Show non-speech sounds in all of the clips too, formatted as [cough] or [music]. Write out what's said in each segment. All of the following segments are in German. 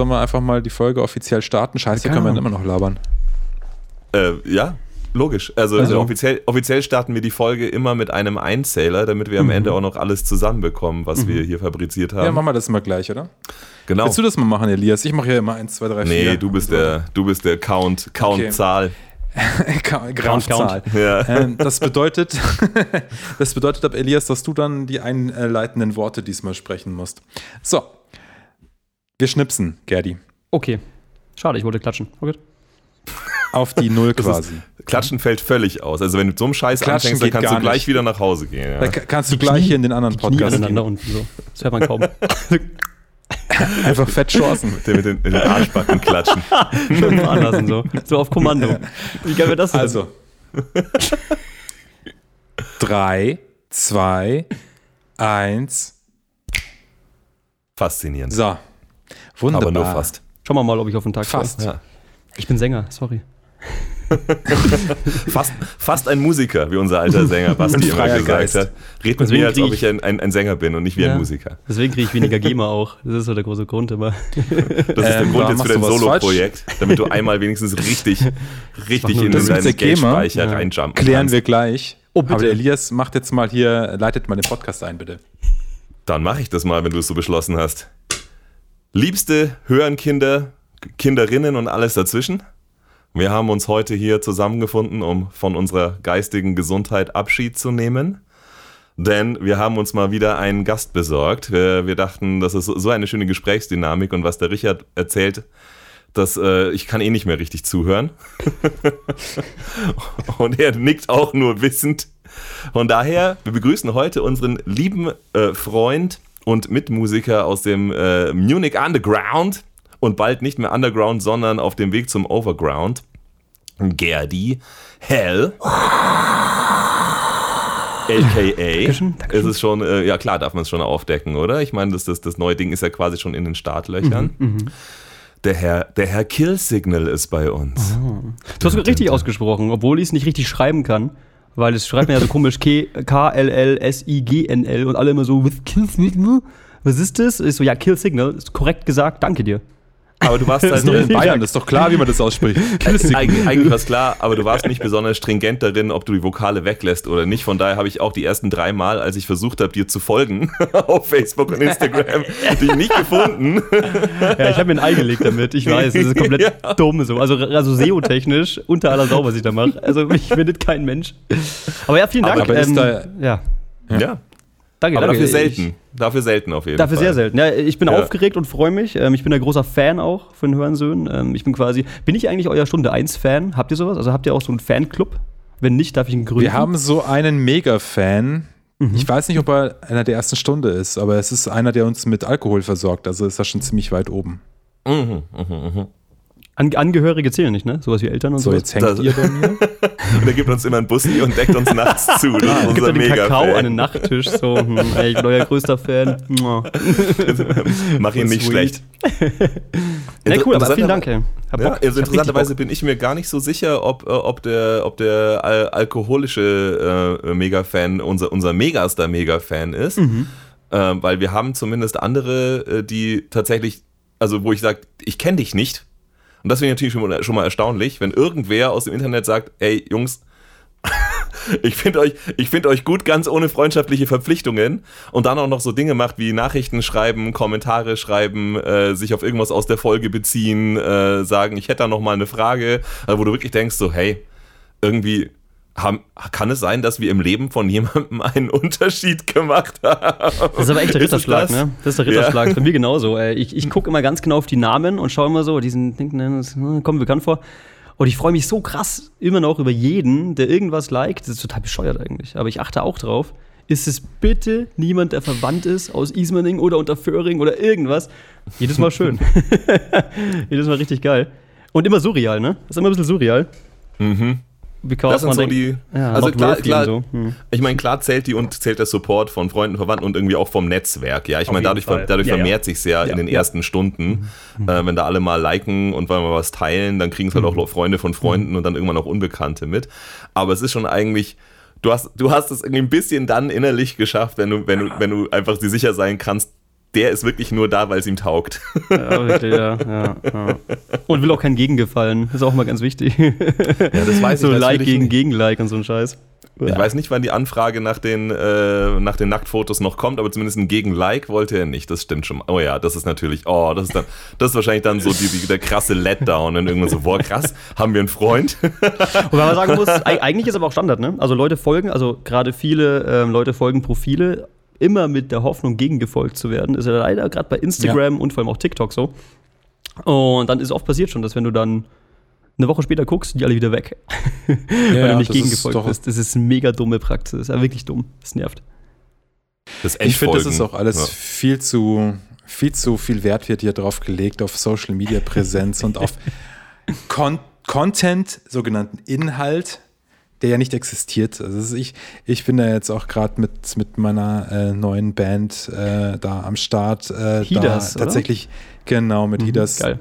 sollen wir einfach mal die Folge offiziell starten? Scheiße, hier können wir immer noch labern. Äh, ja, logisch. Also, Also. offiziell, offiziell starten wir die Folge immer mit einem Einzähler, damit wir am Ende auch noch alles zusammenbekommen, was wir hier fabriziert haben. Ja, machen wir das mal gleich, oder? genau. Willst du das mal machen, Elias? Ich mache ja immer 1, 2, 3, 4. Nee, du bist der, du bist der Count, Count-Zahl. Grafzahl. [laughs] Ja. Ähm, das bedeutet, [laughs] das bedeutet ab Elias, dass du dann die einleitenden Worte diesmal sprechen musst. So. Wir schnipsen, Gerdi. Okay. Schade, ich wollte klatschen. Okay. [laughs] Auf die Null quasi. ist, Klatschen fällt völlig aus. Also wenn du mit so einem Scheiß Klatschen anfängst, dann kannst du gleich nicht. wieder nach Hause gehen. Da Ja. ka- kannst du gleich hier in den anderen Die Knie Podcast gehen. unten so. Das hört man kaum. [laughs] Einfach fett. Der mit den, mit den Arschbacken klatschen. [laughs] Schön fahren lassen, so. So auf Kommando. Wie geil wäre das denn? Also. Drei, zwei, eins. Faszinierend. So. Wunderbar. Aber nur fast. Schauen wir mal, ob ich auf den Tag komme. Fast. Ja. Ich bin Sänger, sorry. [laughs] Fast, fast ein Musiker, wie unser alter Sänger Basti Ein immer gesagt Geist. hat. Red mit mir, als ob ich ein, ein, ein Sänger bin und nicht wie Ja. ein Musiker. Deswegen kriege ich weniger GEMA auch. Das ist so der große Grund immer. [laughs] Das ist der Ähm, Grund jetzt für dein Solo-Projekt, damit du einmal wenigstens richtig, [laughs] richtig in deinen Geldspeicher ja. reinjumpen Klären kannst. wir gleich. Oh, bitte. Aber der Elias macht jetzt mal hier, leitet mal den Podcast ein, bitte. Dann mache ich das mal, wenn du es so beschlossen hast. Liebste Hörenkinder, Kinderinnen und alles dazwischen. Wir haben uns heute hier zusammengefunden, um von unserer geistigen Gesundheit Abschied zu nehmen. Denn wir haben uns mal wieder einen Gast besorgt. Wir, wir dachten, das ist so eine schöne Gesprächsdynamik und was der Richard erzählt, dass äh, ich kann eh nicht mehr richtig zuhören. [laughs] und er nickt auch nur wissend. Von daher, wir begrüßen heute unseren lieben äh, Freund und Mitmusiker aus dem äh, Munich Underground und bald nicht mehr Underground, sondern auf dem Weg zum Overground. Gerdi Hell. AKA. Dankeschön, Es ist schon, äh, ja klar, darf man es schon aufdecken, oder? Ich meine, das, das, das neue Ding ist ja quasi schon in den Startlöchern. Der Herr, der Herr Kill Signal ist bei uns. Du hast es richtig ausgesprochen, obwohl ich es nicht richtig schreiben kann. Weil es schreibt man ja so komisch K-L-L-S-I-G-N-L und alle immer so, with Kill Signal? Was ist das? Ich so, ja, Kill Signal. Ist korrekt gesagt, danke dir. Aber du warst halt nur in Bayern, das ist doch klar, wie man das ausspricht. Eig [laughs] eigentlich war es klar, aber du warst nicht besonders stringent darin, ob du die Vokale weglässt oder nicht. Von daher habe ich auch die ersten drei Mal, als ich versucht habe, dir zu folgen [laughs] auf Facebook und Instagram, dich nicht gefunden. Ja, ich habe mir ein Ei gelegt damit. Ich weiß, das ist komplett [laughs] dumm so. Also, also SEO-technisch unter aller Sau, was ich da mache. Also mich findet kein Mensch. Aber ja, vielen Dank. Aber ist da- ja, Ja, danke, aber danke. dafür Ich- selten. Dafür selten auf jeden Dafür Fall. sehr selten. Ja, ich bin Ja. aufgeregt und freue mich. Ähm, ich bin ein großer Fan auch von Hörensöhnen. Ähm, ich bin quasi. Bin ich eigentlich euer Stunde 1 Fan? Habt ihr sowas? Also habt ihr auch so einen Fanclub? Wenn nicht, darf ich ihn gründen. Wir haben so einen Mega-Fan. Ich weiß nicht, ob er einer der ersten Stunde ist, aber es ist einer, der uns mit Alkohol versorgt. Also ist er schon ziemlich weit oben. Mhm, mhm, mhm. An Angehörige zählen nicht, ne? Sowas wie Eltern und So, so. jetzt hängt Das- ihr bei mir. [laughs] Und er gibt uns immer ein Bussi und deckt uns nachts zu. [laughs] Das ist Gibt unser er den Kakao an den Nachttisch. So, hm, ey, ich bin euer größter Fan. [laughs] Mach ihn nicht schlecht. Na cool, aber vielen Dank, ey. Ja, also interessanterweise bin ich mir gar nicht so sicher, ob, äh, ob der, ob der al alkoholische äh, Mega-Fan unser, unser Megastar-Mega-Fan ist. Mhm. Äh, weil wir haben zumindest andere, äh, die tatsächlich, also wo ich sage, ich kenne dich nicht. Und das finde ich natürlich schon mal, erstaunlich, wenn irgendwer aus dem Internet sagt, ey Jungs, [laughs] ich finde euch, ich find euch gut, ganz ohne freundschaftliche Verpflichtungen und dann auch noch so Dinge macht wie Nachrichten schreiben, Kommentare schreiben, äh, sich auf irgendwas aus der Folge beziehen, äh, sagen, ich hätte da noch mal eine Frage, äh, wo du wirklich denkst so, hey, irgendwie haben, kann es sein, dass wir im Leben von jemandem [laughs] einen Unterschied gemacht haben? Das ist aber echt der Ritterschlag, das? ne? Das ist der Ja. Ritterschlag. Bei mir genauso. Ey. Ich, ich gucke immer ganz genau auf die Namen und schaue immer so, diesen Ding, das hm, kommt bekannt vor. Und ich freue mich so krass immer noch über jeden, der irgendwas liked. Das ist total bescheuert eigentlich. Aber ich achte auch drauf. Ist es bitte niemand, der verwandt ist aus Ismaning oder Unterföhring oder irgendwas? Jedes Mal schön. [laughs] [laughs] Jedes Mal richtig geil. Und immer surreal, ne? Das ist immer ein bisschen surreal. Mhm. Because Das sind so die. ja, also klar, klar, so. Hm. Ich meine, klar zählt die und zählt der Support von Freunden, Verwandten und irgendwie auch vom Netzwerk. Ja, ich meine, dadurch, Fall. dadurch Ja, ja. vermehrt sich sehr Ja, in den ja. Mhm. ersten Stunden. Äh, wenn da alle mal liken und weil wir was teilen, dann kriegen es halt auch Freunde von Freunden und dann irgendwann auch Unbekannte mit. Aber es ist schon eigentlich. Du hast, du hast es irgendwie ein bisschen dann innerlich geschafft, wenn du, wenn du, wenn du einfach dir sicher sein kannst, der ist wirklich nur da, weil es ihm taugt. Ja, wirklich, ja, ja, ja. Und will auch kein Gegengefallen. Ist auch mal ganz wichtig. Ja, das weiß so ich Like gegen. Gegenlike und so ein Scheiß. Ich weiß nicht, wann die Anfrage nach den, äh, nach den Nacktfotos noch kommt, aber zumindest ein Gegen-Like wollte er nicht. Das stimmt schon. Oh ja, das ist natürlich, oh, das ist dann, das ist wahrscheinlich dann so die, die, der krasse Letdown und irgendwann so, boah, krass, haben wir einen Freund? Wobei man sagen muss, eig- eigentlich ist aber auch Standard, ne? Also Leute folgen, also gerade viele ähm, Leute folgen Profile immer mit der Hoffnung, gegengefolgt zu werden. Ist ja leider gerade bei Instagram und vor allem auch TikTok so. Und dann ist oft passiert schon, dass wenn du dann eine Woche später guckst, sind die alle wieder weg. [laughs] weil ja, du nicht gegengefolgt bist. Das ist eine mega dumme Praxis. Das ist ja wirklich dumm. Das nervt. Das Ich finde, das ist auch alles Ja. viel zu viel zu viel Wert wird hier drauf gelegt auf Social Media Präsenz und auf [laughs] Con Content, sogenannten Inhalt, der ja nicht existiert. Also ich, ich bin da jetzt auch gerade mit, mit meiner äh, neuen Band äh, da am Start. Äh, Hidas, da tatsächlich, genau, mit Hidas. Geil.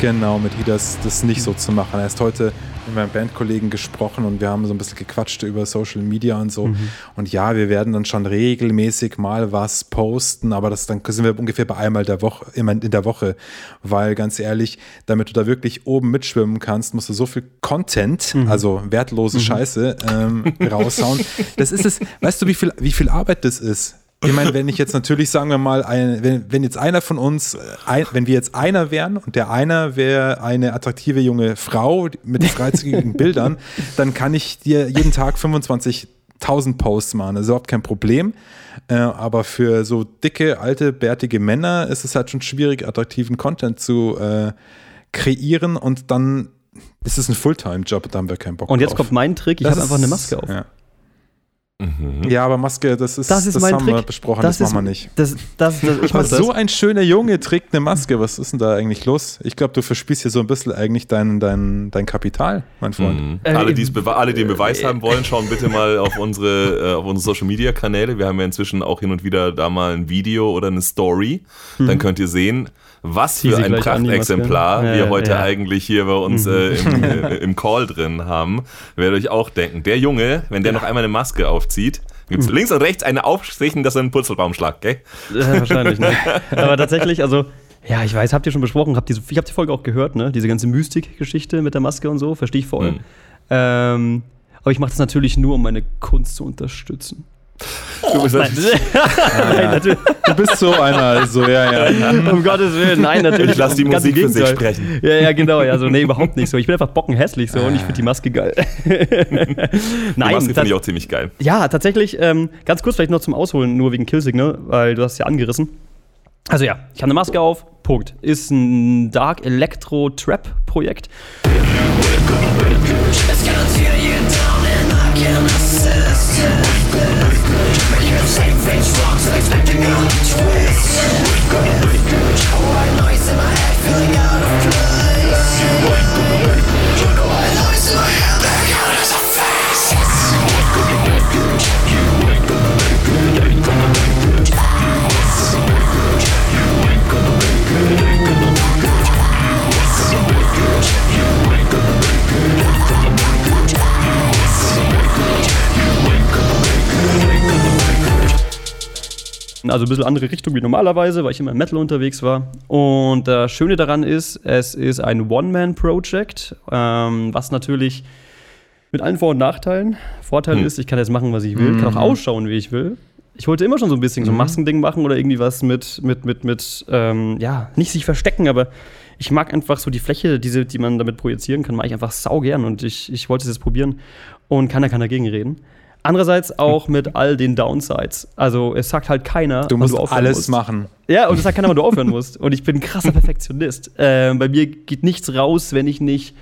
Genau, mit Hidas das nicht so zu machen. Er ist heute mit meinem Bandkollegen gesprochen und wir haben so ein bisschen gequatscht über Social Media und so. Und ja, wir werden dann schon regelmäßig mal was posten, aber das dann sind wir ungefähr bei einmal der Woche, immer in der Woche. Weil ganz ehrlich, damit du da wirklich oben mitschwimmen kannst, musst du so viel Content, also wertlose Scheiße, ähm, raushauen. [laughs] Das ist es, weißt du, wie viel, wie viel Arbeit das ist? Ich meine, wenn ich jetzt natürlich, sagen wir mal, ein, wenn, wenn jetzt einer von uns, äh, ein, wenn wir jetzt einer wären und der einer wäre eine attraktive junge Frau mit freizügigen [laughs] Bildern, dann kann ich dir jeden Tag 25.000 Posts machen. Das ist überhaupt kein Problem. Äh, aber für so dicke, alte, bärtige Männer ist es halt schon schwierig, attraktiven Content zu äh, kreieren und dann ist es ein Fulltime-Job, da haben wir keinen Bock Und jetzt drauf. kommt mein Trick, ich habe einfach eine Maske auf. Ja. Mhm. ja, aber Maske, das ist, Das ist mein haben Trick. wir besprochen, das, machen wir nicht. Das, das, das, ich mach Aber das. so ein schöner Junge trägt eine Maske. Was ist denn da eigentlich los? Ich glaube, du verspielst hier so ein bisschen eigentlich dein, dein, dein Kapital, mein Freund. Mhm. Äh, alle, im- die's alle, die den Beweis haben wollen, schauen bitte mal auf unsere, äh, auf unsere Social Media Kanäle. Wir haben ja inzwischen auch hin und wieder da mal ein Video oder eine Story. Dann könnt ihr sehen, was für ein Prachtexemplar Maske. wir Ja, heute ja. eigentlich hier bei uns äh, im, äh, im Call drin haben. Werdet euch auch denken, der Junge, wenn der noch einmal eine Maske aufzieht, gibt's links und rechts eine Aufstrichen, dass er einen Purzelbaum schlagt, gell? Ja, wahrscheinlich, ne? [laughs] Aber tatsächlich, also, ja, ich weiß, habt ihr schon besprochen, habt diese, ich habe die Folge auch gehört, ne? Diese ganze Mystik-Geschichte mit der Maske und so, verstehe ich voll. Mhm. Ähm, aber ich mache das natürlich nur, um meine Kunst zu unterstützen. Du bist Nein, [laughs] [laughs] nein natürlich, Du bist so einer, also ja, ja. um Gottes Willen, nein, [laughs] natürlich. Ich lass die Musik für sich sprechen. Ja, ja, genau, ja, so, nee, überhaupt nicht so. Ich bin einfach bockenhässlich so und ich finde die Maske geil. Die nein, Maske tats- finde ich auch ziemlich geil. Ja, tatsächlich, ähm, ganz kurz vielleicht noch zum Ausholen, nur wegen Killsignal, weil du hast es ja angerissen. Also ja, ich habe eine Maske auf, Punkt. Ist ein Dark Electro Trap Projekt. It's gonna tear you down and I can assist Make you say things wrong, so expecting a twist White noise in my head, feeling out of place. White noise in my head, Also ein bisschen andere Richtung wie normalerweise, weil ich immer im Metal unterwegs war. Und das Schöne daran ist, es ist ein One-Man-Project, ähm, was natürlich mit allen Vor- und Nachteilen. Vorteil Hm. ist, ich kann jetzt machen, was ich will, kann auch ausschauen, wie ich will. Ich wollte immer schon so ein bisschen so ein Maskending machen oder irgendwie was mit, mit, mit, mit, ähm, ja, nicht sich verstecken, aber ich mag einfach so die Fläche, diese, die man damit projizieren kann, mag ich einfach sau gern und ich, ich wollte es jetzt probieren und keiner kann dagegen reden. Andererseits auch mit all den Downsides. Also es sagt halt keiner, Du musst aufhören alles musst. machen. Ja, und es sagt keiner, wann du aufhören musst. Und ich bin ein krasser Perfektionist. Ähm, bei mir geht nichts raus, wenn ich nicht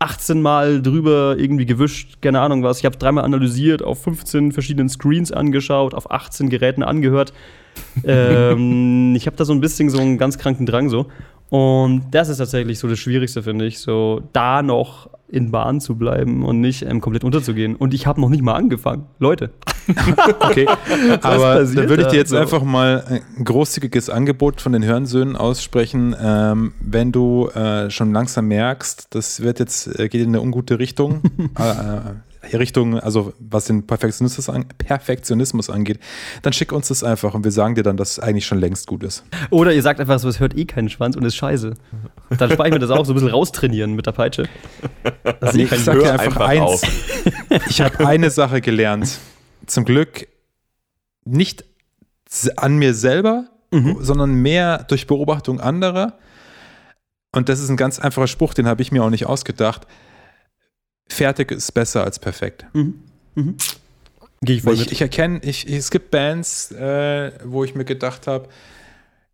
18 Mal drüber irgendwie gewischt, keine Ahnung was. Ich habe dreimal analysiert, auf 15 verschiedenen Screens angeschaut, auf 18 Geräten angehört. ähm, [laughs] ich habe da so ein bisschen so einen ganz kranken Drang so. Und das ist tatsächlich so das Schwierigste, finde ich, so da noch in Bahn zu bleiben und nicht ähm, komplett unterzugehen. Und ich habe noch nicht mal angefangen. Leute. [laughs] Okay, [laughs] aber dann würde ich da? dir jetzt So. einfach mal ein großzügiges Angebot von den Hörensöhnen aussprechen. Ähm, wenn du äh, schon langsam merkst, das wird jetzt, äh, geht in eine ungute Richtung, [laughs] äh, äh, Richtung, also was den Perfektionismus, an, Perfektionismus angeht, dann schick uns das einfach und wir sagen dir dann, dass es eigentlich schon längst gut ist. Oder ihr sagt einfach so, es hört eh keinen Schwanz und ist scheiße. Dann spare ich mir das auch so ein bisschen raustrainieren mit der Peitsche. Das ich sag Hör dir einfach, eins. [laughs] Ich habe eine Sache gelernt. Zum Glück nicht an mir selber, sondern mehr durch Beobachtung anderer. Und das ist ein ganz einfacher Spruch, den habe ich mir auch nicht ausgedacht. Fertig ist besser als perfekt. Gehe ich voll Ich, ich erkenne, ich, es gibt Bands, äh, wo ich mir gedacht habe,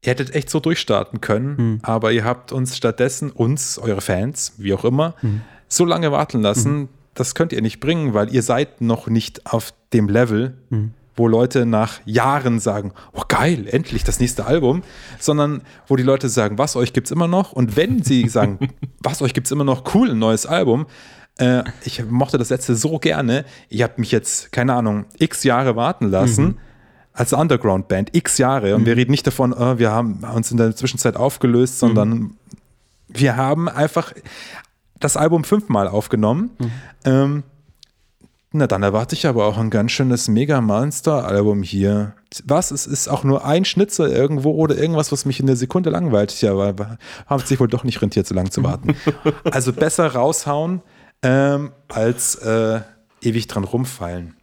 ihr hättet echt so durchstarten können, Mhm. aber ihr habt uns stattdessen, uns, eure Fans, wie auch immer, Mhm. so lange warten lassen, das könnt ihr nicht bringen, weil ihr seid noch nicht auf dem Level, Mhm. wo Leute nach Jahren sagen, oh geil, endlich das nächste Album, sondern wo die Leute sagen, was, euch gibt's immer noch? Und wenn sie [laughs] sagen, was, euch gibt's immer noch, cool, ein neues Album, äh, ich mochte das letzte so gerne, ihr habt mich jetzt, keine Ahnung, x Jahre warten lassen, als Underground-Band, x Jahre. Und wir reden nicht davon, äh, wir haben uns in der Zwischenzeit aufgelöst, sondern wir haben einfach das Album fünfmal aufgenommen. Ähm, na, dann erwarte ich aber auch ein ganz schönes Mega-Monster-Album hier. Was? Es ist auch nur ein Schnitzer irgendwo oder irgendwas, was mich in der Sekunde langweilt. Ja, aber haben sich wohl doch nicht rentiert, so lange zu warten. [laughs] also besser raushauen, ähm, als äh, ewig dran rumfeilen.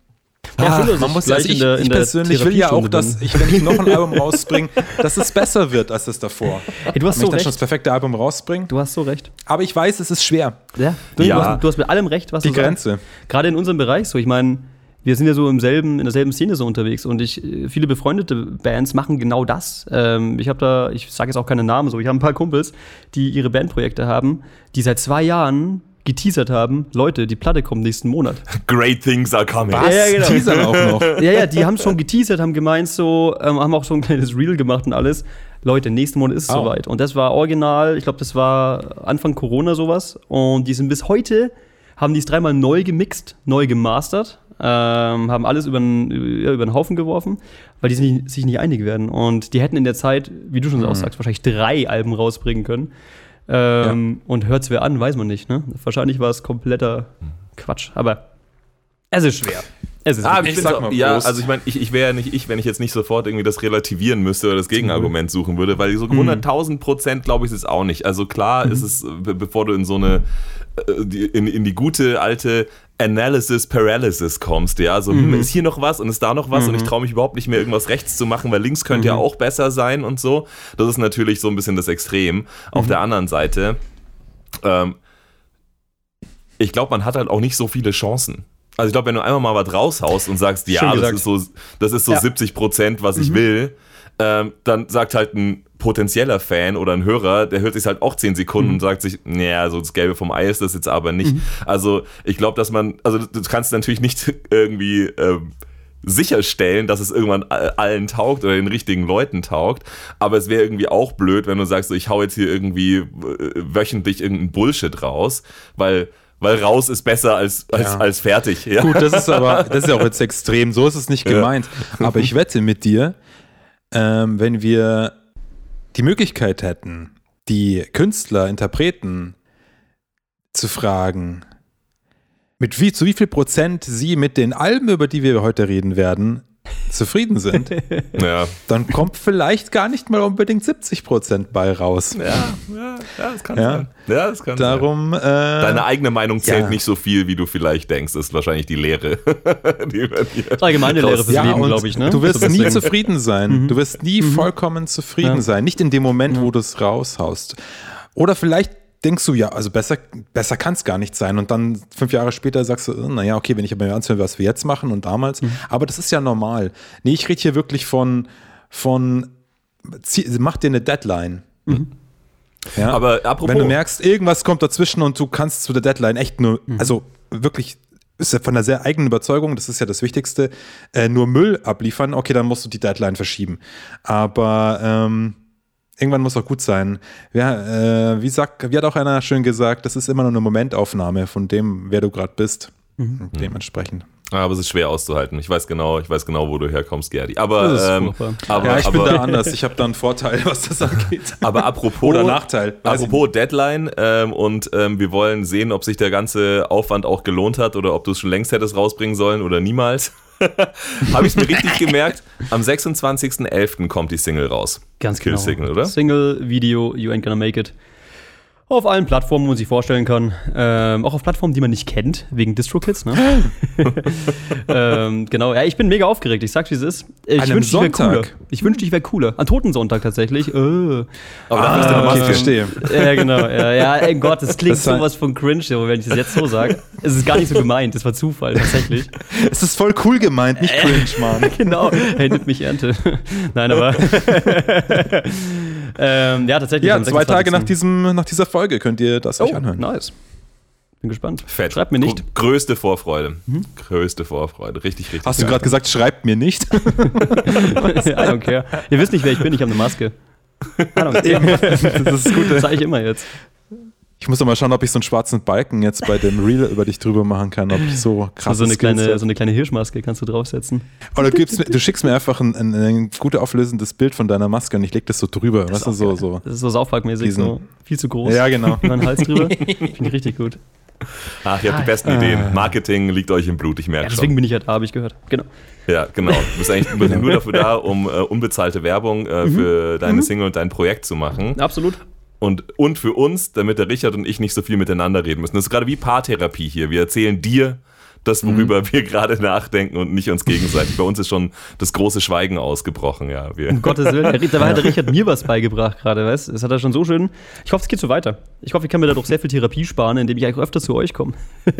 Ja, Philo, Man muss gleich also ich, in der- ich persönlich will ja auch, dass ich, wenn ich noch ein Album rausbringe, [laughs] dass es besser wird als das davor. Hey, du hast wenn so ich dann schon das perfekte Album rausbringe. Du hast so recht. Aber ich weiß, es ist schwer. Ja, du, Ja. Du, hast, du hast mit allem recht, was Die du sagst. Grenze. Gerade in unserem Bereich so. Ich meine, wir sind ja so im selben, in derselben Szene so unterwegs und ich, äh, viele befreundete Bands machen genau das. Ähm, ich habe da, ich sage jetzt auch keine Namen so, ich habe ein paar Kumpels, die ihre Bandprojekte haben, die seit zwei Jahren geteasert haben, Leute, die Platte kommt nächsten Monat. Great things are coming. Was? Ja, ja, genau. Teasern auch noch. [laughs] ja, ja, die haben schon geteasert, haben gemeint so, ähm, haben auch so ein kleines Reel gemacht und alles. Leute, nächsten Monat ist es Au. soweit. Und das war original, ich glaube, das war Anfang Corona sowas. Und die sind bis heute, haben die es dreimal neu gemixt, neu gemastert, ähm, haben alles über den, Haufen geworfen, weil die sich nicht, sich nicht einig werden. Und die hätten in der Zeit, wie du schon auch sagst, wahrscheinlich drei Alben rausbringen können. Ähm, Und hört's wer an, weiß man nicht. Ne? Wahrscheinlich war es kompletter Quatsch. Aber es ist schwer. Es ist Ah, ich sag mal ja, also ich meine, ich, ich wäre ja nicht ich, wenn ich jetzt nicht sofort irgendwie das relativieren müsste oder das Gegenargument suchen würde, weil so 100.000 Prozent glaube ich ist es auch nicht. Also klar ist es, be- bevor du in so eine, äh, in, in die gute alte Analysis Paralysis kommst, ja, so hm, ist hier noch was und ist da noch was und ich traue mich überhaupt nicht mehr irgendwas rechts zu machen, weil links könnte ja auch besser sein und so. Das ist natürlich so ein bisschen das Extrem. Auf der anderen Seite, ähm, ich glaube, man hat halt auch nicht so viele Chancen. Also ich glaube, wenn du einmal mal was raushaust und sagst, ja, das ist so, das ist so Ja. 70 Prozent, was ich will, ähm, dann sagt halt ein potenzieller Fan oder ein Hörer, der hört sich halt auch 10 Sekunden und sagt sich, naja, so das Gelbe vom Ei ist das jetzt aber nicht. Also ich glaube, dass man, also du kannst natürlich nicht [laughs] irgendwie ähm, sicherstellen, dass es irgendwann allen taugt oder den richtigen Leuten taugt. Aber es wäre irgendwie auch blöd, wenn du sagst, so, ich hau jetzt hier irgendwie äh, wöchentlich irgendeinen Bullshit raus, weil, weil raus ist besser als, als, Ja. als fertig. Ja? Gut, das ist aber, das ist ja auch [laughs] jetzt extrem. So ist es nicht Ja. gemeint. Aber ich wette mit dir, ähm, wenn wir die Möglichkeit hätten, die Künstler, Interpreten zu fragen, mit wie, zu wie viel Prozent sie mit den Alben, über die wir heute reden werden, zufrieden sind, [laughs] Ja. dann kommt vielleicht gar nicht mal unbedingt 70 Prozent bei raus. Ja, ja, ja, das kann Ja. sein. Ja, das kann sein. Darum, äh, Deine eigene Meinung zählt Ja. nicht so viel, wie du vielleicht denkst, ist wahrscheinlich die Lehre. [laughs] die Das allgemeine Lehre fürs Ja, Leben, glaube ich. Ne? Du wirst So nie zufrieden sein. Du wirst nie vollkommen zufrieden Ja. sein. Nicht in dem Moment, wo du es raushaust. Oder vielleicht denkst du, ja, also besser, besser kann es gar nicht sein. Und dann fünf Jahre später sagst du, äh, naja, okay, wenn ich aber mir anhöre, was wir jetzt machen und damals. Mhm. Aber das ist ja normal. Nee, ich rede hier wirklich von, von zieh- mach dir eine Deadline. Ja? Aber apropos- Wenn du merkst, irgendwas kommt dazwischen und du kannst zu der Deadline echt nur, Mhm. also wirklich, ist ja von der sehr eigenen Überzeugung, das ist ja das Wichtigste, äh, nur Müll abliefern, okay, dann musst du die Deadline verschieben. Aber ähm, irgendwann muss auch gut sein. Ja, äh, wie, sagt, wie hat auch einer schön gesagt, das ist immer nur eine Momentaufnahme von dem, wer du gerade bist. Mhm. Und Dementsprechend. Aber es ist schwer auszuhalten. Ich weiß genau, ich weiß genau, wo du herkommst, Gerdi. Aber, Das ist ähm, aber, ja, ich aber, bin da anders. Ich habe da einen Vorteil, [laughs] was das angeht. aber apropos, Oder Nachteil. Apropos Deadline ähm, und ähm, wir wollen sehen, ob sich der ganze Aufwand auch gelohnt hat oder ob du es schon längst hättest rausbringen sollen oder niemals. [laughs] Habe ich mir richtig gemerkt. Am 26.11. kommt die Single raus. Ganz Kill genau. Signal, oder? Single, Video, You Ain't Gonna Make It. Auf allen Plattformen, wo man sich vorstellen kann. Ähm, auch auf Plattformen, die man nicht kennt, wegen DistroKids. Ne? [laughs] ähm, genau, ja, ich bin mega aufgeregt. Ich sag's, wie es ist. Ich wünschte, ich wäre cooler. Ich wünschte, ich wäre cooler. An Totensonntag tatsächlich. Äh. Aber dafür ist Ah, deine okay, Maske. verstehe. Ja, genau. Ja, ja, ey Gott, das klingt Das sowas von cringe, wenn ich das jetzt so sage. Es ist gar nicht so gemeint, das war Zufall, tatsächlich. [laughs] Es ist voll cool gemeint, nicht cringe, Mann. [laughs] genau, hey, nimmt mich Ernte. Nein, aber. Ähm, ja, tatsächlich. Ja, zwei Tage nach, 26.. diesem, nach dieser Folge könnt ihr das euch Oh, anhören. nice. Bin gespannt. Fett. Schreibt mir nicht. Mhm. Gr größte Vorfreude. Größte Vorfreude. Richtig, richtig. Hast du gerade gesagt, schreibt mir nicht? [laughs] I don't care. Ihr wisst nicht, wer ich bin, ich habe eine Maske. I don't care. [laughs] das ist gut. Das sage ich immer jetzt. Ich muss doch mal schauen, ob ich so einen schwarzen Balken jetzt bei dem Reel über dich drüber machen kann, ob ich so krass so, eine kleine, so eine kleine Hirschmaske kannst du draufsetzen. Oder du, du schickst mir einfach ein, ein, ein gut auflösendes Bild von deiner Maske und ich leg das so drüber. Weißt du, so, so. Das ist so saufpackmäßig, Diesen- so viel zu groß. Ja, genau. Über den Hals drüber. [laughs] Finde ich richtig gut. Ach, ihr habt die besten Ideen. Marketing liegt euch im Blut, ich Ja, merke deswegen schon. bin ich ja da, habe ich gehört. Genau. Ja, genau. Du bist eigentlich [laughs] nur- dafür da, um äh, unbezahlte Werbung äh, Mhm. für deine Single und dein Projekt zu machen. Absolut. Und, und für uns, damit der Richard und ich nicht so viel miteinander reden müssen. Das ist gerade wie Paartherapie hier. Wir erzählen dir das, worüber [laughs] wir gerade nachdenken und nicht uns gegenseitig. Bei uns ist schon das große Schweigen ausgebrochen, ja. Wir, Um Gottes Willen. Der- Dabei [laughs] hat der Richard mir was beigebracht gerade, weißt du? Das hat er schon so schön. Ich hoffe, es geht so weiter. Ich hoffe, ich kann mir dadurch sehr viel Therapie sparen, indem ich eigentlich öfter zu euch komme. [laughs]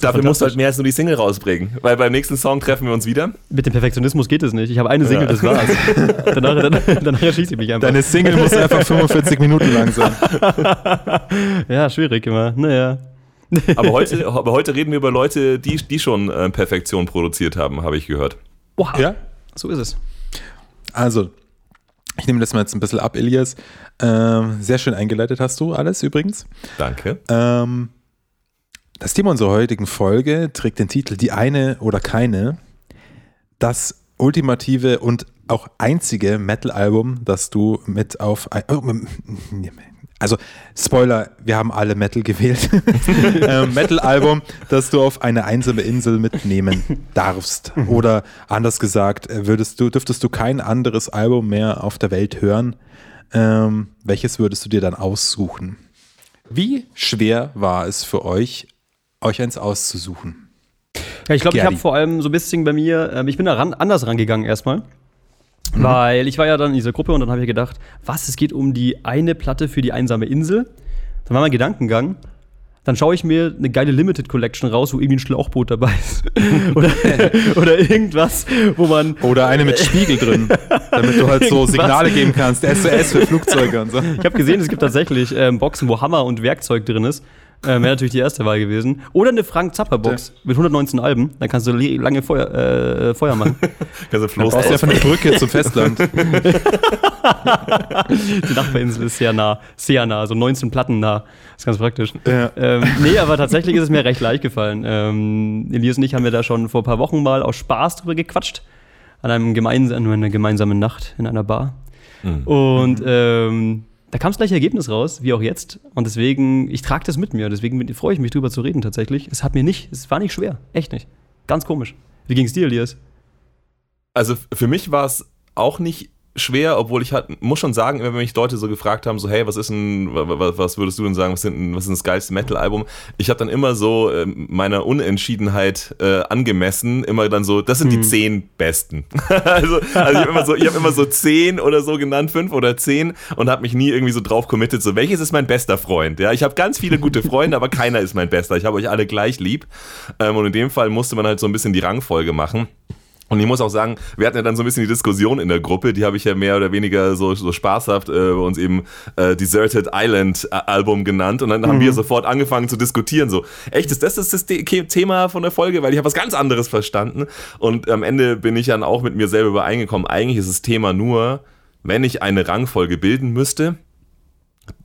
Dafür musst du halt mehr als nur die Single rausbringen. Weil beim nächsten Song treffen wir uns wieder. Mit dem Perfektionismus geht es nicht. Ich habe eine Single, Ja. das war's. danach, danach, danach erschieße ich mich einfach. Deine Single muss einfach 45 Minuten lang sein. ja, schwierig immer. Naja. [laughs] Aber heute, aber heute reden wir über Leute, die, die schon äh, Perfektion produziert haben, habe ich gehört. Wow. Ja? So ist es. Also, ich nehme das mal jetzt ein bisschen ab, Elias. Ähm, sehr schön eingeleitet hast du alles übrigens. Danke. Ähm, das Thema unserer heutigen Folge trägt den Titel Die eine oder keine. Das ultimative und auch einzige Metal-Album, das du mit auf. ein- oh, [laughs] Also, Spoiler, wir haben alle Metal gewählt. [laughs] ähm, Metal-Album, das du auf eine einsame Insel mitnehmen darfst. Oder anders gesagt, würdest du, dürftest du kein anderes Album mehr auf der Welt hören. Ähm, welches würdest du dir dann aussuchen? Wie schwer war es für euch, euch eins auszusuchen? Ja, ich glaube, ich habe vor allem so ein bisschen bei mir, ähm, ich bin da ran, anders rangegangen erstmal. Weil ich war ja dann in dieser Gruppe und dann habe ich gedacht, was, es geht um die eine Platte für die einsame Insel. Dann war mein Gedankengang. Dann schaue ich mir eine geile Limited Collection raus, wo irgendwie ein Schlauchboot dabei ist. [laughs] oder, [laughs] oder irgendwas, wo man. Oder eine mit Spiegel drin, damit du halt so. Signale geben kannst. SOS für Flugzeuge und so. Ich habe gesehen, es gibt tatsächlich ähm, Boxen, wo Hammer und Werkzeug drin ist. Ähm, Wäre natürlich die erste Wahl gewesen. Oder eine Frank Zappa Box mit 119 Alben. Dann kannst du lange Feuer, äh, Feuer machen. [laughs] Kannst du Dann Floß brauchst du einfach eine aus- Brücke zum Festland. [laughs] Die Nachbarinsel ist sehr nah, sehr nah, so 19 Platten nah. Das ist ganz praktisch. Ja. Ähm, nee, aber tatsächlich ist es mir recht leicht gefallen. Ähm, Elias und ich haben wir da schon vor ein paar Wochen mal aus Spaß drüber gequatscht. An einem gemeinsamen, einer gemeinsamen Nacht in einer Bar. Und ähm, da kam das gleiche Ergebnis raus, wie auch jetzt. Und deswegen, ich trage das mit mir. Deswegen freue ich mich drüber zu reden tatsächlich. Es hat mir nicht, es war nicht schwer. Echt nicht. Ganz komisch. Wie ging es dir, Elias? Also für mich war es auch nicht schwer, obwohl ich halt, muss schon sagen, immer wenn mich Leute so gefragt haben, so, hey, was ist denn, was, würdest du denn sagen, was, sind, was ist das geilste Metal-Album? Ich habe dann immer so äh, meiner Unentschiedenheit äh, angemessen, immer dann so, das sind die zehn besten. [laughs] also, also ich habe immer, so, ich hab immer so zehn oder so genannt, fünf oder zehn und habe mich nie irgendwie so drauf committed, so, welches ist mein bester Freund? Ja, ich habe ganz viele gute Freunde, aber keiner ist mein bester. Ich habe euch alle gleich lieb. Ähm, und in dem Fall musste man halt so ein bisschen die Rangfolge machen. Und ich muss auch sagen, wir hatten ja dann so ein bisschen die Diskussion in der Gruppe, die habe ich ja mehr oder weniger so, so spaßhaft äh, bei uns eben äh, Deserted Island äh, Album genannt. Und dann haben wir sofort angefangen zu diskutieren, so, echt, ist das das The- Thema von der Folge? Weil ich habe was ganz anderes verstanden. Und am Ende bin ich dann auch mit mir selber übereingekommen, eigentlich ist das Thema nur, wenn ich eine Rangfolge bilden müsste,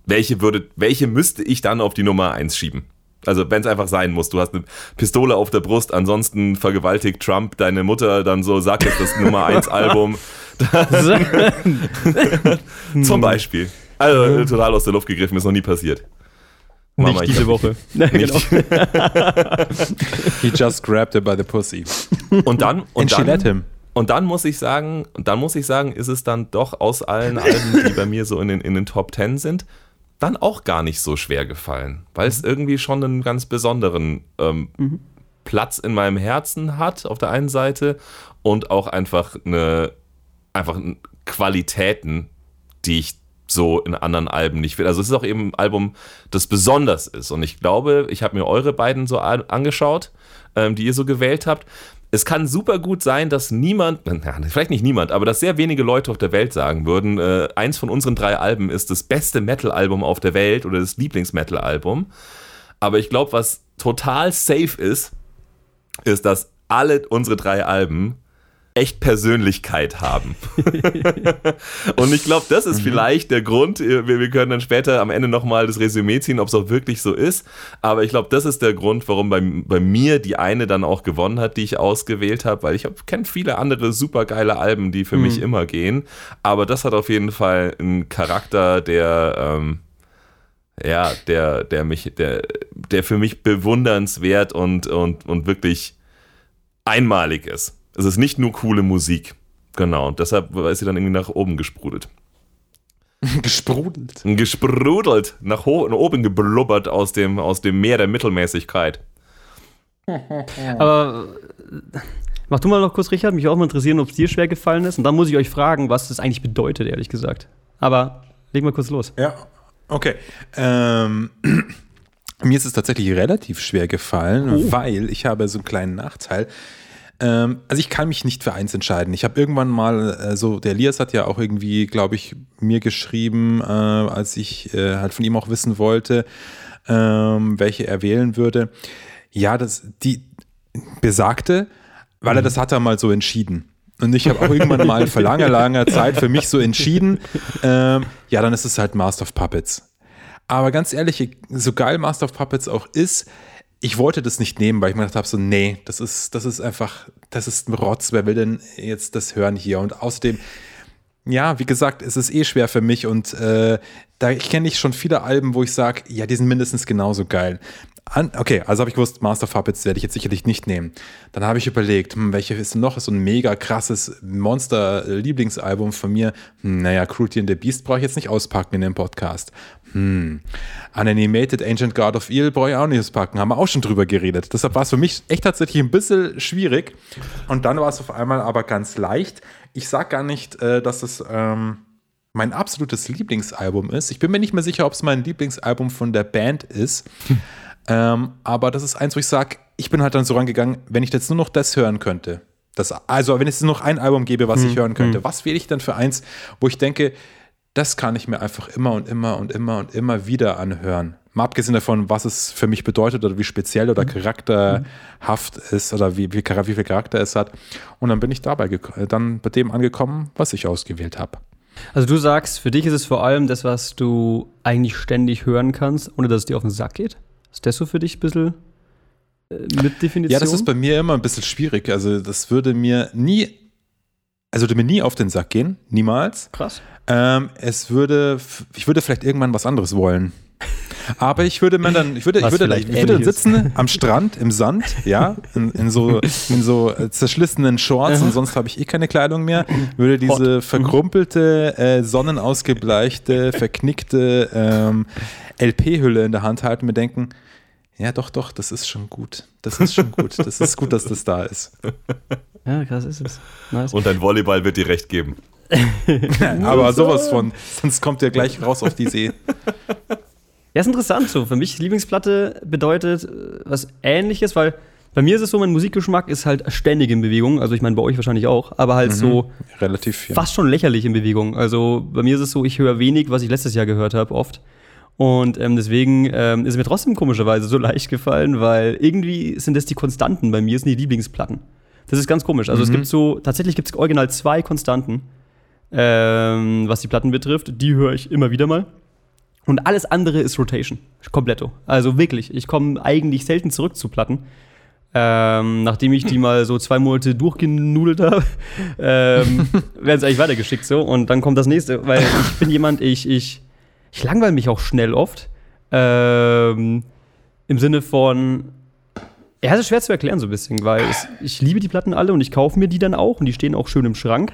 welche, würde, welche müsste ich dann auf die Nummer 1 schieben? Also wenn es einfach sein muss, du hast eine Pistole auf der Brust, ansonsten vergewaltigt Trump deine Mutter, dann so, sag jetzt das Nummer 1 [laughs] Album. [laughs] Zum Beispiel. Also total aus der Luft gegriffen, ist noch nie passiert. Mama, Nicht ich diese Woche. [laughs] Ja, genau. He just grabbed her by the pussy. Und dann, und And she let dann, him. und dann muss ich sagen, und dann muss ich sagen, ist es dann doch aus allen Alben, die bei mir so in den, in den Top 10 sind, dann auch gar nicht so schwer gefallen, weil es irgendwie schon einen ganz besonderen ähm, Platz in meinem Herzen hat auf der einen Seite und auch einfach eine einfach Qualitäten, die ich so in anderen Alben nicht will. Also es ist auch eben ein Album, das besonders ist. Und ich glaube, ich habe mir eure beiden so an- angeschaut, ähm, die ihr so gewählt habt. Es kann super gut sein, dass niemand, [laughs] vielleicht nicht niemand, aber dass sehr wenige Leute auf der Welt sagen würden, äh, eins von unseren drei Alben ist das beste Metal-Album auf der Welt oder das Lieblings-Metal-Album. Aber ich glaube, was total safe ist, ist, dass alle unsere drei Alben echt Persönlichkeit haben. [laughs] Und ich glaube, das ist vielleicht der Grund. Wir, wir können dann später am Ende nochmal das Resümee ziehen, ob es auch wirklich so ist. Aber ich glaube, das ist der Grund, warum bei, bei mir die eine dann auch gewonnen hat, die ich ausgewählt habe, weil ich kenne viele andere super geile Alben, die für mich immer gehen. Aber das hat auf jeden Fall einen Charakter, der. Ähm, ja, der, der mich, der, der für mich bewundernswert und, und, und wirklich einmalig ist. Es ist nicht nur coole Musik. Genau, und deshalb ist sie dann irgendwie nach oben gesprudelt. [laughs] Gesprudelt. Gesprudelt, nach, ho- nach oben geblubbert aus dem, aus dem Meer der Mittelmäßigkeit. [laughs] Aber äh, mach du mal noch kurz, Richard. Mich auch mal interessieren, ob es dir schwer gefallen ist. Und dann muss ich euch fragen, was das eigentlich bedeutet, ehrlich gesagt. Aber leg mal kurz los. Ja, okay. Ähm, [clears throat] mir ist es tatsächlich relativ schwer gefallen, weil ich habe so einen kleinen Nachteil. Ähm, also ich kann mich nicht für eins entscheiden. Ich habe irgendwann mal, äh, so der Elias hat ja auch irgendwie, glaube ich, mir geschrieben, äh, als ich äh, halt von ihm auch wissen wollte, ähm, welche er wählen würde. Ja, das, die besagte, weil er das hat er mal so entschieden. Und ich habe auch irgendwann mal vor langer, langer Zeit für mich so entschieden, ähm, ja, dann ist es halt Master of Puppets. Aber ganz ehrlich, so geil Master of Puppets auch ist, ich wollte das nicht nehmen, weil ich mir gedacht habe, so, nee, das ist, das ist einfach, das ist ein Rotz, wer will denn jetzt das hören hier? Und außerdem, ja, wie gesagt, es ist eh schwer für mich und äh, da kenne ich schon viele Alben, wo ich sage, ja, die sind mindestens genauso geil. An, okay, also habe ich gewusst, Master of Puppets werde ich jetzt sicherlich nicht nehmen. Dann habe ich überlegt, hm, welche ist noch so ein mega krasses Monster-Lieblingsalbum von mir? Hm, naja, Cruelty and the Beast brauche ich jetzt nicht auspacken in dem Podcast. Hm. Unanimated Ancient God of Eel brauche ich auch nicht auspacken. Haben wir auch schon drüber geredet. Deshalb war es für mich echt tatsächlich ein bisschen schwierig. Und dann war es auf einmal aber ganz leicht. Ich sage gar nicht, äh, dass es ähm, mein absolutes Lieblingsalbum ist. Ich bin mir nicht mehr sicher, ob es mein Lieblingsalbum von der Band ist. ähm, aber das ist eins, wo ich sage, ich bin halt dann so rangegangen, wenn ich jetzt nur noch das hören könnte. Das, also, wenn es nur noch ein Album gäbe, was ich hören könnte, was wähle ich dann für eins, wo ich denke, das kann ich mir einfach immer und immer und immer und immer wieder anhören. Mal abgesehen davon, was es für mich bedeutet oder wie speziell oder charakterhaft ist oder wie, wie, wie viel Charakter es hat. Und dann bin ich dabei äh, dann bei dem angekommen, was ich ausgewählt habe. Also du sagst, für dich ist es vor allem das, was du eigentlich ständig hören kannst, ohne dass es dir auf den Sack geht? Ist das so für dich ein bisschen äh, mit Definition? Ja, das ist bei mir immer ein bisschen schwierig. Also, das würde mir nie, also würde mir nie auf den Sack gehen, niemals. krass. Ähm, es würde, ich würde vielleicht irgendwann was anderes wollen. Aber ich würde mir dann, ich würde, ich würde, ich würde sitzen am Strand im Sand, ja, in, in so, in so äh, zerschlissenen Shorts und sonst habe ich eh keine Kleidung mehr, würde diese verkrumpelte, äh, sonnenausgebleichte, verknickte ähm, LP-Hülle in der Hand halten und mir denken, ja, doch, doch, das ist schon gut. Das ist schon gut. Das ist gut, dass das da ist. [laughs] Ja, krass ist es. Nice. Und dein Volleyball wird dir recht geben. [laughs] Aber sowas von, sonst kommt ihr gleich raus auf die See. [laughs] Ja, ist interessant so. Für mich Lieblingsplatte bedeutet äh, was ähnliches, weil bei mir ist es so, mein Musikgeschmack ist halt ständig in Bewegung. Also ich meine, bei euch wahrscheinlich auch, aber halt so Relativ, ja. fast schon lächerlich in Bewegung. Also bei mir ist es so, ich höre wenig, was ich letztes Jahr gehört habe, oft. Und ähm, deswegen ähm, ist es mir trotzdem komischerweise so [laughs] leicht gefallen, weil irgendwie sind das die Konstanten bei mir, sind die Lieblingsplatten. Das ist ganz komisch. Also es gibt so, tatsächlich gibt es original zwei Konstanten, ähm, was die Platten betrifft. Die höre ich immer wieder mal. Und alles andere ist Rotation. Kompletto. Also wirklich, ich komme eigentlich selten zurück zu Platten. Ähm, nachdem ich die [laughs] mal so zwei Monate durchgenudelt habe, ähm, [laughs] werden sie eigentlich weitergeschickt so und dann kommt das nächste, weil ich bin jemand, ich, ich, ich langweile mich auch schnell oft. Ähm, Im Sinne von, ja, es ist schwer zu erklären so ein bisschen, weil es, ich liebe die Platten alle und ich kaufe mir die dann auch und die stehen auch schön im Schrank.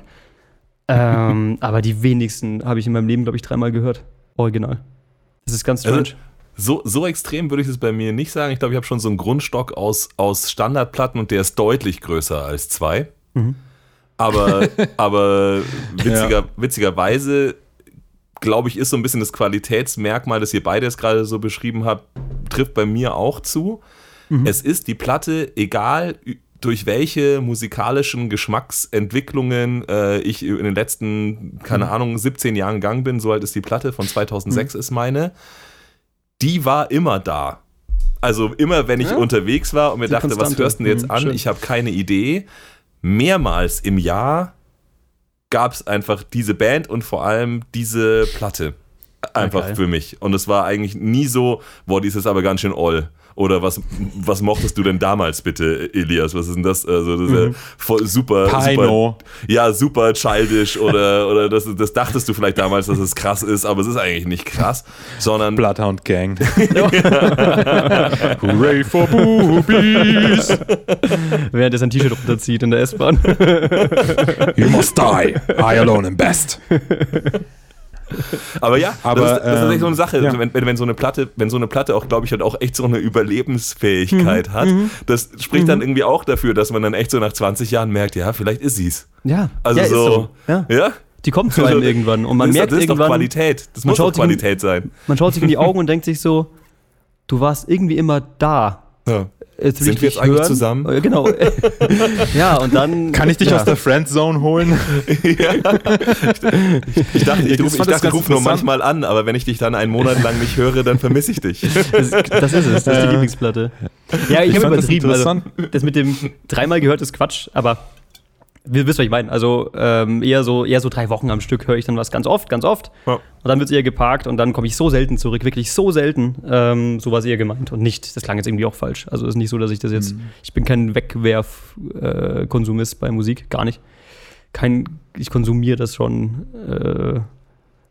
Ähm, [laughs] aber die wenigsten habe ich in meinem Leben, glaube ich, dreimal gehört. Original. Das ist ganz strange. Also, so, so extrem würde ich es bei mir nicht sagen. Ich glaube, ich habe schon so einen Grundstock aus, aus Standardplatten und der ist deutlich größer als zwei. Aber, [laughs] aber witziger, witzigerweise, glaube ich, ist so ein bisschen das Qualitätsmerkmal, das ihr beide jetzt gerade so beschrieben habt, trifft bei mir auch zu. Es ist die Platte, egal durch welche musikalischen Geschmacksentwicklungen äh, ich in den letzten, keine Ahnung, 17 Jahren gegangen bin, so alt ist die Platte, von 2006 ist meine, die war immer da. Also immer, wenn ich Ja. unterwegs war und mir Die dachte, was Konstante. hörst du denn jetzt Mhm, an? schön. Ich habe keine Idee. Mehrmals im Jahr gab es einfach diese Band und vor allem diese Platte. Einfach geil. für mich. Und es war eigentlich nie so, boah, die ist jetzt aber ganz schön oll. Oder was, was mochtest du denn damals bitte, Elias? Was ist denn das? Also, das ist ja voll super, super. Pino. Ja, super childish oder, [laughs] oder das, das dachtest du vielleicht damals, dass es krass ist, aber es ist eigentlich nicht krass, sondern Bloodhound Gang. [laughs] Hooray for Boobies. Während er sein T-Shirt runterzieht in der S-Bahn. You must die. I alone am best. [laughs] [laughs] Aber ja, Aber, das, ist, das ist ähm, echt so eine Sache. ja. Wenn, wenn, wenn so eine Platte, wenn so eine Platte auch, glaube ich, halt auch echt so eine Mhm. Überlebensfähigkeit hat, das spricht dann irgendwie auch dafür, dass man dann echt so nach 20 Jahren merkt, ja, vielleicht ist sie's. Ja, Also ja, ist so, Ja. ja. Die kommt zu einem Also, irgendwann und man merkt das ist doch irgendwann, Qualität. Das muss doch sich in- Qualität sein. man schaut sich in die [laughs] Augen und denkt sich so, du warst irgendwie immer da. Ja. Jetzt will Sind wir jetzt eigentlich hören. zusammen? Äh, Genau. [laughs] ja, und dann. Kann ich dich ja. aus der Friendzone holen? [laughs] Ich dachte, ich, ruf, ich, dachte, ich rufe nur manchmal an, aber wenn ich dich dann einen Monat lang nicht höre, dann vermisse ich dich. Das, das ist es, das ist die Lieblingsplatte. Ja, ich, Ich habe fand das übertrieben. Also, das mit dem dreimal gehört ist Quatsch, aber wisst, was ich meine. Also ähm, eher, so, eher so drei Wochen am Stück höre ich dann was ganz oft, ganz oft. Ja. Und dann wird es eher geparkt und dann komme ich so selten zurück, wirklich so selten. Ähm, so war es eher gemeint und nicht, das klang jetzt irgendwie auch falsch. Also es ist nicht so, dass ich das jetzt, ich bin kein Wegwerf-Konsumist bei Musik, gar nicht. Kein, ich konsumiere das schon äh,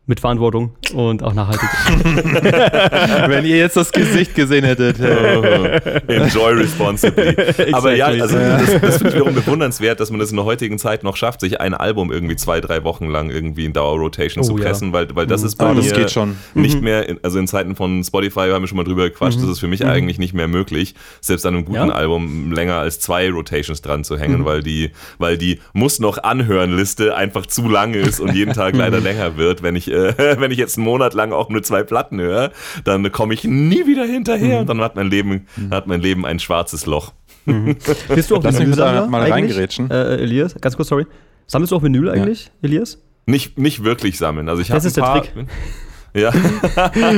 mit Verantwortung und auch nachhaltig. [laughs] Wenn ihr jetzt das Gesicht gesehen hättet. [laughs] Enjoy responsibly. Aber ja, Exactly. also das, das finde ich wiederum bewundernswert, dass man das in der heutigen Zeit noch schafft, sich ein Album irgendwie zwei, drei Wochen lang irgendwie in Dauerrotation zu Oh, ja. pressen, weil, weil das ist bei Ah, mir das geht schon. nicht mehr, in, also in Zeiten von Spotify haben wir schon mal drüber gequatscht, das ist für mich eigentlich nicht mehr möglich, selbst an einem guten Ja. Album länger als zwei Rotations dran zu hängen, weil die, weil die muss noch anhören Liste einfach zu lang ist und jeden Tag [laughs] leider länger wird. Wenn ich, äh, [laughs] wenn ich jetzt einen Monat lang auch nur zwei Platten höre, dann komme ich nie wieder hinterher und dann hat mein Leben, hat mein Leben ein schwarzes Loch. [laughs] Bist du auch mich mit da mal eigentlich? reingerätschen. Äh, Elias, ganz kurz, sorry. Sammelst du auch Vinyl eigentlich, Elias? Nicht, nicht wirklich sammeln. Also ich Das habe ist ein der paar, Trick. [laughs] Ja,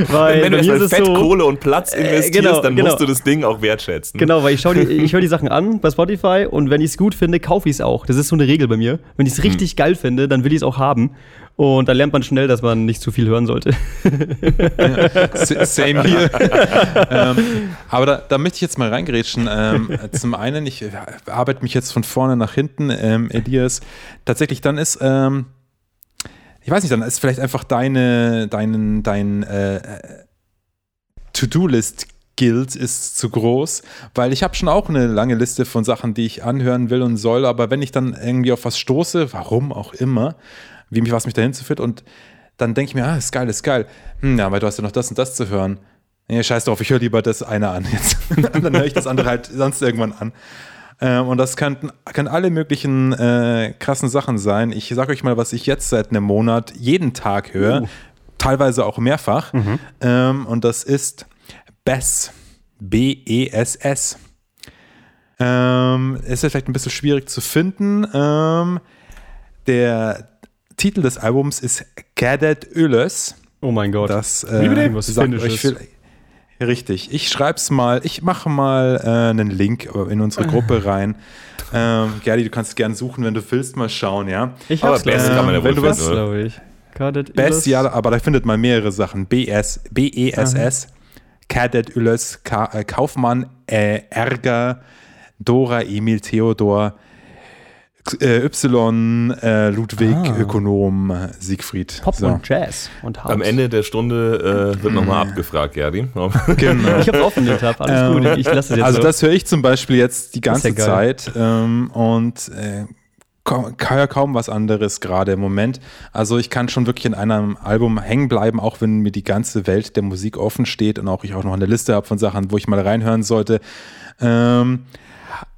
Weil wenn du erstmal Fett, so, Kohle und Platz investierst, genau, dann genau. musst du das Ding auch wertschätzen. Genau, weil ich, die, ich höre die Sachen an bei Spotify und wenn ich es gut finde, kaufe ich es auch. Das ist so eine Regel bei mir. Wenn ich Hm. es richtig geil finde, dann will ich es auch haben. Und dann lernt man schnell, dass man nicht zu viel hören sollte. S- Same hier. [laughs] ähm, aber da, da möchte ich jetzt mal reingerätschen. Ähm, zum einen, ich äh, arbeite mich jetzt von vorne nach hinten, ähm, Elias. Tatsächlich, dann ist, ähm, ich weiß nicht, dann ist vielleicht einfach deine, deinen, dein äh, To-Do-List gilt, ist zu groß, weil ich habe schon auch eine lange Liste von Sachen, die ich anhören will und soll, aber wenn ich dann irgendwie auf was stoße, warum auch immer, wie mich was mich dahin zuführt und dann denke ich mir, ah, ist geil, ist geil. Hm, ja, aber du hast ja noch das und das zu hören. Nee, scheiß drauf, ich höre lieber das eine an jetzt. [laughs] dann höre ich das andere halt sonst irgendwann an. Ähm, und das können, können alle möglichen äh, krassen Sachen sein. Ich sage euch mal, was ich jetzt seit einem Monat jeden Tag höre, Uh. teilweise auch mehrfach. Ähm, und das ist Bess. B-E-S-S. Ähm, ist ja vielleicht ein bisschen schwierig zu finden. Ähm, der Titel des Albums ist Cadet Öles. Oh mein Gott. Das Wie bitte? äh, Was sagt euch viel, Richtig. Ich schreib's mal, ich mache mal äh, einen Link in unsere [laughs] Gruppe rein. Ähm, Gerdi, du kannst gern suchen, wenn du willst, mal schauen, ja. ich Aber hab's Best Ähm, kann man ja wohl wenn du was- finden, glaube ich. Cadet Best, ja, aber da findet man mehrere Sachen. BS, B-E-S-S, Cadet Ules, Ka äh, Kaufmann, äh, Ärger, Dora, Emil, Theodor, äh, Y, äh, Ludwig, Ah. Ökonom, äh, Siegfried. Pop So. und Jazz und House. Am Ende der Stunde äh, wird nochmal abgefragt, Gerdi. [laughs] Genau. Ich hab's offen, den Tab. Alles Ähm, gut. Ich, ich lasse es jetzt Also so. das höre ich zum Beispiel jetzt die ja ganze geil. Zeit ähm, und äh, kaum, ja kaum was anderes gerade im Moment. Also ich kann schon wirklich in einem Album hängen bleiben, auch wenn mir die ganze Welt der Musik offen steht und auch ich auch noch eine Liste habe von Sachen, wo ich mal reinhören sollte. Ähm,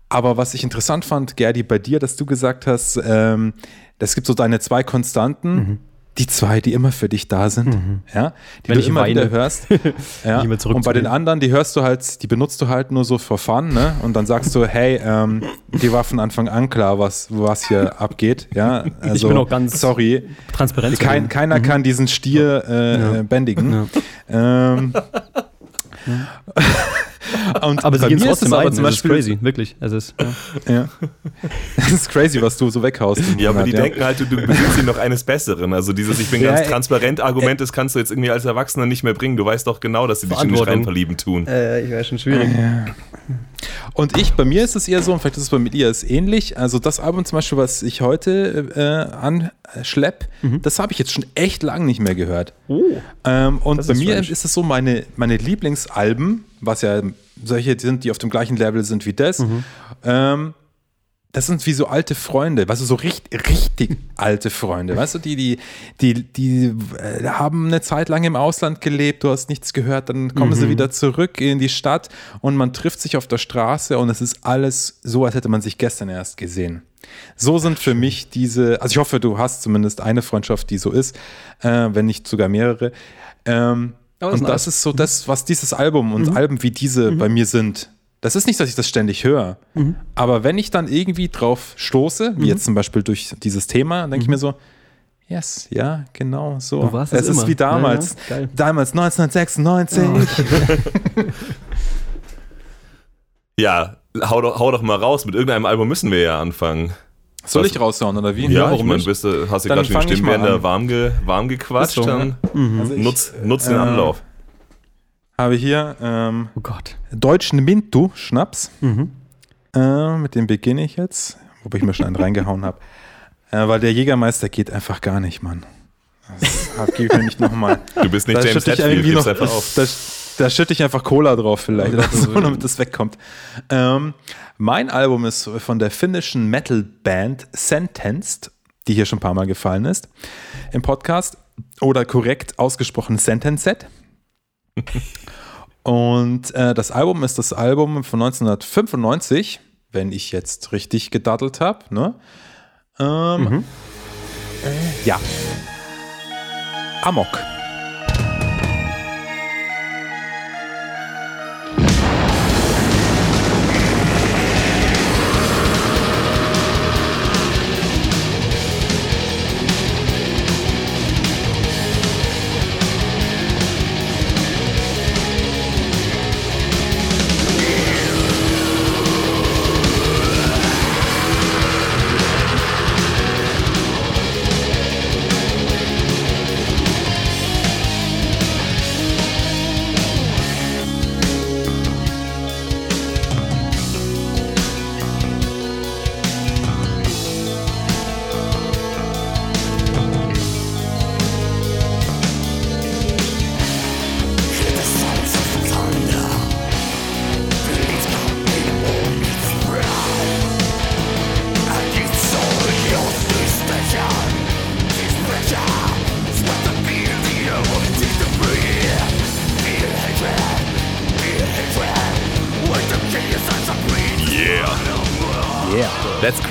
aber was ich interessant fand, Gerdi, bei dir, dass du gesagt hast, ähm, es gibt so deine zwei Konstanten, Mhm. die zwei, die immer für dich da sind, ja, die Wenn du ich immer weine. wieder hörst. [laughs] ja. Immer Und bei den anderen, die hörst du halt, die benutzt du halt nur so for fun, ne? Und dann sagst du, hey, ähm, die war von Anfang an klar, was, was hier [laughs] abgeht, ja. Also, bin auch ganz sorry, Transparenz. kein, keiner kann diesen Stier äh, Mhm. Ja. bändigen. Ähm, und aber sie bei gehen mir ist trotzdem es aber zum Das ist Beispiel, crazy. Wirklich. Es ist, ja. Ja. [laughs] Das ist crazy, was du so weghaust. im Ja, aber die denken halt, du, du besitzt ihn noch eines Besseren. Also dieses Ich bin Ja, ganz ey. transparent Argument, das kannst du jetzt irgendwie als Erwachsener nicht mehr bringen. Du weißt doch genau, dass sie dich in den. Schrein verlieben tun. Äh, ich wäre schon schwierig. Und ich, bei mir ist es eher so, und vielleicht ist es bei Elias ähnlich. Also das Album zum Beispiel, was ich heute äh, anschlepp, das habe ich jetzt schon echt lang nicht mehr gehört. Oh. Ähm, und Das bei ist mir strange. ist es so, meine, meine Lieblingsalben, was ja solche sind, die auf dem gleichen Level sind wie das, Mhm. ähm, das sind wie so alte Freunde, weißt du, so richtig, richtig alte Freunde, weißt du, die, die, die, die äh, haben eine Zeit lang im Ausland gelebt, du hast nichts gehört, dann kommen Mhm. sie wieder zurück in die Stadt und man trifft sich auf der Straße und es ist alles so, als hätte man sich gestern erst gesehen. So sind für mich diese, also ich hoffe, du hast zumindest eine Freundschaft, die so ist, äh, wenn nicht sogar mehrere. Ähm, Aber ist und das ist so das, was dieses Album und Alben wie diese bei mir sind. Das ist nicht, dass ich das ständig höre. Aber wenn ich dann irgendwie drauf stoße, wie jetzt zum Beispiel durch dieses Thema, denke ich mir so, yes, ja, genau so. Du warst es es ist immer. wie damals. Ja, ja. Damals 1996. [laughs] Ja, hau doch, hau doch mal raus. Mit irgendeinem Album müssen wir ja anfangen. Soll ich raushauen oder wie? Ja, ich warum nicht? bist du, hast du Dann gerade mal Stimmbänder warm, ge, warm gequatscht, so, dann Also ich, nutz, nutz den äh, Anlauf. habe hier ähm, Oh Gott. deutschen Mintu Schnaps. Mhm. Äh, mit dem beginne ich jetzt, wobei ich mir schon einen reingehauen habe. Äh, weil der Jägermeister geht einfach gar nicht, Mann. Das gebe ich mir nicht nochmal. Du bist nicht Da James Hetfield, gib's noch, einfach auf. da, da schütte ich einfach Cola drauf vielleicht, oder [laughs] so, damit das wegkommt. Ähm, mein Album ist von der finnischen Metal-Band Sentenced, die hier schon ein paar Mal gefallen ist im Podcast. Oder korrekt ausgesprochen Sentenced. [laughs] Und äh, das Album ist das Album von 1995, wenn ich jetzt richtig gedaddelt habe. Ne? Ähm, äh, ja. Amok.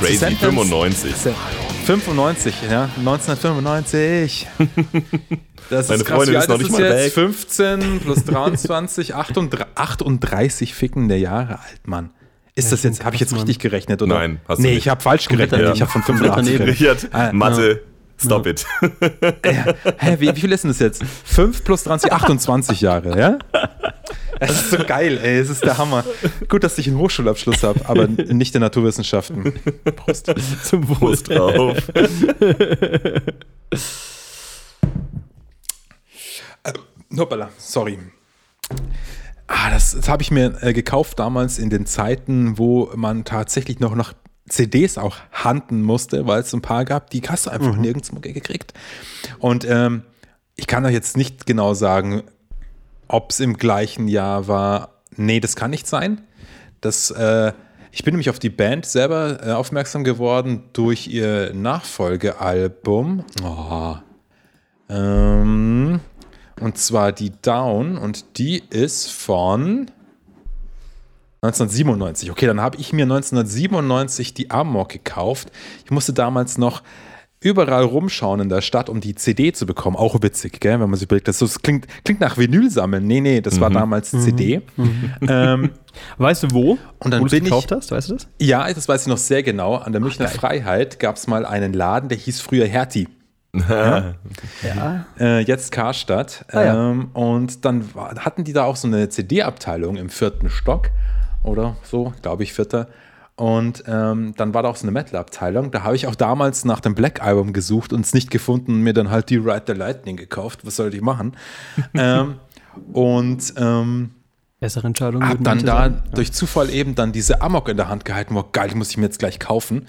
Crazy. Sentence- 95. Se- 95, ja, 1995. [laughs] Das Meine ist krass. Freundin Wie ist noch ist nicht mal jetzt? weg. 15 plus 23, 38, 38 fickende Jahre alt, Mann. Ist das jetzt, habe ich jetzt richtig gerechnet, oder? Nein, hast du Nee, nicht. ich habe falsch gerechnet. Ich habe von Komplett 85 daneben. gerechnet. Richard, Ah, Mathe, stop it. [laughs] Hä, wie, wie viel ist denn das jetzt? 5 plus 20, 28 Jahre, ja? Es ist so geil, ey, es ist der Hammer. Gut, dass ich einen Hochschulabschluss habe, aber nicht in Naturwissenschaften. Prost. [laughs] Zum Wohl. Prost drauf. Hoppala, sorry. Ah, das, das habe ich mir äh, gekauft damals in den Zeiten, wo man tatsächlich noch nach CDs auch handen musste, weil es ein paar gab, die hast du einfach nirgends ge- gekriegt. Und ähm, ich kann euch jetzt nicht genau sagen, ob es im gleichen Jahr war. Nee, das kann nicht sein. Das, äh, ich bin nämlich auf die Band selber äh, aufmerksam geworden durch ihr Nachfolgealbum. Oh. Ähm, und zwar die Down und die ist von 1997. Okay, dann habe ich mir 1997 die Amok gekauft. Ich musste damals noch überall rumschauen in der Stadt, um die CD zu bekommen. Auch witzig, gell? wenn man sich überlegt, das, so, das klingt, klingt nach Vinyl sammeln. Nee, nee, das war damals CD. Ähm, [laughs] Weißt du wo? Und dann wo du bin ich- gekauft hast, weißt du das? ja, das weiß ich noch sehr genau. An der Münchner Freiheit gab es mal einen Laden, der hieß früher Hertie. [laughs] Ja. äh, jetzt Karstadt. Ah, ja. ähm, und dann war, hatten die da auch so eine CD-Abteilung im vierten Stock oder so, glaube ich, vierter. Und ähm, dann war da auch so eine Metal-Abteilung. Da habe ich auch damals nach dem Black-Album gesucht und es nicht gefunden und mir dann halt die Ride the Lightning gekauft. Was sollte ich machen? [laughs] ähm, und ähm, Bessere Entscheidung. hab dann da sagen. durch Zufall eben dann diese Amok in der Hand gehalten. Wow, geil, die muss ich mir jetzt gleich kaufen.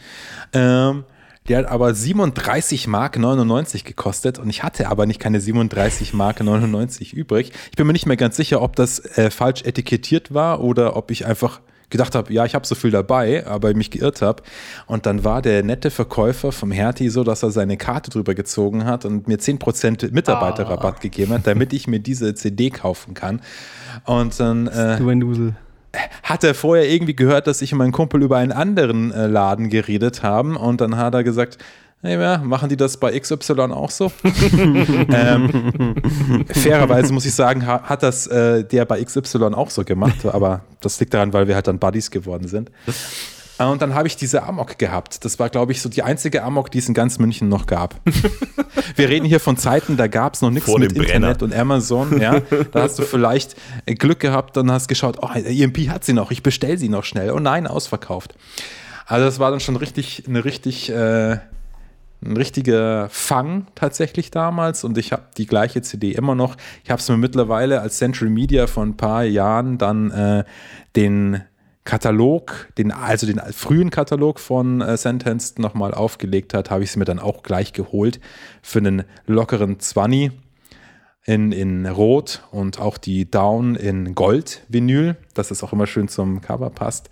Ähm, die hat aber 37 Mark 99 gekostet und ich hatte aber nicht keine 37 Mark 99 übrig. Ich bin mir nicht mehr ganz sicher, ob das äh, falsch etikettiert war oder ob ich einfach gedacht habe, ja, ich habe so viel dabei, aber mich geirrt habe. Und dann war der nette Verkäufer vom Hertie so, dass er seine Karte drüber gezogen hat und mir 10% Mitarbeiterrabatt gegeben hat, damit ich mir diese CD kaufen kann. Und dann äh, Du ein Dusel. Hat er vorher irgendwie gehört, dass ich und mein Kumpel über einen anderen äh, Laden geredet haben und dann hat er gesagt, hey, ja, machen die das bei XY auch so? [laughs] ähm, fairerweise muss ich sagen, ha, hat das äh, der bei XY auch so gemacht, aber das liegt daran, weil wir halt dann Buddies geworden sind. Äh, Und dann habe ich diese Amok gehabt. Das war, glaube ich, so die einzige Amok, die es in ganz München noch gab. [laughs] Wir reden hier von Zeiten, da gab es noch nichts mit Brenner. Internet und Amazon. Ja, da hast du vielleicht äh, Glück gehabt und hast geschaut, oh, EMP hat sie noch, ich bestelle sie noch schnell. Oh nein, ausverkauft. Also das war dann schon richtig, eine richtig, äh, ein richtiger Fang tatsächlich damals und ich habe die gleiche CD immer noch. Ich habe es mir mittlerweile als Central Media vor ein paar Jahren dann äh, den Katalog, den, also den frühen Katalog von äh, Sentenced nochmal aufgelegt hat, habe ich es mir dann auch gleich geholt für einen lockeren 20 in, in Rot und auch die Down in Gold-Vinyl, dass es auch immer schön zum Cover passt.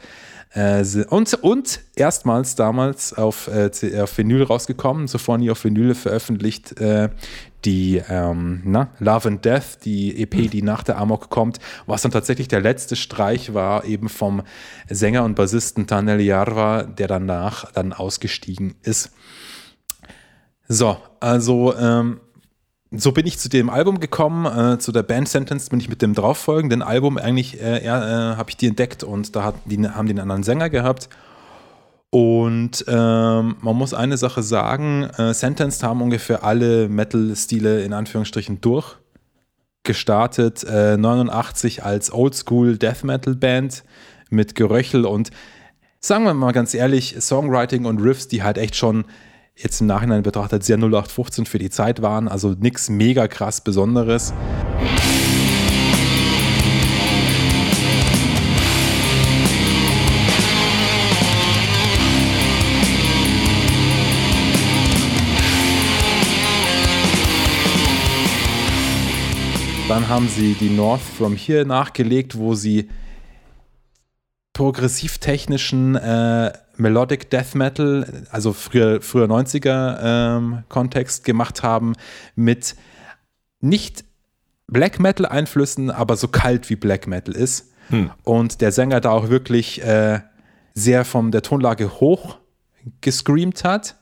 Äh, und, und erstmals damals auf, äh, auf Vinyl rausgekommen, zuvor nie auf Vinyl veröffentlicht, äh, die ähm, na, Love and Death, die EP, die nach der Amok kommt, was dann tatsächlich der letzte Streich war, eben vom Sänger und Bassisten Tanel Jarva, der danach dann ausgestiegen ist. So, also ähm, so bin ich zu dem Album gekommen, äh, zu der Band Sentence bin ich mit dem drauffolgenden Album eigentlich, äh, äh, habe ich die entdeckt und da hat, die haben den anderen Sänger gehabt. Und ähm, man muss eine Sache sagen, äh, Sentenced haben ungefähr alle Metal-Stile in Anführungsstrichen durch. Gestartet äh, 89 als Oldschool Death Metal Band mit Geröchel und sagen wir mal ganz ehrlich, Songwriting und Riffs, die halt echt schon jetzt im Nachhinein betrachtet sehr 0815 für die Zeit waren, also nichts mega krass Besonderes. Dann haben sie die North From Here nachgelegt, wo sie progressiv-technischen äh, Melodic Death Metal, also früher, früher 90er ähm, Kontext gemacht haben, mit nicht Black Metal Einflüssen, aber so kalt wie Black Metal ist. Und der Sänger da auch wirklich äh, sehr von der Tonlage hoch gescreamt hat.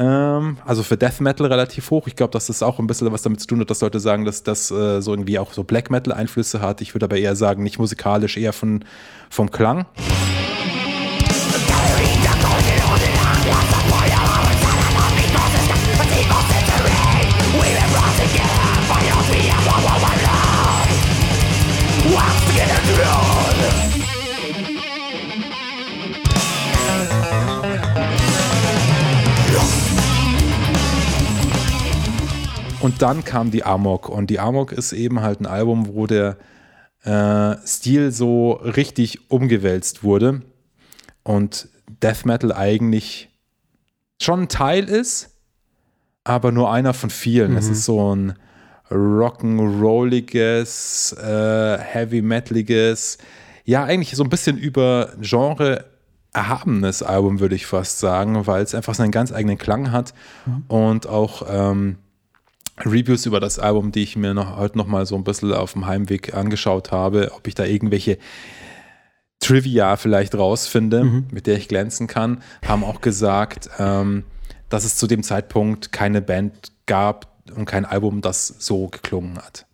Ähm, also für Death Metal relativ hoch. Ich glaube, dass das auch ein bisschen was damit zu tun hat, dass Leute sagen, dass das äh, so irgendwie auch so Black Metal Einflüsse hat. Ich würde aber eher sagen, nicht musikalisch, eher von, vom Klang. Und dann kam die Amok. Und die Amok ist eben halt ein Album, wo der äh, Stil so richtig umgewälzt wurde. Und Death Metal eigentlich schon ein Teil ist, aber nur einer von vielen. Es ist so ein rock'n'rolliges, äh, heavy metaliges, ja, eigentlich so ein bisschen über Genre erhabenes Album, würde ich fast sagen, weil es einfach seinen ganz eigenen Klang hat und auch ähm, Reviews über das Album, die ich mir noch, heute noch mal so ein bisschen auf dem Heimweg angeschaut habe, ob ich da irgendwelche Trivia vielleicht rausfinde, mit der ich glänzen kann, haben auch gesagt, ähm, dass es zu dem Zeitpunkt keine Band gab und kein Album, das so geklungen hat.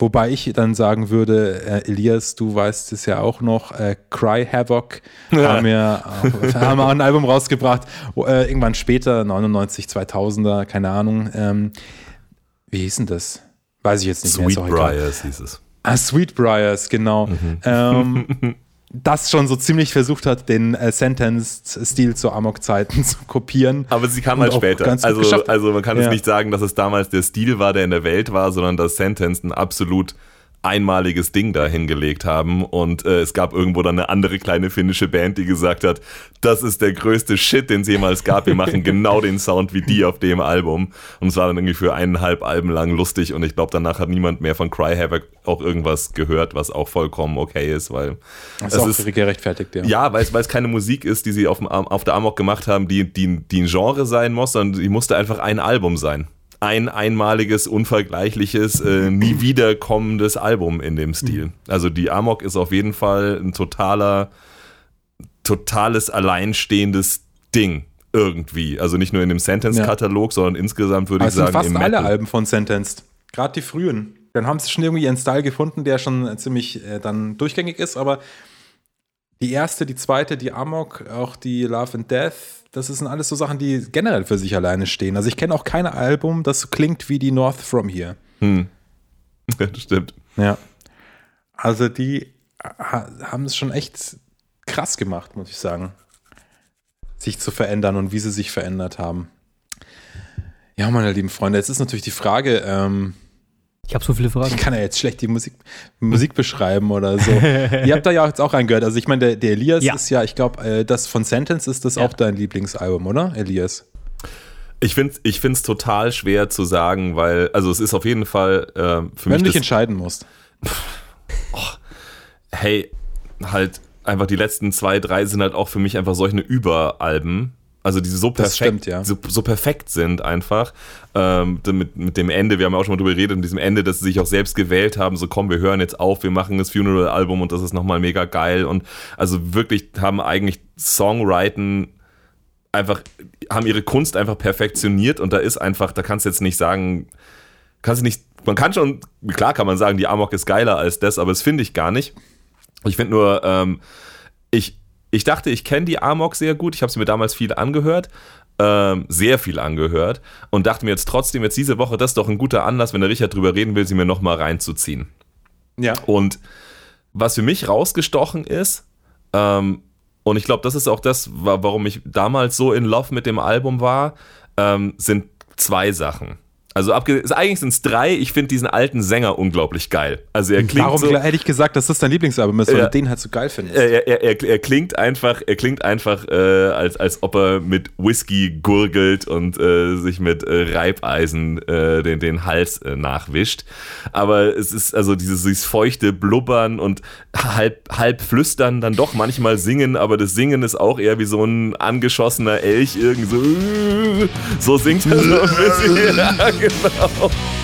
Wobei ich dann sagen würde, äh, Elias, du weißt es ja auch noch, äh, Cry Havoc haben wir auch, [laughs] haben auch ein Album rausgebracht, wo, äh, irgendwann später, 99, 2000er, keine Ahnung. Ähm, wie hieß denn das? Weiß ich jetzt nicht mehr. auch egal. Sweetbriars hieß es. Ah, Sweetbriars, genau. Ähm, [laughs] das schon so ziemlich versucht hat, den äh, Sentenced-Stil zu Amok-Zeiten [laughs] zu kopieren. Aber sie kam halt später. Also, also man kann es Ja. nicht sagen, dass es damals der Stil war, der in der Welt war, sondern dass Sentenced ein absolut einmaliges Ding da hingelegt haben und äh, es gab irgendwo dann eine andere kleine finnische Band, die gesagt hat, das ist der größte Shit, den es jemals gab, wir machen [laughs] genau den Sound wie die auf dem Album und es war dann irgendwie für eineinhalb Alben lang lustig und ich glaube danach hat niemand mehr von Cry Havoc auch irgendwas gehört, was auch vollkommen okay ist, weil Das es ist gerechtfertigt, ja. ja, weil es, weil es keine Musik ist, die sie auf, dem, auf der Amok gemacht haben, die, die, die ein Genre sein muss, sondern die musste einfach ein Album sein. Ein einmaliges, unvergleichliches, äh, nie wiederkommendes Album in dem Stil. Also die Amok ist auf jeden Fall ein totaler, totales alleinstehendes Ding irgendwie. Also nicht nur in dem Sentence-Katalog, sondern insgesamt würde ich Also sind sagen fast im alle Metal. Alben von Sentenced. Gerade die frühen. Dann haben sie schon irgendwie ihren Style gefunden, der schon ziemlich äh, dann durchgängig ist, aber die erste, die zweite, die Amok, auch die Love and Death, das sind alles so Sachen, die generell für sich alleine stehen. Also ich kenne auch kein Album, das so klingt wie die North From Here. [laughs] Das stimmt. Ja. Also die ha haben es schon echt krass gemacht, muss ich sagen. Sich zu verändern und wie sie sich verändert haben. Ja, meine lieben Freunde, jetzt ist natürlich die Frage, ähm, Ich habe so viele Fragen. ich kann ja jetzt schlecht die Musik, Musik beschreiben oder so. [laughs] Ihr habt da ja jetzt auch reingehört. Also ich meine, der, der Elias Ja. ist ja, ich glaube, äh, das von Sentence ist das Ja. auch dein Lieblingsalbum, oder, Elias? Ich finde es ich find's total schwer zu sagen, weil, also es ist auf jeden Fall äh, für Wenn mich du dich entscheiden musst. [laughs] hey, halt einfach die letzten zwei, drei sind halt auch für mich einfach solche Überalben. Also die so perfekt, stimmt, ja. so, so perfekt sind einfach. Ähm, mit, mit dem Ende, wir haben ja auch schon mal drüber geredet, mit diesem Ende, dass sie sich auch selbst gewählt haben, so komm, wir hören jetzt auf, wir machen das Funeral-Album und das ist nochmal mega geil. Und also wirklich haben eigentlich Songwriten einfach, haben ihre Kunst einfach perfektioniert und da ist einfach, da kannst du jetzt nicht sagen, kannst du nicht, man kann schon, klar kann man sagen, die Amok ist geiler als das, aber das finde ich gar nicht. Ich finde nur, ähm, ich, ich dachte, ich kenne die Amok sehr gut. Ich habe sie mir damals viel angehört, ähm, sehr viel angehört und dachte mir jetzt trotzdem, jetzt diese Woche, das ist doch ein guter Anlass, wenn der Richard drüber reden will, sie mir nochmal reinzuziehen. Ja. Und was für mich rausgestochen ist, ähm, und ich glaube, das ist auch das, wa- warum ich damals so in Love mit dem Album war, ähm, sind zwei Sachen. Also eigentlich sind es drei. Ich finde diesen alten Sänger unglaublich geil. Also er klingt Warum so, hätte ich gesagt, dass das dein Lieblingsalbum ist, weil Ja. du den halt so geil findest? er, er, er, er klingt einfach, er klingt einfach, äh, als, als ob er mit Whisky gurgelt und äh, sich mit äh, Reibeisen äh, den, den Hals äh, nachwischt. Aber es ist also dieses, dieses feuchte Blubbern und halb, halb flüstern, dann doch manchmal singen, aber das Singen ist auch eher wie so ein angeschossener Elch, irgendwie so, so singt er so ein bisschen. [laughs] Ja, genau. Think about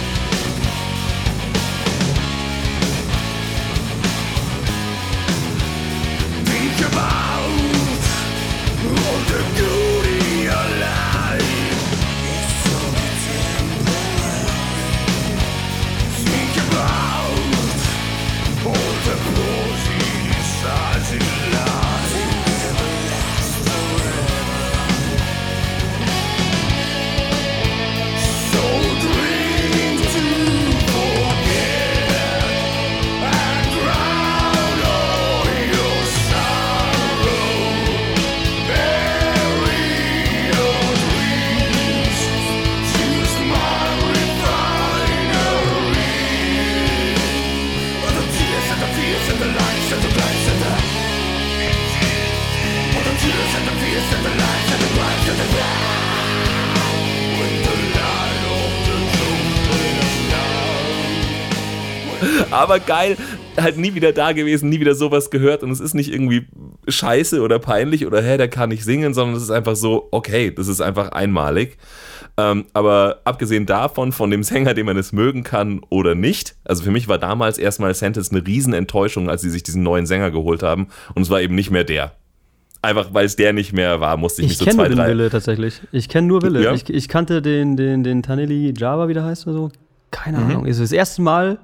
Aber geil, halt nie wieder da gewesen, nie wieder sowas gehört und es ist nicht irgendwie scheiße oder peinlich oder hä, der kann nicht singen, sondern es ist einfach so, okay, das ist einfach einmalig. Ähm, aber abgesehen davon, von dem Sänger, den man es mögen kann oder nicht, also für mich war damals erstmal Sentence eine Riesenenttäuschung, als sie sich diesen neuen Sänger geholt haben und es war eben nicht mehr der. Einfach weil es der nicht mehr war, musste ich, Ich mich so kenne zwei, nur den drei. Wille tatsächlich. Ich kenne nur Wille. Ja? Ich, ich kannte den, den, den Taneli Java, wie der heißt oder so. Keine Mhm. Ahnung. Es ist das erste Mal,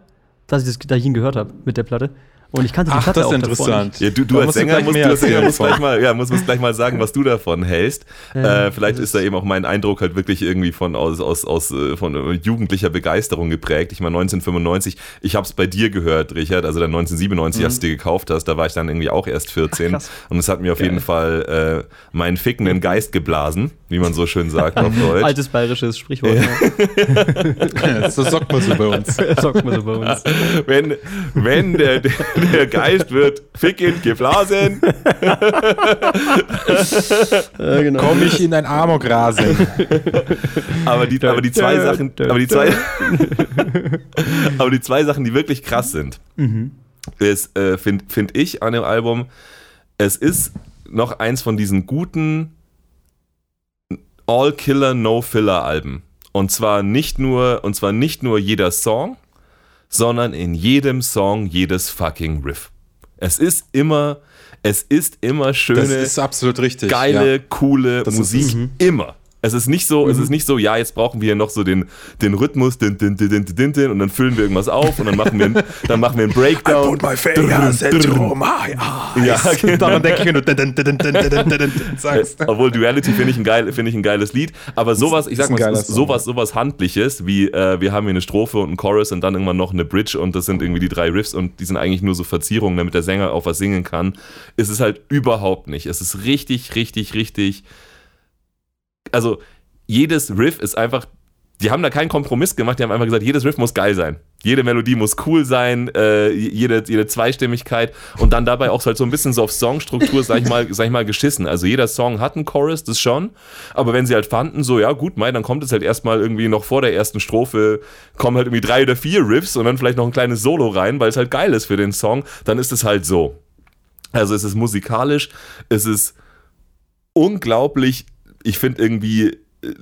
dass ich, das, ihn gehört habe mit der Platte. Und ich kannte die Ach, Platte das ist auch davor interessant. Ja, du, du als Sänger gleich musst, mehr du als Sänger erzählen musst von. gleich mal, ja, musst, musst gleich mal sagen, was du davon hältst. Ja, äh, vielleicht ist da eben auch mein Eindruck halt wirklich irgendwie von aus, aus, aus äh, von äh, jugendlicher Begeisterung geprägt. Ich meine 1995, ich habe es bei dir gehört, Richard, also dann 1997, als du dir gekauft hast, da war ich dann irgendwie auch erst 14 krass. und es hat mir auf Geil. jeden Fall äh, meinen fickenden Geist geblasen, wie man so schön sagt auf [laughs] Deutsch. Altes bayerisches Sprichwort. so [laughs] sagt man so bei uns. [laughs] Ja. Sagt man so bei uns. wenn, wenn der, der, Geist wird fickend geblasen, Ja, genau. Komm ich in ein Amokrasen. Aber die, aber die zwei Sachen, aber die zwei, aber die zwei Sachen, die wirklich krass sind, ist, äh, finde find ich an dem Album, es ist noch eins von diesen guten All-Killer, No-Filler-Alben. Und zwar nicht nur, und zwar nicht nur jeder Song, sondern in jedem Song jedes fucking Riff. Es ist immer, es ist immer schöne, Das ist absolut richtig. geile, Ja. coole Das ist Musik es. Mhm. immer. Es ist nicht so, es ist nicht so, ja, jetzt brauchen wir hier noch so den, den Rhythmus, din, din, din, din, din, din, und dann füllen wir irgendwas auf und dann machen wir, einen- [laughs] dann machen wir einen Breakdown. my fingers into my eyes. Ja, genau. Daran denke ich, wenn du dun, dun, dun, dun, dun, dun sagst. Obwohl Duality finde ich, ein geil, finde ich ein geiles Lied. Aber sowas, ich sag mal, sowas, sowas Handliches, wie äh, wir haben hier eine Strophe und einen Chorus und dann irgendwann noch eine Bridge und das sind irgendwie die drei Riffs und die sind eigentlich nur so Verzierungen, damit der Sänger auch was singen kann. Ist es halt überhaupt nicht. Es ist richtig, richtig, richtig. Also, jedes Riff ist einfach. Die haben da keinen Kompromiss gemacht, die haben einfach gesagt, jedes Riff muss geil sein. Jede Melodie muss cool sein, äh, jede, jede Zweistimmigkeit und dann dabei auch halt so ein bisschen so auf Songstruktur, sag ich mal, sag ich mal, geschissen. Also jeder Song hat einen Chorus, das schon, aber wenn sie halt fanden, so, ja gut, mei, dann kommt es halt erstmal irgendwie noch vor der ersten Strophe, kommen halt irgendwie drei oder vier Riffs und dann vielleicht noch ein kleines Solo rein, weil es halt geil ist für den Song, dann ist es halt so. Also es ist musikalisch, es ist unglaublich, ich finde irgendwie äh,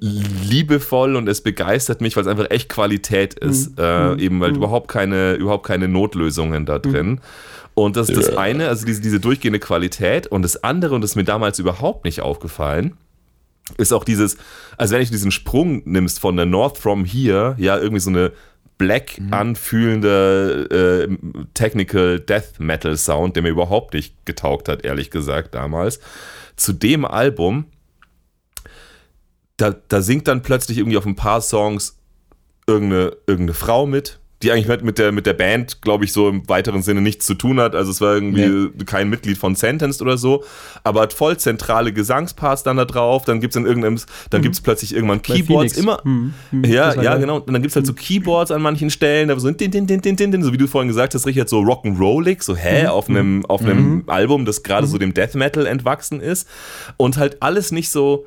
liebevoll und es begeistert mich, weil es einfach echt Qualität ist. Äh, eben weil überhaupt keine, überhaupt keine Notlösungen da drin. Und das ist das eine, also diese, diese durchgehende Qualität. Und das andere, und das ist mir damals überhaupt nicht aufgefallen, ist auch dieses, also wenn ich diesen Sprung nimmst von der North from Here, ja, irgendwie so eine black anfühlende äh, Technical Death Metal Sound, der mir überhaupt nicht getaugt hat, ehrlich gesagt, damals, zu dem Album, da, da singt dann plötzlich irgendwie auf ein paar Songs irgendeine, irgendeine Frau mit, die eigentlich mit, mit, der, mit der Band, glaube ich, so im weiteren Sinne nichts zu tun hat. Also es war irgendwie kein Mitglied von Sentenced oder so, aber hat voll zentrale Gesangsparts dann da drauf. Dann gibt es in irgendeinem, dann gibt's plötzlich irgendwann Keyboards immer. Hm, hm, Ja, ja, genau. Und dann gibt es halt so Keyboards an manchen Stellen, da so din, din, din, din, din, din, so wie du vorhin gesagt hast, Richard, so Rock'n'Rollig, so hä, auf einem, auf einem Album, das gerade so dem Death Metal entwachsen ist. Und halt alles nicht so,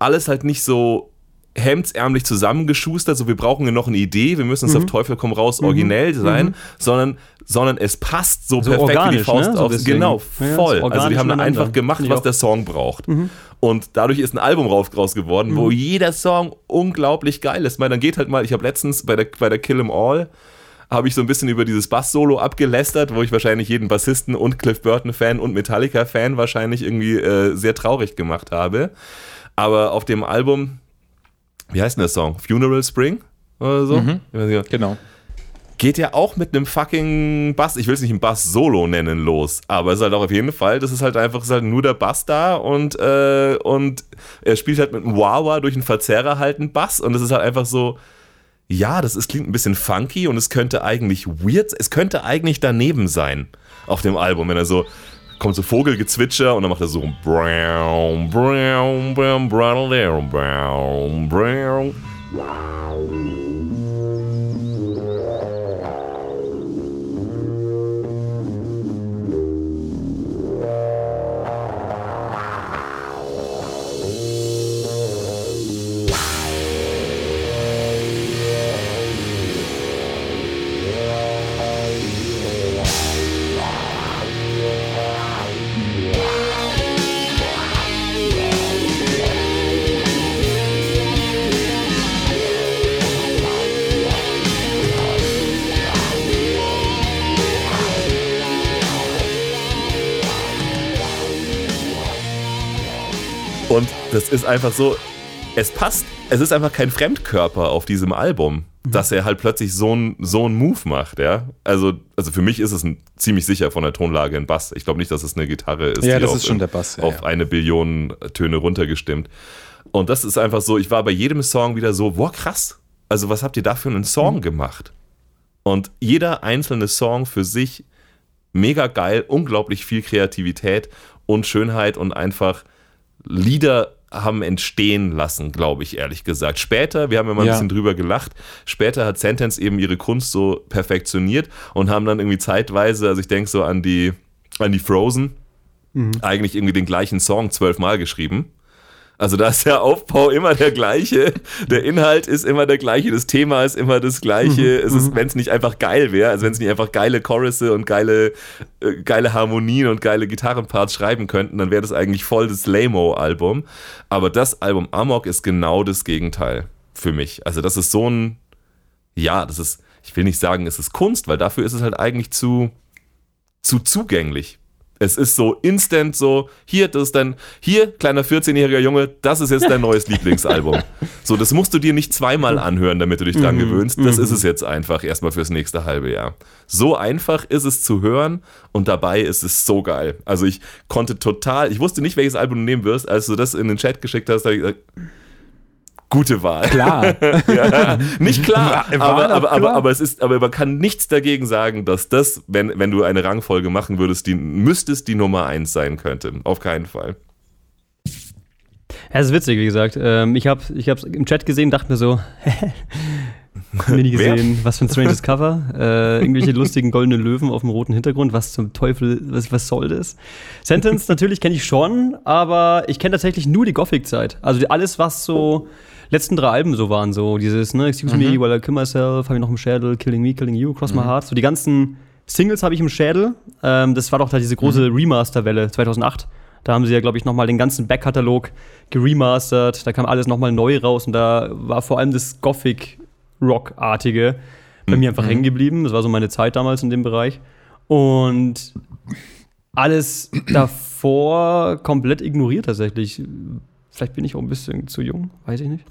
alles halt nicht so hemdsärmlich zusammengeschustert, so wir brauchen hier noch eine Idee, wir müssen es auf Teufel komm raus originell sein, sondern, sondern es passt so, So perfekt wie die organisch, Faust ne? So aufs. Genau, Ja, voll. so also die haben da einfach gemacht, was der Song braucht. Und dadurch ist ein Album raus, raus geworden, wo jeder Song unglaublich geil ist. Ich meine, dann geht halt mal, ich habe letztens bei der, bei der Kill 'em All habe ich so ein bisschen über dieses Bass-Solo abgelästert, wo ich wahrscheinlich jeden Bassisten und Cliff Burton-Fan und Metallica-Fan wahrscheinlich irgendwie äh, sehr traurig gemacht habe. Aber auf dem Album, wie heißt denn der Song? Funeral Spring? Oder so? Ich weiß nicht. Genau. Geht ja auch mit einem fucking Bass, ich will es nicht ein Bass-Solo nennen, los. Aber es ist halt auch auf jeden Fall, das ist halt einfach, ist halt nur der Bass da und, äh, und er spielt halt mit einem Wawa durch einen Verzerrer halt einen Bass und es ist halt einfach so, ja, das ist, klingt ein bisschen funky und es könnte eigentlich weird, es könnte eigentlich daneben sein auf dem Album, wenn er so kommt so Vogelgezwitscher und dann macht er so brown, brown, brown, brown, brown, brown. Und das ist einfach so, es passt, es ist einfach kein Fremdkörper auf diesem Album, dass er halt plötzlich so einen so Move macht, ja. Also, also für mich ist es ein, ziemlich sicher von der Tonlage ein Bass. Ich glaube nicht, dass es eine Gitarre ist, Ja, die das auf, ist schon der Bass, ja, auf ja. eine Billion Töne runtergestimmt. Und das ist einfach so, ich war bei jedem Song wieder so, boah, krass. Also, was habt ihr da für einen Song Mhm. gemacht? Und jeder einzelne Song für sich mega geil, unglaublich viel Kreativität und Schönheit und einfach Lieder haben entstehen lassen, glaube ich, ehrlich gesagt. Später, wir haben ja mal ein Ja. bisschen drüber gelacht, später hat Sentence eben ihre Kunst so perfektioniert und haben dann irgendwie zeitweise, also ich denke so an die, an die Frozen, eigentlich irgendwie den gleichen Song zwölfmal geschrieben. Also da ist der Aufbau immer der gleiche, der Inhalt ist immer der gleiche, das Thema ist immer das gleiche. Es ist, wenn es nicht einfach geil wäre, also wenn es nicht einfach geile Chorusse und geile, äh, geile Harmonien und geile Gitarrenparts schreiben könnten, dann wäre das eigentlich voll das Lamo-Album. Aber das Album Amok ist genau das Gegenteil für mich. Also das ist so ein, ja, das ist, ich will nicht sagen, es ist Kunst, weil dafür ist es halt eigentlich zu, zu zugänglich. Es ist so instant so, hier, das ist dein, hier, kleiner 14-jähriger Junge, das ist jetzt dein neues [laughs] Lieblingsalbum. So, das musst du dir nicht zweimal anhören, damit du dich dran gewöhnst. Das ist es jetzt einfach erstmal fürs nächste halbe Jahr. So einfach ist es zu hören und dabei ist es so geil. Also ich konnte total, ich wusste nicht, welches Album du nehmen wirst, als du das in den Chat geschickt hast, da hab ich gesagt, gute Wahl. Klar. [laughs] Ja, nicht klar, aber, aber, aber, klar. aber es ist, aber man kann nichts dagegen sagen, dass das, wenn, wenn du eine Rangfolge machen würdest, die müsstest die Nummer eins sein könnte. Auf keinen Fall. Ja, es ist witzig, wie gesagt. Ähm, ich habe ich hab's im Chat gesehen, dachte mir so, [laughs] nie Wer? gesehen, was für ein stranges Cover. Äh, irgendwelche lustigen goldenen Löwen auf dem roten Hintergrund. Was zum Teufel, was, was soll das? Sentence natürlich kenne ich schon, aber ich kenne tatsächlich nur die Gothic-Zeit. Also alles, was so letzten drei Alben so waren, so dieses, ne, Excuse me, while I kill myself, habe ich noch im Schädel, Killing Me, Killing You, Cross My Heart. So die ganzen Singles habe ich im Schädel. Ähm, das war doch da diese große Remaster-Welle 2008. Da haben sie ja, glaube ich, nochmal den ganzen Backkatalog geremastert. Da kam alles nochmal neu raus und da war vor allem das Gothic-Rock-artige bei mir einfach hängen geblieben. Das war so meine Zeit damals in dem Bereich. Und alles davor komplett ignoriert tatsächlich. Vielleicht bin ich auch ein bisschen zu jung, weiß ich nicht.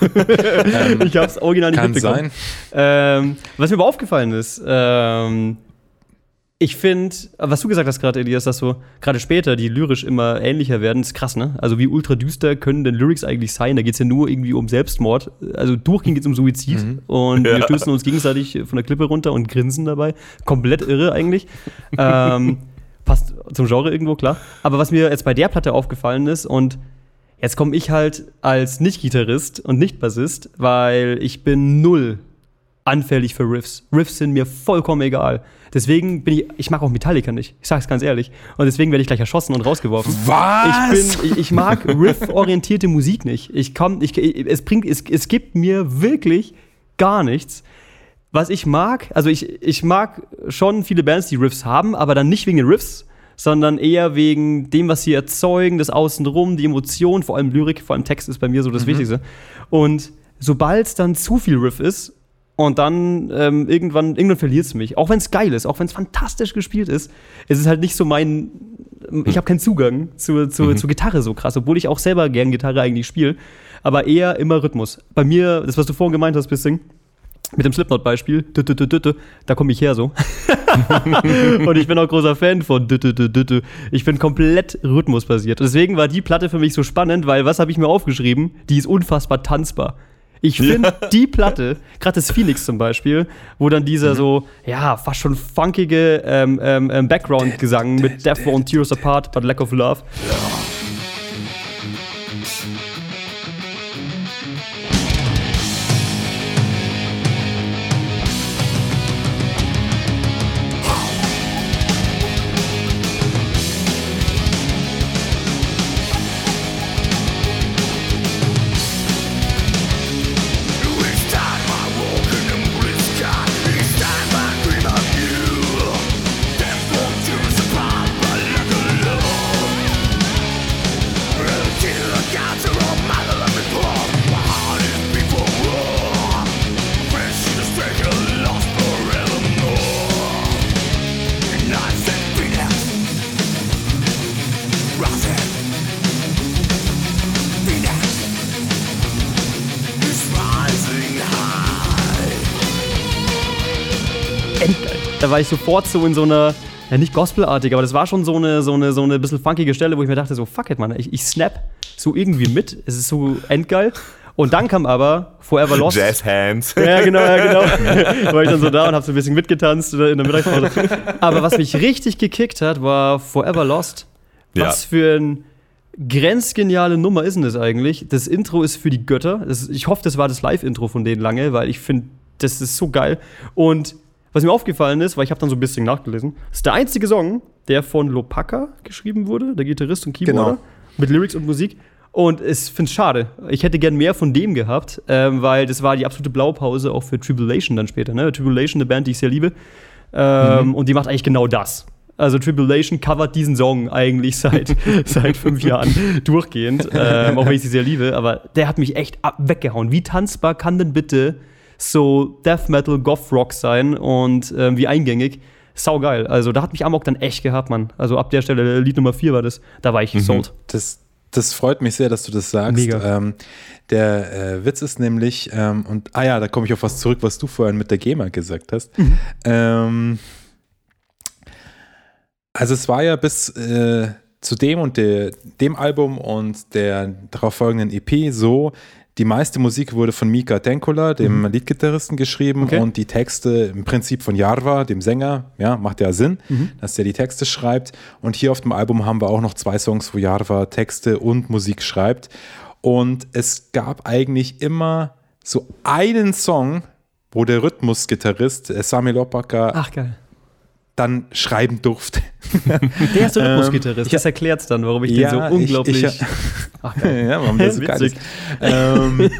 [laughs] ich habe es original nicht Kann mitbekommen. sein. Ähm, was mir aber aufgefallen ist, ähm, ich finde, was du gesagt hast gerade, Elias, dass so gerade später die lyrisch immer ähnlicher werden, ist krass, ne? Also wie ultra düster können denn Lyrics eigentlich sein? Da geht es ja nur irgendwie um Selbstmord. Also durchgehend geht es um Suizid und wir Ja. stößen uns gegenseitig von der Klippe runter und grinsen dabei. Komplett irre eigentlich. ähm, [laughs] passt zum Genre irgendwo, klar. Aber was mir jetzt bei der Platte aufgefallen ist und Jetzt komme ich halt als Nicht-Gitarrist und Nicht-Bassist, weil ich bin null anfällig für Riffs. Riffs sind mir vollkommen egal. Deswegen bin ich, ich mag auch Metallica nicht. Ich sag's ganz ehrlich. Und deswegen werde ich gleich erschossen und rausgeworfen. Was? Ich, bin, ich, ich mag [laughs] riff-orientierte Musik nicht. Ich komm, ich, es bringt, es, es gibt mir wirklich gar nichts. Was ich mag, also ich, ich mag schon viele Bands, die Riffs haben, aber dann nicht wegen den Riffs, sondern eher wegen dem, was sie erzeugen, das Außenrum, die Emotion, vor allem Lyrik, vor allem Text ist bei mir so das Wichtigste. Und sobald es dann zu viel Riff ist und dann ähm, irgendwann, irgendwann verliert es mich. Auch wenn es geil ist, auch wenn es fantastisch gespielt ist, ist es halt nicht so mein. Ich habe keinen Zugang zu, zu, zur Gitarre so krass, obwohl ich auch selber gern Gitarre eigentlich spiele. Aber eher immer Rhythmus. Bei mir, das, was du vorhin gemeint hast, Bissing, mit dem Slipknot-Beispiel, da komme ich her so. [laughs] und ich bin auch großer Fan von. Ich bin komplett rhythmusbasiert. Deswegen war die Platte für mich so spannend, weil was habe ich mir aufgeschrieben? Die ist unfassbar tanzbar. Ich finde die Platte, gerade das Phoenix zum Beispiel, wo dann dieser so, ja, fast schon funkige ähm, ähm, ähm, Background-Gesang mit Death Us Apart, but Lack of Love. Each da war ich sofort so in so einer, ja nicht gospelartig, aber das war schon so eine, so eine, so eine bisschen funkige Stelle, wo ich mir dachte, so fuck it, Mann, ich, ich snap so irgendwie mit. Es ist so endgeil. Und dann kam aber Forever Lost. Jazz Hands. Ja, genau, ja, genau. war ich dann so da und hab so ein bisschen mitgetanzt in der Mittagspause. Aber was mich richtig gekickt hat, war Forever Lost. Was für ein grenzgeniale Nummer ist denn das eigentlich? Das Intro ist für die Götter. Das, ich hoffe, das war das Live-Intro von denen lange, weil ich finde, das ist so geil. Und was mir aufgefallen ist, weil ich habe dann so ein bisschen nachgelesen, ist der einzige Song, der von Lopaka geschrieben wurde, der Gitarrist und Keyboarder, Genau. mit Lyrics und Musik. Und ich finde es schade. Ich hätte gern mehr von dem gehabt, ähm, weil das war die absolute Blaupause auch für Tribulation dann später. Ne? Tribulation, eine Band, die ich sehr liebe. Ähm, Und die macht eigentlich genau das. Also Tribulation covert diesen Song eigentlich seit, [laughs] seit fünf Jahren durchgehend, ähm, auch wenn ich sie sehr liebe. Aber der hat mich echt ab weggehauen. Wie tanzbar kann denn bitte so Death Metal, Goth Rock sein und ähm, wie eingängig? Saugeil. Also da hat mich Amok dann echt gehabt, Mann. Also ab der Stelle, Lied Nummer vier war das, da war ich sold. Das, das freut mich sehr, dass du das sagst. Mega. Ähm, der äh, Witz ist nämlich, ähm, und ah ja, da komme ich auf was zurück, was du vorhin mit der GEMA gesagt hast. Ähm, also es war ja bis äh, zu dem und der, dem Album und der darauf folgenden EP so, die meiste Musik wurde von Mika Tenkola, dem Leadgitarristen, geschrieben Okay. und die Texte im Prinzip von Jarva, dem Sänger. Ja, macht ja Sinn, dass der die Texte schreibt. Und hier auf dem Album haben wir auch noch zwei Songs, wo Jarva Texte und Musik schreibt. Und es gab eigentlich immer so einen Song, wo der Rhythmusgitarrist äh, Sami Lopaka Ach, geil. Dann schreiben durfte. [laughs] Der ist Ähm, Rhythmusgitarrist. ich- das erklärt's dann, warum ich Ja, den so ich- unglaublich. ich- [laughs] Ach, geil. [laughs] ja, warum das so geil ist. Witzig. Ähm,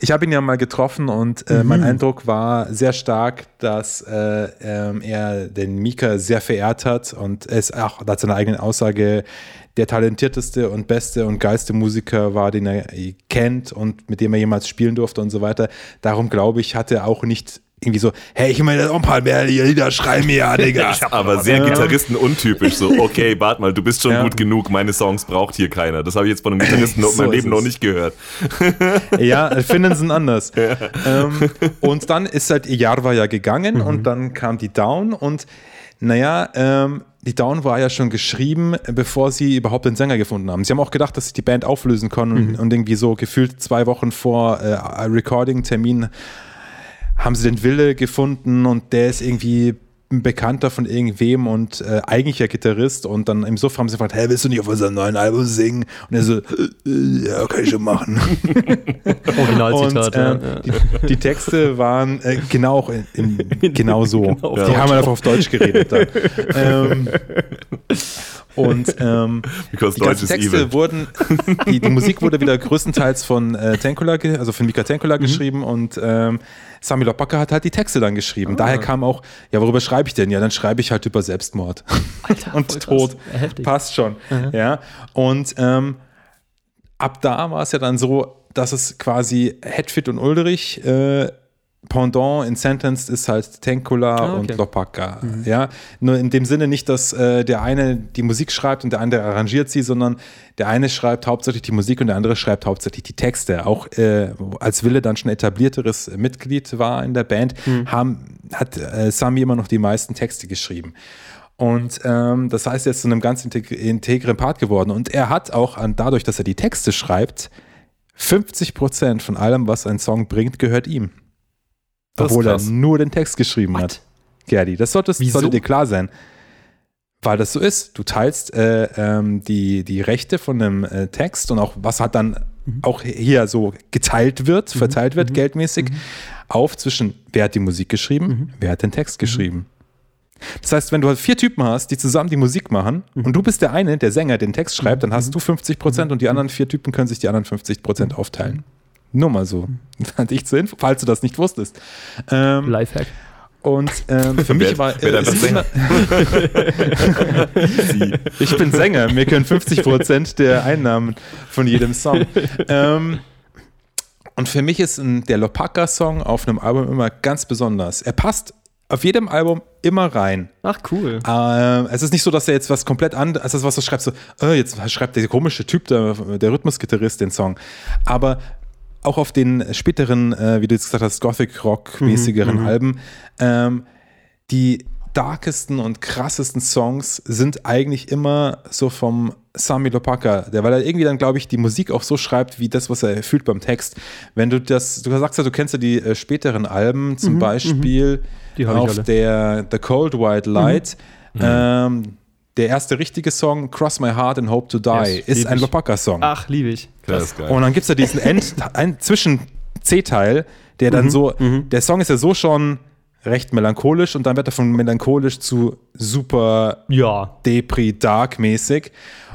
ich habe ihn ja mal getroffen und äh, Mhm. mein Eindruck war sehr stark, dass äh, ähm, er den Mika sehr verehrt hat und ist auch laut seiner eigenen Aussage der talentierteste und beste und geilste Musiker war, den er kennt und mit dem er jemals spielen durfte und so weiter. Darum glaube ich, hat er auch nicht irgendwie so, hey, ich meine, auch ein paar mehr Lieder schreiben ja, [laughs] Digga. Aber sehr Gitarristen untypisch. So, [laughs] okay, warte mal, du bist schon Ja. gut genug, meine Songs braucht hier keiner. Das habe ich jetzt von einem [laughs] Gitarristen in So meinem ist Leben noch nicht gehört. Ja, finden sie anders. Ähm, und dann ist halt Jarva ja gegangen und dann kam die Down und naja, ähm, die Down war ja schon geschrieben, bevor sie überhaupt den Sänger gefunden haben. Sie haben auch gedacht, dass sie die Band auflösen können und, und irgendwie so gefühlt zwei Wochen vor äh, Recording-Termin haben sie den Wille gefunden und der ist irgendwie ein Bekannter von irgendwem und äh, eigentlich ja Gitarrist und dann im Suff haben sie gefragt, hey, willst du nicht auf unserem neuen Album singen? Und er so, äh, äh, ja, kann ich schon machen. [laughs] Originalzitat. Äh, ja, die, die Texte waren äh, genau auch in, [laughs] genau so. Genau die haben einfach auf Deutsch geredet. [laughs] Ähm, und [laughs] ähm, die ganzen Texte wurden, die, die Musik wurde wieder größtenteils von äh, Tenkola, ge- also von Mika Tenkola Mhm. geschrieben und ähm, Sami Lopaka hat halt die Texte dann geschrieben. Ah. Daher kam auch, ja, worüber schreibe ich denn? Ja, dann schreibe ich halt über Selbstmord Alter, [laughs] und. Tod. Heftig. Passt schon. Ja. Und ähm, ab da war es ja dann so, dass es quasi Hetfit und Ulrich äh, Pendant in Sentenced ist halt Tenkula Ah, okay. und Lopaka. Ja, nur in dem Sinne nicht, dass äh, der eine die Musik schreibt und der andere arrangiert sie, sondern der eine schreibt hauptsächlich die Musik und der andere schreibt hauptsächlich die Texte. Auch äh, als Wille dann schon etablierteres Mitglied war in der Band, haben, hat äh, Sami immer noch die meisten Texte geschrieben. Und ähm, das heißt, er ist zu einem ganz integ integren Part geworden. Und er hat auch an, dadurch, dass er die Texte schreibt, 50 Prozent von allem, was ein Song bringt, gehört ihm. Das Obwohl er nur den Text geschrieben What? hat. Gerdi, das Wieso? sollte dir klar sein. Weil das so ist. Du teilst äh, ähm, die, die Rechte von einem äh, Text und auch was hat dann Mhm. auch hier so geteilt wird, verteilt wird, geldmäßig, auf zwischen wer hat die Musik geschrieben, Mhm. wer hat den Text geschrieben. Das heißt, wenn du halt vier Typen hast, die zusammen die Musik machen Mhm. und du bist der eine, der Sänger, den Text schreibt, dann hast du 50 Prozent und die anderen vier Typen können sich die anderen 50 Prozent Mhm. aufteilen. Nur mal so. [laughs] Fand ich zur Info, falls du das nicht wusstest. Ähm, Lifehack. und ähm, für mich war äh, [laughs] ich bin Sänger, mir können 50 Prozent der Einnahmen von jedem Song. Ähm, und für mich ist ein, der Lopaka-Song auf einem Album immer ganz besonders. Er passt auf jedem Album immer rein. Ach, cool. Ähm, es ist nicht so, dass er jetzt was komplett anderes, also was du schreibst, so, äh, jetzt schreibt der komische Typ, der, der Rhythmusgitarrist, den Song. Aber auch auf den späteren, äh, wie du jetzt gesagt hast, Gothic-Rock-mäßigeren Alben, ähm, die, darkesten und krassesten Songs sind eigentlich immer so vom Sami Lopaka, der, weil er irgendwie dann, glaube ich, die Musik auch so schreibt, wie das, was er fühlt beim Text. Wenn du das, du sagst ja, du kennst ja die äh, späteren Alben, zum Beispiel Mhm, hab ich auf. Mhm. der The Cold White Light. Ähm, der erste richtige Song, Cross My Heart and Hope to Die, Yes, ist ein. Lopaka-Song. Ach, liebe ich. Das ist geil. Und dann gibt es ja diesen End, ein Zwischen-C-Teil, der Mhm, dann so, der Song ist ja so schon recht melancholisch und dann wird er von melancholisch zu super Ja. Depri, Dark mäßig.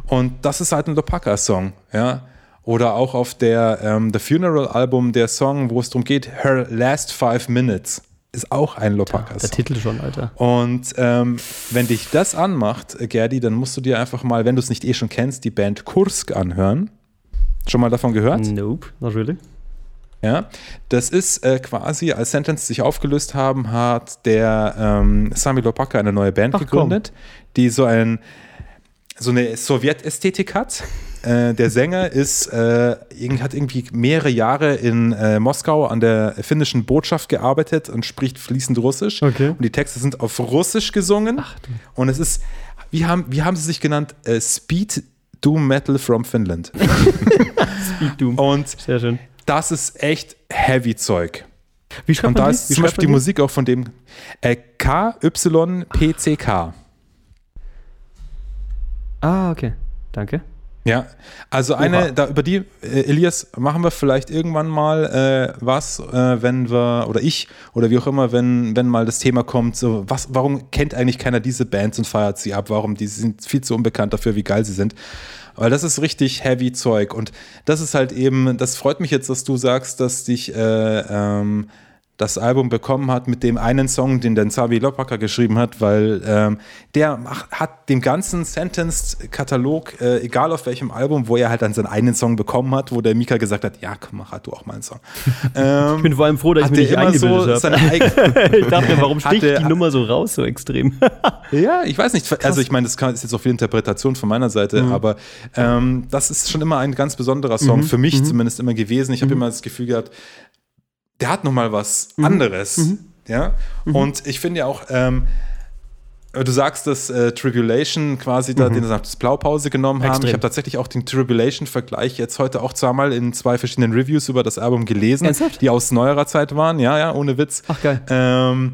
Und das ist halt ein Lopaka-Song, ja. Oder auch auf der ähm, The Funeral Album der Song, wo es darum geht, Her Last Five Minutes, ist auch ein Der Lopaka-Song. Titel schon, Alter. Und ähm, wenn dich das anmacht, äh, Gerdi, dann musst du dir einfach mal, wenn du es nicht eh schon kennst, die Band Kursk anhören. Schon mal davon gehört? Nope, not really. Ja, das ist äh, quasi, als Sentence sich aufgelöst haben, hat der ähm, Sami Lopaka eine neue Band Ach, gegründet, die so ein so eine Sowjetästhetik hat. Äh, der Sänger ist, äh, hat irgendwie mehrere Jahre in äh, Moskau an der finnischen Botschaft gearbeitet und spricht fließend Russisch. Okay. Und die Texte sind auf Russisch gesungen. und es ist, wie haben, wie haben sie sich genannt? Äh, Speed Doom Metal from Finland. [laughs] Speed Doom. Und Sehr schön. das ist echt heavy Zeug. Wie schreibt Und man da die? ist Wie zum schreibt Beispiel die man Musik auch von dem äh, KYPCK. Ah, okay. Danke. Ja, also eine, da, über die, äh, Elias, machen wir vielleicht irgendwann mal äh, was, äh, wenn wir, oder ich, oder wie auch immer, wenn, wenn mal das Thema kommt, so, was, warum kennt eigentlich keiner diese Bands und feiert sie ab? Warum? Die sind viel zu unbekannt dafür, wie geil sie sind. Weil das ist richtig heavy Zeug. Und das ist halt eben, das freut mich jetzt, dass du sagst, dass dich äh, ähm, das Album bekommen hat mit dem einen Song, den der Xavi Lopaka geschrieben hat, weil ähm, der macht, hat den ganzen Sentenced-Katalog, äh, egal auf welchem Album, wo er halt dann seinen einen Song bekommen hat, wo der Mika gesagt hat, ja, komm, mach halt du auch mal einen Song. Ähm, [laughs] Ich bin vor allem froh, dass ich mich nicht immer so eingebildet seine habe. eigene, [laughs] Ich dachte, warum sticht der- die Nummer so raus, so extrem? [laughs] Ja, ich weiß nicht. Also ich meine, das ist jetzt auch viel Interpretation von meiner Seite, aber ähm, das ist schon immer ein ganz besonderer Song, für mich zumindest immer gewesen. Ich habe immer das Gefühl gehabt, der hat noch mal was anderes. Ja? Und ich finde ja auch, ähm, du sagst, dass äh, Tribulation quasi da den das Blaupause genommen haben. Extrem. Ich habe tatsächlich auch den Tribulation-Vergleich jetzt heute auch zweimal in zwei verschiedenen Reviews über das Album gelesen, Ernsthaft? die aus neuerer Zeit waren. Ja, ja, ohne Witz. Ach, geil. Ähm,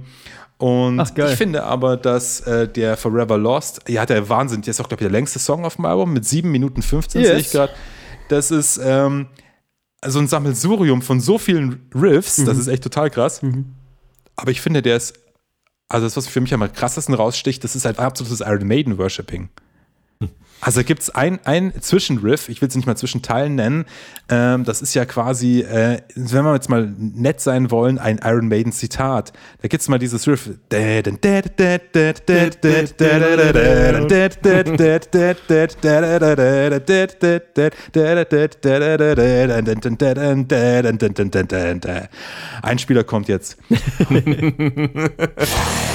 und Ach, ich finde aber, dass äh, der Forever Lost, ja, der Wahnsinn, der ist auch, glaube ich, der längste Song auf dem Album mit 7 Minuten 15, sehe Yes. ich gerade. Das ist ähm, so ein Sammelsurium von so vielen Riffs, das Mhm. ist echt total krass. Aber ich finde, der ist, also das, was für mich am krassesten raussticht, das ist halt absolutes Iron Maiden Worshipping. Also gibt es ein, ein Zwischenriff, ich will es nicht mal Zwischenteilen nennen, ähm, das ist ja quasi, äh, wenn wir jetzt mal nett sein wollen, ein Iron Maiden Zitat. Da gibt es mal dieses Riff. Ein Spieler kommt jetzt. [laughs]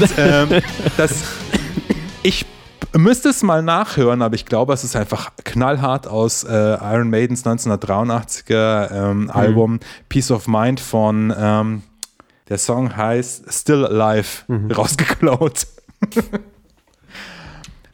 Und [laughs] ähm, das, ich müsste es mal nachhören, aber ich glaube, es ist einfach knallhart aus äh, Iron Maidens 1983er ähm, Album Peace of Mind von, ähm, der Song heißt Still Alive, rausgeklaut.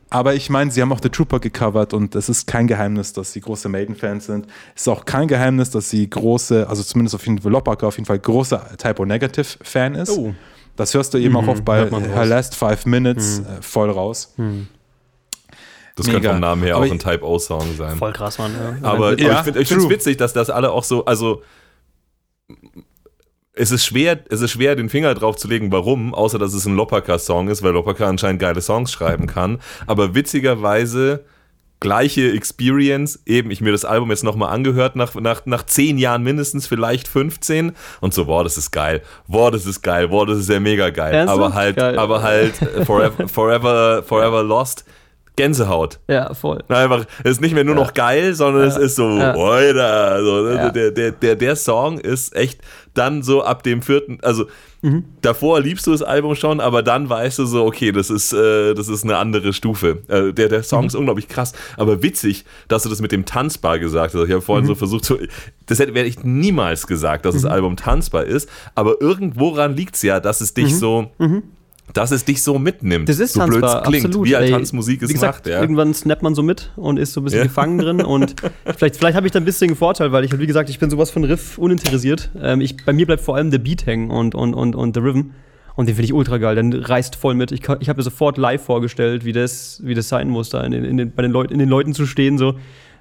Aber ich meine, sie haben auch The Trooper gecovert und es ist kein Geheimnis, dass sie große Maiden-Fans sind. Es ist auch kein Geheimnis, dass sie große, also zumindest auf jeden Fall Lopaka auf jeden Fall großer Typo Negative-Fan ist. Oh. Das hörst du eben auch oft bei. Her Last Five Minutes äh, voll raus. Das Mega. könnte vom Namen her Aber auch ein Type-O-Song sein. Voll krass, Mann. Ja. Aber, aber Ja, ich finde es witzig, dass das alle auch so, also es ist schwer, es ist schwer, den Finger drauf zu legen, warum, außer dass es ein Lopaka-Song ist, weil Lopaka anscheinend geile Songs schreiben kann. Aber witzigerweise gleiche Experience, eben ich mir das Album jetzt nochmal angehört, nach, nach, nach zehn Jahren mindestens, vielleicht 15 und so, boah, das ist geil, boah, das ist geil, boah, das ist ja mega geil. Ernsthaft? Aber halt, Geil. aber halt [laughs] forever, forever, forever lost, Gänsehaut. ja, voll. Einfach, es ist nicht mehr nur noch geil, sondern es ist so, Ja. Alter, so? Ja. der, der, der, der Song ist echt dann so ab dem vierten, also Mhm. davor liebst du das Album schon, aber dann weißt du so, okay, das ist, äh, das ist eine andere Stufe. Äh, der, der Song Mhm. ist unglaublich krass, aber witzig, dass du das mit dem Tanzbar gesagt hast. Ich habe vorhin Mhm. so versucht, zu, das hätte werde ich niemals gesagt, dass das Album tanzbar ist, aber irgendworan liegt es ja, dass es dich so, dass es dich so mitnimmt. Das ist so blöd es klingt, absolut. wie halt. Tanzmusik es Wie gesagt, macht. Ja. Irgendwann snappt man so mit und ist so ein bisschen Ja. gefangen drin. Und [laughs] vielleicht, vielleicht habe ich da ein bisschen einen Vorteil, weil ich, halt, wie gesagt, ich bin sowas von Riff uninteressiert. Ähm, ich, bei mir bleibt vor allem der Beat hängen und, und, und, und der Rhythm. Und den finde ich ultra geil. Dann reißt voll mit. Ich, ich habe mir sofort live vorgestellt, wie das, wie das sein muss, da in den, in den, bei den Leuten, in den Leuten zu stehen, so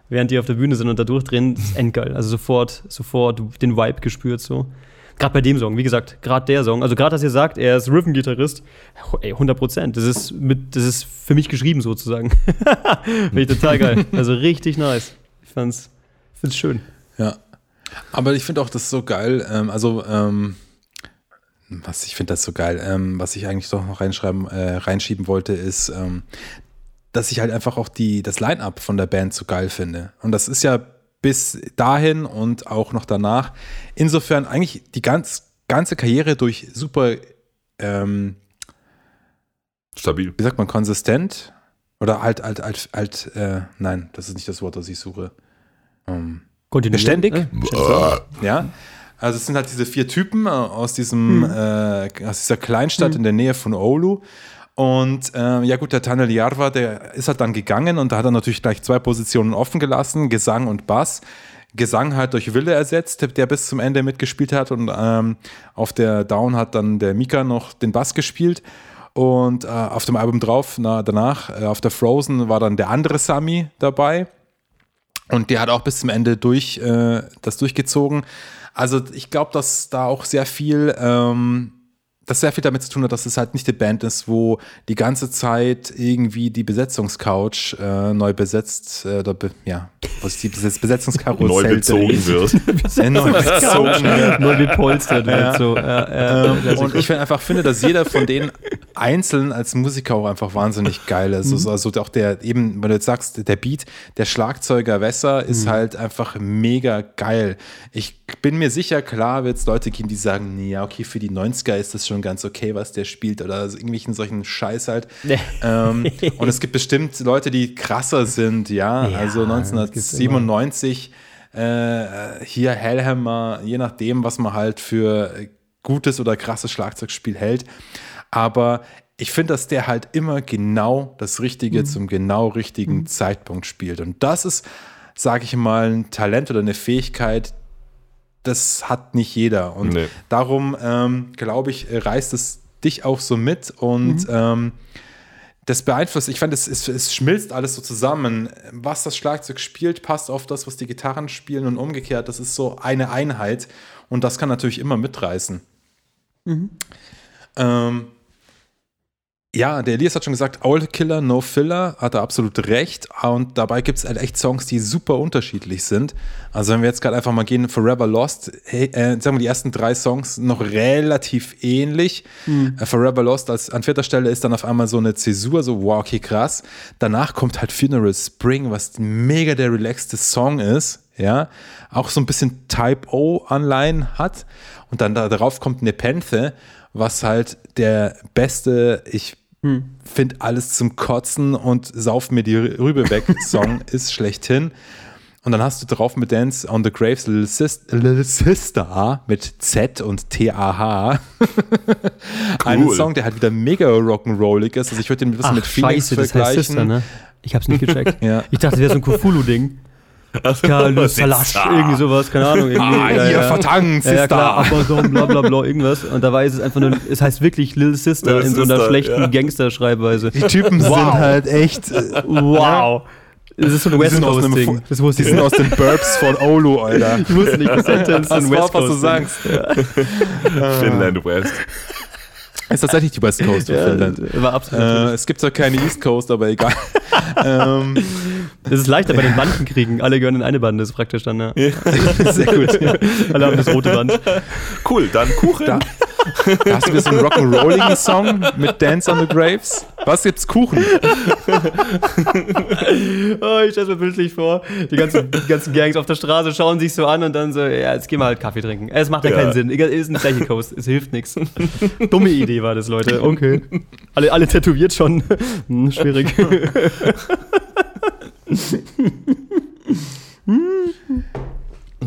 während die auf der Bühne sind und da durchdrehen. Das ist endgeil. Also sofort, sofort den Vibe gespürt so. Gerade bei dem Song, wie gesagt, gerade der Song. Also gerade, dass ihr sagt, er ist Rhythm-Gitarrist, ey, 100 Prozent. Das ist, das ist für mich geschrieben sozusagen. [laughs] Finde ich total geil. Also richtig nice. Ich fand's, find's schön. Ja. Aber ich finde auch das so geil. Ähm, also, ähm, was ich finde das so geil. Ähm, was ich eigentlich doch noch reinschreiben, äh, reinschieben wollte, ist, ähm, dass ich halt einfach auch die, das Line-Up von der Band so geil finde. Und das ist ja bis dahin und auch noch danach. Insofern eigentlich die ganz, ganze Karriere durch super, ähm, Stabil. wie sagt man, konsistent oder halt, halt, halt, halt, äh, nein, das ist nicht das Wort, das ich suche. Ähm, Kontinuierlich. Beständig? Äh, Ja. Also es sind halt diese vier Typen äh, aus diesem äh, aus dieser Kleinstadt in der Nähe von Oulu. Und äh, ja gut, der Tanel Jarva, der ist halt dann gegangen und da hat er natürlich gleich zwei Positionen offen gelassen, Gesang und Bass. Gesang halt durch Wille ersetzt, der bis zum Ende mitgespielt hat und ähm, auf der Down hat dann der Mika noch den Bass gespielt. Und äh, auf dem Album drauf, na, danach, äh, auf der Frozen, war dann der andere Sami dabei. Und der hat auch bis zum Ende durch äh, das durchgezogen. Also ich glaube, dass da auch sehr viel, ähm, das sehr viel damit zu tun hat, dass es halt nicht die Band ist, wo die ganze Zeit irgendwie die Besetzungscouch äh, neu besetzt, äh, oder be, ja, wo sich die Besetz Besetzungskarussell Neu bezogen dreht. [laughs] wird. Äh, neu [laughs] bezogen wird. Neu gepolstert wird. So. Ja, ja, Ähm, und ich find einfach finde, dass jeder von denen einzeln als Musiker auch einfach wahnsinnig geil ist. Also, also auch der, eben, wenn du jetzt sagst, der Beat, der Schlagzeuger Wesser ist halt einfach mega geil. Ich bin mir sicher, klar wird es Leute geben, die sagen, nee, ja, okay, für die 90er ist das schon ganz okay, was der spielt oder irgendwelchen solchen Scheiß halt. Ähm, [laughs] und es gibt bestimmt Leute, die krasser sind, ja. Ja, also das gibt's 1997 äh, hier Hellhammer, je nachdem, was man halt für gutes oder krasses Schlagzeugspiel hält. Aber ich finde, dass der halt immer genau das Richtige Mhm. zum genau richtigen Zeitpunkt spielt. Und das ist, sage ich mal, ein Talent oder eine Fähigkeit, das hat nicht jeder. Und Nee. darum, ähm, glaube ich, reißt es dich auch so mit und ähm, das beeinflusst, ich fand, es, es, es schmilzt alles so zusammen. Was das Schlagzeug spielt, passt auf das, was die Gitarren spielen und umgekehrt. Das ist so eine Einheit und das kann natürlich immer mitreißen. Ähm, ja, der Elias hat schon gesagt, Owl Killer, No Filler, hat er absolut recht. Und dabei gibt es halt echt Songs, die super unterschiedlich sind. Also wenn wir jetzt gerade einfach mal gehen, Forever Lost, hey, äh, sagen wir die ersten drei Songs noch relativ ähnlich. Äh, Forever Lost als, an vierter Stelle ist dann auf einmal so eine Zäsur, so wow, okay, krass. Danach kommt halt Funeral Spring, was mega der relaxte Song ist. Ja, auch so ein bisschen Type O-Anleihen hat. Und dann da drauf kommt Nepenthe, was halt der beste, ich finde alles zum Kotzen und sauf mir die Rübe weg [laughs] Song ist schlechthin. Und dann hast du drauf mit Dance on the Graves Little, Sis Little Sister mit Z und T-A-H. [laughs] Einen Cool. Song, der halt wieder mega rock'n'rollig ist. Also ich würde den ein bisschen Ach, mit Phoenix scheiße, das heißt vergleichen. Sister, ne? Ich hab's nicht gecheckt. [laughs] Ja. Ich dachte, das wäre so ein Cthulhu-Ding. Carlos sitzt Salasch, irgendwie sowas, keine Ahnung. Irgendwie, Ah, ihr vertankt, ja, ja, Sister. klar, Amazon, bla bla bla, irgendwas. Und dabei ist es einfach nur, es heißt wirklich Little Sister Little in so einer schlechten ja. Gangster-Schreibweise. Die Typen Wow. sind halt echt. äh, Wow. Das ist so ein Die West sind aus Coast Ding. Das wusste Die ich sind nicht. aus den Burbs von Olu, Alter. Ich wusste nicht, das Sentence war, West was du Coast sagst. Finland West. Ist tatsächlich die West Coast von Ja, Finnland. war absolut. Äh, es gibt zwar keine East Coast, aber egal. [laughs] ähm, Das ist leichter bei den Bandenkriegen. Alle gehören in eine Bande, ist praktisch dann, ja. [laughs] Sehr gut. Alle haben das rote Band. Cool, dann Kuchen. da, da hast du wieder so einen rock'n'rolligen Song mit Dance on the Graves. Was gibt's? Kuchen. [laughs] Oh, ich stelle mir bildlich vor, die ganzen, die ganzen Gangs auf der Straße schauen sich so an und dann so, ja, jetzt gehen wir halt Kaffee trinken. Es macht ja, Ja. keinen Sinn. Es ist ein gleiche Coast, es hilft nichts. [laughs] Dumme Idee war das, Leute. Okay. Alle, alle tätowiert schon. Hm, schwierig. [laughs]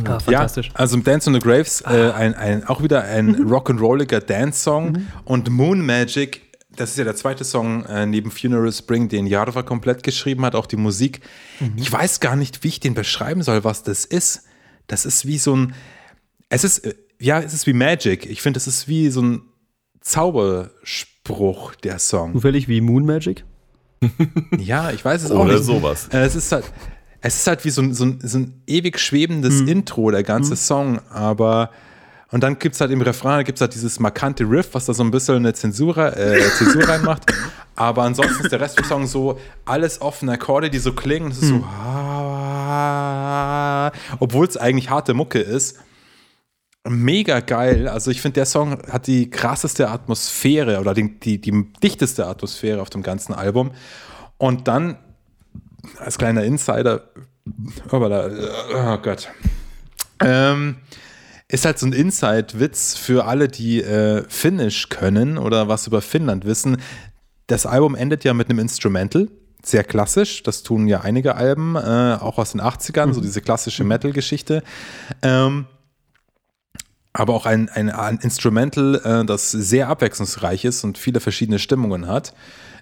Ah, fantastisch. Ja, also Dance on the Graves, äh, ein, ein, auch wieder ein rock'n'rolliger Dance-Song. Und Moon Magic, das ist ja der zweite Song äh, neben Funeral Spring, den Jarva komplett geschrieben hat, auch die Musik. Ich weiß gar nicht, wie ich den beschreiben soll, was das ist. Das ist wie so ein, es ist, äh, ja, es ist wie Magic. Ich finde, es ist wie so ein Zauberspruch, der Song. Zufällig wie Moon Magic. Ja, ich weiß es auch Oder nicht. sowas. Äh, Es ist halt, es ist halt wie so ein, so ein, so ein ewig schwebendes Intro, der ganze Song, aber und dann gibt es halt im Refrain, gibt es halt dieses markante Riff, was da so ein bisschen eine Zensur, äh, [laughs] Zensur reinmacht. Aber ansonsten ist der Rest vom Song so alles offene Akkorde, die so klingen. Es ist so, ah, obwohl es eigentlich harte Mucke ist. Mega geil. Also ich finde, der Song hat die krasseste Atmosphäre oder die, die, die dichteste Atmosphäre auf dem ganzen Album. Und dann, als kleiner Insider, aber da, oh Gott, ähm, ist halt so ein Inside-Witz für alle, die äh, Finnisch können oder was über Finnland wissen. Das Album endet ja mit einem Instrumental. Sehr klassisch, das tun ja einige Alben, äh, auch aus den 80ern, so diese klassische Metal-Geschichte. Ähm, aber auch ein, ein, ein Instrumental, äh, das sehr abwechslungsreich ist und viele verschiedene Stimmungen hat.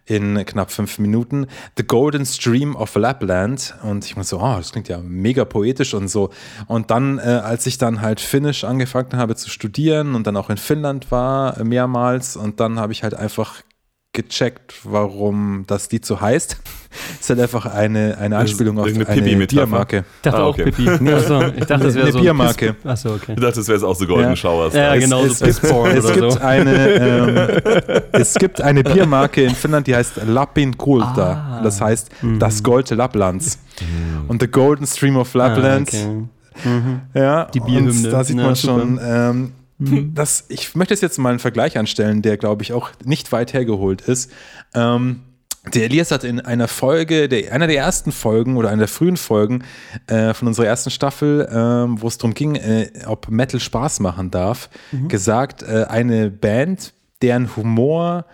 In knapp fünf Minuten. The Golden Stream of Lapland. Und ich muss so, oh, das klingt ja mega poetisch und so. Und dann, äh, als ich dann halt Finnisch angefangen habe zu studieren und dann auch in Finnland war, äh, mehrmals, und dann habe ich halt einfach gecheckt, warum das Lied so heißt. [laughs] ist halt einfach eine, eine Anspielung auf eine. Biermarke. Ich dachte Ah, auch okay. Pipi. [laughs] Nee, achso, ich dachte, das wäre Eine so. Biermarke. Achso, okay. Ich dachte, das wäre jetzt auch so Golden Ja. Showers. Ja, da. genau. es, es, so gibt, [laughs] Porn es, gibt so. eine, ähm, es gibt eine Biermarke in Finnland, die heißt Lapin Kulta. Ah. Das heißt das Gold Lapplands. Und The Golden Stream of Lapland. Ah, okay. Ja, Die Bierhymne. Und da sieht Ja, man super. schon, ähm, das, ich möchte jetzt mal einen Vergleich anstellen, der, glaube ich, auch nicht weit hergeholt ist. Ähm, der Elias hat in einer Folge, der, einer der ersten Folgen oder einer der frühen Folgen äh, von unserer ersten Staffel, ähm, wo es darum ging, äh, ob Metal Spaß machen darf, gesagt, äh, eine Band, deren Humor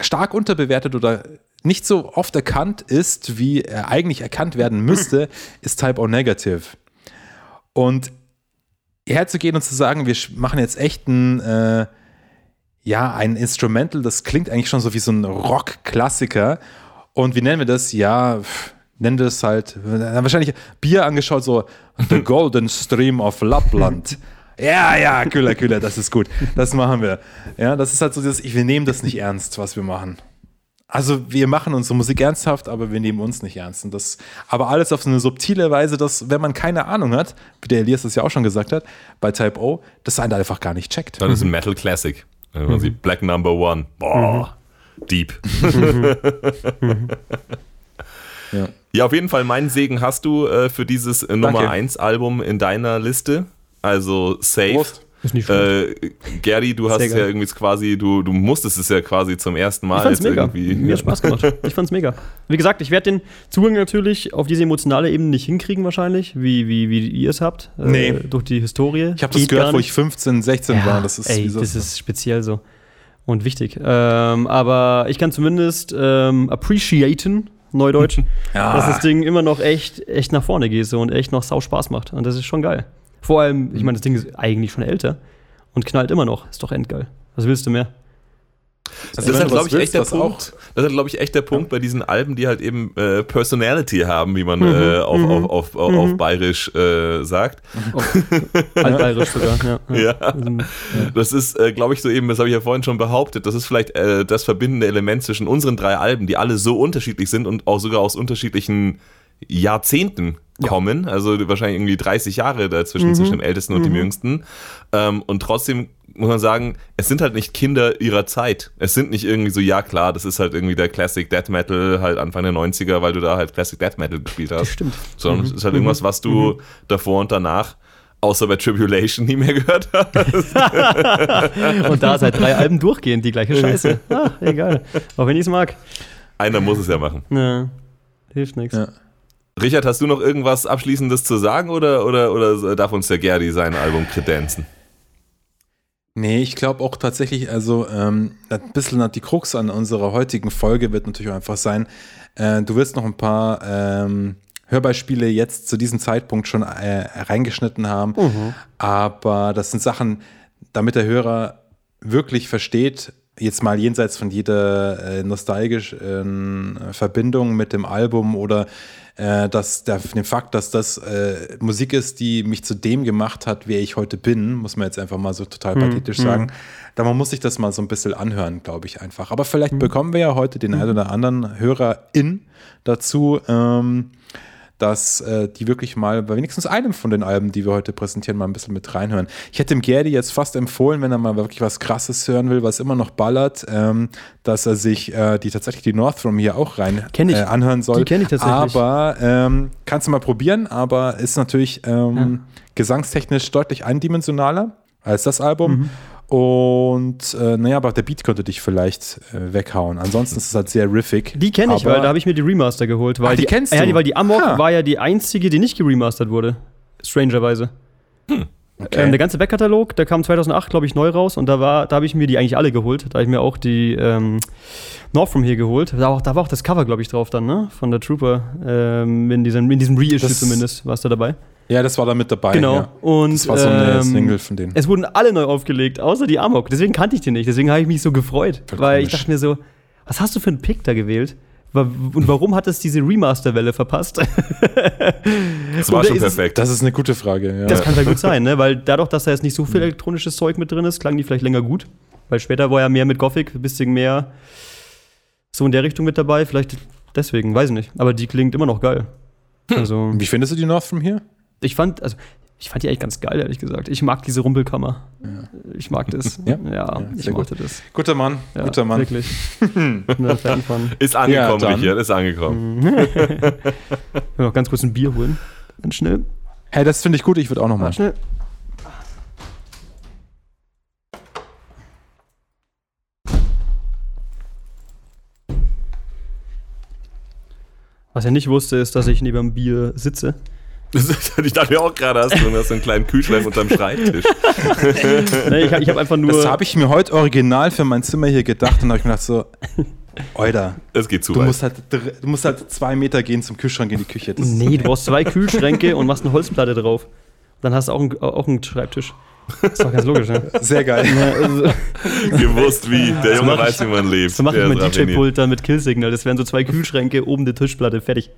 stark unterbewertet oder nicht so oft erkannt ist, wie er eigentlich erkannt werden müsste, [clears throat] ist Type O Negative. Und herzugehen und zu sagen, wir machen jetzt echt ein, äh, ja, ein Instrumental, das klingt eigentlich schon so wie so ein Rock-Klassiker. Und wie nennen wir das? Ja, pff, nennen wir das halt, äh, wahrscheinlich Bier angeschaut, so The [laughs] Golden Stream of Lappland. Ja, ja, Kühler, Kühler, das ist gut. Das machen wir. Ja, das ist halt so dieses, ich- wir nehmen das nicht ernst, was wir machen. Also wir machen unsere Musik ernsthaft, aber wir nehmen uns nicht ernst. Und das, aber alles auf so eine subtile Weise, dass, wenn man keine Ahnung hat, wie der Elias das ja auch schon gesagt hat, bei Type O, das einen einfach gar nicht checkt. Dann ist ein Metal Classic. Wenn man sieht Black Number One. Boah, deep. [laughs] Ja. Ja, auf jeden Fall, meinen Segen hast du äh, für dieses äh, Nummer Danke. 1 Album in deiner Liste. Also safe. Prost. Ist nicht schlecht. Äh, Gary, du hast ja irgendwie quasi, du, du musstest es ja quasi zum ersten Mal Ich fand's jetzt mega. irgendwie. Mir hat Spaß gemacht. Ich fand's mega. Wie gesagt, ich werde den Zugang natürlich auf diese emotionale Ebene nicht hinkriegen, wahrscheinlich, wie, wie, wie ihr es habt. äh, Nee. durch die Historie. Ich habe das Geht gehört, wo ich 15, 16 war. Das ist, ey, das ist speziell so. Und wichtig. Ähm, aber ich kann zumindest ähm, appreciaten, Neudeutsch, [laughs] Ja. dass das Ding immer noch echt, echt nach vorne geht so und echt noch sau Spaß macht. Und das ist schon geil. Vor allem, ich meine, das Ding ist eigentlich schon älter und knallt immer noch. Ist doch endgeil. Was willst du mehr? Das Wenn ist halt, was glaube ich, willst, echt der Punkt. das ist, glaube ich, echt der Punkt bei diesen Alben, die halt eben äh, Personality haben, wie man äh, auf, auf, auf, auf, auf Bayerisch äh, sagt. [laughs] Altbayerisch sogar, ja. Ja. Das ist, äh, glaube ich, so eben, das habe ich ja vorhin schon behauptet, das ist vielleicht äh, das verbindende Element zwischen unseren drei Alben, die alle so unterschiedlich sind und auch sogar aus unterschiedlichen Jahrzehnten kommen, also wahrscheinlich irgendwie 30 Jahre dazwischen, zwischen dem ältesten und dem jüngsten. Ähm, und trotzdem muss man sagen, es sind halt nicht Kinder ihrer Zeit. Es sind nicht irgendwie so, ja klar, das ist halt irgendwie der Classic Death Metal, halt Anfang der 90er, weil du da halt Classic Death Metal gespielt hast. stimmt. Sondern es ist halt irgendwas, was du davor und danach, außer bei Tribulation, [laughs] nie mehr gehört hast. [laughs] Und da seit drei Alben durchgehend die gleiche Scheiße. [laughs] Ah, egal. Auch wenn ich es mag. Einer muss es ja machen. Ja, hilft nichts. Ja. Richard, hast du noch irgendwas Abschließendes zu sagen oder, oder, oder darf uns der Gerdi sein Album kredenzen? Nee, ich glaube auch tatsächlich, also ähm, ein bisschen die Krux an unserer heutigen Folge wird natürlich auch einfach sein, äh, du wirst noch ein paar ähm, Hörbeispiele jetzt zu diesem Zeitpunkt schon äh, reingeschnitten haben, aber das sind Sachen, damit der Hörer wirklich versteht, jetzt mal jenseits von jeder äh, nostalgischen äh, Verbindung mit dem Album oder äh, dass der, dem Fakt, dass das äh, Musik ist, die mich zu dem gemacht hat, wer ich heute bin, muss man jetzt einfach mal so total pathetisch sagen. Da man muss sich das mal so ein bisschen anhören, glaube ich einfach. Aber vielleicht bekommen wir ja heute den einen oder anderen Hörerin dazu, ähm, dass äh, die wirklich mal bei wenigstens einem von den Alben, die wir heute präsentieren, mal ein bisschen mit reinhören. Ich hätte dem Gerdi jetzt fast empfohlen, wenn er mal wirklich was Krasses hören will, was immer noch ballert, ähm, dass er sich äh, die tatsächlich die Northrum hier auch rein Kenn ich. Äh, anhören soll. Die kenn ich tatsächlich. Aber ähm, kannst du mal probieren, aber ist natürlich ähm, gesangstechnisch deutlich eindimensionaler als das Album. Mhm. Und äh, naja, aber der Beat könnte dich vielleicht äh, weghauen. Ansonsten ist es halt sehr riffig. Die kenne ich, weil da habe ich mir die Remaster geholt. Weil Ach, die kennst Ja, du? die, weil die Amok Ha. war ja die einzige, die nicht geremastert wurde. Strangerweise. Okay. Ähm, der ganze Backkatalog, der kam 2008, glaube ich, neu raus und da war, da habe ich mir die eigentlich alle geholt. Da habe ich mir auch die ähm, North From Here geholt. Da, war auch, da war auch das Cover, glaube ich, drauf dann, ne? Von der Trooper. Ähm, in, diesem, in diesem Reissue Das- zumindest war es da dabei. Ja, das war da mit dabei. Genau. Ja. Und Das war so eine ähm, Single von denen. Es wurden alle neu aufgelegt, außer die Amok. Deswegen kannte ich die nicht. Deswegen habe ich mich so gefreut. Voll weil ich komisch. dachte mir so, was hast du für einen Pick da gewählt? Und warum hat es diese Remaster-Welle verpasst? [laughs] Das war schon ist es- perfekt. Das ist eine gute Frage. Ja. Das kann sehr gut sein, ne? Weil dadurch, dass da jetzt nicht so viel elektronisches Zeug mit drin ist, klang die vielleicht länger gut. Weil später war ja mehr mit Gothic, ein bisschen mehr so in der Richtung mit dabei. Vielleicht deswegen, weiß ich nicht. Aber die klingt immer noch geil. Also, Wie findest du die North from here? Ich fand, also, ich fand die eigentlich ganz geil, ehrlich gesagt. Ich mag diese Rumpelkammer. Ich mag das. [laughs] Ja? ja, Ja, ich mochte das. Guter Mann, Ja, guter Mann. Wirklich. Bin da Fan von. [laughs] Ist angekommen, Ja. Richard, ist angekommen. [laughs] Ich will noch ganz kurz ein Bier holen. Ganz schnell. Hey, das finde ich gut. Ich würde auch noch mal. Ganz schnell. Was er nicht wusste, ist, dass ich neben dem Bier sitze. Ich dachte mir auch gerade, hast du hast so einen kleinen Kühlschrank unterm Schreibtisch. [laughs] Nee, ich ich habe einfach nur. Das habe ich mir heute original für mein Zimmer hier gedacht und habe ich mir gedacht so, Oida, Es geht zu du weit. musst, halt, du musst halt zwei Meter gehen zum Kühlschrank in die Küche. Das nee, du brauchst zwei Kühlschränke und machst eine Holzplatte drauf. Dann hast du auch einen, auch einen Schreibtisch. Das ist doch ganz logisch, ne? Sehr geil. Ja, also, [laughs] Gewusst wie. Der Junge ich- weiß, wie man lebt. so mache ich mein. DJ-Pult dann mit Killsignal. Das wären so zwei Kühlschränke, oben eine Tischplatte, fertig.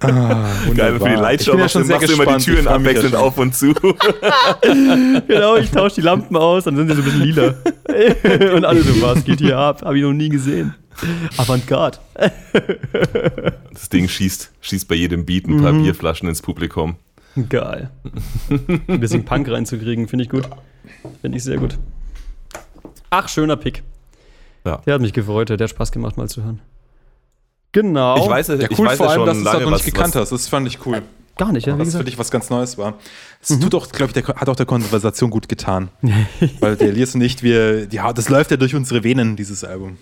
Ah, Geil, für die. Lightshow bin ja machst, schon machst du immer die Türen abwechselnd auf und zu. [laughs] Genau, ich tausche die Lampen aus, dann sind sie so ein bisschen lila. [laughs] Und alle so, was geht hier ab? Hab ich noch nie gesehen. Avantgarde. Das Ding schießt, schießt bei jedem Beat ein paar Mhm. Bierflaschen ins Publikum. Geil. Ein bisschen Punk reinzukriegen, finde ich gut. Finde ich sehr gut. Ach, schöner Pick. Ja. Der hat mich gefreut, der hat Spaß gemacht, mal zu hören. Genau. Ich weiß, Ja, ich cool, weiß vor ja allem, schon dass du es halt noch nicht gekannt was, hast. Das fand ich cool. Gar nicht, ja, wie Was für dich was ganz Neues war. Es tut auch, glaube ich, der, hat auch der Konversation gut getan. [laughs] Weil der Elias und ich, wir, die, das läuft ja durch unsere Venen, dieses Album.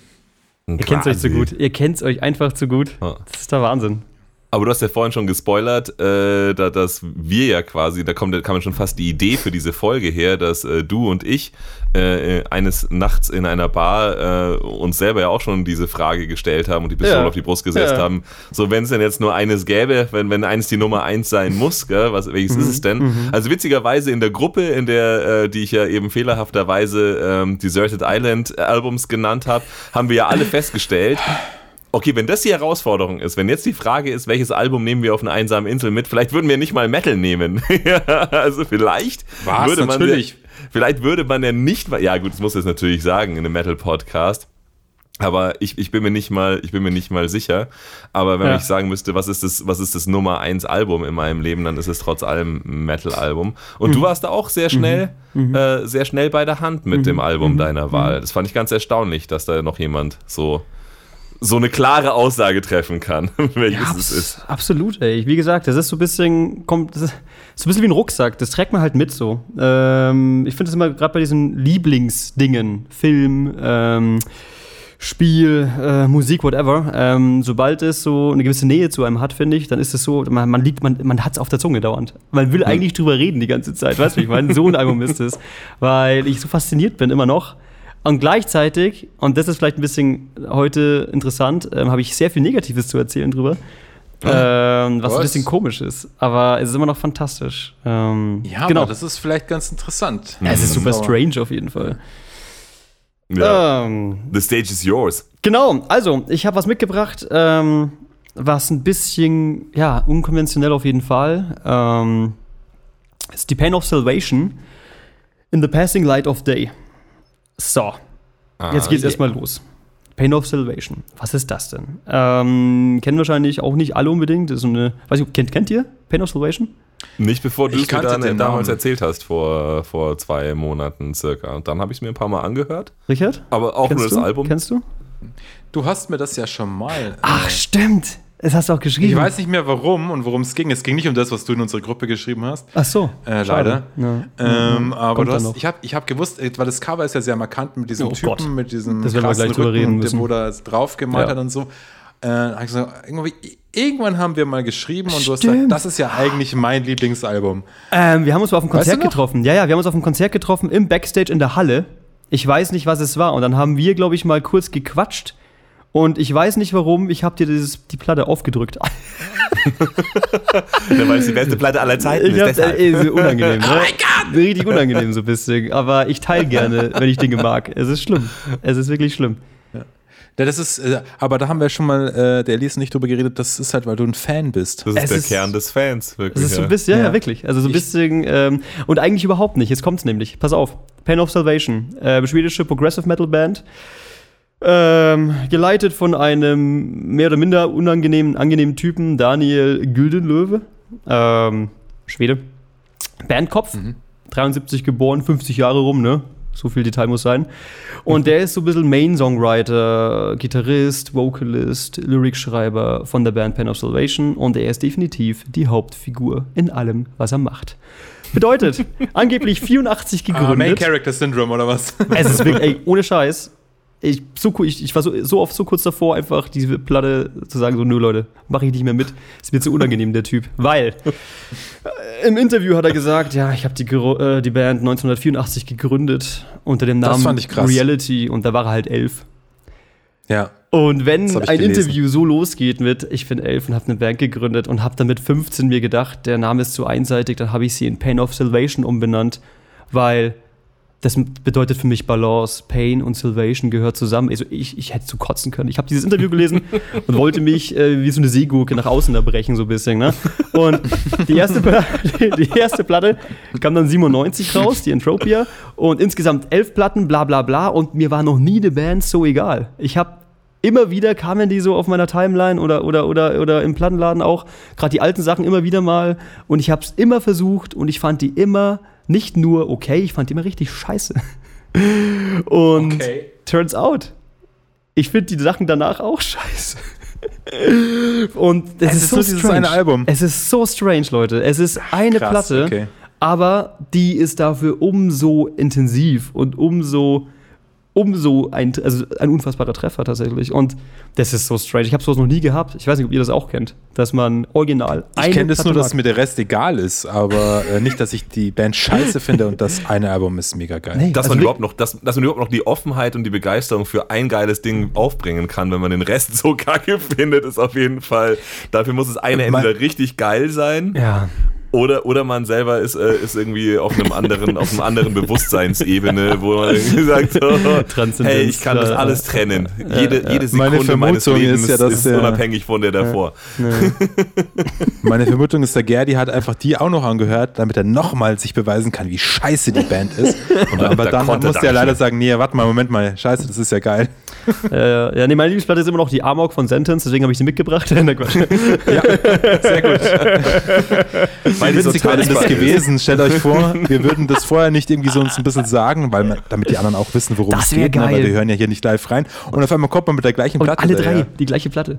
Ihr kennt euch zu gut. Ihr kennt euch einfach zu gut. Ja. Das ist der Wahnsinn. Aber du hast ja vorhin schon gespoilert, äh, da, dass wir ja quasi, da kommt, da kam schon fast die Idee für diese Folge her, dass äh, du und ich äh, eines Nachts in einer Bar äh, uns selber ja auch schon diese Frage gestellt haben und die Pistole Ja. auf die Brust gesetzt Ja. haben. So, wenn es denn jetzt nur eines gäbe, wenn, wenn eines die Nummer eins sein muss, gell, was, welches Mhm. ist es denn? Also witzigerweise in der Gruppe, in der, äh, die ich ja eben fehlerhafterweise ähm, Deserted Island Albums genannt habe, haben wir ja alle festgestellt, Okay, wenn das die Herausforderung ist, wenn jetzt die Frage ist, welches Album nehmen wir auf einer einsamen Insel mit, vielleicht würden wir nicht mal Metal nehmen. [laughs] Also vielleicht Was? würde man Natürlich. Ja, vielleicht würde man ja nicht mal, ja gut, das muss ich jetzt natürlich sagen in einem Metal Podcast. Aber ich, ich bin mir nicht mal, ich bin mir nicht mal sicher. Aber wenn Ja. ich sagen müsste, was ist das, was ist das Nummer eins Album in meinem Leben, dann ist es trotz allem ein Metal-Album. Und Mhm. du warst da auch sehr schnell, äh, sehr schnell bei der Hand mit Mhm. dem Album deiner Wahl. Das fand ich ganz erstaunlich, dass da noch jemand so, so eine klare Aussage treffen kann, [laughs] welches Ja, es ist. absolut, ey. Wie gesagt, das ist so ein bisschen, kommt, das ist so ein bisschen wie ein Rucksack. Das trägt man halt mit so. Ähm, ich finde es immer gerade bei diesen Lieblingsdingen, Film, ähm, Spiel, äh, Musik, whatever. Ähm, sobald es so eine gewisse Nähe zu einem hat, finde ich, dann ist es so, man, man liegt, man, man hat es auf der Zunge dauernd. Man will eigentlich drüber reden die ganze Zeit, weißt du, ich meine, so ein Album ist es, weil ich so fasziniert bin immer noch. Und gleichzeitig, und das ist vielleicht ein bisschen heute interessant, ähm, habe ich sehr viel Negatives zu erzählen drüber. Ähm, was, ein Was? bisschen komisch ist. Aber es ist immer noch fantastisch. Ähm, Ja, genau. aber das ist vielleicht ganz interessant. es ist super strange auf jeden Fall. Ja. Ähm, The stage is yours. genau, also, ich habe was mitgebracht, ähm, was ein bisschen, ja, unkonventionell auf jeden Fall. Ähm, ist die Pain of Salvation in the Passing Light of Day. So, Jetzt geht's Ah, erstmal los. Pain of Salvation. Was ist das denn? Ähm, kennen wahrscheinlich auch nicht alle unbedingt. Das ist so eine, weiß ich, kennt, kennt ihr Pain of Salvation? Nicht bevor du Ich es mir dann, damals Namen. erzählt hast, vor, vor zwei Monaten circa. Und dann habe ich es mir ein paar Mal angehört. Richard? Aber auch Kennst nur das du? Album. Kennst du? Du hast mir das ja schon mal. Ach, stimmt. Das hast du auch geschrieben. Ich weiß nicht mehr warum und worum es ging. Es ging nicht um das, was du in unsere Gruppe geschrieben hast. Ach so. Äh, leider. Ja. Ähm, aber Kommt du hast, ich habe ich hab gewusst, äh, weil das Cover ist ja sehr markant mit diesem Oh Typen, Gott. mit diesem Das krassen Rücken reden dem, wo es drauf gemalt Ja. hat und so. Äh, hab ich irgendwie, irgendwann haben wir mal geschrieben und du hast Stimmt. gesagt, das ist ja eigentlich mein Lieblingsalbum. Ähm, wir haben uns mal auf dem Weißt Konzert du noch? getroffen. Ja, ja, wir haben uns auf dem Konzert getroffen im Backstage in der Halle. Ich weiß nicht, was es war. Und dann haben wir, glaube ich, mal kurz gequatscht. Und ich weiß nicht warum, ich habe dir dieses, die Platte aufgedrückt. Ja, weil es die beste Platte aller Zeiten Ich ist. hab, Deshalb. äh, ist unangenehm, [laughs] ne? Richtig unangenehm so ein bisschen. Aber ich teile gerne, wenn ich Dinge mag. Es ist schlimm. Es ist wirklich schlimm. Ja, das ist, äh, aber da haben wir schon mal, äh, der Elise nicht drüber geredet, das ist halt, weil du ein Fan bist. Das ist Es der ist- Kern des Fans, wirklich. Es ist so ein ja. bisschen, ja, ja, Ja. wirklich. Also so ein Ich- bisschen, ähm, und eigentlich überhaupt nicht. Jetzt kommt's nämlich. Pass auf. Pain of Salvation. Äh, schwedische Progressive Metal Band. Ähm, geleitet von einem mehr oder minder unangenehmen angenehmen Typen, Daniel Güldenlöwe. Ähm, Schwede. Bandkopf. 73 geboren, 50 Jahre rum, ne? So viel Detail muss sein. Und der ist so ein bisschen Main-Songwriter, Gitarrist, Vocalist, Lyricschreiber von der Band Pen of Salvation und er ist definitiv die Hauptfigur in allem, was er macht. Bedeutet, [laughs] angeblich 84 Ah, Main gegründet. Character Syndrome oder was? es ist wirklich, ey, ohne Scheiß. Ich, so, ich, ich war so, so oft so kurz davor, einfach diese Platte zu sagen, so, nö, Leute, mache ich nicht mehr mit. Ist mir zu unangenehm, der Typ. Weil [laughs] äh, im Interview hat er gesagt, ja, ich habe die, äh, die Band 1984 gegründet unter dem Namen. Reality und da war er halt elf. ja. Und wenn ein gelesen. Interview so losgeht mit, ich bin elf und habe eine Band gegründet und habe dann mit 15 mir gedacht, der Name ist zu einseitig, dann habe ich sie in Pain of Salvation umbenannt, weil das bedeutet für mich Balance, Pain und Salvation gehört zusammen. Also ich, ich hätte zu kotzen können. Ich habe dieses Interview gelesen und [laughs] wollte mich äh, wie so eine Seegurke nach außen da brechen, so ein bisschen. Ne? Und die erste, [laughs] die erste Platte kam dann 97 raus, die Entropia. Und insgesamt elf Platten, bla bla bla. Und mir war noch nie eine Band so egal. Ich habe immer wieder kamen die so auf meiner Timeline oder, oder, oder, oder im Plattenladen auch, gerade die alten Sachen immer wieder mal und ich habe es immer versucht und ich fand die immer nicht nur okay, ich fand die immer richtig scheiße. [laughs] Und Okay. turns out, ich finde die Sachen danach auch scheiße. [laughs] Und das Es ist, ist so dieses strange. eine Album. Es ist so strange, Leute. Es ist eine Krass, Platte, okay. aber die ist dafür umso intensiv und umso umso ein, also ein unfassbarer Treffer tatsächlich. Und das ist so strange. Ich habe sowas noch nie gehabt. Ich weiß nicht, ob ihr das auch kennt, dass man original Ich kenne das nur, dass mir der Rest egal ist, aber äh, nicht, dass ich die Band scheiße finde und das eine Album ist mega geil. Nee. Dass, Also man überhaupt noch, dass, dass man überhaupt noch die Offenheit und die Begeisterung für ein geiles Ding aufbringen kann, wenn man den Rest so [laughs] kacke findet, ist auf jeden Fall. Dafür muss es eine entweder richtig geil sein Ja. Oder, oder man selber ist, äh, ist irgendwie auf einem anderen, auf einer anderen Bewusstseinsebene, wo man irgendwie sagt, so, hey, ich kann das ja. alles trennen. Jede, jede Meine Sekunde meines Vermutung Lebens ist ja, dass ist der- unabhängig von der davor. Meine Vermutung ist, der Gerdi hat einfach die auch noch angehört, damit er nochmal sich beweisen kann, wie scheiße die Band ist. Und aber Da dann musste er er leider sagen, nee, warte mal, Moment mal, scheiße, das ist ja geil. Äh, ja, nee, meine Lieblingsplatte ist immer noch die Amok von Sentence, deswegen habe ich sie mitgebracht. [laughs] Quatsch. Sehr gut. [laughs] Wie witzig wäre das gewesen? Stellt euch vor, [laughs] wir würden das vorher nicht irgendwie so uns ein bisschen sagen, weil man, damit die anderen auch wissen, worum Das es geht, ne? geil. weil wir hören ja hier nicht live rein. Und auf einmal kommt man mit der gleichen Und Platte. alle drei, daher. die gleiche Platte.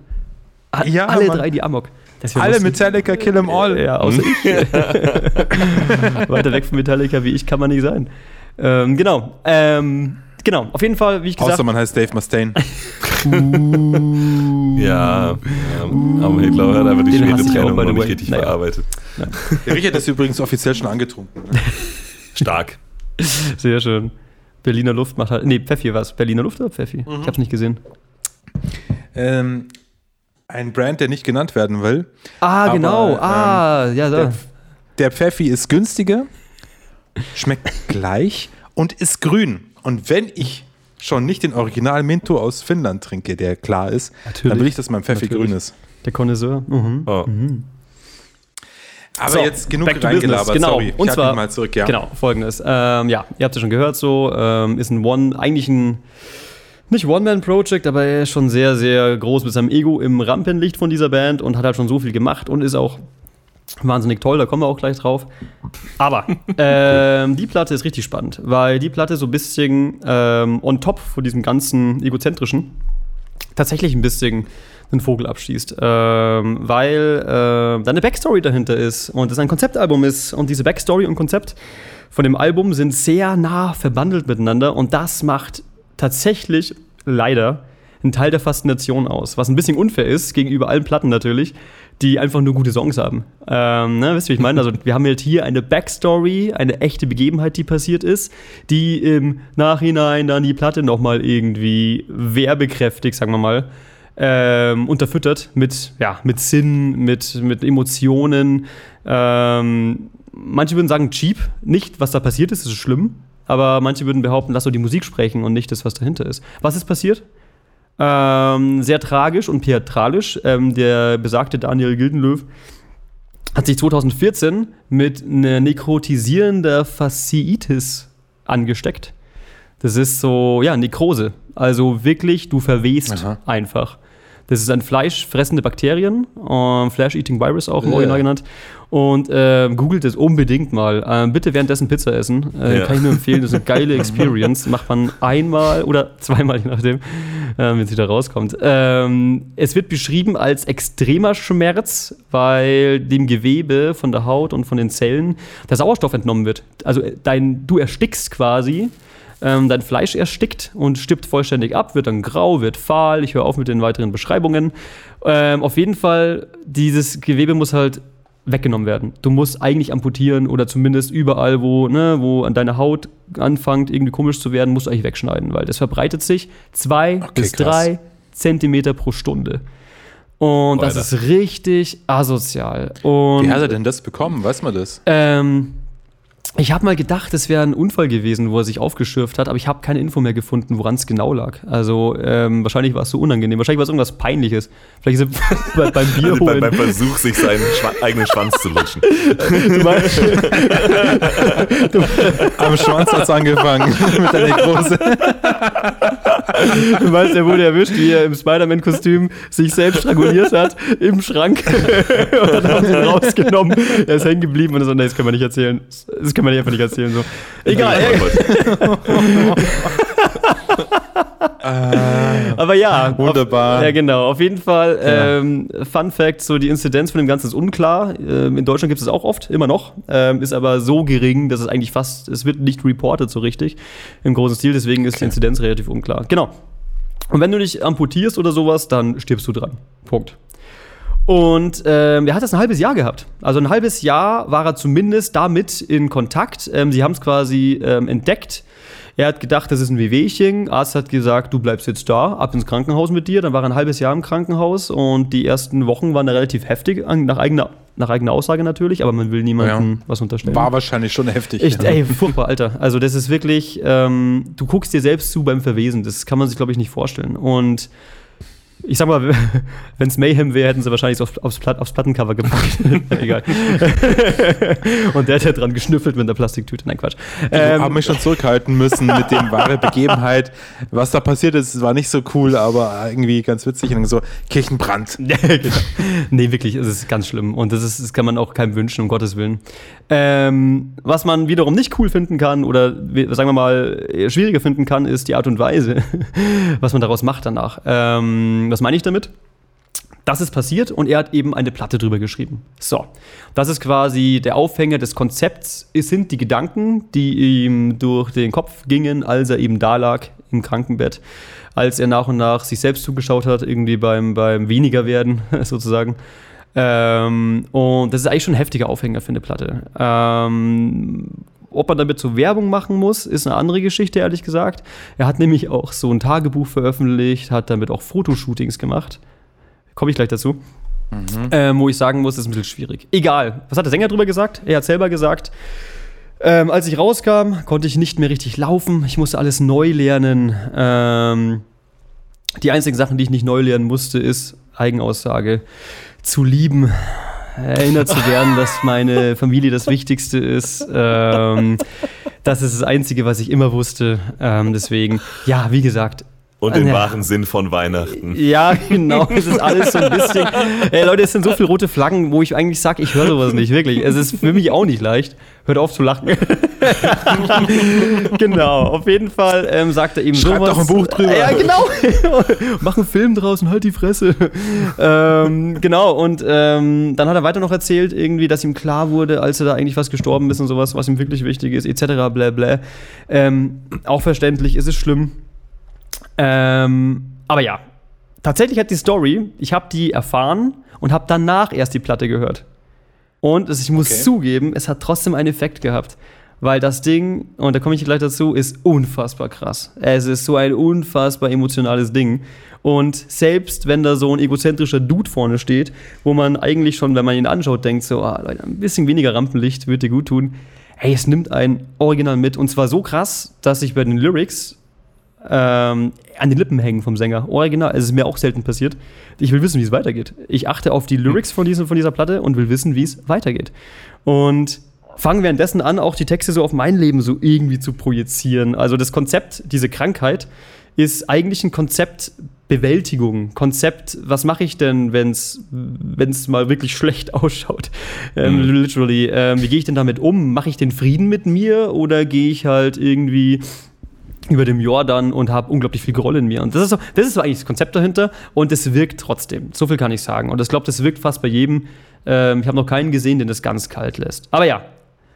A- Ja, alle Mann. drei die Amok. Alle lustig. Metallica, Kill 'em All. Ja, außer ich. [laughs] Weiter weg von Metallica wie ich kann man nicht sein. Ähm, genau. Ähm, genau. Auf jeden Fall, wie ich gesagt Außer man heißt Dave Mustaine. [laughs] Ja, ja, aber ich glaube, er hat einfach die schwere Trennung noch nicht richtig Naja. verarbeitet. Der Richard ist übrigens offiziell schon angetrunken. [laughs] Stark. Sehr schön. Berliner Luft macht halt. Nee, Pfeffi was. Berliner Luft oder Pfeffi? Mhm. Ich hab's nicht gesehen. Ähm, ein Brand, der nicht genannt werden will. Ah, Aber, genau. ähm, ah, ja, da. Der, der Pfeffi ist günstiger, schmeckt gleich und ist grün. Und wenn ich schon nicht den Original Minto aus Finnland trinke, der klar ist, Natürlich. dann will ich, dass mein Pfeffi Natürlich. grün ist. Der Connoisseur. Mhm. Oh. Aber So, jetzt genug reingelabert, genau. sorry. Ich Und zwar, mal zurück, ja. Genau, folgendes. Ähm, ja, ihr habt ja schon gehört, so ähm, ist ein One, eigentlich ein nicht One-Man-Project, aber er ist schon sehr, sehr groß mit seinem Ego im Rampenlicht von dieser Band und hat halt schon so viel gemacht und ist auch wahnsinnig toll, da kommen wir auch gleich drauf. Aber [laughs] ähm, die Platte ist richtig spannend, weil die Platte so ein bisschen ähm, on top von diesem ganzen egozentrischen tatsächlich ein bisschen einen Vogel abschießt, ähm, weil äh, da eine Backstory dahinter ist und es ein Konzeptalbum ist. Und diese Backstory und Konzept von dem Album sind sehr nah verbandelt miteinander. Und das macht tatsächlich leider einen Teil der Faszination aus, was ein bisschen unfair ist gegenüber allen Platten natürlich, die einfach nur gute Songs haben. Ähm, ne, wisst ihr, wie ich meine? Also wir haben halt hier eine Backstory, eine echte Begebenheit, die passiert ist, die im Nachhinein dann die Platte nochmal irgendwie werbekräftig, sagen wir mal, ähm, unterfüttert mit, ja, mit Sinn, mit, mit Emotionen. Ähm, manche würden sagen cheap, nicht was da passiert ist, ist schlimm, aber manche würden behaupten, lass doch die Musik sprechen und nicht das, was dahinter ist. Was ist passiert? Ähm, sehr tragisch und theatralisch. Ähm, der besagte Daniel Gildenlöw hat sich 2014 mit einer nekrotisierender Fasziitis angesteckt. Das ist so, ja, Nekrose. Also wirklich, du verwehst Aha. einfach. Das ist ein fleischfressende Bakterien, ähm, Flash-Eating Virus auch im Ja. Original genannt. Und ähm, googelt es unbedingt mal. Ähm, bitte währenddessen Pizza essen. Äh, Ja. Kann ich nur empfehlen. Das ist eine geile [laughs] Experience. Macht man einmal oder [laughs] zweimal, je nachdem, ähm, wenn es wieder rauskommt. Ähm, es wird beschrieben als extremer Schmerz, weil dem Gewebe von der Haut und von den Zellen der Sauerstoff entnommen wird. Also äh, dein, du erstickst quasi. Ähm, dein Fleisch erstickt und stirbt vollständig ab, wird dann grau, wird fahl. Ich höre auf mit den weiteren Beschreibungen. Ähm, auf jeden Fall, dieses Gewebe muss halt weggenommen werden. Du musst eigentlich amputieren oder zumindest überall, wo, ne, wo an deiner Haut anfängt, irgendwie komisch zu werden, musst du eigentlich wegschneiden, weil das verbreitet sich zwei bis krass. drei Zentimeter pro Stunde. Und das Alter. ist richtig asozial. Und Wie hat er denn das bekommen? Weiß man das? ähm, ich habe mal gedacht, es wäre ein Unfall gewesen, wo er sich aufgeschürft hat, aber ich habe keine Info mehr gefunden, woran es genau lag. Also ähm, wahrscheinlich war es so unangenehm. Wahrscheinlich war es irgendwas Peinliches. Vielleicht ist er [laughs] bei, beim Bier Bei, holen. beim Versuch, sich seinen Schwa eigenen Schwanz zu lutschen. Du meinst- [laughs] Am Schwanz hat's angefangen [laughs] mit der Nekrose. [laughs] Du weißt, er wurde erwischt, wie er im Spider-Man-Kostüm sich selbst stranguliert hat im Schrank. [laughs] und dann haben sie ihn rausgenommen. Er ist hängen geblieben und so, nee, das können wir nicht erzählen. Das können wir einfach nicht erzählen. So. Egal. Aber ja. Wunderbar. Auf, ja, genau. Auf jeden Fall, ähm, Fun Fact: so die Inzidenz von dem Ganzen ist unklar. Ähm, in Deutschland gibt es auch oft, immer noch. Ähm, ist aber so gering, dass es eigentlich fast, es wird nicht reported so richtig im großen Stil. Deswegen ist die Inzidenz relativ unklar. Genau. Und wenn du dich amputierst oder sowas, dann stirbst du dran. Punkt. Und ähm, er hat das ein halbes Jahr gehabt. Also ein halbes Jahr war er zumindest damit in Kontakt. Ähm, sie haben es quasi ähm, entdeckt. Er hat gedacht, das ist ein Wehwehchen. Arzt hat gesagt, du bleibst jetzt da, ab ins Krankenhaus mit dir. Dann war er ein halbes Jahr im Krankenhaus und die ersten Wochen waren da relativ heftig, nach eigener, nach eigener Aussage natürlich, aber man will niemandem Ja. was unterstellen. War wahrscheinlich schon heftig. Echt, ja. ey, furchtbar, Alter. Also, das ist wirklich, ähm, du guckst dir selbst zu beim Verwesen. Das kann man sich, glaube ich, nicht vorstellen. Und ich sag mal, [laughs] wenn es Mayhem wäre, hätten sie wahrscheinlich so aufs, aufs, Platt, aufs Plattencover gepackt. [laughs] Egal. [laughs] Und der ja dran geschnüffelt mit einer Plastiktüte. Nein, Quatsch. Ich Ähm, habe mich schon zurückhalten müssen mit dem wahre Begebenheit. Was da passiert ist, war nicht so cool, aber irgendwie ganz witzig. Und so, Kirchenbrand. Genau. Nee, wirklich, es ist ganz schlimm. Und das, ist, das kann man auch keinem wünschen, um Gottes Willen. Ähm, was man wiederum nicht cool finden kann oder sagen wir mal schwieriger finden kann, ist die Art und Weise, was man daraus macht danach. Ähm, was meine ich damit? Das ist passiert und er hat eben eine Platte drüber geschrieben. So, das ist quasi der Aufhänger des Konzepts. Es sind die Gedanken, die ihm durch den Kopf gingen, als er eben da lag im Krankenbett, als er nach und nach sich selbst zugeschaut hat, irgendwie beim, beim weniger werden [laughs] sozusagen. Ähm, und das ist eigentlich schon ein heftiger Aufhänger für eine Platte. Ähm, ob man damit so Werbung machen muss, ist eine andere Geschichte, ehrlich gesagt. Er hat nämlich auch so ein Tagebuch veröffentlicht, hat damit auch Fotoshootings gemacht. Komme ich gleich dazu. Ähm, wo ich sagen muss, das ist ein bisschen schwierig. Egal. Was hat der Sänger drüber gesagt? Er hat selber gesagt, ähm, als ich rauskam, konnte ich nicht mehr richtig laufen. Ich musste alles neu lernen. Ähm, die einzigen Sachen, die ich nicht neu lernen musste, ist Eigenaussage zu lieben, erinnert zu werden, dass meine Familie das Wichtigste ist. Ähm, das ist das Einzige, was ich immer wusste. Ähm, deswegen, ja, wie gesagt. Und den Ja. wahren Sinn von Weihnachten. Ja, genau, es ist alles so ein bisschen. Ey, Leute, es sind so viele rote Flaggen, wo ich eigentlich sage, ich höre sowas nicht, wirklich. Es ist für mich auch nicht leicht. Hört auf zu lachen. [laughs] genau, auf jeden Fall ähm, sagt er eben Schreibt sowas. doch ein Buch drüber. Ja, genau. [laughs] Mach einen Film draußen, halt die Fresse. ähm, genau, und ähm, dann hat er weiter noch erzählt, irgendwie, dass ihm klar wurde, als er da eigentlich was gestorben ist und sowas, was ihm wirklich wichtig ist, etc. bla bla. Ähm, auch verständlich, es ist schlimm. Ähm, aber ja, tatsächlich hat die Story, ich habe die erfahren und habe danach erst die Platte gehört. Und ich muss Okay. zugeben, es hat trotzdem einen Effekt gehabt. Weil das Ding, und da komme ich gleich dazu, ist unfassbar krass. Es ist so ein unfassbar emotionales Ding. Und selbst wenn da so ein egozentrischer Dude vorne steht, wo man eigentlich schon, wenn man ihn anschaut, denkt so, ah, Leute, ein bisschen weniger Rampenlicht würde dir gut tun. Hey, es nimmt ein Original mit. Und zwar so krass, dass ich bei den Lyrics ähm, an den Lippen hängen vom Sänger. Original. Es ist mir auch selten passiert. Ich will wissen, wie es weitergeht. Ich achte auf die Lyrics von, diesem, von dieser Platte und will wissen, wie es weitergeht. Und fangen währenddessen an, auch die Texte so auf mein Leben so irgendwie zu projizieren. Also das Konzept, diese Krankheit, ist eigentlich ein Konzept Bewältigung, Konzept, was mache ich denn, wenn es mal wirklich schlecht [laughs] ausschaut? Ähm, Literally, ähm, wie gehe ich denn damit um? Mache ich den Frieden mit mir oder gehe ich halt irgendwie über dem Jordan und habe unglaublich viel Groll in mir. Und das ist so, das ist so eigentlich das Konzept dahinter und es wirkt trotzdem. So viel kann ich sagen. Und ich glaube, das wirkt fast bei jedem. Ähm, ich habe noch keinen gesehen, den das ganz kalt lässt. Aber ja,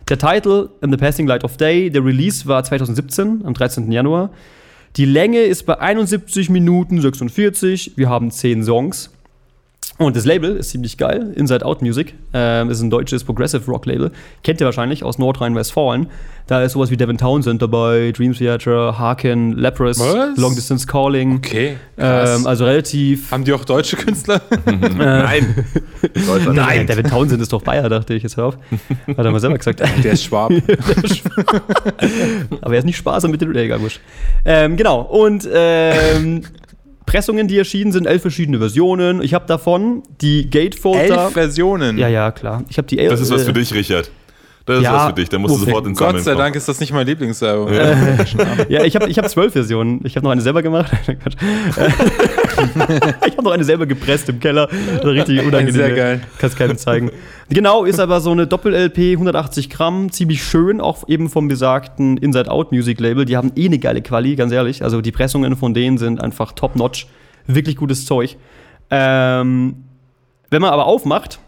der Titel In the Passing Light of Day, der Release war 2017, am 13. Januar. Die Länge ist bei 71 Minuten 46. Wir haben 10 Songs. Und das Label ist ziemlich geil. Inside Out Music. Ähm, ist ein deutsches Progressive Rock Label. Kennt ihr wahrscheinlich aus Nordrhein-Westfalen. Da ist sowas wie Devin Townsend dabei, Dream Theater, Harkin, Leprous, Was? Long Distance Calling. Okay, krass. Ähm, also relativ. Haben die auch deutsche Künstler? [laughs] Nein. Nein, Devin Townsend ist doch Bayer, dachte ich jetzt hör auf. Hat er mal selber gesagt. [laughs] Der ist Schwab. [laughs] Aber er ist nicht sparsam mit den Egal, wurscht. Ähm, genau. Und ähm, Pressungen, die erschienen sind, elf verschiedene Versionen. Ich habe davon die Gatefold da. Elf Versionen. Ja, ja, klar. Ich habe die Das ist was äh, für dich, Richard. Das ist Ja, was für dich, da musst du oh, sofort ins Gott sei kommen. Dank ist das nicht mein Lieblingsalbum. Ja, [laughs] ich habe ich hab zwölf Versionen. Ich habe noch eine selber gemacht. [laughs] [laughs] Ich habe noch eine selber gepresst im Keller. Richtig unangenehm. Sehr geil. Kannst keinem zeigen. Genau, ist aber so eine Doppel-LP, 180 Gramm, ziemlich schön, auch eben vom besagten Inside Out Music Label. Die haben eh eine geile Quali, ganz ehrlich. Also die Pressungen von denen sind einfach top-notch. Wirklich gutes Zeug. Ähm, wenn man aber aufmacht,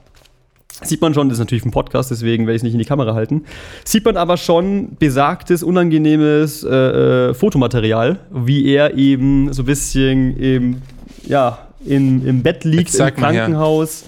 Sieht man schon, das ist natürlich ein Podcast, deswegen werde ich es nicht in die Kamera halten. Sieht man aber schon besagtes, unangenehmes äh, äh, Fotomaterial, wie er eben so ein bisschen im, ja, in, im Bett liegt, im. Krankenhaus,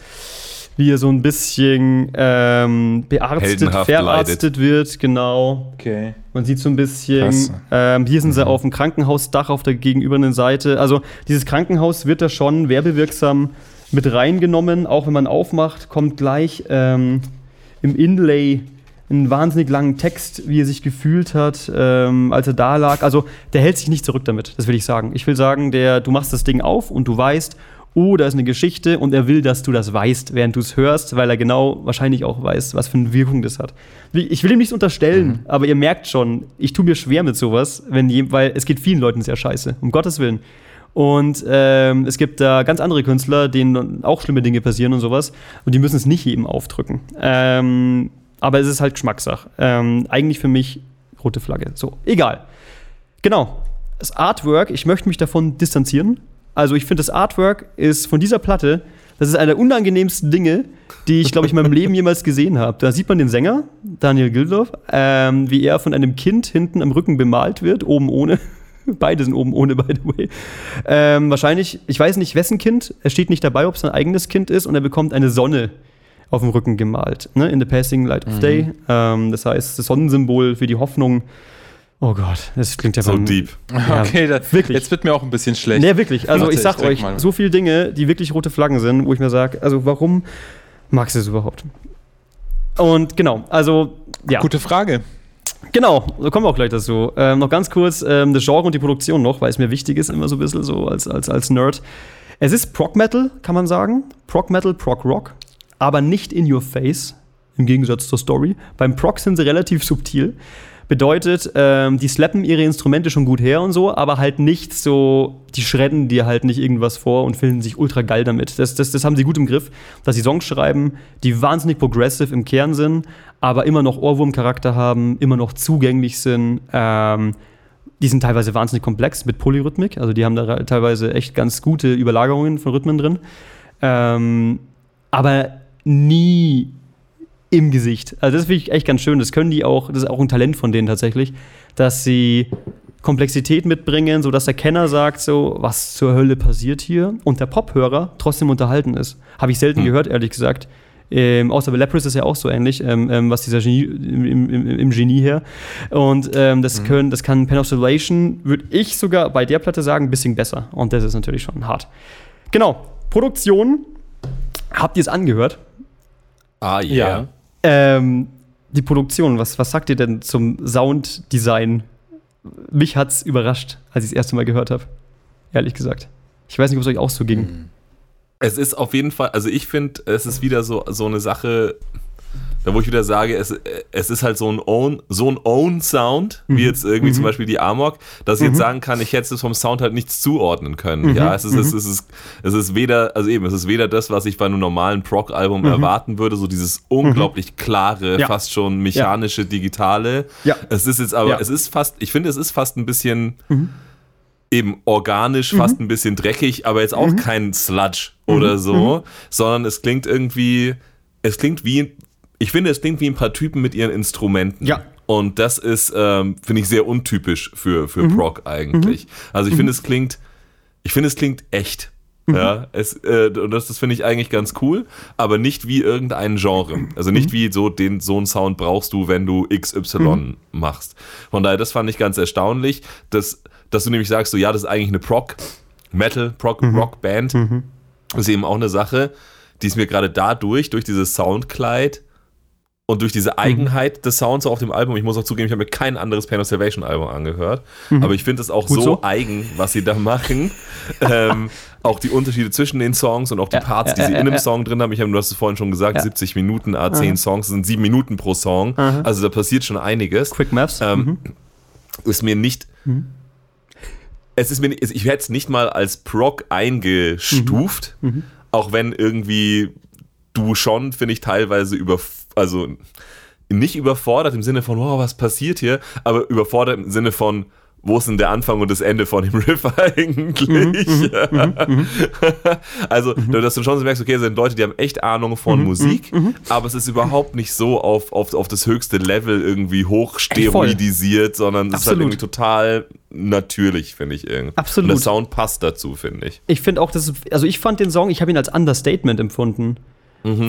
wie er so ein bisschen ähm, bearztet, verarztet wird, genau. Okay. Man sieht so ein bisschen, ähm, hier sind sie auf dem Krankenhausdach auf der gegenüberliegenden Seite. Also dieses Krankenhaus wird da schon werbewirksam mit reingenommen. Auch wenn man aufmacht, kommt gleich ähm, im Inlay einen wahnsinnig langen Text, wie er sich gefühlt hat, ähm, als er da lag. Also der hält sich nicht zurück damit, das will ich sagen. Ich will sagen, der, du machst das Ding auf und du weißt, oh, da ist eine Geschichte und er will, dass du das weißt, während du es hörst, weil er genau wahrscheinlich auch weiß, was für eine Wirkung das hat. Ich will ihm nichts unterstellen, aber ihr merkt schon, ich tue mir schwer mit sowas, wenn je, weil es geht vielen Leuten sehr scheiße, um Gottes Willen. Und ähm, es gibt da ganz andere Künstler, denen auch schlimme Dinge passieren und sowas. Und die müssen es nicht jedem aufdrücken. Ähm, aber es ist halt Geschmackssache. Ähm, eigentlich für mich rote Flagge. So, egal. Genau. Das Artwork, ich möchte mich davon distanzieren. Also ich finde, das Artwork ist von dieser Platte, das ist einer der unangenehmsten Dinge, die ich, glaube ich, in meinem Leben jemals gesehen habe. Da sieht man den Sänger, Daniel Gildorf, ähm, wie er von einem Kind hinten am Rücken bemalt wird, oben ohne. [laughs] Beide sind oben ohne, by the way. Ähm, wahrscheinlich, ich weiß nicht, wessen Kind. Es steht nicht dabei, ob es sein eigenes Kind ist. Und er bekommt eine Sonne auf dem Rücken gemalt. Ne? In the passing light of day. Ähm, das heißt, das Sonnensymbol für die Hoffnung. Oh Gott, das klingt ja So deep. Ja, [laughs] Okay, da, wirklich. jetzt wird mir auch ein bisschen schlecht. Nee, wirklich. Also Warte, ich sag ich euch, so viele Dinge, die wirklich rote Flaggen sind, wo ich mir sage, also warum magst du es überhaupt? Und genau, also ja. Gute Frage. Genau, da kommen wir auch gleich dazu. Ähm, noch ganz kurz ähm, das Genre und die Produktion noch, weil es mir wichtig ist, immer so ein bisschen so als, als, als Nerd. Es ist Prog Metal, kann man sagen. Prog Metal, Prog Rock, aber nicht in your face, im Gegensatz zur Story. Beim Prog sind sie relativ subtil. Bedeutet, ähm, die slappen ihre Instrumente schon gut her und so, aber halt nicht so, die schredden dir halt nicht irgendwas vor und finden sich ultra geil damit. Das, das, das haben sie gut im Griff, dass sie Songs schreiben, die wahnsinnig progressive im Kern sind, aber immer noch Ohrwurmcharakter haben, immer noch zugänglich sind. Ähm, die sind teilweise wahnsinnig komplex mit Polyrhythmik, also die haben da teilweise echt ganz gute Überlagerungen von Rhythmen drin. Ähm, aber nie im Gesicht. Also das finde ich echt ganz schön. Das können die auch, das ist auch ein Talent von denen tatsächlich, dass sie Komplexität mitbringen, sodass der Kenner sagt so, was zur Hölle passiert hier und der Pophörer trotzdem unterhalten ist. Habe ich selten gehört, ehrlich gesagt. Ähm, außer bei Leprous ist ja auch so ähnlich, ähm, ähm, was dieser Genie, im, im, im, Genie her. Und ähm, das, können, das kann Pen of Salvation, würde ich sogar bei der Platte sagen, ein bisschen besser. Und das ist natürlich schon hart. Genau, Produktion. Habt ihr es angehört? Ah, Ja. Ähm, die Produktion, was, was sagt ihr denn zum Sounddesign? Mich hat's überrascht, als ich das erste Mal gehört habe. Ehrlich gesagt. Ich weiß nicht, ob es euch auch so ging. Es ist auf jeden Fall, also ich finde, es ist wieder so, so eine Sache, da wo ich wieder sage, es, es ist halt so ein Own, so ein Own-Sound, wie jetzt irgendwie zum Beispiel die Amok, dass ich jetzt sagen kann, ich hätte es vom Sound halt nichts zuordnen können. Ja, es ist, es, ist, es, ist, es ist weder, also eben, es ist weder das, was ich bei einem normalen Prog-Album erwarten würde, so dieses unglaublich klare, Ja. fast schon mechanische, digitale. Ja. Es ist jetzt aber, Ja. es ist fast, ich finde, es ist fast ein bisschen eben organisch, fast ein bisschen dreckig, aber jetzt auch kein Sludge oder so, sondern es klingt irgendwie, es klingt wie, ich finde, es klingt wie ein paar Typen mit ihren Instrumenten. Ja. Und das ist, ähm, finde ich, sehr untypisch für, für Prog eigentlich. Also ich finde, es klingt, ich finde, es klingt echt. Ja, es, äh, und das, das finde ich eigentlich ganz cool, aber nicht wie irgendein Genre. Also nicht wie so den, so einen Sound brauchst du, wenn du XY machst. Von daher, das fand ich ganz erstaunlich, dass, dass du nämlich sagst, so, ja, das ist eigentlich eine Prog, Metal, Prog, Rock Band. Das ist eben auch eine Sache, die ist mir gerade dadurch, durch dieses Soundkleid, Und durch diese Eigenheit des Sounds auf dem Album, ich muss auch zugeben, ich habe mir kein anderes Pain of Salvation Album angehört, aber ich finde es auch so, so. eigen, was sie da machen. [laughs] ähm, auch die Unterschiede zwischen den Songs und auch die Ja, Parts, ja, die sie ja, in einem. Song drin haben. Ich habe, du hast es vorhin schon gesagt, Ja. 70 Minuten, A 10 Songs, das sind 7 Minuten pro Song. Also da passiert schon einiges. Quick Maps. Ähm, Ist mir nicht. Es ist mir, ich werde es nicht mal als Prog eingestuft, auch wenn irgendwie du schon, finde ich, teilweise über, also nicht überfordert im Sinne von, wow, was passiert hier, aber überfordert im Sinne von, wo ist denn der Anfang und das Ende von dem [laughs] Riff eigentlich? [laughs] also, dass du schon so merkst, okay, es sind Leute, die haben echt Ahnung von Musik, aber es ist überhaupt nicht so auf, auf, auf das höchste Level irgendwie hoch Ey, voll. steroidisiert, sondern es ist halt irgendwie total natürlich, finde ich irgendwie. Absolut. Und der Sound passt dazu, finde ich. Ich finde auch, dass es, also ich fand den Song, ich habe ihn als Understatement empfunden.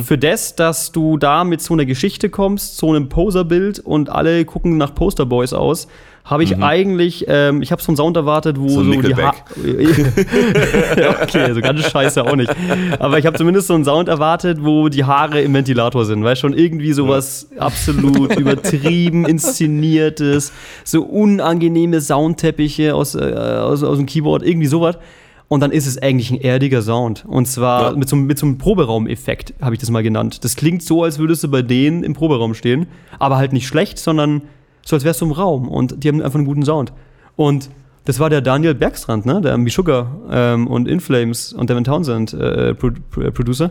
Für das, dass du da mit so einer Geschichte kommst, so einem Poserbild und alle gucken nach Posterboys aus, habe ich eigentlich, ähm, ich habe so einen Sound erwartet, wo So so, die. Haare. [laughs] ja, okay, so ganz scheiße auch nicht. Aber ich habe zumindest so einen Sound erwartet, wo die Haare im Ventilator sind, weißt schon irgendwie sowas absolut [laughs] übertrieben inszeniertes, so unangenehme Soundteppiche aus, äh, aus, aus dem Keyboard, irgendwie sowas. Und dann ist es eigentlich ein erdiger Sound. Und zwar Ja. mit, so, einem- mit so einem Proberaum-Effekt, habe ich das mal genannt. Das klingt so, als würdest du bei denen im Proberaum stehen, aber halt nicht schlecht, sondern so, als wärst du im Raum. Und die haben einfach einen guten Sound. Und das war der Daniel Bergstrand, ne? der Sugar ähm, und Inflames und Devin Townsend äh, Pro Pro Producer.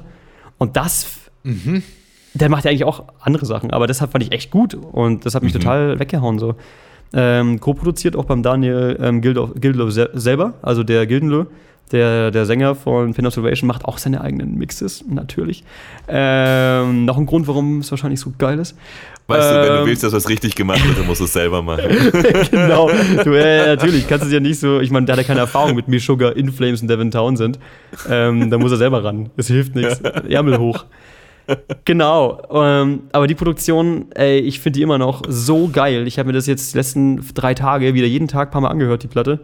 Und das, der macht ja eigentlich auch andere Sachen, aber deshalb fand ich echt gut und das hat mich total weggehauen so. Ähm, Co-produziert auch beim Daniel ähm, Gildo, Gildo se selber, also der Gildenlö, der, der Sänger von Pin of Salvation, macht auch seine eigenen Mixes, natürlich. Ähm, noch ein Grund, warum es wahrscheinlich so geil ist. Weißt du, wenn du Ähm, willst, dass was richtig gemacht wird, dann musst du es selber machen. [laughs] genau. Du, äh, natürlich, kannst es ja nicht so, ich meine, der hat ja keine Erfahrung mit Sugar, Inflames und Devin Townsend. Ähm, da muss er selber ran. Es hilft nichts. Ärmel hoch. Genau. Ähm, aber die Produktion, ey, ich finde die immer noch so geil. Ich habe mir das jetzt die letzten drei Tage wieder jeden Tag ein paar Mal angehört, die Platte.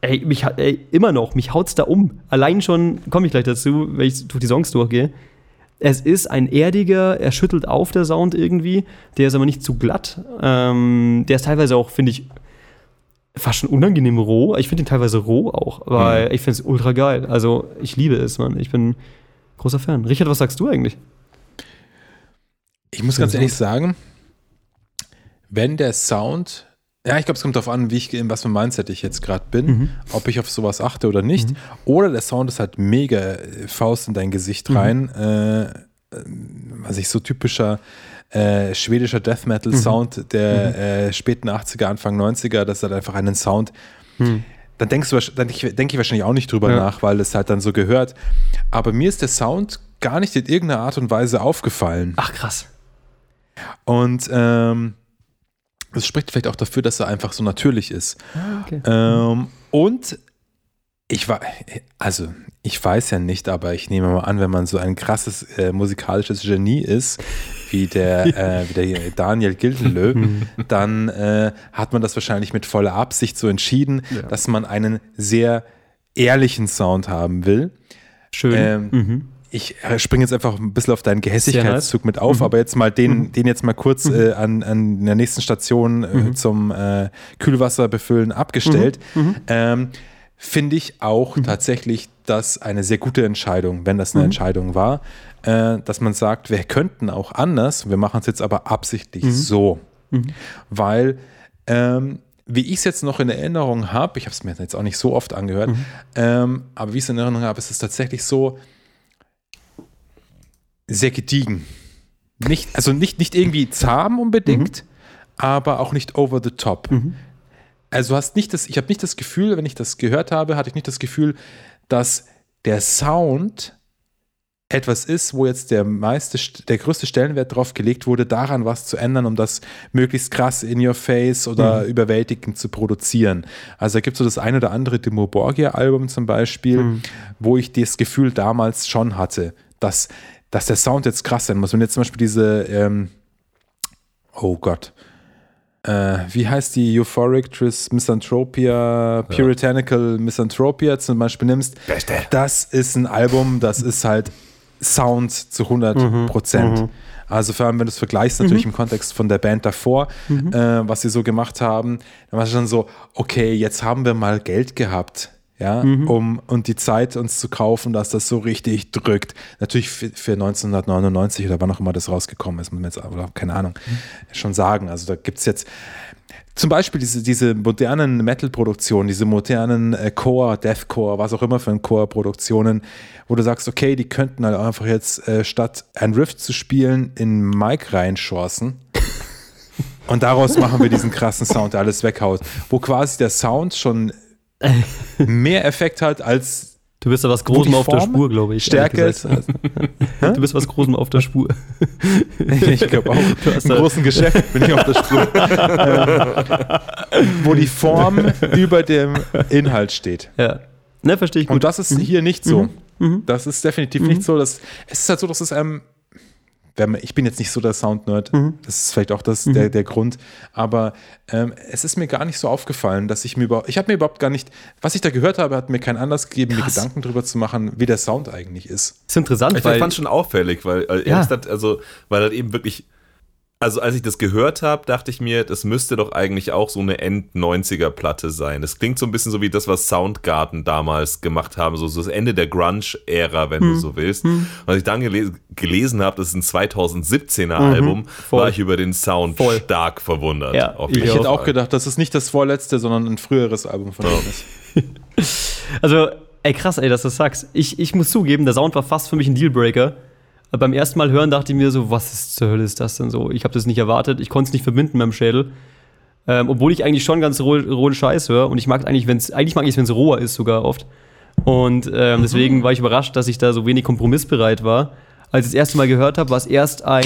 Ey, mich, hat- ey, immer noch, mich haut's da um. Allein schon, komme ich gleich dazu, wenn ich durch die Songs durchgehe. Es ist ein erdiger, er schüttelt auf der Sound irgendwie. Der ist aber nicht zu glatt. Ähm, der ist teilweise auch, finde ich, fast schon unangenehm roh. Ich finde ihn teilweise roh auch, weil ich finde es ultra geil. Also ich liebe es, Mann. Ich bin großer Fan. Richard, was sagst du eigentlich? Ich muss ganz ehrlich sagen, wenn der Sound, ja, ich glaube, es kommt darauf an, wie ich, in was für ein Mindset ich jetzt gerade bin, Mhm. ob ich auf sowas achte oder nicht. Oder der Sound ist halt mega äh, Faust in dein Gesicht Mhm. rein. Äh, äh, was ich so typischer äh, schwedischer Death Metal Sound der Mhm. äh, späten 80er, Anfang 90er, das hat einfach einen Sound. Dann denkst du, dann denke ich wahrscheinlich auch nicht drüber Ja. nach, weil es halt dann so gehört. Aber mir ist der Sound gar nicht in irgendeiner Art und Weise aufgefallen. Ach, krass. Und ähm, das spricht vielleicht auch dafür, dass er einfach so natürlich ist. Okay. Ähm, und ich war, also ich weiß ja nicht, aber ich nehme mal an, wenn man so ein krasses äh, musikalisches Genie ist, wie der, [laughs] äh, wie der Daniel Gildenlö, dann äh, hat man das wahrscheinlich mit voller Absicht so entschieden, dass man einen sehr ehrlichen Sound haben will. Schön. Ähm, Ich äh, springe jetzt einfach ein bisschen auf deinen Gehässigkeitszug mit auf, aber jetzt mal den, den jetzt mal kurz äh, an, an der nächsten Station äh, zum äh, Kühlwasser befüllen abgestellt. Ähm, Finde ich auch tatsächlich das eine sehr gute Entscheidung, wenn das eine Entscheidung war, äh, dass man sagt, wir könnten auch anders, wir machen es jetzt aber absichtlich so. Weil ähm, wie ich es jetzt noch in Erinnerung habe, ich habe es mir jetzt auch nicht so oft angehört, ähm, aber wie ich es in Erinnerung habe, ist es tatsächlich so sehr gediegen. Nicht, also nicht, nicht irgendwie zahm unbedingt, aber auch nicht over the top. Also du hast nicht das, ich habe nicht das Gefühl, wenn ich das gehört habe, hatte ich nicht das Gefühl, dass der Sound etwas ist, wo jetzt der meiste, der größte Stellenwert drauf gelegt wurde, daran was zu ändern, um das möglichst krass in your face oder überwältigend zu produzieren. Also da gibt es so das ein oder andere Dimo Borgia-Album zum Beispiel, wo ich das Gefühl damals schon hatte, dass, dass der Sound jetzt krass sein muss. Wenn jetzt zum Beispiel diese, ähm, oh Gott, äh, wie heißt die? Euphoric Tris Misanthropia, Puritanical Misanthropia zum Beispiel nimmst, Beste. das ist ein Album, das ist halt Sound zu 100 Prozent. Also vor allem, wenn du es vergleichst, natürlich im Kontext von der Band davor, äh, was sie so gemacht haben, dann war es schon so, okay, jetzt haben wir mal Geld gehabt, ja, um und die Zeit uns zu kaufen, dass das so richtig drückt. Natürlich für, für 1999 oder wann auch immer das rausgekommen ist, muss man jetzt aber keine Ahnung schon sagen. Also da gibt es jetzt zum Beispiel diese, diese modernen Metal-Produktionen, diese modernen äh, Core, Deathcore, was auch immer für ein Core-Produktionen, wo du sagst, okay, die könnten halt einfach jetzt äh, statt ein Riff zu spielen, in Mic reinschorsen. [laughs] Und daraus machen wir diesen krassen Sound, der alles weghaut. Wo quasi der Sound schon [laughs] mehr Effekt hat als Du bist da was Großem auf der Spur, glaube ich. Stärke ist. [laughs] Du bist was Großem auf der Spur. [laughs] Ich glaube auch. hast Im großen Geschäft bin ich auf der Spur. ähm, wo die Form über dem Inhalt steht. Ja. Ne, verstehe ich gut. Und das ist hier nicht so. Das ist definitiv nicht so. Dass, es ist halt so, dass es ähm, wenn man, ich bin jetzt nicht so der Sound-Nerd, das ist vielleicht auch das, der, der Grund, aber ähm, es ist mir gar nicht so aufgefallen, dass ich mir überhaupt, ich habe mir überhaupt gar nicht, was ich da gehört habe, hat mir keinen Anlass gegeben, mir Krass. Gedanken darüber zu machen, wie der Sound eigentlich ist. ist interessant, Ich weil fand es schon auffällig, weil, äh, Ja. gesagt, also, weil das eben wirklich, also als ich das gehört habe, dachte ich mir, das müsste doch eigentlich auch so eine End-90er-Platte sein. Das klingt so ein bisschen so wie das, was Soundgarden damals gemacht haben, so, so das Ende der Grunge-Ära, wenn Hm. du so willst. Und als ich dann gele gelesen habe, das ist ein 2017er Album, Mhm. voll. war ich über den Sound Voll. stark verwundert. Ja, Auf ich hätte auch gedacht, dass es nicht das vorletzte, sondern ein früheres Album von ist. [laughs] Also, ey, krass, ey, dass du das sagst. Ich, ich muss zugeben, der Sound war fast für mich ein Dealbreaker. Beim ersten Mal hören dachte ich mir so, was ist zur Hölle ist das denn so? Ich habe das nicht erwartet. Ich konnte es nicht verbinden mit dem Schädel. Ähm, obwohl ich eigentlich schon ganz roh, rohen Scheiß höre. Und ich mag eigentlich, wenn's, eigentlich mag ich es, wenn es roher ist, sogar oft. Und ähm, deswegen war ich überrascht, dass ich da so wenig kompromissbereit war. Als ich das erste Mal gehört habe, war es erst ein,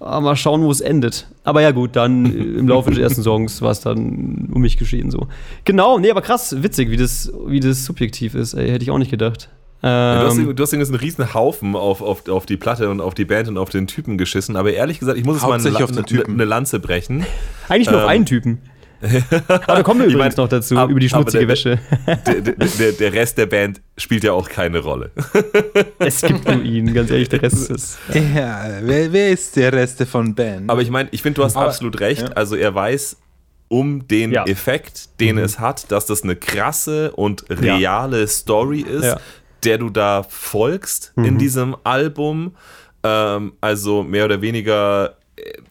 ah, mal schauen, wo es endet. Aber ja, gut, dann äh, [laughs] im Laufe des ersten Songs war es dann um mich geschehen so. Genau, nee, aber krass, witzig, wie das, wie das subjektiv ist. Ey, hätte ich auch nicht gedacht. Ja, du, hast, Ähm, du hast jetzt einen riesen Haufen auf, auf, auf die Platte und auf die Band und auf den Typen geschissen, aber ehrlich gesagt, ich muss jetzt mal eine, auf eine, Typen. eine Lanze brechen. [laughs] eigentlich nur auf ähm, einen Typen. [laughs] aber da kommen wir Ich übrigens mein, noch dazu, ab- über die schmutzige der- Wäsche. [laughs] der, der, der, Rest der Band spielt ja auch keine Rolle. es gibt nur ihn, ganz ehrlich, der Rest ist. Ja, wer, wer ist der Reste von Ben? Aber ich meine, ich finde, du hast Aber- absolut recht. ja. Also er weiß um den Ja. Effekt, den es hat, dass das eine krasse und reale Story ist, Ja. Der du da folgst in diesem Album. Ähm, also mehr oder weniger.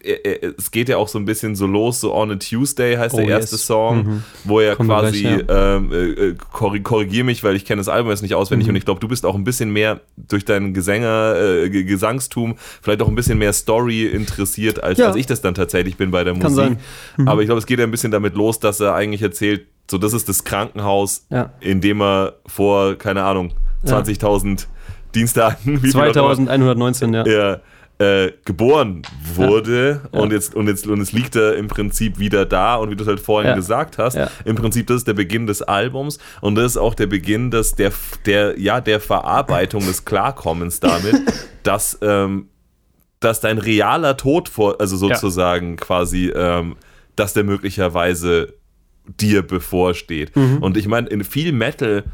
äh, äh, Es geht ja auch so ein bisschen so los, so On a Tuesday heißt Oh, der erste yes. Song, wo er wir quasi, gleich, ähm, äh, äh, korri korrigiere mich, weil ich kenne das Album jetzt nicht auswendig Mhm. und ich glaube, du bist auch ein bisschen mehr durch deinen Gesänger, äh, Ge- Gesangstum, vielleicht auch ein bisschen mehr Story interessiert, als, Ja. als ich das dann tatsächlich bin bei der Kann Musik. Mhm. Aber ich glaube, es geht ja ein bisschen damit los, dass er eigentlich erzählt, so das ist das Krankenhaus, Ja. in dem er vor, keine Ahnung, 20.000 Dienstagen, wie viel auch immer, 2119, ja. er äh, geboren wurde und jetzt und jetzt und es liegt er im Prinzip wieder da und wie du es halt vorhin Ja. gesagt hast, Ja. im Prinzip das ist der Beginn des Albums und das ist auch der Beginn des der der ja der Verarbeitung des Klarkommens damit, [laughs] dass ähm, dass dein realer Tod vor also sozusagen quasi ähm, dass der möglicherweise dir bevorsteht. Mhm. Und ich meine, in viel Metal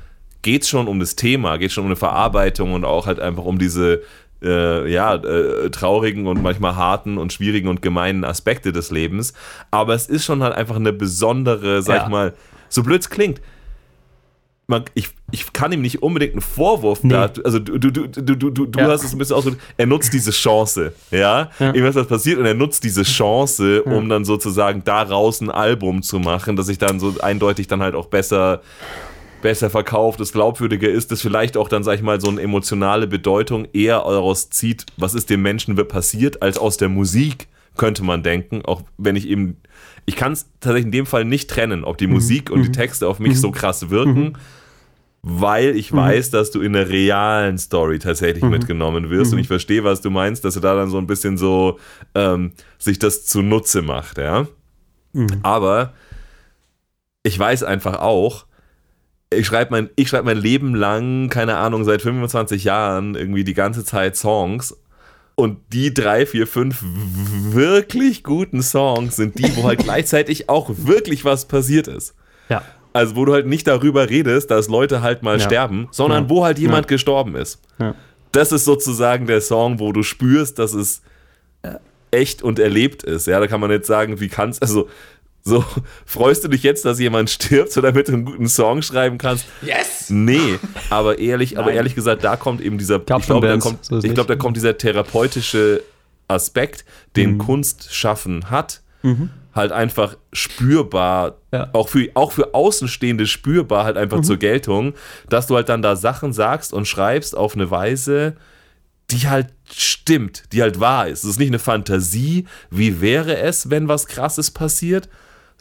geht es schon um das Thema, geht schon um eine Verarbeitung und auch halt einfach um diese äh, ja, äh, traurigen und manchmal harten und schwierigen und gemeinen Aspekte des Lebens. Aber es ist schon halt einfach eine besondere, sag Ja. ich mal, so blöd es klingt. Man, ich, ich kann ihm nicht unbedingt einen Vorwurf Nee. da, also du, du, du, du, du, du Ja. hast es ein bisschen ausgedrückt, er nutzt diese Chance, ja, Ja. irgendwas was passiert und er nutzt diese Chance, um dann sozusagen daraus ein Album zu machen, das sich dann so eindeutig dann halt auch besser besser verkauft, das glaubwürdiger ist, das vielleicht auch dann, sag ich mal, so eine emotionale Bedeutung eher daraus zieht, was ist dem Menschen passiert, als aus der Musik, könnte man denken, auch wenn ich eben, ich kann es tatsächlich in dem Fall nicht trennen, ob die Musik und die Texte auf mich so krass wirken, weil ich weiß, dass du in der realen Story tatsächlich mitgenommen wirst und ich verstehe, was du meinst, dass du da dann so ein bisschen so ähm, sich das zunutze macht, ja. Aber ich weiß einfach auch, ich schreibe mein, ich schreib mein Leben lang, keine Ahnung, seit 25 Jahren irgendwie die ganze Zeit Songs. Und die drei, vier, fünf wirklich guten Songs sind die, wo halt [laughs] gleichzeitig auch wirklich was passiert ist. Ja. Also wo du halt nicht darüber redest, dass Leute halt mal Ja. sterben, sondern Ja. wo halt jemand gestorben ist. Ja. das ist sozusagen der Song, wo du spürst, dass es echt und erlebt ist. Ja, da kann man jetzt sagen, wie kannst also so freust du dich jetzt, dass jemand stirbt, so damit du einen guten Song schreiben kannst? Yes! Nee, aber ehrlich, aber ehrlich gesagt, da kommt eben dieser, Gab ich glaube, da kommt, so ist ich nicht. glaube, da kommt dieser therapeutische Aspekt, den Kunst schaffen hat, halt einfach spürbar, Ja. auch für auch für Außenstehende spürbar halt einfach zur Geltung, dass du halt dann da Sachen sagst und schreibst auf eine Weise, die halt stimmt, die halt wahr ist. Es ist nicht eine Fantasie, wie wäre es, wenn was krasses passiert,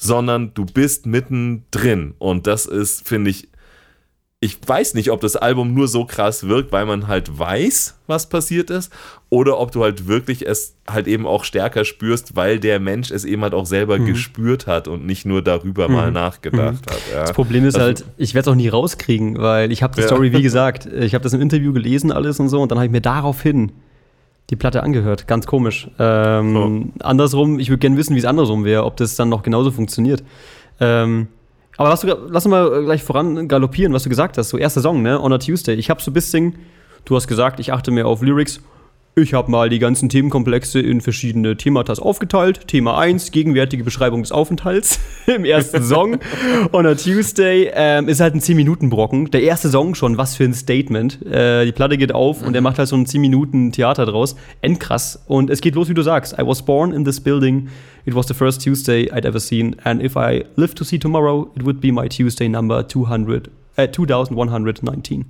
sondern du bist mittendrin. Und das ist, finde ich, ich weiß nicht, ob das Album nur so krass wirkt, weil man halt weiß, was passiert ist, oder ob du halt wirklich es halt eben auch stärker spürst, weil der Mensch es eben halt auch selber gespürt hat und nicht nur darüber mal nachgedacht hat. Ja. Das Problem ist Also- halt, ich werde es auch nie rauskriegen, weil ich habe die Ja. Story, wie gesagt, ich habe das im Interview gelesen alles und so und dann habe ich mir daraufhin die Platte angehört. Ganz komisch. Ähm, Andersrum, ich würde gerne wissen, wie es andersrum wäre, ob das dann noch genauso funktioniert. Ähm, aber lass, du, lass uns mal gleich voran galoppieren, was du gesagt hast. So erster Song, ne? On a Tuesday. Ich habe so ein bisschen, du hast gesagt, ich achte mehr auf Lyrics. Ich habe mal die ganzen Themenkomplexe in verschiedene Thematas aufgeteilt. Thema 1, gegenwärtige Beschreibung des Aufenthalts [laughs] im ersten Song. On a Tuesday ähm, ist halt ein 10-Minuten-Brocken. Der erste Song schon, was für ein Statement. Äh, die Platte geht auf und er macht halt so ein 10-Minuten-Theater draus. Endkrass. Und es geht los, wie du sagst. I was born in this building. It was the first Tuesday I'd ever seen. And if I live to see tomorrow, it would be my Tuesday number 200, äh, 2119.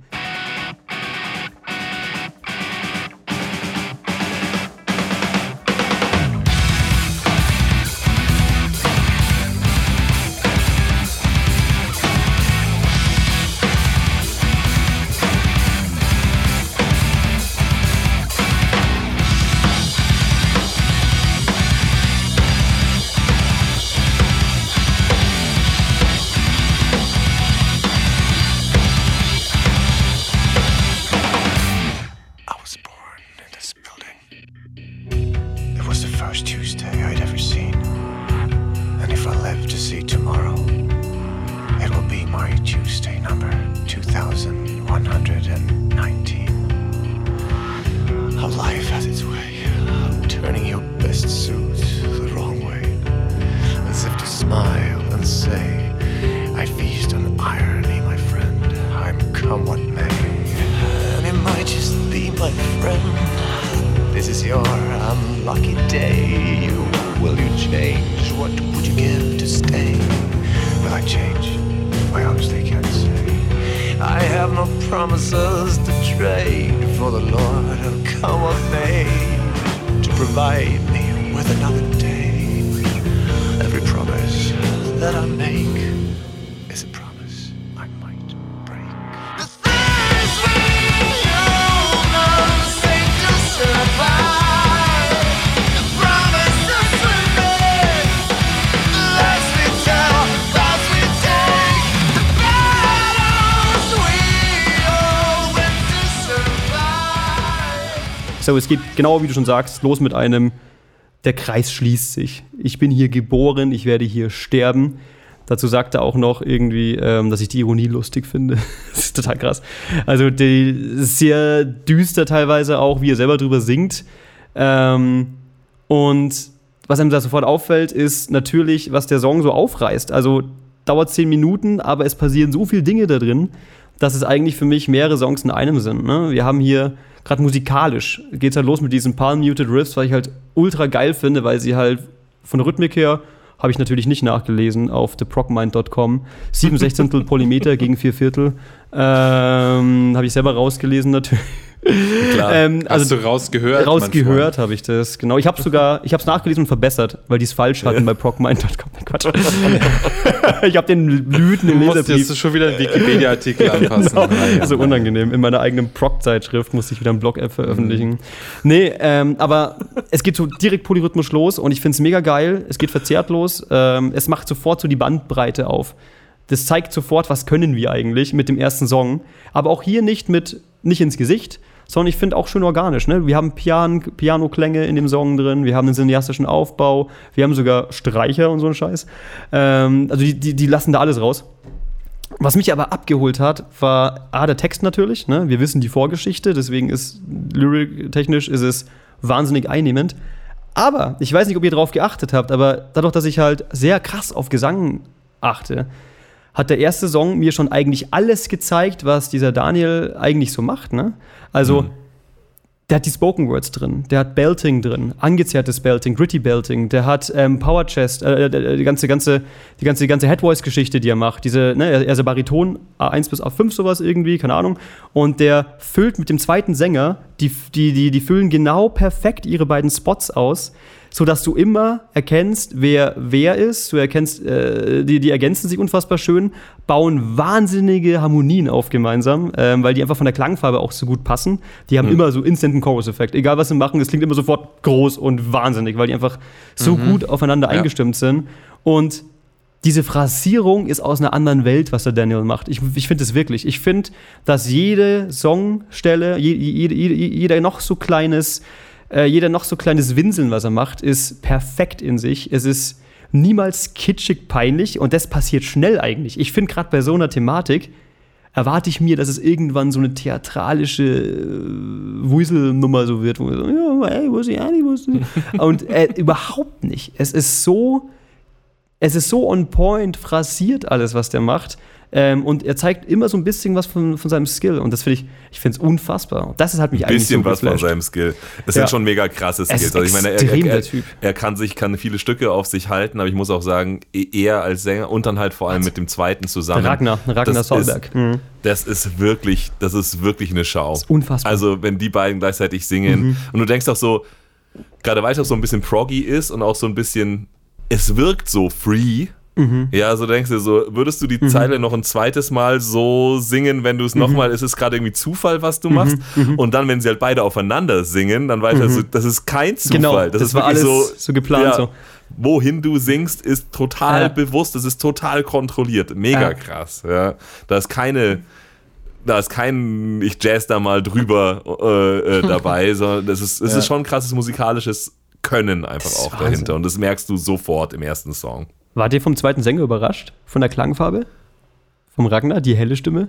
So, es geht genau wie du schon sagst, los mit einem, der Kreis schließt sich. Ich bin hier geboren, ich werde hier sterben. Dazu sagt er auch noch irgendwie, ähm, dass ich die Ironie lustig finde. [laughs] das ist total krass. Also, die sehr düster teilweise auch, wie er selber drüber singt. Ähm, und was einem da sofort auffällt, ist natürlich, was der Song so aufreißt. Also, dauert zehn Minuten, aber es passieren so viele Dinge da drin, dass es eigentlich für mich mehrere Songs in einem sind. Ne? Wir haben hier gerade musikalisch geht's halt los mit diesen Palm Muted Riffs, was ich halt ultra geil finde, weil sie halt von der Rhythmik her habe ich natürlich nicht nachgelesen auf theprocmind.com. 7 Sechzehntel Polymeter gegen 4 Viertel. Ähm, habe ich selber rausgelesen natürlich. Klar. Ähm, Hast du rausgehört? Rausgehört habe ich das, genau. Ich habe sogar, ich habe es nachgelesen und verbessert, weil die es falsch hatten bei procmind.com. [laughs] Quatsch. [laughs] ich habe den Lüten Du im musst Leserbrief. jetzt schon wieder einen Wikipedia-Artikel [laughs] anpassen. Genau. Ah, ja. So unangenehm. In meiner eigenen Proc-Zeitschrift musste ich wieder einen Blog-App veröffentlichen. Nee, ähm, aber es geht so direkt polyrhythmisch los und ich finde es mega geil. Es geht verzerrt los. Ähm, es macht sofort so die Bandbreite auf. Das zeigt sofort, was können wir eigentlich mit dem ersten Song. Aber auch hier nicht mit, nicht ins Gesicht, sondern ich finde auch schön organisch. Ne? Wir haben Pian Piano-Klänge in dem Song drin, wir haben einen cineastischen Aufbau, wir haben sogar Streicher und so einen Scheiß. Ähm, also die, die, die lassen da alles raus. Was mich aber abgeholt hat, war A, der Text natürlich. Ne? Wir wissen die Vorgeschichte, deswegen ist lyric-technisch ist es wahnsinnig einnehmend. Aber ich weiß nicht, ob ihr darauf geachtet habt, aber dadurch, dass ich halt sehr krass auf Gesang achte, hat der erste Song mir schon eigentlich alles gezeigt, was dieser Daniel eigentlich so macht. Ne? Also, der hat die Spoken Words drin, der hat Belting drin, angezerrtes Belting, Gritty Belting, der hat ähm, Power Chest, äh, äh, die ganze, ganze, die ganze, die ganze Head Voice Geschichte, die er macht. Diese, ne, er er ist ja Bariton, A1 bis A5 sowas irgendwie, keine Ahnung. Und der füllt mit dem zweiten Sänger, die, die, die, die füllen genau perfekt ihre beiden Spots aus, sodass du immer erkennst, wer wer ist. Du erkennst, äh, die, die ergänzen sich unfassbar schön, bauen wahnsinnige Harmonien auf gemeinsam, ähm, weil die einfach von der Klangfarbe auch so gut passen. Die haben immer so instanten Chorus-Effekt. Egal was sie machen, es klingt immer sofort groß und wahnsinnig, weil die einfach so gut aufeinander eingestimmt sind. Und diese Phrasierung ist aus einer anderen Welt, was der Daniel macht. Ich, ich finde es wirklich. Ich finde, dass jede Songstelle, je, jede, jede, jeder noch so kleines, äh, jeder noch so kleines Winseln, was er macht, ist perfekt in sich. Es ist niemals kitschig peinlich und das passiert schnell eigentlich. Ich finde gerade bei so einer Thematik erwarte ich mir, dass es irgendwann so eine theatralische äh, Wuselnummer so wird, wo wir so, ja, ey, wo ist die Annie, wo ist die? [laughs] Und äh, überhaupt nicht. Es ist so, es ist so on point, phrasiert alles, was der macht. Ähm, und er zeigt immer so ein bisschen was von, von seinem Skill. Und das finde ich, ich finde es unfassbar. Und das hat mich Ein eigentlich bisschen so was von geflasht. seinem Skill. Das Ja. sind schon mega krasse Skills. ist Also ich meine, er, er, der Typ. er, er kann sich, kann viele Stücke auf sich halten, aber ich muss auch sagen, e- er als Sänger und dann halt vor allem mit dem zweiten zusammen. Ragnar, Ragnar das Solberg. Ist, Mhm. Das ist wirklich, das ist wirklich eine Schau. ist unfassbar. Mhm. Also wenn die beiden gleichzeitig singen und du denkst auch so, gerade weil es auch so ein bisschen proggy ist und auch so ein bisschen, es wirkt so free. Mhm. Ja, so denkst du so, würdest du die Zeile noch ein zweites Mal so singen, wenn du es Mhm. nochmal, ist es gerade irgendwie Zufall, was du machst? Und dann, wenn sie halt beide aufeinander singen, dann weißt du, also, das ist kein Zufall. Genau, das, das ist war alles so, so geplant, so. Wohin du singst, ist total Ja. bewusst, das ist total kontrolliert. Mega Ja. krass. Ja. Da ist keine, da ist kein, ich jazz da mal drüber äh, äh, [laughs] dabei, sondern das ist, es Ja. ist schon krasses musikalisches Können einfach auch Wahnsinn. dahinter. Und das merkst du sofort im ersten Song. Wart ihr vom zweiten Sänger überrascht? Von der Klangfarbe? Vom Ragnar, die helle Stimme?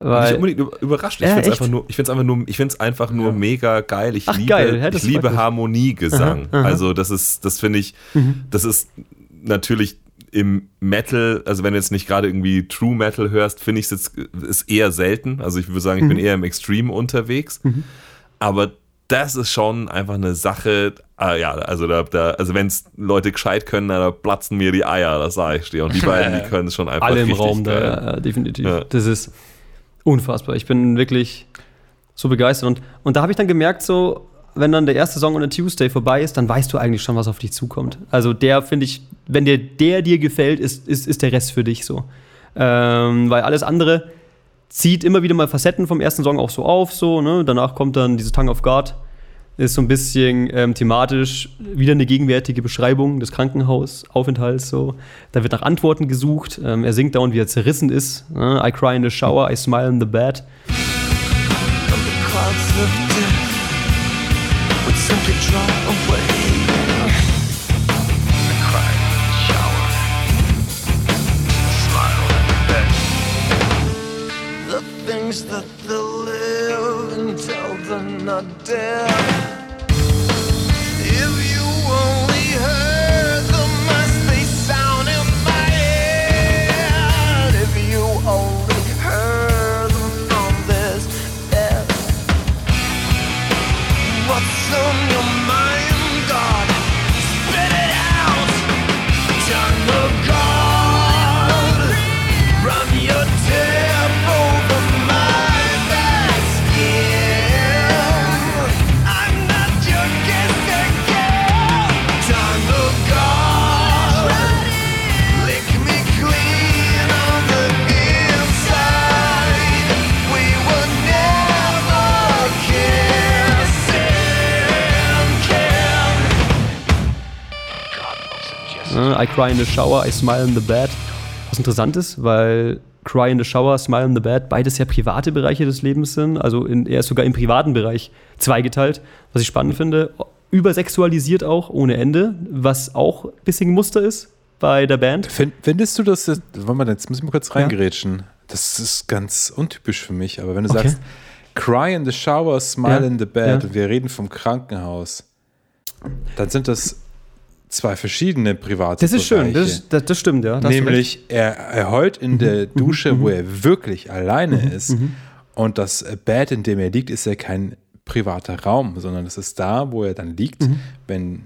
Nicht Weil, unbedingt über- überrascht. Ich Ja, finde es einfach nur, ich find's einfach nur, ich find's einfach nur mega geil. Ich Ach, liebe, geil. Ja, ich das liebe. Harmoniegesang. Aha, aha. Also das ist, das finde ich, Mhm. das ist natürlich im Metal, also wenn du jetzt nicht gerade irgendwie True Metal hörst, finde ich es jetzt ist eher selten. Also ich würde sagen, ich bin Mhm. eher im Extreme unterwegs. Aber das ist schon einfach eine Sache. Ah, ja, also da, da also wenn es Leute gescheit können, da platzen mir die Eier, das sage ich dir. Und die [laughs] beiden, die können es schon einfach alle im Raum da, geil. ja, ja, definitiv. Ja. Das ist unfassbar. Ich bin wirklich so begeistert. Und, und da habe ich dann gemerkt, so, wenn dann der erste Song on a Tuesday vorbei ist, dann weißt du eigentlich schon, was auf dich zukommt. Also der, finde ich, wenn dir der dir gefällt, ist, ist, ist der Rest für dich so. Ähm, weil alles andere zieht immer wieder mal Facetten vom ersten Song auch so auf, so, ne? Danach kommt dann dieses Tongue of God. Ist so ein bisschen ähm, thematisch wieder eine gegenwärtige Beschreibung des Krankenhausaufenthalts. So. Da wird nach Antworten gesucht. Ähm, er singt dauernd, wie er zerrissen ist. Ne? I cry in the shower, I smile in the bed. and the clouds simply drop myself. Ne? I cry in the shower, I smile in the bed. Was interessant ist, weil Cry in the Shower, Smile in the Bed, beides ja private Bereiche des Lebens sind. Also in, er ist sogar im privaten Bereich zweigeteilt, was ich spannend finde. Übersexualisiert auch, ohne Ende, was auch ein bisschen ein Muster ist bei der Band. Find, findest du das, jetzt- warte mal, jetzt muss ich mal kurz reingerätschen. Das ist ganz untypisch für mich, aber wenn du Okay. sagst, cry in the shower, smile Ja, in the bed ja. und wir reden vom Krankenhaus, dann sind das zwei verschiedene private Das ist schön, Bereiche. das, das, das stimmt, ja. da hast du recht. Mhm. Nämlich, er, er heult in der Dusche, wo er wirklich alleine ist. Und das Bett, in dem er liegt, ist ja kein privater Raum, sondern es ist da, wo er dann liegt, Mhm. wenn,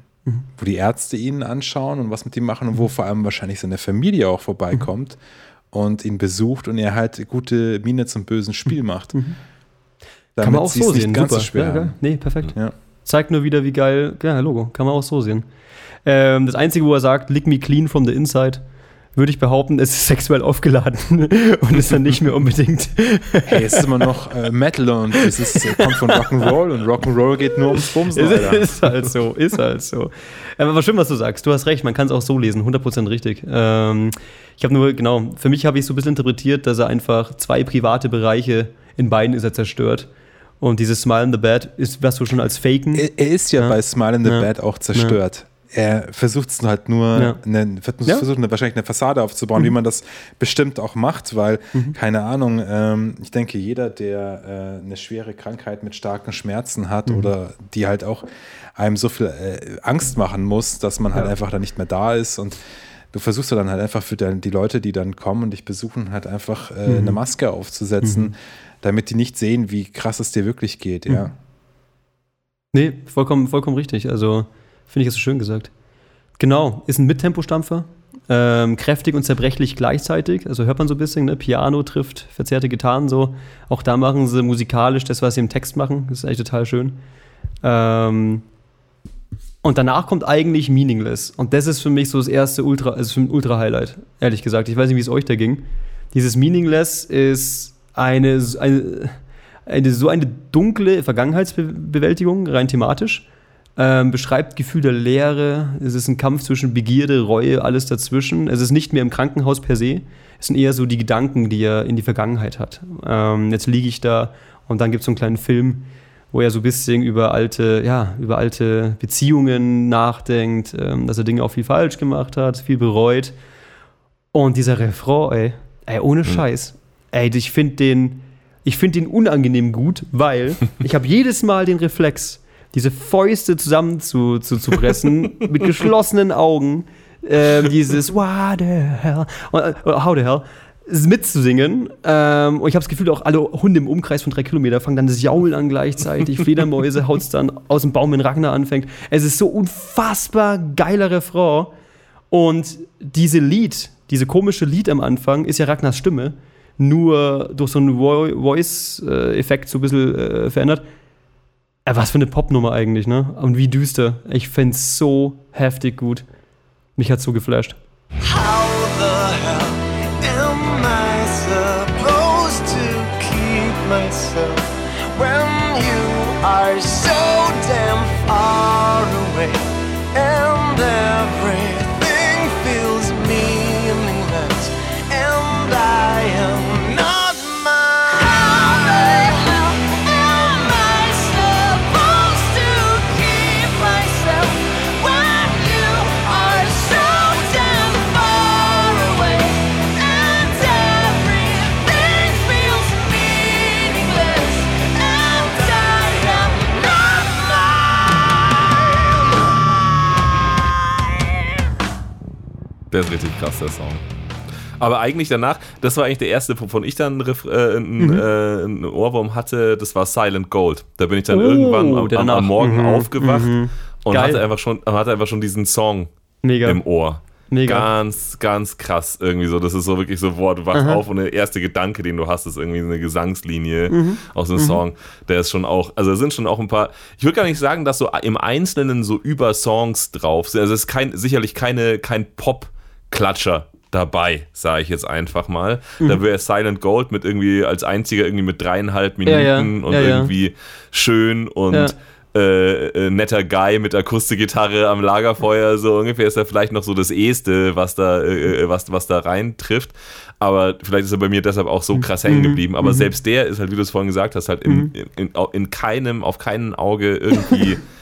wo die Ärzte ihn anschauen und was mit ihm machen und wo vor allem wahrscheinlich seine Familie auch vorbeikommt und ihn besucht und er halt gute Miene zum bösen Spiel macht. Mhm. Kann man auch so nicht sehen. ganz Super. so schwer ja. Nee, perfekt. Ja. Zeigt nur wieder, wie geil. Ja, Logo. Kann man auch so sehen. Ähm, das Einzige, wo er sagt, lick me clean from the inside, würde ich behaupten, es ist [laughs] sexuell aufgeladen [laughs] und ist dann nicht mehr unbedingt. Hey, es ist immer noch äh, Metal und es ist, äh, kommt von Rock'n'Roll und Rock'n'Roll geht nur ums Bumsen, ist, ist halt so, ist halt so. Aber schön, was du sagst. Du hast recht, man kann es auch so lesen, 100% richtig. Ähm, ich habe nur, genau, für mich habe ich so ein bisschen interpretiert, dass er einfach zwei private Bereiche in beiden ist er zerstört. Und dieses Smile in the Bed ist, was du schon als Faken. Er, er ist ja, Ja. bei Smile in the Ja. Bed auch zerstört. Er versucht es halt nur, Ja. eine, Ja. versucht eine, wahrscheinlich eine Fassade aufzubauen, wie man das bestimmt auch macht, weil, keine Ahnung, ähm, ich denke, jeder, der äh, eine schwere Krankheit mit starken Schmerzen hat oder die halt auch einem so viel äh, Angst machen muss, dass man halt einfach dann nicht mehr da ist und du versuchst dann halt einfach für die Leute, die dann kommen und dich besuchen, halt einfach äh, eine Maske aufzusetzen, damit die nicht sehen, wie krass es dir wirklich geht, ja. Nee, vollkommen, vollkommen richtig. Also, finde ich, hast du schön gesagt. Genau, ist ein Mittempostampfer. Ähm, kräftig und zerbrechlich gleichzeitig. Also hört man so ein bisschen, ne? Piano trifft verzerrte Gitarren so. Auch da machen sie musikalisch das, was sie im Text machen. Das ist eigentlich total schön. Ähm, und danach kommt eigentlich Meaningless. Und das ist für mich so das erste Ultra, also für ein Ultra-Highlight, ehrlich gesagt. Ich weiß nicht, wie es euch da ging. Dieses Meaningless ist eine, eine, eine so eine dunkle Vergangenheitsbewältigung, rein thematisch. Ähm, beschreibt Gefühl der Leere. Es ist ein Kampf zwischen Begierde, Reue, alles dazwischen. Es ist nicht mehr im Krankenhaus per se. Es sind eher so die Gedanken, die er in die Vergangenheit hat. Ähm, jetzt liege ich da und dann gibt es so einen kleinen Film, wo er so ein bisschen über alte, ja, über alte Beziehungen nachdenkt, ähm, dass er Dinge auch viel falsch gemacht hat, viel bereut. Und dieser Refrain, ey, ey ohne Scheiß, ey, ich finde den, ich finde den unangenehm gut, weil [laughs] ich habe jedes Mal den Reflex, diese Fäuste zusammen zu, zu, zu pressen, [laughs] mit geschlossenen Augen, ähm, dieses [laughs] What the hell, äh, how the hell, mitzusingen. Ähm, und ich habe das Gefühl, auch alle Hunde im Umkreis von drei Kilometer fangen dann das Jaulen an gleichzeitig. Fledermäuse haut's dann aus dem Baum, wenn Ragnar anfängt. Es ist so unfassbar geiler Refrain. Und diese Lied, diese komische Lied am Anfang, ist ja Ragnars Stimme, nur durch so einen Vo- Voice-Effekt so ein bisschen äh, verändert. Äh, was für eine Popnummer eigentlich, ne? Und wie düster. Ich find's so heftig gut. Mich hat's so geflasht. How the hell am I supposed to keep myself when you are so damn far away and Der ist richtig krass, der Song. Aber eigentlich danach, das war eigentlich der erste, wovon ich dann äh, einen, Mhm. äh, einen Ohrwurm hatte, das war Silent Gold. Da bin ich dann Oh, irgendwann am, am, am Morgen Mhm, aufgewacht mhm. und Geil. hatte einfach, schon, hatte einfach schon diesen Song Mega. im Ohr. Mega. Ganz, ganz krass irgendwie so. Das ist so wirklich so, boah, du wachst Aha. auf und der erste Gedanke, den du hast, ist irgendwie eine Gesangslinie Mhm. aus dem Song. Der ist schon auch, also da sind schon auch ein paar, ich würde gar nicht sagen, dass so im Einzelnen so über Songs drauf sind. Also es ist kein, sicherlich keine, kein Pop-Klatscher dabei, sage ich jetzt einfach mal. Mhm. Da wäre Silent Gold mit irgendwie als einziger irgendwie mit dreieinhalb Minuten Ja, ja. und Ja, irgendwie schön und äh, äh, netter Guy mit Akustikgitarre am Lagerfeuer, so ungefähr ist er vielleicht noch so das Eheste, was da, äh, äh, was, was da rein trifft. Aber vielleicht ist er bei mir deshalb auch so krass hängen geblieben. Aber selbst der ist halt, wie du es vorhin gesagt hast, halt in, in, in, in keinem, auf keinem Auge irgendwie [laughs]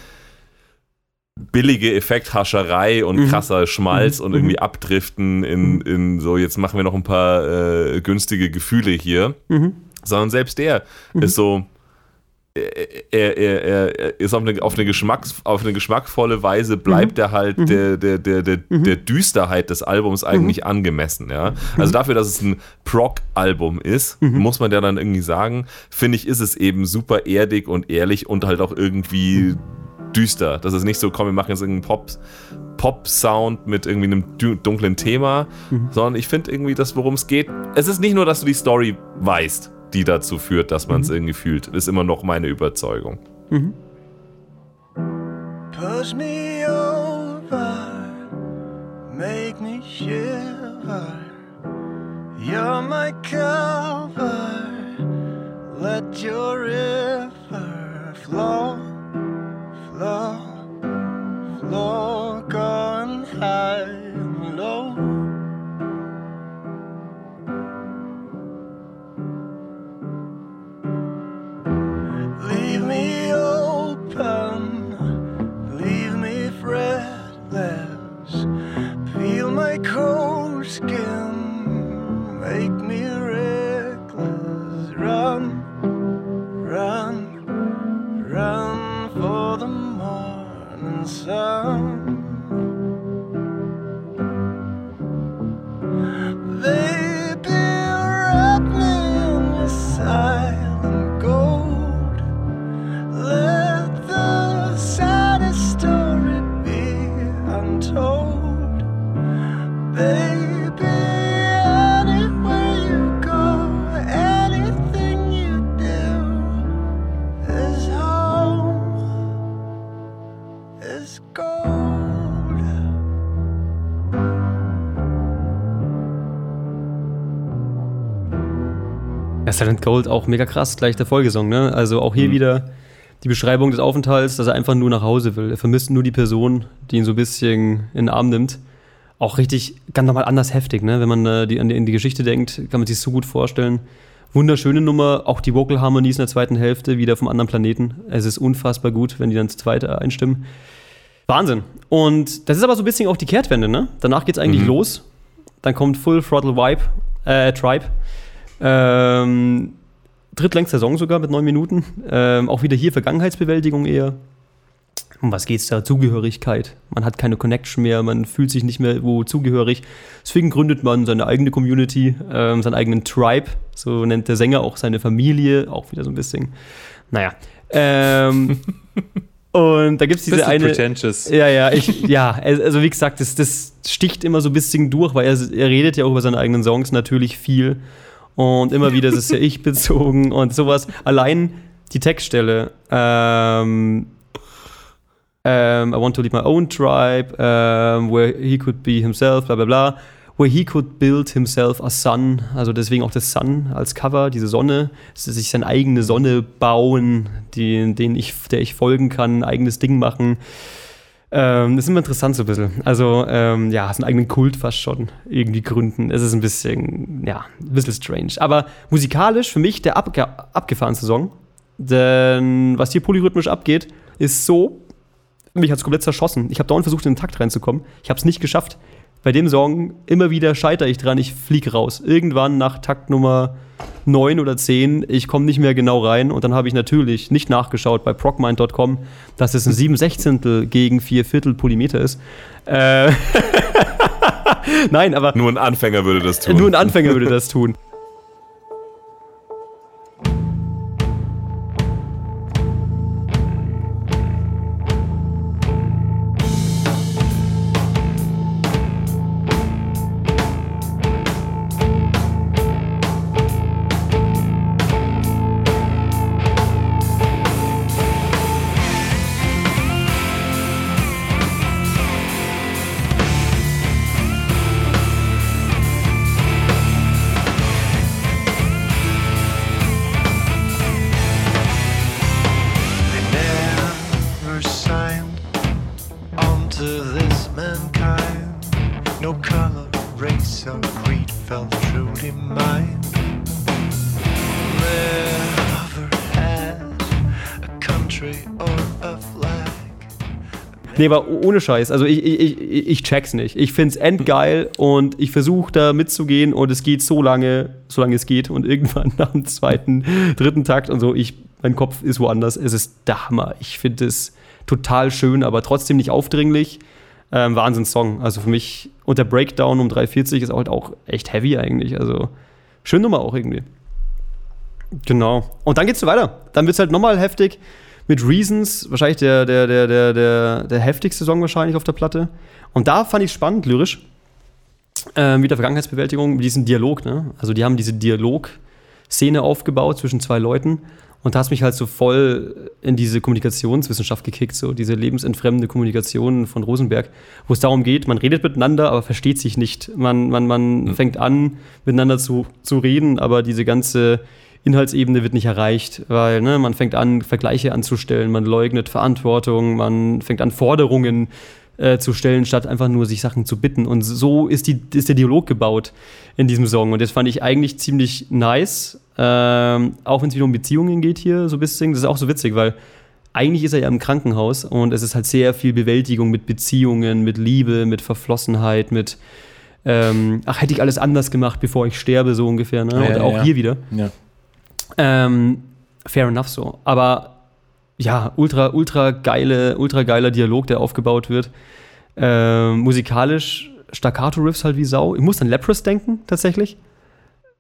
billige Effekthascherei und krasser Schmalz und irgendwie abdriften in, in so, jetzt machen wir noch ein paar äh, günstige Gefühle hier. Sondern selbst der ist so, er, er, er, ist auf eine, auf, eine Geschmacks, auf eine geschmackvolle Weise, bleibt er halt der, der, der, der, der Düsterheit des Albums eigentlich angemessen. Ja? Also dafür, dass es ein Prog-Album ist, muss man ja dann irgendwie sagen, finde ich, ist es eben super erdig und ehrlich und halt auch irgendwie düster. Das ist nicht so, komm, wir machen jetzt irgendeinen Pop, Pop-Sound mit irgendwie einem dunklen Thema, sondern ich finde irgendwie, das, worum es geht, es ist nicht nur, dass du die Story weißt, die dazu führt, dass man es irgendwie fühlt. Ist immer noch meine Überzeugung. Push me over, make me shiver. You're my cover, let your river flow, going high and low. Leave me open, leave me. Feel my cold skin, make me sun. Silent Gold auch mega krass, gleich der Folgesong, ne? Also auch hier wieder die Beschreibung des Aufenthalts, dass er einfach nur nach Hause will. Er vermisst nur die Person, die ihn so ein bisschen in den Arm nimmt. Auch richtig, ganz nochmal anders heftig, ne? Wenn man äh, die, an die, in die Geschichte denkt, kann man sich so gut vorstellen. Wunderschöne Nummer, auch die Vocal Harmonies in der zweiten Hälfte, wieder vom anderen Planeten. Es ist unfassbar gut, wenn die dann zu zweit äh, einstimmen. Wahnsinn. Und das ist aber so ein bisschen auch die Kehrtwende, ne? Danach geht's eigentlich los. Dann kommt Full Throttle Vibe, äh, Tribe. Ähm, drittlängster Song sogar mit neun Minuten. Ähm, auch wieder hier Vergangenheitsbewältigung eher. Um was geht's da? Zugehörigkeit. Man hat keine Connection mehr, man fühlt sich nicht mehr wo zugehörig. Deswegen gründet man seine eigene Community, ähm, seinen eigenen Tribe. So nennt der Sänger auch seine Familie. Auch wieder so ein bisschen. Naja. Ähm, [laughs] und da gibt's diese Bisschen eine. pretentious. Ja, ja, ich, ja, also wie gesagt, das, das sticht immer so ein bisschen durch, weil er, er redet ja auch über seine eigenen Songs natürlich viel. Und immer wieder ist es ja ich bezogen und sowas. Allein die Textstelle, ähm, ähm, I want to lead my own tribe, ähm, where he could be himself, bla bla bla, where he could build himself a sun, also deswegen auch das Sun als Cover, diese Sonne, sich seine eigene Sonne bauen, die, den ich, der ich folgen kann, eigenes Ding machen. Ähm, das ist immer interessant so ein bisschen. Also, ähm, ja, so einen eigenen Kult fast schon irgendwie gründen. Es ist ein bisschen, ja, ein bisschen strange. Aber musikalisch für mich der abge abgefahrenste Song. Denn was hier polyrhythmisch abgeht, ist so, mich hat es komplett zerschossen. Ich habe dauernd versucht, in den Takt reinzukommen. Ich habe es nicht geschafft. Bei dem Song immer wieder scheitere ich dran, ich fliege raus. Irgendwann nach Takt Nummer 9 oder 10, ich komme nicht mehr genau rein und dann habe ich natürlich nicht nachgeschaut bei procmind.com, dass es ein 7 Sechzehntel gegen 4 Viertel Polymeter ist. Äh [laughs] Nein, aber Nur ein Anfänger würde das tun. nur ein Anfänger würde das tun. Nee, aber ohne Scheiß. Also ich, ich, ich, ich check's nicht. Ich find's endgeil und ich versuche da mitzugehen und es geht so lange, solange es geht und irgendwann [laughs] nach dem zweiten, dritten Takt und so, ich, mein Kopf ist woanders. Es ist der Hammer. Ich finde es total schön, aber trotzdem nicht aufdringlich. Ähm, Wahnsinns-Song. Also für mich, und der Breakdown um 3,40 ist halt auch echt heavy eigentlich. Also schön Nummer auch irgendwie. Genau. Und dann geht's so weiter. Dann wird's halt nochmal heftig mit Reasons, wahrscheinlich der, der, der, der, der, der heftigste Song wahrscheinlich auf der Platte. Und da fand ich spannend, lyrisch, ähm, mit der Vergangenheitsbewältigung, mit diesem Dialog. Ne? Also die haben diese Dialog-Szene aufgebaut zwischen zwei Leuten. Und da hast mich halt so voll in diese Kommunikationswissenschaft gekickt, so diese lebensentfremde Kommunikation von Rosenberg, wo es darum geht, man redet miteinander, aber versteht sich nicht. Man, man, man fängt an, miteinander zu, zu reden, aber diese ganze Inhaltsebene wird nicht erreicht, weil ne, man fängt an, Vergleiche anzustellen, man leugnet Verantwortung, man fängt an, Forderungen äh, zu stellen, statt einfach nur sich Sachen zu bitten. Und so ist, die, ist der Dialog gebaut in diesem Song. Und das fand ich eigentlich ziemlich nice, ähm, auch wenn es wieder um Beziehungen geht hier so ein bisschen. Das ist auch so witzig, weil eigentlich ist er ja im Krankenhaus und es ist halt sehr viel Bewältigung mit Beziehungen, mit Liebe, mit Verflossenheit, mit ähm, ach, hätte ich alles anders gemacht, bevor ich sterbe, so ungefähr. Ne? Ja, und auch ja. hier wieder. Ja. Ähm, fair enough so. Aber ja, ultra, ultra geile, ultra geiler Dialog, der aufgebaut wird. Ähm, musikalisch Staccato-Riffs halt wie Sau. Ich muss an Leprous denken, tatsächlich.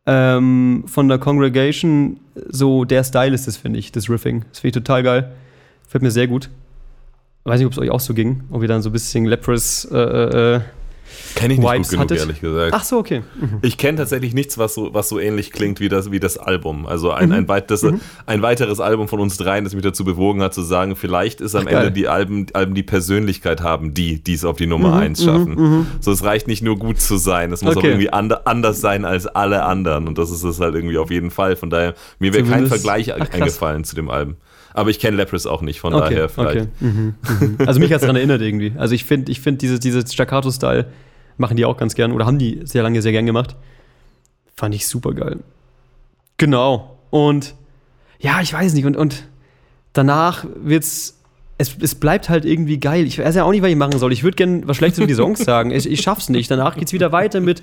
Ähm, von der Congregation, so der Style ist das, finde ich, das Riffing. Das finde ich total geil. Fällt mir sehr gut. Weiß nicht, ob es euch auch so ging, ob ihr dann so ein bisschen Leprous äh, äh, Kenne ich nicht Vibes gut genug, hattet? ehrlich gesagt. Ach so, okay. Mhm. Ich kenne tatsächlich nichts, was so, was so ähnlich klingt wie das, wie das Album. Also ein, Mhm. ein, das, ein weiteres Album von uns dreien, das mich dazu bewogen hat, zu sagen, vielleicht ist am Ach, geil. Ende die Alben, Alben die Persönlichkeit haben, die die es auf die Nummer Mhm, 1 schaffen. So, es reicht nicht nur gut zu sein, es muss auch Okay. irgendwie ande, anders sein als alle anderen. Und das ist es halt irgendwie auf jeden Fall. Von daher, mir wäre kein Vergleich Ach, eingefallen zu dem Album. Aber ich kenne Leprous auch nicht, von Okay, daher vielleicht. okay. Mhm, mhm. Also mich hat es daran erinnert irgendwie. Also ich finde, ich find diese, diese Staccato-Style machen die auch ganz gern oder haben die sehr lange sehr gern gemacht. Fand ich super geil. Genau. Und ja, ich weiß nicht. Und, und danach wird's. Es, es bleibt halt irgendwie geil. Ich weiß ja auch nicht, was ich machen soll. Ich würde gerne was Schlechtes über die Songs [laughs] sagen. Ich, ich schaff's nicht. Danach geht's wieder weiter mit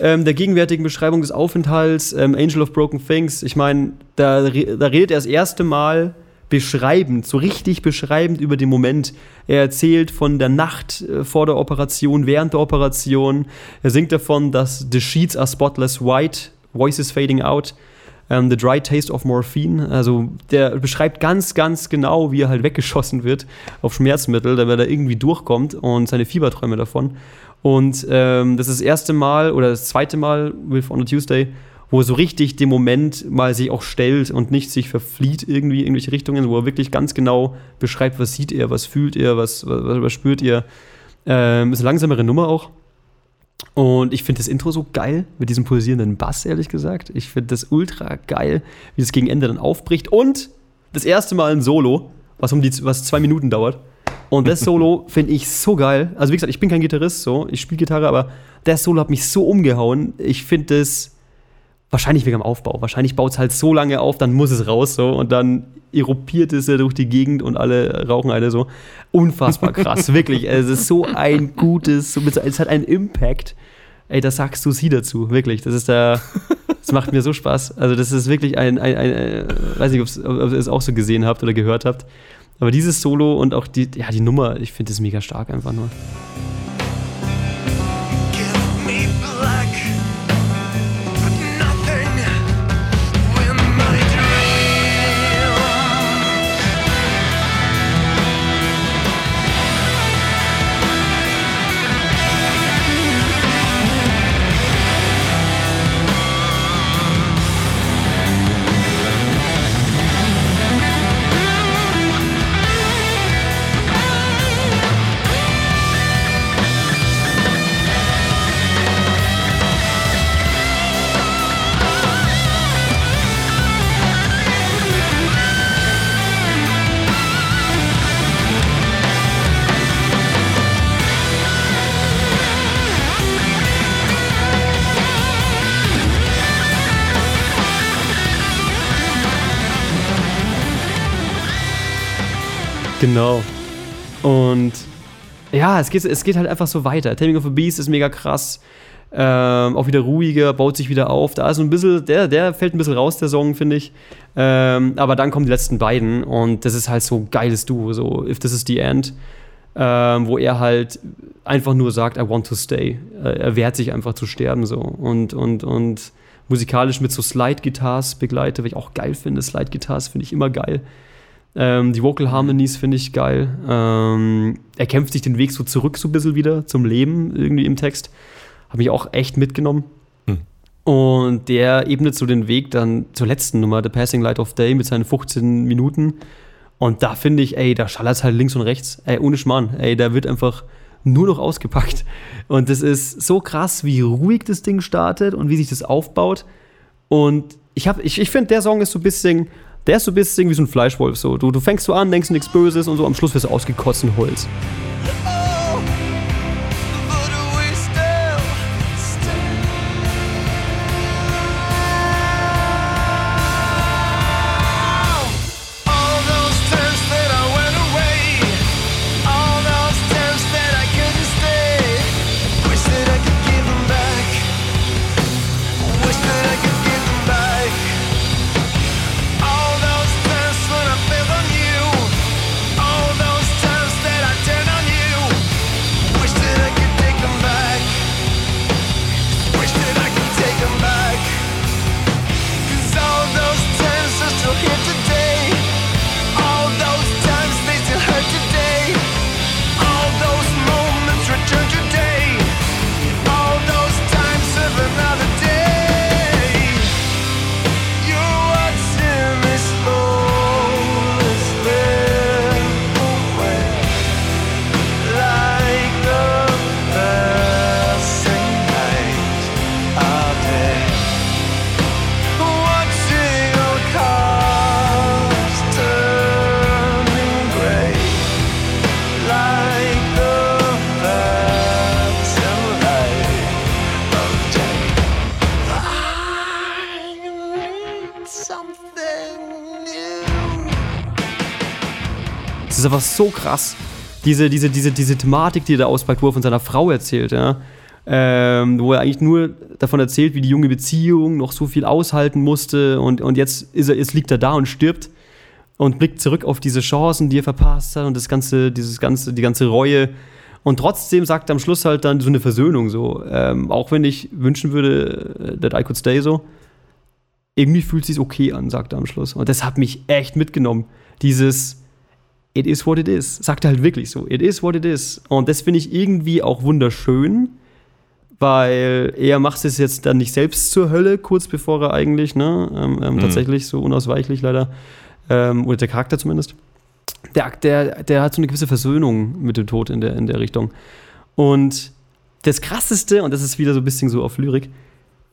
ähm, der gegenwärtigen Beschreibung des Aufenthalts, ähm, Angel of Broken Things. Ich meine, da, da redet er das erste Mal beschreibend, so richtig beschreibend über den Moment. Er erzählt von der Nacht äh, vor der Operation, während der Operation. Er singt davon, dass the sheets are spotless white, voices fading out. ähm, The Dry Taste of Morphine. Also der beschreibt ganz, ganz genau, wie er halt weggeschossen wird auf Schmerzmittel, damit er irgendwie durchkommt und seine Fieberträume davon. Und ähm, das ist das erste Mal oder das zweite Mal with on a Tuesday, wo er so richtig den Moment mal sich auch stellt und nicht sich verflieht irgendwie in irgendwelche Richtungen, wo er wirklich ganz genau beschreibt, was sieht er, was fühlt er, was, was, was spürt er. Ähm, ist eine langsamere Nummer auch. Und ich finde das Intro so geil mit diesem pulsierenden Bass, ehrlich gesagt. Ich finde das ultra geil, wie das gegen Ende dann aufbricht. Und das erste Mal ein Solo, was um die was zwei Minuten dauert. Und das Solo [laughs] finde ich so geil. Also wie gesagt, ich bin kein Gitarrist, so ich spiele Gitarre, aber das Solo hat mich so umgehauen. Ich finde das wahrscheinlich wegen dem Aufbau. Wahrscheinlich baut es halt so lange auf, dann muss es raus so und dann eruppiert es ja durch die Gegend und alle rauchen alle so. Unfassbar [laughs] krass, wirklich. Es ist so ein gutes, es hat einen Impact. Ey, da sagst du sie dazu, wirklich. Das ist da, das macht mir so Spaß. Also das ist wirklich ein, ein, ein, ein weiß nicht, ob ihr es auch so gesehen habt oder gehört habt. Aber dieses Solo und auch die, ja, die Nummer, ich finde das mega stark einfach nur. Genau. Und ja, es geht, es geht halt einfach so weiter. Taming of a Beast ist mega krass. Ähm, auch wieder ruhiger, baut sich wieder auf. Da ist ein bisschen, der, der fällt ein bisschen raus, der Song, finde ich. Ähm, aber dann kommen die letzten beiden und das ist halt so ein geiles Duo, so If This Is the End, ähm, wo er halt einfach nur sagt, I want to stay. Äh, er wehrt sich einfach zu sterben so und, und, und musikalisch mit so Slide-Guitars begleitet, was ich auch geil finde. Slide-Guitars finde ich immer geil. Ähm, die Vocal Harmonies finde ich geil. Ähm, er kämpft sich den Weg so zurück, so ein bisschen wieder zum Leben irgendwie im Text. Habe mich auch echt mitgenommen. Hm. Und der ebnet so den Weg dann zur letzten Nummer, The Passing Light of Day, mit seinen 15 Minuten. Und da finde ich, ey, da schallert halt links und rechts. Ey, ohne Schmarrn. Ey, da wird einfach nur noch ausgepackt. Und das ist so krass, wie ruhig das Ding startet und wie sich das aufbaut. Und ich, hab- ich, ich finde, der Song ist so ein bisschen, der ist so ein bisschen wie so ein Fleischwolf. So. Du, du fängst so an, denkst nichts Böses und so am Schluss wirst du ausgekotzt in Holz. So krass. Diese, diese, diese, diese Thematik, die er da auspackt, wo er von seiner Frau erzählt, ja. Ähm, wo er eigentlich nur davon erzählt, wie die junge Beziehung noch so viel aushalten musste und, und jetzt, ist er, jetzt liegt er da und stirbt und blickt zurück auf diese Chancen, die er verpasst hat und das ganze, dieses ganze, die ganze Reue. Und trotzdem sagt er am Schluss halt dann so eine Versöhnung so. Ähm, auch wenn ich wünschen würde, äh, that I could stay so. Irgendwie fühlt es sich okay an, sagt er am Schluss. Und das hat mich echt mitgenommen. Dieses, it is what it is. Sagt er halt wirklich so. It is what it is. Und das finde ich irgendwie auch wunderschön, weil er macht es jetzt dann nicht selbst zur Hölle, kurz bevor er eigentlich, ne, ähm, ähm, tatsächlich so unausweichlich leider, ähm, oder der Charakter zumindest, der, der, der hat so eine gewisse Versöhnung mit dem Tod in der, in der Richtung. Und das Krasseste, und das ist wieder so ein bisschen so auf Lyrik,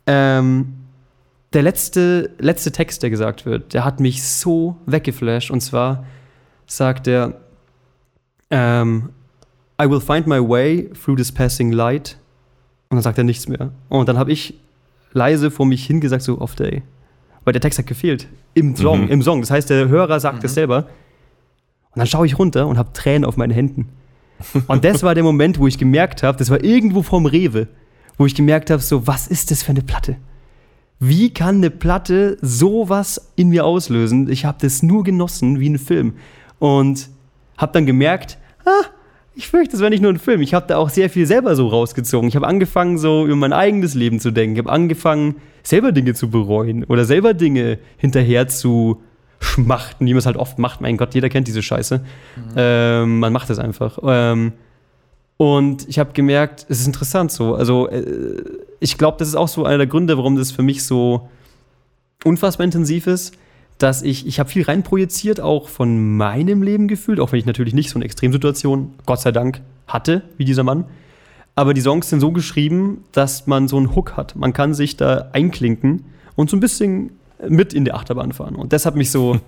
ähm, der letzte, letzte Text, der gesagt wird, der hat mich so weggeflasht. Und zwar sagt er, ähm, I will find my way through this passing light. Und dann sagt er nichts mehr. Und dann habe ich leise vor mich hingesagt, so off day. Weil der Text hat gefehlt. Im Song, Mhm. im Song. Das heißt, der Hörer sagt es selber. Und dann schaue ich runter und habe Tränen auf meinen Händen. [laughs] Und das war der Moment, wo ich gemerkt habe, das war irgendwo vorm Rewe, wo ich gemerkt habe, so, was ist das für eine Platte? Wie kann eine Platte sowas in mir auslösen? Ich habe das nur genossen wie ein Film und habe dann gemerkt, ah, ich fürchte, das wäre nicht nur ein Film. Ich habe da auch sehr viel selber so rausgezogen. Ich habe angefangen, so über mein eigenes Leben zu denken. Ich habe angefangen, selber Dinge zu bereuen oder selber Dinge hinterher zu schmachten, wie man es halt oft macht. Mein Gott, jeder kennt diese Scheiße. Ähm, man macht es einfach. Ähm, und ich habe gemerkt, es ist interessant so. Also, äh, ich glaube, das ist auch so einer der Gründe, warum das für mich so unfassbar intensiv ist, dass ich, ich habe viel reinprojiziert, auch von meinem Leben gefühlt, auch wenn ich natürlich nicht so eine Extremsituation, Gott sei Dank, hatte, wie dieser Mann. Aber die Songs sind so geschrieben, dass man so einen Hook hat. Man kann sich da einklinken und so ein bisschen mit in die Achterbahn fahren. Und das hat mich so,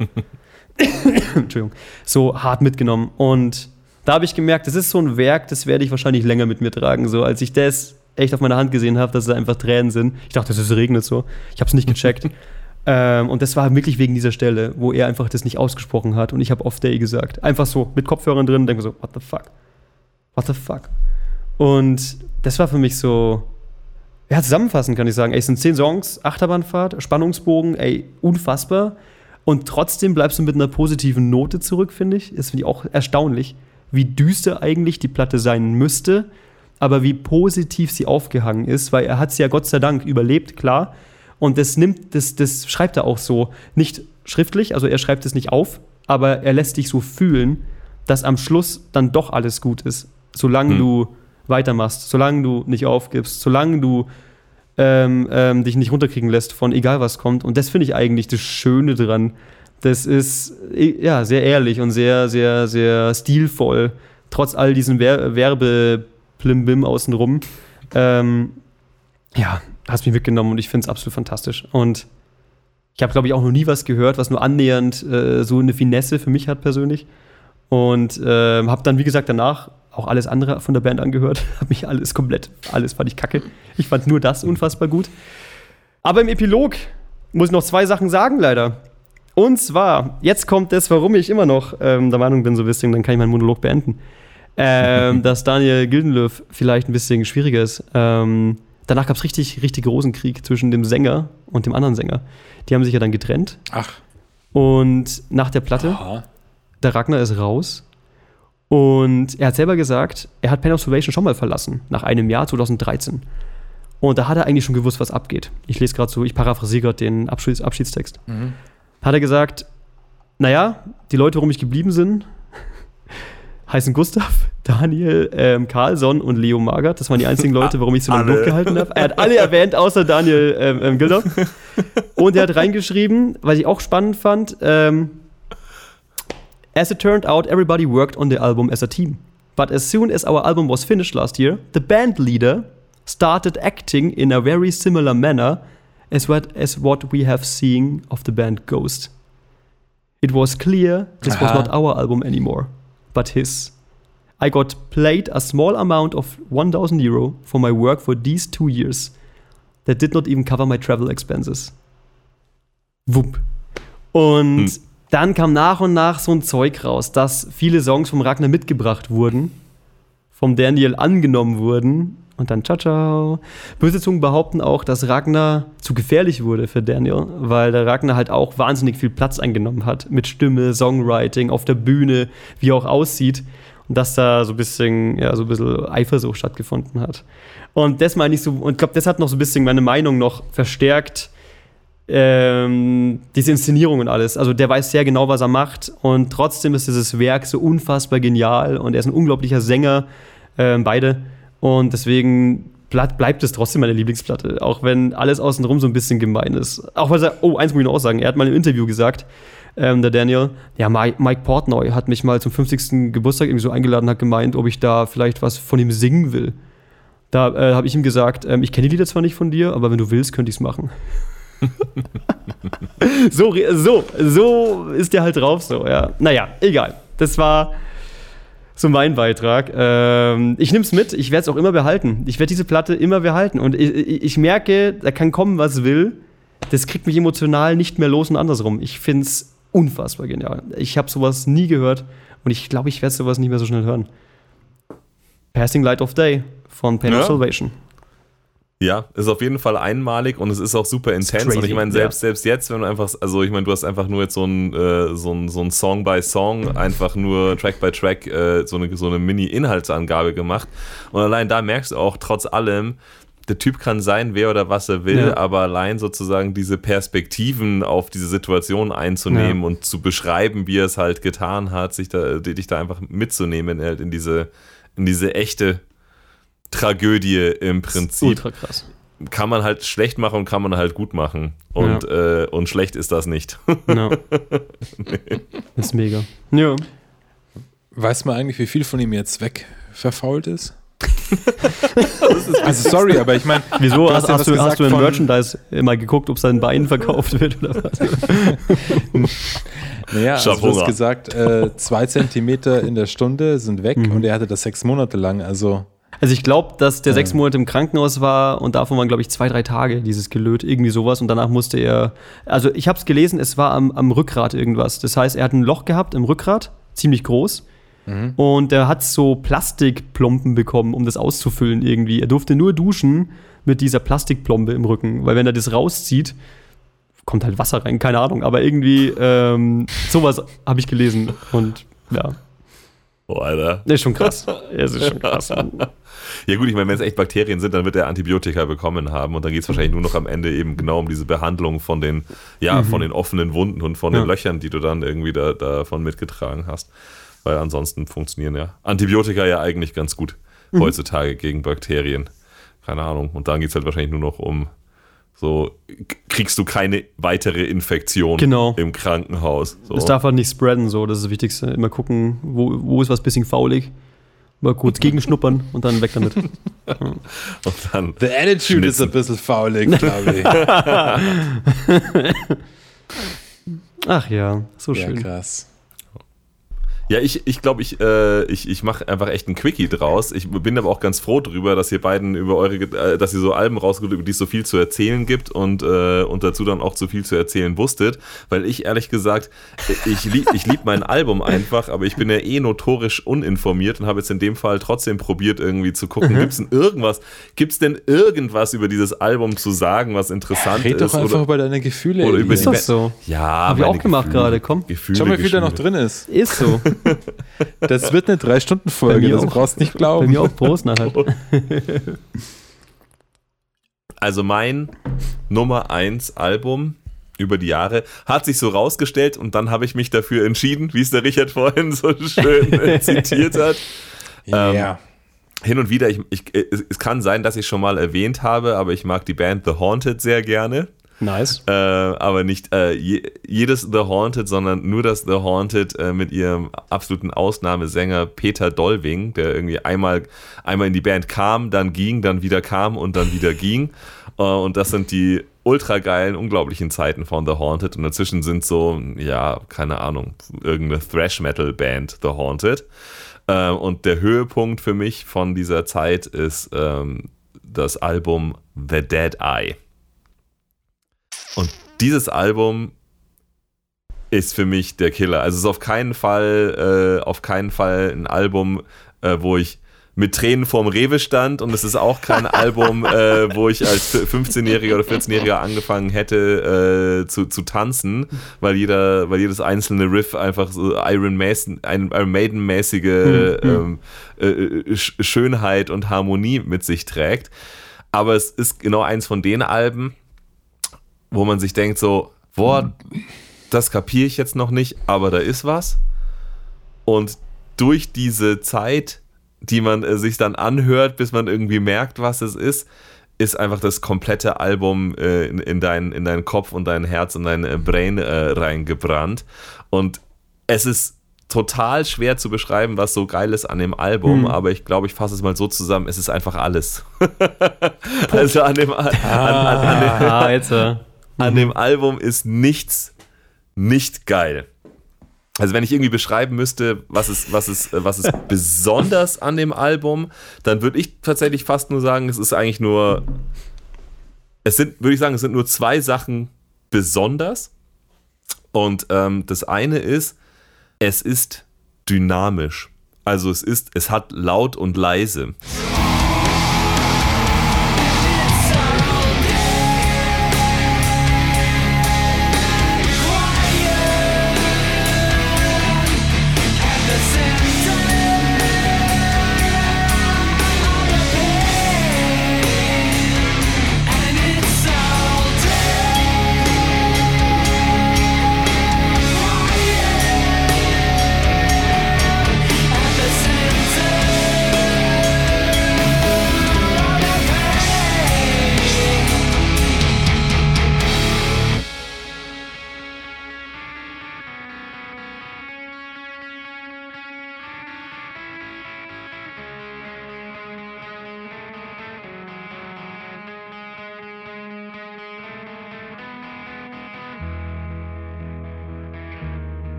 [laughs] Entschuldigung, so hart mitgenommen. Und da habe ich gemerkt, das ist so ein Werk, das werde ich wahrscheinlich länger mit mir tragen. So, als ich das echt auf meiner Hand gesehen habe, dass es einfach Tränen sind. Ich dachte, es regnet so. Ich habe es nicht gecheckt. [laughs] ähm, und das war wirklich wegen dieser Stelle, wo er einfach das nicht ausgesprochen hat. Und ich habe off day gesagt. Einfach so, mit Kopfhörern drin, denke so, what the fuck. what the fuck? Und das war für mich so, ja, zusammenfassend kann ich sagen, ey, es sind zehn Songs, Achterbahnfahrt, Spannungsbogen, ey, unfassbar. Und trotzdem bleibst du mit einer positiven Note zurück, finde ich. Das finde ich auch erstaunlich, wie düster eigentlich die Platte sein müsste, aber wie positiv sie aufgehangen ist, weil er hat sie ja Gott sei Dank überlebt, klar. Und das nimmt, das, das schreibt er auch so, nicht schriftlich, also er schreibt es nicht auf, aber er lässt dich so fühlen, dass am Schluss dann doch alles gut ist, solange Hm. du weitermachst, solange du nicht aufgibst, solange du ähm, ähm, dich nicht runterkriegen lässt von egal was kommt. Und das finde ich eigentlich das Schöne dran. Das ist eh, ja sehr ehrlich und sehr, sehr, sehr stilvoll, trotz all diesen Wer Werbeplimbim außenrum. Ähm, ja, hast mich mitgenommen und ich finde es absolut fantastisch. Und ich habe, glaube ich, auch noch nie was gehört, was nur annähernd äh, so eine Finesse für mich hat persönlich. Und ähm, habe dann, wie gesagt, danach auch alles andere von der Band angehört. [laughs] habe mich alles komplett, alles fand ich kacke. Ich fand nur das unfassbar gut. Aber im Epilog muss ich noch zwei Sachen sagen, leider. Und zwar, jetzt kommt das, warum ich immer noch ähm, der Meinung bin, so ein bisschen, dann kann ich meinen Monolog beenden, ähm, [laughs] dass Daniel Gildenlöw vielleicht ein bisschen schwieriger ist. Ähm, danach gab es richtig, richtig Rosenkrieg zwischen dem Sänger und dem anderen Sänger. Die haben sich ja dann getrennt. Ach, Und nach der Platte, aha. der Ragnar ist raus. Und er hat selber gesagt, er hat Pen of Salvation schon mal verlassen, nach einem Jahr, 2013. Und da hat er eigentlich schon gewusst, was abgeht. Ich lese gerade so, ich paraphrasiere gerade den Abschieds Abschiedstext. Hat er gesagt, naja, die Leute, warum ich geblieben sind, heißen Gustav, [laughs] Daniel, ähm, Carlson und Leo Magert. Das waren die einzigen Leute, warum ich so lange durchgehalten habe. Er hat alle erwähnt, außer Daniel ähm, ähm, Gilder. [laughs] Und er hat reingeschrieben, was ich auch spannend fand, ähm, As it turned out, everybody worked on the album as a team. But as soon as our album was finished last year, the band leader started acting in a very similar manner as what, as what we have seen of the band Ghost. It was clear this was Aha. not our album anymore, but his. I got paid a small amount of 1000 euro for my work for these two years. That did not even cover my travel expenses. Wupp. Und Hm. dann kam nach und nach so ein Zeug raus, dass viele Songs vom Ragnar mitgebracht wurden, vom Daniel angenommen wurden und dann ciao ciao. Böse Zungen behaupten auch, dass Ragnar zu gefährlich wurde für Daniel, weil der Ragnar halt auch wahnsinnig viel Platz eingenommen hat mit Stimme, Songwriting, auf der Bühne, wie er auch aussieht und dass da so ein bisschen, ja, so ein bisschen Eifersucht stattgefunden hat. Und das meine ich so, und ich glaube, das hat noch so ein bisschen meine Meinung noch verstärkt, ähm, diese Inszenierung und alles. Also der weiß sehr genau, was er macht und trotzdem ist dieses Werk so unfassbar genial und er ist ein unglaublicher Sänger, ähm, beide. Und deswegen bleib- bleibt es trotzdem meine Lieblingsplatte, auch wenn alles außenrum so ein bisschen gemein ist. Auch weil er, oh, eins muss ich noch aussagen, er hat mal im Interview gesagt, ähm, der Daniel, ja, Mi- Mike Portnoy hat mich mal zum 50. Geburtstag irgendwie so eingeladen, hat gemeint, ob ich da vielleicht was von ihm singen will. Da äh, habe ich ihm gesagt, ähm, ich kenne die Lieder zwar nicht von dir, aber wenn du willst, könnte ich es machen. [laughs] so, so, so ist der halt drauf, so, ja. Naja, egal. Das war so mein Beitrag. Ähm, ich nehme es mit, ich werde es auch immer behalten. Ich werde diese Platte immer behalten. Und ich, ich, ich merke, da kann kommen, was will. Das kriegt mich emotional nicht mehr los und andersrum. Ich finde es unfassbar genial. Ich habe sowas nie gehört und ich glaube, ich werde sowas nicht mehr so schnell hören. Passing Light of Day von Pain Ja. of Salvation. Ja, ist auf jeden Fall einmalig und es ist auch super intens. Und ich meine, ja. selbst, selbst jetzt, wenn du einfach, also ich meine, du hast einfach nur jetzt so ein, äh, so ein, so ein Song by Song, einfach nur Track by Track, äh, so eine, so eine Mini-Inhaltsangabe gemacht. Und allein da merkst du auch, trotz allem, der Typ kann sein, wer oder was er will, Ja. aber allein sozusagen diese Perspektiven auf diese Situation einzunehmen Ja. und zu beschreiben, wie er es halt getan hat, sich da, dich da einfach mitzunehmen halt in diese, in diese echte Tragödie im Prinzip Ultra krass. kann man halt schlecht machen und kann man halt gut machen. Und, äh, und schlecht ist das nicht. Ja. [laughs] Das ist mega. Ja. Weiß man eigentlich, wie viel von ihm jetzt wegverfault ist? [laughs] also sorry, aber ich meine, Wieso? Du Hast, hast ja du, hast gesagt du in von- Merchandise mal geguckt, ob sein Bein verkauft wird oder was? [laughs] naja, also du hast gesagt, äh, zwei Zentimeter in der Stunde sind weg Mhm. und er hatte das sechs Monate lang. Also Also ich glaube, dass der sechs Monate im Krankenhaus war und davon waren, glaube ich, zwei, drei Tage dieses Gelöt, irgendwie sowas. Und danach musste er, also ich habe es gelesen, es war am, am Rückgrat irgendwas. Das heißt, er hat ein Loch gehabt im Rückgrat, ziemlich groß. Und er hat so Plastikplomben bekommen, um das auszufüllen irgendwie. Er durfte nur duschen mit dieser Plastikplombe im Rücken, weil wenn er das rauszieht, kommt halt Wasser rein, keine Ahnung. Aber irgendwie ähm, sowas habe ich gelesen und ja, Oh, Alter. das ist schon krass. Es ist schon krass. [laughs] Ja gut, ich meine, wenn es echt Bakterien sind, dann wird er Antibiotika bekommen haben und dann geht es wahrscheinlich nur noch am Ende eben genau um diese Behandlung von den, ja, von den offenen Wunden und von den Ja. Löchern, die du dann irgendwie da, davon mitgetragen hast. Weil ansonsten funktionieren ja Antibiotika ja eigentlich ganz gut heutzutage gegen Bakterien. Keine Ahnung. Und dann geht es halt wahrscheinlich nur noch um so, kriegst du keine weitere Infektion Genau. im Krankenhaus. So. Das darf halt nicht spreaden, so, das ist das Wichtigste. Immer gucken, wo, wo ist was bisschen faulig. Mal kurz [laughs] gegenschnuppern und dann weg damit. [laughs] und dann The attitude is Schnitzen. a bisschen faulig, glaube ich. [laughs] Ach ja, so ja, schön. krass. Ja, ich ich, glaube, ich, äh, ich, ich mache einfach echt einen Quickie draus. Ich bin aber auch ganz froh drüber, dass ihr beiden über eure, äh, dass ihr so Alben rausgeholt, über die es so viel zu erzählen gibt und, äh, und dazu dann auch so viel zu erzählen wusstet. Weil ich ehrlich gesagt, ich lieb, ich lieb mein Album einfach, aber ich bin ja eh notorisch uninformiert und habe jetzt in dem Fall trotzdem probiert, irgendwie zu gucken, gibt's denn irgendwas, gibt's denn irgendwas über dieses Album zu sagen, was interessant Red ist? doch einfach über deine Gefühle. oder über Ist die das so? Ja, Hab ich auch gemacht gerade, komm. Gefühle, Schau mal, wie viel da noch drin ist. Ist so. [laughs] Das wird eine Bei 3-Stunden-Folge, mir das auch. brauchst du nicht Bei glauben. mir auch Prost nachher. [laughs] Also mein Nummer 1 Album über die Jahre hat sich so rausgestellt und dann habe ich mich dafür entschieden, wie es der Richard vorhin so schön [laughs] zitiert hat. Ähm, Ja. Hin und wieder, ich, ich, es, es kann sein, dass ich schon mal erwähnt habe, aber ich mag die Band The Haunted sehr gerne. Nice. Äh, aber nicht äh, je, jedes The Haunted, sondern nur das The Haunted äh, mit ihrem absoluten Ausnahmesänger Peter Dolving, der irgendwie einmal, einmal in die Band kam, dann ging, dann wieder kam und dann wieder ging. Äh, und das sind die ultra geilen, unglaublichen Zeiten von The Haunted. Und dazwischen sind so, ja, keine Ahnung, irgendeine Thrash-Metal-Band The Haunted. Äh, und der Höhepunkt für mich von dieser Zeit ist ähm, das Album The Dead Eye. Und dieses Album ist für mich der Killer. Also es ist auf keinen Fall, äh, auf keinen Fall ein Album, äh, wo ich mit Tränen vorm Rewe stand und es ist auch kein [laughs] Album, äh, wo ich als 15-Jähriger oder 14-Jähriger angefangen hätte äh, zu, zu tanzen, weil jeder, weil jedes einzelne Riff einfach so Iron, Mason, Iron Maiden-mäßige ähm, äh, Sch- Schönheit und Harmonie mit sich trägt. Aber es ist genau eins von den Alben, wo man sich denkt so, boah, das kapiere ich jetzt noch nicht, aber da ist was. Und durch diese Zeit, die man äh, sich dann anhört, bis man irgendwie merkt, was es ist, ist einfach das komplette Album äh, in, in, dein, in deinen Kopf und dein Herz und dein äh, Brain äh, reingebrannt. Und es ist total schwer zu beschreiben, was so geil ist an dem Album, aber ich glaube, ich fasse es mal so zusammen, es ist einfach alles. [laughs] also an dem, an, an, an, an dem Ah, jetzt. Äh, an dem Album ist nichts nicht geil. Also wenn ich irgendwie beschreiben müsste, was ist, was ist, was ist [laughs] besonders an dem Album, dann würde ich tatsächlich fast nur sagen, es ist eigentlich nur, es sind, würde ich sagen, es sind nur zwei Sachen besonders. Und ähm, das eine ist, es ist dynamisch. Also es ist, es hat laut und leise.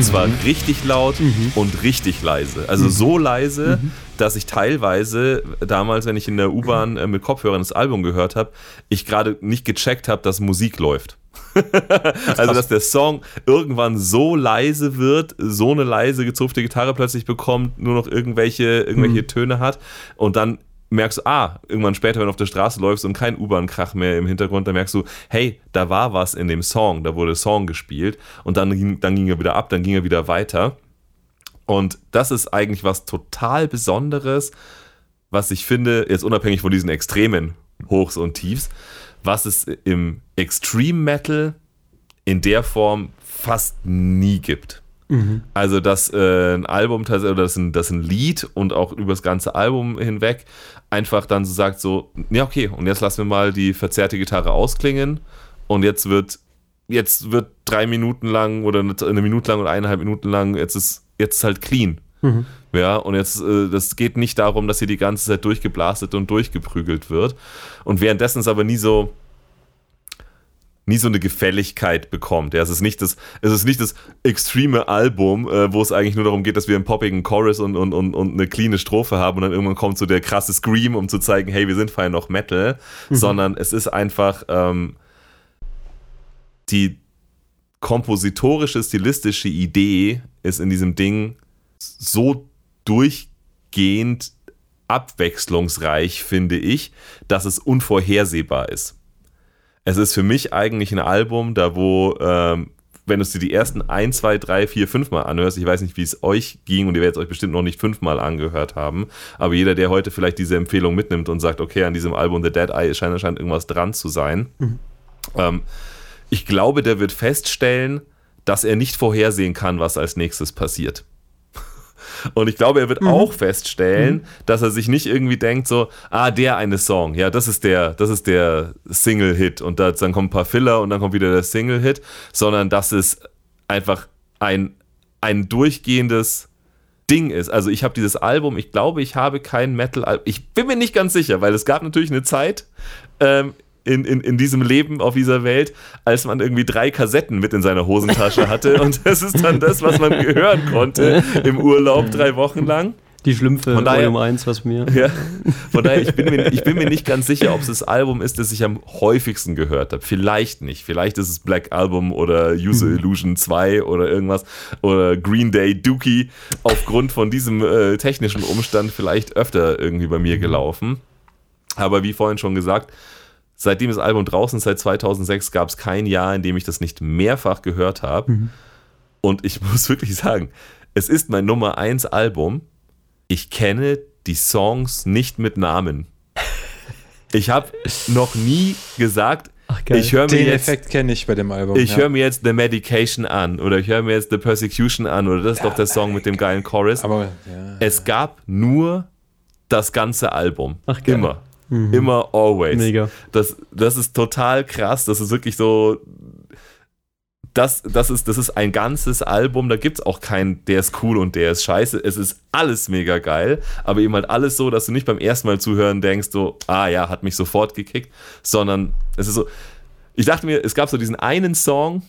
Und zwar richtig laut und richtig leise. Also so leise, dass ich teilweise damals, wenn ich in der U-Bahn äh, mit Kopfhörern das Album gehört habe, ich gerade nicht gecheckt habe, dass Musik läuft. [laughs] also, dass der Song irgendwann so leise wird, so eine leise gezupfte Gitarre plötzlich bekommt, nur noch irgendwelche, irgendwelche Töne hat und dann merkst du, ah, irgendwann später, wenn du auf der Straße läufst und kein U-Bahn-Krach mehr im Hintergrund, dann merkst du, hey, da war was in dem Song, da wurde Song gespielt und dann ging, dann ging er wieder ab, dann ging er wieder weiter. Und das ist eigentlich was total Besonderes, was ich finde, jetzt unabhängig von diesen extremen Hochs und Tiefs, was es im Extreme Metal in der Form fast nie gibt. Also, dass äh, ein Album oder dass ein, dass ein Lied und auch über das ganze Album hinweg einfach dann so sagt: so, ja, okay, und jetzt lassen wir mal die verzerrte Gitarre ausklingen und jetzt wird, jetzt wird drei Minuten lang oder eine, Minute lang oder eineinhalb Minuten lang, jetzt ist, jetzt ist halt clean. Ja, und jetzt, äh, das geht nicht darum, dass hier die ganze Zeit durchgeblastet und durchgeprügelt wird. Und währenddessen ist aber nie so, nie so eine Gefälligkeit bekommt. Ja, es ist nicht das, es ist nicht das extreme Album, äh, wo es eigentlich nur darum geht, dass wir einen poppigen Chorus und, und, und, und eine cleane Strophe haben und dann irgendwann kommt so der krasse Scream, um zu zeigen, hey, wir sind fein noch Metal, sondern es ist einfach ähm, die kompositorische, stilistische Idee ist in diesem Ding so durchgehend abwechslungsreich, finde ich, dass es unvorhersehbar ist. Es ist für mich eigentlich ein Album, da wo, ähm, wenn du es dir die ersten 1, 2, 3, 4, 5 Mal anhörst, ich weiß nicht, wie es euch ging und ihr werdet es euch bestimmt noch nicht fünfmal angehört haben, aber jeder, der heute vielleicht diese Empfehlung mitnimmt und sagt, okay, an diesem Album The Dead Eye scheint anscheinend irgendwas dran zu sein, ähm, ich glaube, der wird feststellen, dass er nicht vorhersehen kann, was als nächstes passiert. Und ich glaube, er wird auch feststellen, dass er sich nicht irgendwie denkt, so, ah, der eine Song, ja, das ist der, das ist der Single-Hit. Und da, dann kommen ein paar Filler und dann kommt wieder der Single-Hit, sondern dass es einfach ein, ein durchgehendes Ding ist. Also ich habe dieses Album, ich glaube, ich habe kein Metal-Album, ich bin mir nicht ganz sicher, weil es gab natürlich eine Zeit, ähm, in, in, in diesem Leben auf dieser Welt, als man irgendwie drei Kassetten mit in seiner Hosentasche hatte. [laughs] Und das ist dann das, was man hören konnte im Urlaub drei Wochen lang. Die Schlümpfe, Von daher- Volume 1, was mir. Ja. Von daher, ich bin, mir, ich bin mir nicht ganz sicher, ob es das Album ist, das ich am häufigsten gehört habe. Vielleicht nicht. Vielleicht ist es Black Album oder User Illusion 2 oder irgendwas. Oder Green Day Dookie. Aufgrund von diesem äh, technischen Umstand vielleicht öfter irgendwie bei mir gelaufen. Aber wie vorhin schon gesagt, seitdem das Album draußen ist, seit 2006, gab es kein Jahr, in dem ich das nicht mehrfach gehört habe. Und ich [laughs] muss wirklich sagen, es ist mein Nummer 1 Album. Ich kenne die Songs nicht mit Namen. Ich habe noch nie gesagt, Ach, ich höre mir Den jetzt Effekt kenne ich bei dem Album. ich ja. höre mir jetzt The Medication an oder ich höre mir jetzt The Persecution an oder das ist doch der Song mit dem geilen Chorus. Aber ja. Es gab nur das ganze Album. Ach, geil. Immer. Immer, always. Mega. Das, das ist total krass. Das ist wirklich so. Das, das, ist, das ist ein ganzes Album. Da gibt es auch keinen, der ist cool und der ist scheiße. Es ist alles mega geil. Aber eben halt alles so, dass du nicht beim ersten Mal zuhören denkst, so, ah ja, hat mich sofort gekickt. Sondern es ist so. Ich dachte mir, es gab so diesen einen Song,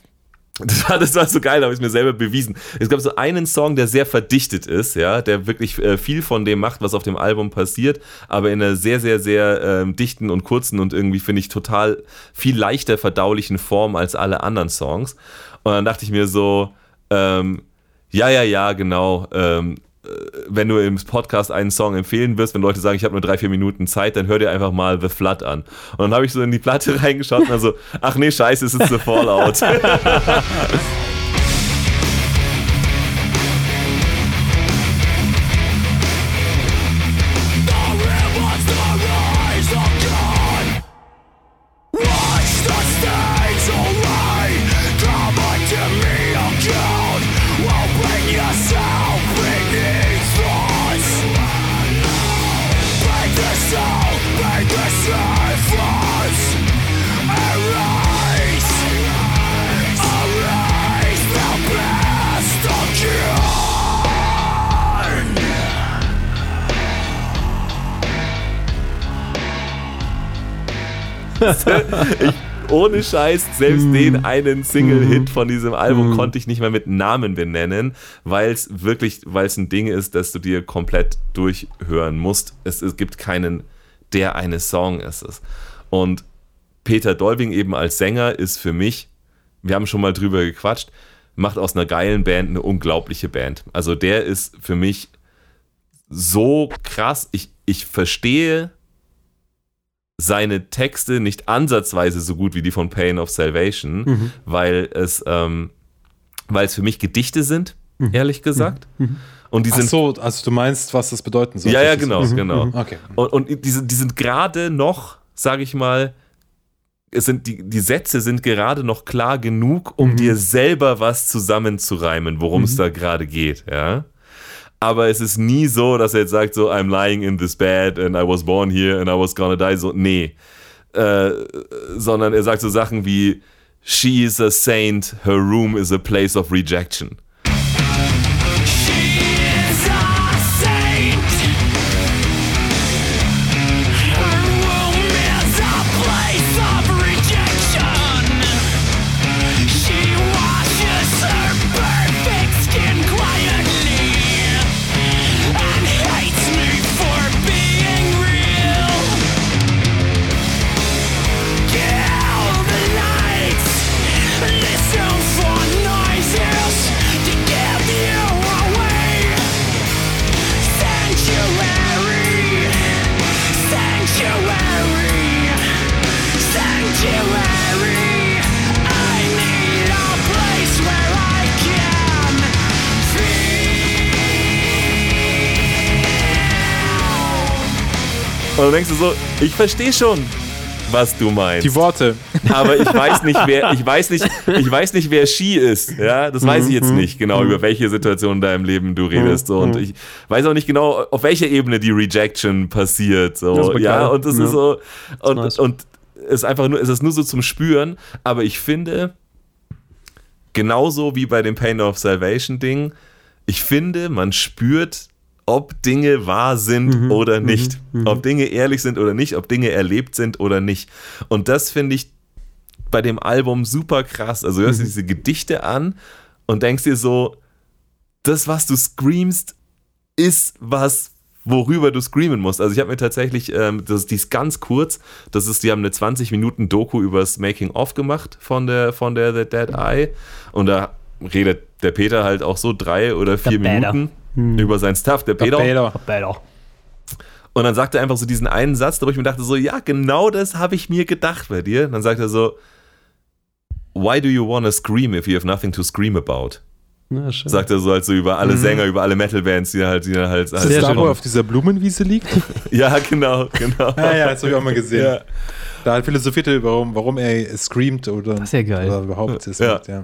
das war, das war so geil, da habe ich mir selber bewiesen. Es gab so einen Song, der sehr verdichtet ist, ja, der wirklich äh, viel von dem macht, was auf dem Album passiert, aber in einer sehr, sehr, sehr ähm, dichten und kurzen und irgendwie, finde ich, total viel leichter verdaulichen Form als alle anderen Songs. Und dann dachte ich mir so, ähm, ja, ja, ja, genau. Ähm, äh, wenn du im Podcast einen Song empfehlen wirst, wenn Leute sagen, ich habe nur drei, vier Minuten Zeit, dann hör dir einfach mal The Flood an. Und dann habe ich so in die Platte [laughs] reingeschaut und dann so, ach nee, scheiße, es ist The Fallout. [laughs] musste. Ich, ohne Scheiß, selbst mm. den einen Single-Hit mhm. von diesem Album mm. konnte ich nicht mehr mit Namen benennen, weil es wirklich, weil es ein Ding ist, dass du dir komplett durchhören musst. Es, es gibt keinen, der eine Song ist es. Und Peter Dolbing eben als Sänger ist für mich, wir haben schon mal drüber gequatscht, macht aus einer geilen Band eine unglaubliche Band. Also der ist für mich so krass. Ich, ich verstehe seine Texte nicht ansatzweise so gut wie die von Pain of Salvation, weil es, ähm, weil es für mich Gedichte sind, ehrlich gesagt. Und die Ach sind so, also du meinst, was das bedeuten soll. ja, ja, genau, so. genau. Okay. Und, und die, sind- die sind gerade noch, sage ich mal, es sind die, die Sätze sind gerade noch klar genug, um dir selber was zusammenzureimen, worum es da gerade geht, ja. Aber es ist nie so, dass er jetzt sagt, so, I'm lying in this bed and I was born here and I was gonna die. So, nee. Äh, sondern er sagt so Sachen wie, She is a saint, her room is a place of rejection. Und dann denkst du so, ich verstehe schon, was du meinst. Die Worte. aber ich weiß nicht, wer, ich weiß nicht, ich weiß nicht, wer Ski ist. Ja, das weiß ich jetzt nicht genau, über welche Situation in deinem Leben du redest. So. Und ich weiß auch nicht genau, auf welcher Ebene die Rejection passiert. So. ist Ja, und das Ja. ist so, und, nice. und es ist einfach nur, es ist nur so zum Spüren, aber ich finde, genauso wie bei dem Pain of Salvation Ding, ich finde, man spürt, ob Dinge wahr sind Mhm. oder nicht. Ob Dinge ehrlich sind oder nicht, ob Dinge erlebt sind oder nicht. Und das finde ich bei dem Album super krass. Also du hörst dir diese Gedichte an und denkst dir so, das, was du screamst, ist was, worüber du screamen musst. Also ich habe mir tatsächlich, ähm, das, die ist ganz kurz, das ist, die haben eine 20 Minuten Doku über das Making of gemacht von der, von der The Dead Eye und da redet der Peter halt auch so drei oder vier Peter. Minuten über sein Stuff. Der Peter, Peter. Better. und dann sagt er einfach so diesen einen Satz, wo ich mir dachte so, ja, genau das habe ich mir gedacht bei dir. Und dann sagt er so, Why do you wanna scream if you have nothing to scream about? Schön. Sagt er so halt so über alle Sänger, über alle Metal-Bands, die halt, die halt, halt Ist das Sehr da, wo er auf dieser Blumenwiese liegt? [laughs] Ja, genau, genau. ja, ja, das habe ich auch mal gesehen. Ja. Da hat philosophiert er, warum, warum er screamt oder, Das ist ja geil. oder überhaupt es Ja. macht, ja.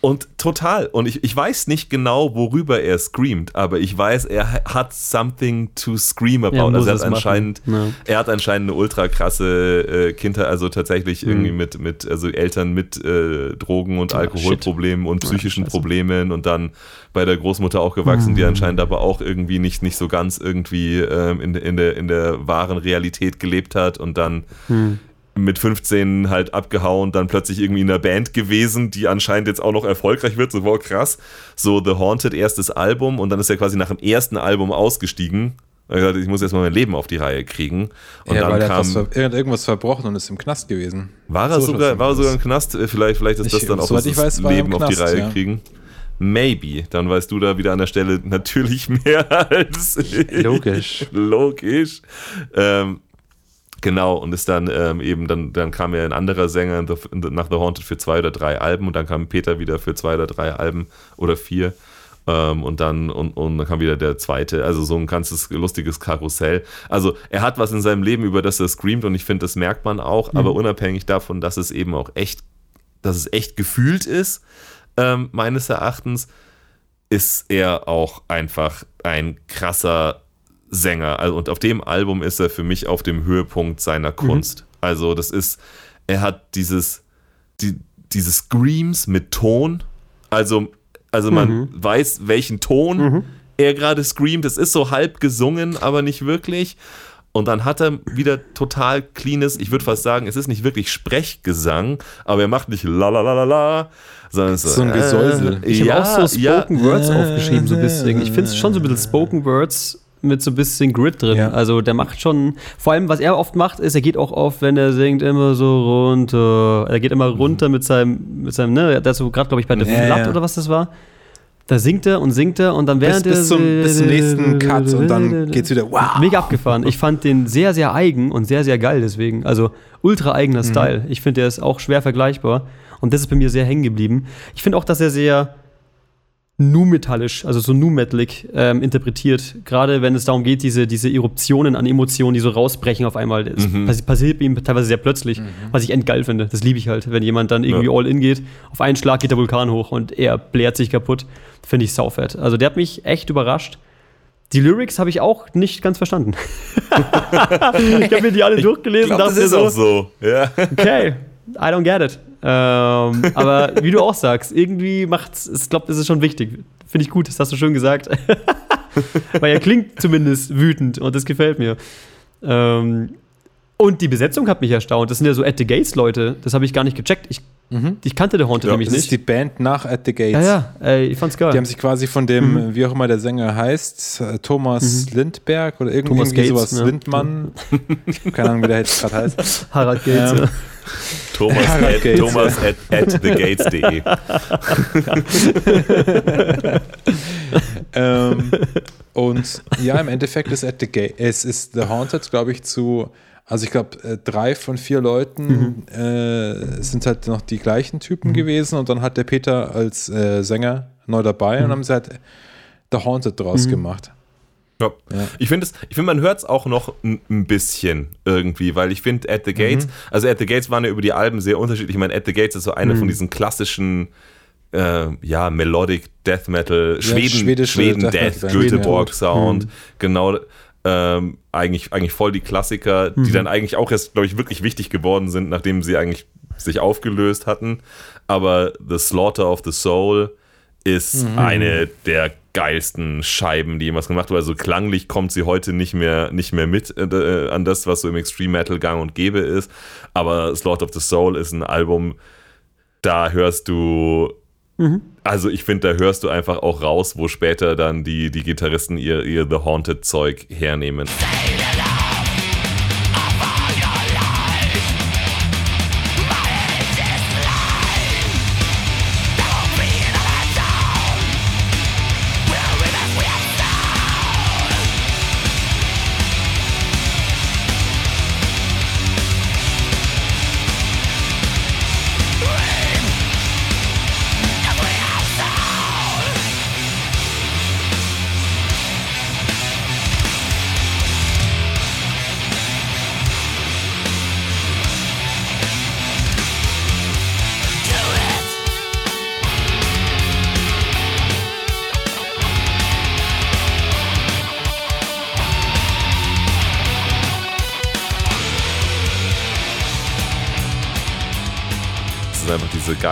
Und total. Und ich, ich weiß nicht genau, worüber er screamt, aber ich weiß, er ha- hat something to scream about. Ja, also er hat anscheinend, Ja. er hat anscheinend eine ultra krasse äh, Kindheit, also tatsächlich Mhm. irgendwie mit, mit, also Eltern mit äh, Drogen- und Alkoholproblemen und psychischen Scheiße. Problemen und dann bei der Großmutter auch gewachsen, Mhm. die anscheinend aber auch irgendwie nicht, nicht so ganz irgendwie ähm, in, in, der, in der wahren Realität gelebt hat und dann Hm. Mit 15 halt abgehauen, dann plötzlich irgendwie in einer Band gewesen, die anscheinend jetzt auch noch erfolgreich wird, so wow, krass. So The Haunted, erstes Album und dann ist er quasi nach dem ersten Album ausgestiegen. Er hat gesagt, ich muss erstmal mein Leben auf die Reihe kriegen. Und ja, weil dann er kam, ver irgend- irgendwas verbrochen und ist im Knast gewesen. war er So sogar, war er sogar im Knast? Äh, Vielleicht, vielleicht ist Ich- das dann auch das ich weiß, Leben auf die Knast, Reihe ja. kriegen. Maybe. Dann weißt du da wieder an der Stelle natürlich [laughs] mehr als ich. Logisch. Logisch. Ähm, genau, und ist dann ähm, eben, dann, dann kam ja ein anderer Sänger in The, in The, nach The Haunted für zwei oder drei Alben und dann kam Peter wieder für zwei oder drei Alben oder vier. Ähm, und dann und, und dann kam wieder der zweite, also so ein ganzes lustiges Karussell. Also er hat was in seinem Leben, über das er screamt und ich finde, das merkt man auch, aber unabhängig davon, dass es eben auch echt, dass es echt gefühlt ist, ähm, meines Erachtens, ist er auch einfach ein krasser Sänger. Also, und auf dem Album ist er für mich auf dem Höhepunkt seiner Kunst. Also, das ist, er hat dieses, die, diese Screams mit Ton. Also, also man weiß, welchen Ton er gerade screamt. Es ist so halb gesungen, aber nicht wirklich. Und dann hat er wieder total cleanes, ich würde fast sagen, es ist nicht wirklich Sprechgesang, aber er macht nicht la la la la la, sondern es ist So ein Gesäusel. Ich habe auch so Spoken Words Äh, aufgeschrieben, so ein bisschen. Ich finde es schon so ein bisschen Spoken Words mit so ein bisschen Grid drin. Ja. Also der macht schon, vor allem was er oft macht, ist, er geht auch oft, wenn er singt, immer so runter. Er geht immer runter mit seinem, mit seinem, ne, der ist so gerade, glaube ich, bei der Ja, Flat ja. oder was das war. Da singt er und singt er und dann bis, während er bis, zum, bis zum nächsten Cut und dann geht's wieder, wow. Mega abgefahren. Ich fand den sehr, sehr eigen und sehr, sehr geil deswegen. Also ultra eigener Mhm. Style. Ich finde, der ist auch schwer vergleichbar. Und das ist bei mir sehr hängen geblieben. Ich finde auch, dass er sehr nu-metallisch, also so nu-metalig ähm, interpretiert. Gerade wenn es darum geht, diese, diese Eruptionen an Emotionen, die so rausbrechen auf einmal. Das Mhm. passi- passiert ihm teilweise sehr plötzlich, was ich endgeil finde. Das liebe ich halt, wenn jemand dann irgendwie Ja. all in geht. Auf einen Schlag geht der Vulkan hoch und er blärt sich kaputt. Finde ich saufett. Also der hat mich echt überrascht. Die Lyrics habe ich auch nicht ganz verstanden. [laughs] ich habe mir die alle Ich durchgelesen glaube, und das ist so, auch so. Ja. okay, I don't get it. Ähm, aber wie du auch sagst, irgendwie macht's, ich glaube, das ist schon wichtig. Finde ich gut, das hast du schön gesagt. [laughs] Weil er klingt zumindest wütend und das gefällt mir. Ähm, und die Besetzung hat mich erstaunt. Das sind ja so At the Gates Leute. Das habe ich gar nicht gecheckt. Ich, ich kannte The Haunted Ja, nämlich Das ist nicht. die Band nach At the Gates. ja, ja, ey, ich fand's geil. Die haben sich quasi von dem, wie auch immer der Sänger heißt, äh, Thomas Lindberg oder irgendwie, Thomas irgendwie Gates, sowas, ja. Lindmann. Keine Ahnung, wie der jetzt gerade heißt. [laughs] Harald Gates. Ähm, ja. Thomas, Harald at, Gates, Thomas at, at thegates.de. [laughs] ähm, und ja, im Endeffekt ist At the Gate, es ist The Haunted, glaube ich, zu, also ich glaube, äh, drei von vier Leuten äh, sind halt noch die gleichen Typen gewesen und dann hat der Peter als äh, Sänger neu dabei und haben sie halt The Haunted draus gemacht. Ja. Ja. Ich finde, ich find, man hört es auch noch ein, bisschen irgendwie, weil ich finde, At the Gates, also At the Gates waren ja über die Alben sehr unterschiedlich. Ich meine, At the Gates ist so eine von diesen klassischen, äh, ja, Melodic Death Metal, Schweden, schwedische Schweden Death Death, Göteborg ja. Sound, genau. Ähm, eigentlich, eigentlich voll die Klassiker, die dann eigentlich auch erst, glaube ich, wirklich wichtig geworden sind, nachdem sie eigentlich sich aufgelöst hatten. Aber The Slaughter of the Soul ist eine der geilsten Scheiben, die jemals gemacht wurde. Also klanglich kommt sie heute nicht mehr, nicht mehr mit äh, an das, was so im Extreme Metal gang und gäbe ist. Aber Slaughter of the Soul ist ein Album, da hörst du also ich finde, da hörst du einfach auch raus, wo später dann die, die Gitarristen ihr, ihr The Haunted Zeug hernehmen.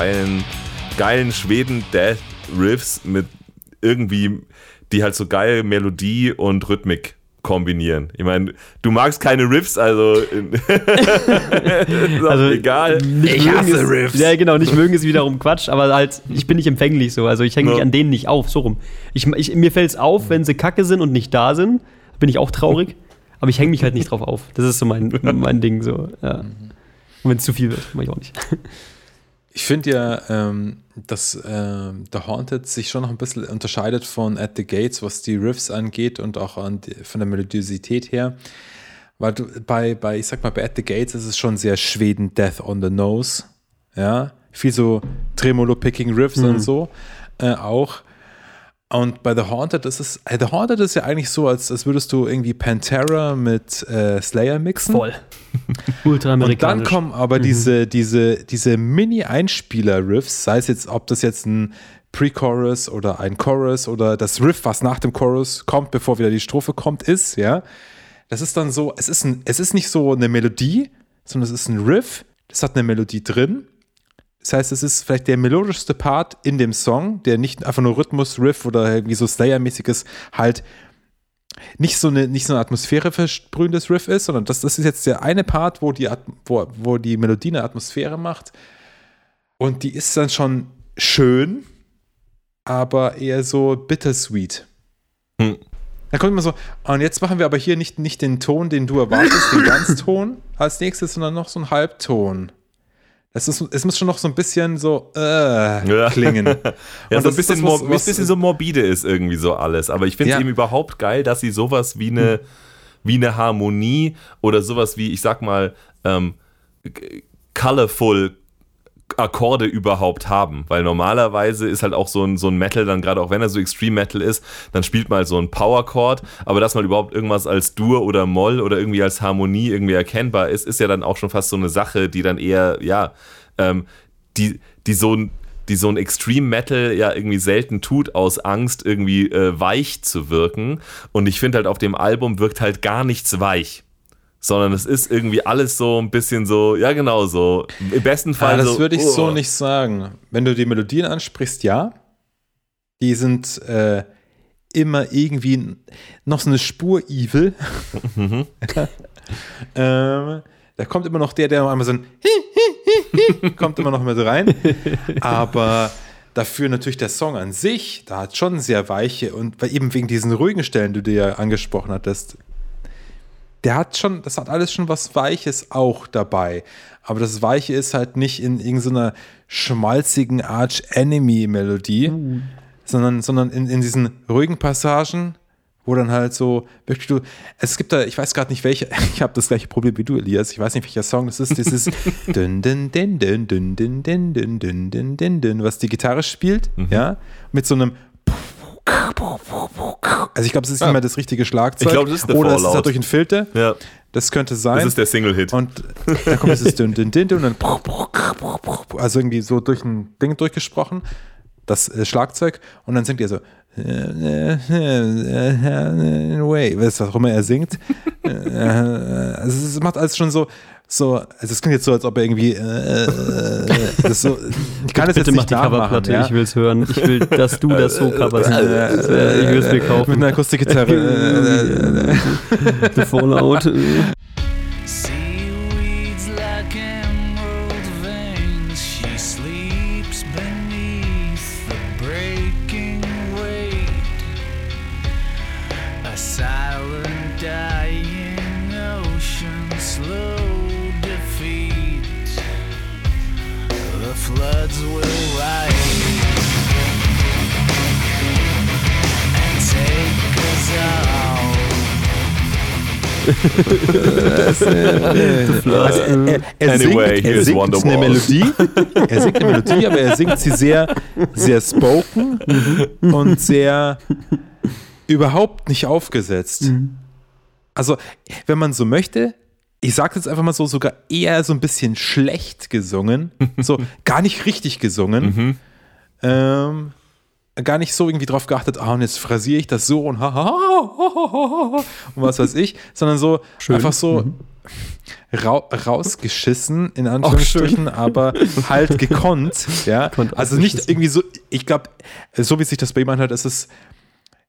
Geilen, geilen Schweden-Death-Riffs mit irgendwie, die halt so geil Melodie und Rhythmik kombinieren. Ich meine, du magst keine Riffs, also [laughs] Also, egal. Nicht mögen ist, Ja, genau, nicht mögen ist wiederum Quatsch, aber halt, ich bin nicht empfänglich so. Also ich hänge mich Ja. an denen nicht auf, so rum. Ich, ich, mir fällt es auf, wenn sie kacke sind und nicht da sind, bin ich auch traurig. aber ich hänge mich halt nicht drauf auf. Das ist so mein, mein Ding. So, ja. Und wenn es zu viel wird, mache ich auch nicht. [laughs] Ich finde ja, ähm, dass ähm, The Haunted sich schon noch ein bisschen unterscheidet von At the Gates, was die Riffs angeht und auch an die, von der Melodiosität her. Weil du bei, bei, ich sag mal, bei At the Gates ist es schon sehr Schweden Death on the Nose. Ja, viel so Tremolo-Picking Riffs und so äh, auch. Und bei The Haunted ist es, äh, The Haunted ist ja eigentlich so, als, als würdest du irgendwie Pantera mit äh, Slayer mixen. Voll. [laughs] Und dann Ultraamerikanisch. kommen aber diese, diese, diese Mini-Einspieler-Riffs, sei es jetzt, ob das jetzt ein Pre-Chorus oder ein Chorus oder das Riff, was nach dem Chorus kommt, bevor wieder die Strophe kommt, ist, ja. Das ist dann so, es ist, ein, es ist nicht so eine Melodie, sondern es ist ein Riff, das hat eine Melodie drin. Das heißt, es ist vielleicht der melodischste Part in dem Song, der nicht einfach nur Rhythmus, Riff oder irgendwie so Slayer-mäßiges halt nicht so eine, nicht so eine Atmosphäre versprühendes Riff ist, sondern das, das ist jetzt der eine Part, wo die, wo, wo die Melodie eine Atmosphäre macht. Und die ist dann schon schön, aber eher so bittersweet. Hm. Da kommt immer so, und jetzt machen wir aber hier nicht, nicht den Ton, den du erwartest, den [laughs] Ganzton als nächstes, sondern noch so einen Halbton. Das ist, es muss schon noch so ein bisschen so äh, Ja. klingen. [laughs] Ja, Und so ein bisschen, was- ein bisschen so morbide ist irgendwie so alles. Aber ich finde es Ja. eben überhaupt geil, dass sie sowas wie eine, wie eine Harmonie oder sowas wie, ich sag mal, ähm, colorful Akkorde überhaupt haben. Weil normalerweise ist halt auch so ein, so ein Metal dann, gerade auch wenn er so Extreme Metal ist, dann spielt man halt so ein Power Chord, aber dass man überhaupt irgendwas als Dur oder Moll oder irgendwie als Harmonie irgendwie erkennbar ist, ist ja dann auch schon fast so eine Sache, die dann eher, ja, ähm, die, die so ein die so ein Extreme Metal ja irgendwie selten tut, aus Angst irgendwie äh, weich zu wirken. Und ich finde halt auf dem Album wirkt halt gar nichts weich. Sondern es ist irgendwie alles so ein bisschen so, ja genau so. Im besten Fall Ah, das so. würde ich so oh. nicht sagen. Wenn du die Melodien ansprichst, ja. Die sind äh, immer irgendwie noch so eine Spur evil. Mhm. [laughs] ähm, da kommt immer noch der, der einmal so ein kommt immer noch mit rein. Aber dafür natürlich der Song an sich, da hat schon sehr weiche und weil eben wegen diesen ruhigen Stellen, die du ja angesprochen hattest, der hat schon, das hat alles schon was Weiches auch dabei. Aber das Weiche ist halt nicht in irgendeiner schmalzigen Arch-Enemy-Melodie, sondern, sondern in, in diesen ruhigen Passagen, wo dann halt so wirklich du, es gibt da, ich weiß gerade nicht welche, ich habe das gleiche Problem wie du, Elias, ich weiß nicht, welcher Song das ist, dieses dün, dün, dün, dün, dün, dün, dün, dün, dün, dün, dün, dün, was die Gitarre spielt, ja, mit so einem also ich glaube, es ist nicht mehr das richtige Schlagzeug. Ich glaube, das ist der Oder es ist halt durch einen Filter. Ja, Das könnte sein. das ist der Single-Hit. Und da kommt dieses Dün, Dün, Dün, Dün und dann also irgendwie so durch ein Ding durchgesprochen, das äh, Schlagzeug und dann singt er so Way, was auch immer er singt. Also es macht alles schon so, so, also es klingt jetzt so, als ob er irgendwie äh, das ist so, ich [laughs] kann das Bitte jetzt mach nicht die nachmachen, Coverplatte, ja? ich will es hören. Ich will, dass du das so [laughs] coverst. Äh, ich will es mir mit kaufen. einer Akustikgitarre. [laughs] The Fallout. Also er, er, er Anyway, singt, er here's singt Wonderwall. eine Melodie. Er singt eine Melodie, aber er singt sie sehr, sehr spoken und sehr überhaupt nicht aufgesetzt. Also, wenn man so möchte, ich sage jetzt einfach mal so, sogar eher so ein bisschen schlecht gesungen. So gar nicht richtig gesungen. Ähm, gar nicht so irgendwie drauf geachtet, ah, und jetzt phrasiere ich das so und ha, ha, ha, ha, ha, ha, und was weiß ich, sondern so einfach so rau rausgeschissen, in Anführungsstrichen, aber halt gekonnt, ja. [laughs] Also nicht irgendwie so, ich glaube, so wie sich das bei ihm anhört, ist es,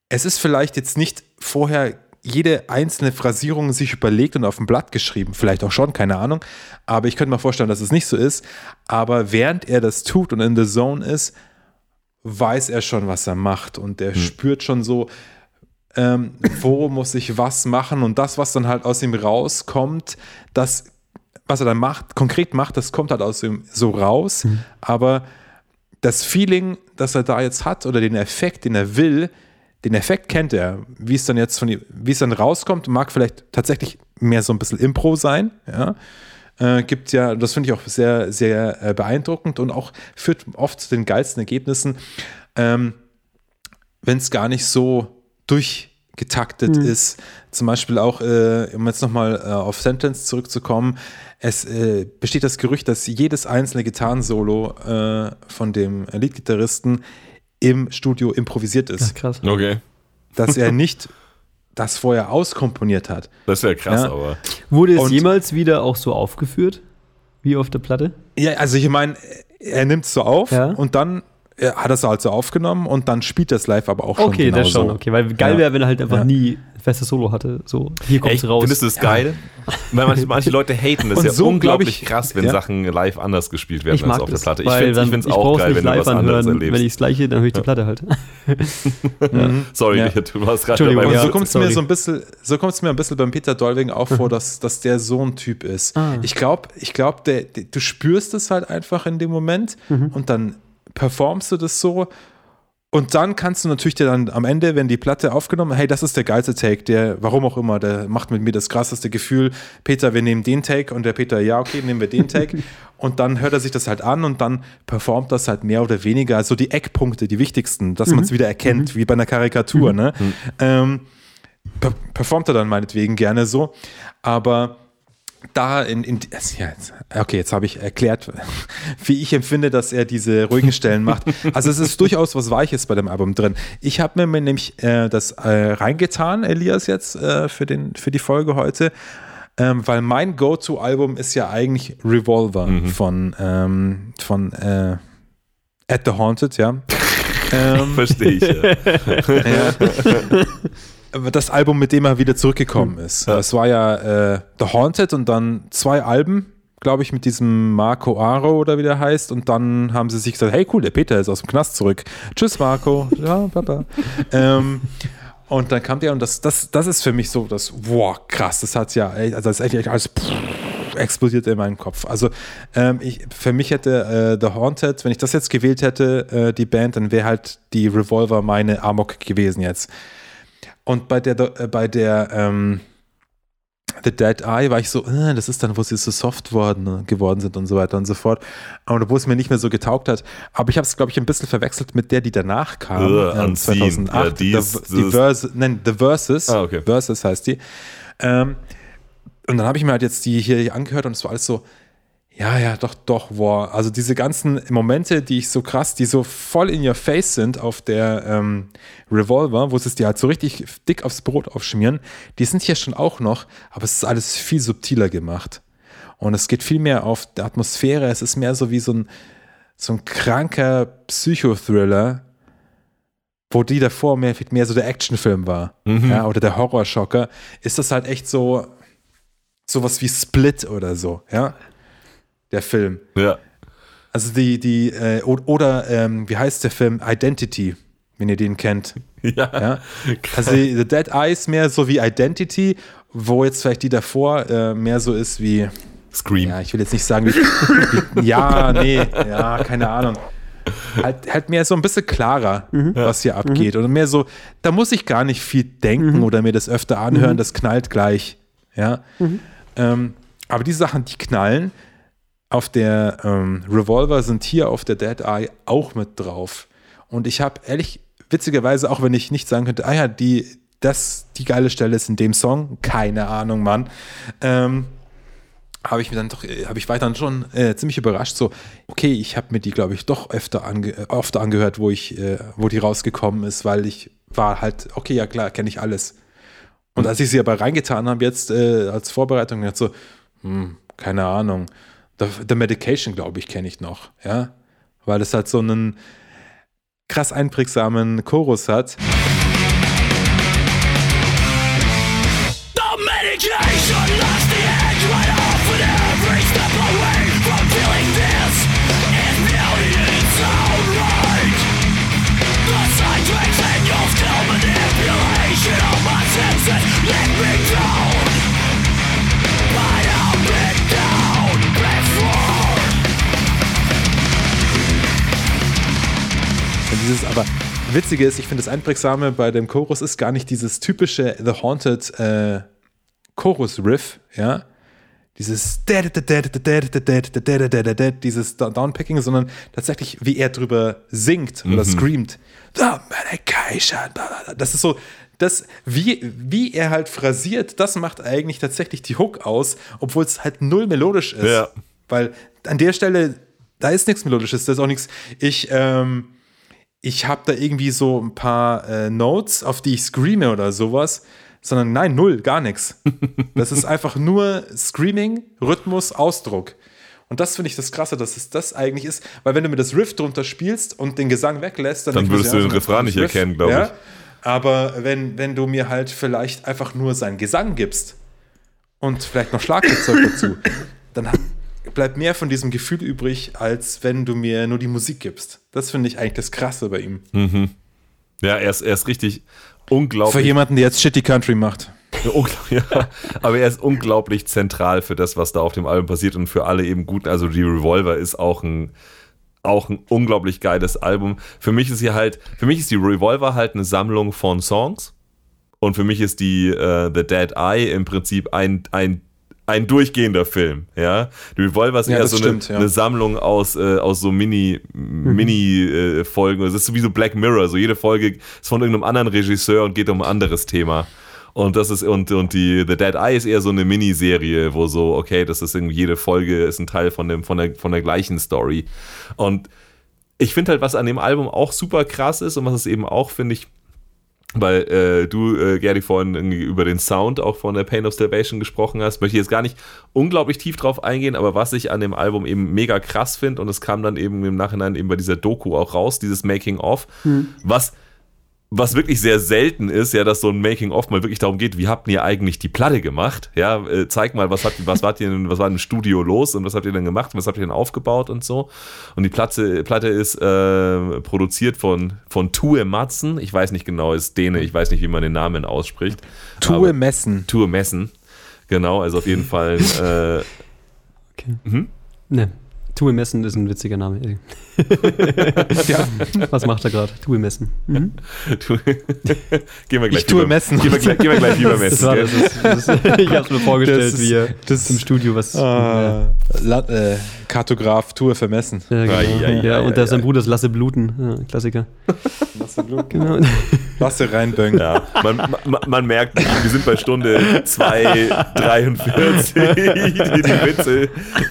es ist vielleicht jetzt nicht vorher jede einzelne Phrasierung sich überlegt und auf ein Blatt geschrieben, vielleicht auch schon, keine Ahnung, aber ich könnte mir vorstellen, dass es nicht so ist, aber während er das tut und in the zone ist, weiß er schon, was er macht und er spürt schon so, ähm, wo muss ich was machen und das, was dann halt aus ihm rauskommt, das, was er dann macht, konkret macht, das kommt halt aus ihm so raus, aber das Feeling, das er da jetzt hat oder den Effekt, den er will, den Effekt kennt er. Wie es dann jetzt von ihm, wie es dann rauskommt, mag vielleicht tatsächlich mehr so ein bisschen Impro sein, ja. Äh, gibt ja, das finde ich auch sehr, sehr äh, beeindruckend und auch führt oft zu den geilsten Ergebnissen, ähm, wenn es gar nicht so durchgetaktet ist. Zum Beispiel auch, äh, um jetzt nochmal äh, auf Sentence zurückzukommen, es äh, besteht das Gerücht, dass jedes einzelne Gitarrensolo äh, von dem Leadgitarristen im Studio improvisiert ist. Krass. Okay. Dass er nicht das vorher auskomponiert hat. Das wäre krass, Ja. aber. Wurde es Und- jemals wieder auch so aufgeführt? Wie auf der Platte? Ja, also ich meine, er nimmt es so auf Ja. und dann er hat das also aufgenommen und dann spielt das live aber auch schon Okay, genau das schon, so. okay. Weil geil Ja. wäre, wenn er halt einfach Ja. nie ein festes Solo hatte. So, hier kommt's Echt? raus. Findest du das geil? Weil manche, manche Leute haten das Und ja so, glaub unglaublich ich- krass, wenn ja. Sachen live anders gespielt werden ich als auf der das, Platte. Ich finde es ich auch geil, nicht wenn du live was anderes anhören. erlebst. Wenn ich das gleiche, dann höre ich die Platte halt. [laughs] Sorry, Ja. du warst gerade dabei. Und Ja, so kommt es mir sorry. so ein bisschen, so kommt es mir ein bisschen beim Peter Dolwing auch vor, [laughs] dass, dass der so ein Typ ist. Ah. Ich glaube, ich glaube, der, der, du spürst es halt einfach in dem Moment und dann performst du das so. Und dann kannst du natürlich dir dann am Ende, wenn die Platte aufgenommen, hey, das ist der geilste Take, der, warum auch immer, der macht mit mir das krasseste Gefühl. Peter, wir nehmen den Take und der Peter, ja, okay, nehmen wir den Take. [laughs] und dann hört er sich das halt an und dann performt das halt mehr oder weniger, also die Eckpunkte, die wichtigsten, dass man es wieder erkennt, wie bei einer Karikatur, ne? Ähm, per performt er dann meinetwegen gerne so, aber da in, in ja, jetzt- okay, jetzt habe ich erklärt, [laughs] wie ich empfinde, dass er diese ruhigen Stellen macht. Also es ist durchaus was Weiches bei dem Album drin. Ich habe mir nämlich äh, das äh, reingetan, Elias, jetzt äh, für, den, für die Folge heute, ähm, weil mein Go-To-Album ist ja eigentlich Revolver von, ähm, von äh, At the Haunted, ja. [laughs] ähm, Verstehe ich. Ja. [laughs] aber das Album, mit dem er wieder zurückgekommen ist. Das war ja äh, The Haunted und dann zwei Alben, glaube ich, mit diesem Marco Aro oder wie der heißt. Und dann haben sie sich gesagt, hey cool, der Peter ist aus dem Knast zurück. Tschüss Marco. [laughs] Ja, Papa. ähm, und dann kam der und das, das, das ist für mich so das, wow, krass, das hat ja, also das ist eigentlich alles explodiert in meinem Kopf. Also ähm, ich, für mich hätte äh, The Haunted, wenn ich das jetzt gewählt hätte, äh, die Band, dann wäre halt die Revolver meine Amok gewesen jetzt. Und bei der, äh, bei der ähm, The Dead Eye war ich so, äh, das ist dann, wo sie so soft worden, geworden sind und so weiter und so fort. Und wo es mir nicht mehr so getaugt hat. Aber ich habe es, glaube ich, ein bisschen verwechselt mit der, die danach kam. Äh, ähm, Unseen. Ja, die The, ist- die Verse, nein, The Versus. Ah, okay. Versus heißt die. Ähm, und dann habe ich mir halt jetzt die hier angehört und es war alles so, ja, ja, doch, doch, wow. Also diese ganzen Momente, die ich so krass, die so voll in your face sind auf der ähm, Revolver, wo sie es dir halt so richtig dick aufs Brot aufschmieren, die sind hier schon auch noch, aber es ist alles viel subtiler gemacht. Und es geht viel mehr auf die Atmosphäre, es ist mehr so wie so ein, so ein kranker Psychothriller, wo die davor mehr, mehr so der Actionfilm war, ja, oder der Horrorschocker, ist das halt echt so sowas wie Split oder so, ja, der Film. Ja. Also die, die, äh, oder ähm, wie heißt der Film? Identity, wenn ihr den kennt. [laughs] Ja. Ja? Also die, The Dead Eye ist mehr so wie Identity, wo jetzt vielleicht die davor äh, mehr so ist wie, Scream. ja, ich will jetzt nicht sagen, wie, wie ja, nee, ja, keine Ahnung. Halt, halt mehr so ein bisschen klarer, was hier abgeht. Und mehr so, da muss ich gar nicht viel denken oder mir das öfter anhören, das knallt gleich. Ja. Ähm, aber die Sachen, die knallen, auf der ähm, Revolver sind hier auf der Dead Eye auch mit drauf. Und ich habe ehrlich, witzigerweise, auch wenn ich nicht sagen könnte, ah ja, die, das, die geile Stelle ist in dem Song, keine Ahnung, Mann. Ähm, habe ich mir dann doch, habe ich weiterhin schon äh, ziemlich überrascht, so, okay, ich habe mir die, glaube ich, doch öfter, ange, äh, öfter angehört, wo ich, äh, wo die rausgekommen ist, weil ich war halt, okay, ja klar, kenne ich alles. Und als ich sie aber reingetan habe, jetzt äh, als Vorbereitung, ich so, hm, keine Ahnung. The, Medication, glaube ich, kenne ich noch, ja. Weil es halt so einen krass einprägsamen Chorus hat. Dieses aber Witzige ist, ich finde das Einprägsame bei dem Chorus ist gar nicht dieses typische The Haunted äh, Chorus-Riff, ja. Dieses dieses Downpicking, sondern tatsächlich, wie er drüber singt oder screamt. The medication. Das ist so, das, wie, wie er halt phrasiert, das macht eigentlich tatsächlich die Hook aus, obwohl es halt null melodisch ist. Ja. Weil an der Stelle, da ist nichts Melodisches, da ist auch nichts. Ich, ähm, ich habe da irgendwie so ein paar äh, Notes, auf die ich screame oder sowas, sondern nein, null, gar nichts. [laughs] Das ist einfach nur Screaming, Rhythmus, Ausdruck. Und das finde ich das Krasse, dass es das eigentlich ist, weil wenn du mir das Riff drunter spielst und den Gesang weglässt, dann, Dann würdest du ja, den Refrain nicht Riff, erkennen, glaub ich. Aber wenn, wenn du mir halt vielleicht einfach nur seinen Gesang gibst und vielleicht noch Schlagzeug dazu, dann bleibt mehr von diesem Gefühl übrig, als wenn du mir nur die Musik gibst. Das finde ich eigentlich das Krasse bei ihm. Ja, er ist, er ist richtig Für unglaublich. jemanden, der jetzt Shitty Country macht. [laughs] Ja, aber er ist unglaublich zentral für das, was da auf dem Album passiert und für alle eben guten. Also die Revolver ist auch ein auch ein unglaublich geiles Album. Für mich ist hier halt, für mich ist die Revolver halt eine Sammlung von Songs und für mich ist die äh, The Dead Eye im Prinzip ein, ein ein durchgehender Film, ja. Die Revolver ist Ja, eher so stimmt, eine, ja. eine Sammlung aus, äh, aus so Mini, Mini äh, Folgen. Es ist so wie so Black Mirror. So jede Folge ist von irgendeinem anderen Regisseur und geht um ein anderes Thema. Und das ist, und, und die The Dead Eye ist eher so eine Miniserie, wo so, okay, das ist irgendwie jede Folge ist ein Teil von dem, von der, von der gleichen Story. Und ich finde halt, was an dem Album auch super krass ist und was es eben auch, finde ich, weil äh, du, äh, Gerdi, vorhin über den Sound auch von der Pain of Salvation gesprochen hast, möchte ich jetzt gar nicht unglaublich tief drauf eingehen, aber was ich an dem Album eben mega krass finde und es kam dann eben im Nachhinein eben bei dieser Doku auch raus, dieses Making-of, was was wirklich sehr selten ist, ja, dass so ein Making-of mal wirklich darum geht, wie habt ihr eigentlich die Platte gemacht? Ja, äh, zeig mal, was, hat, was, wart ihr, denn- was war im Studio los und was habt ihr denn gemacht und was habt ihr denn aufgebaut und so. Und die Platte, Platte ist äh, produziert von, von Tue Matzen. Ich weiß nicht genau, ist Däne, ich weiß nicht, wie man den Namen ausspricht. Tue messen. Tue Messen. Genau, also auf jeden fall äh, Ne. Tue Messen ist ein witziger Name. [laughs] Ja. Was macht er gerade? Tue Messen. Mhm. Tue- [laughs] gehen wir gleich Ich tue Fieber- messen. Gehen wir gleich, gehen wir gleich Fieber [laughs] messen. Das das. Ist, das ist, ich hab's mir vorgestellt, Das ist- wie er das- im Studio was. Ah, La äh, Kartograf, Tour vermessen. ja, genau. Ai, ai, ja, ai, und der sein. Bruder ist Lasse Bluten. Ja, Klassiker. Genau. Lasse reinböng. Ja, man, man, man merkt, wir sind bei Stunde 2,43. Die, die, Witze,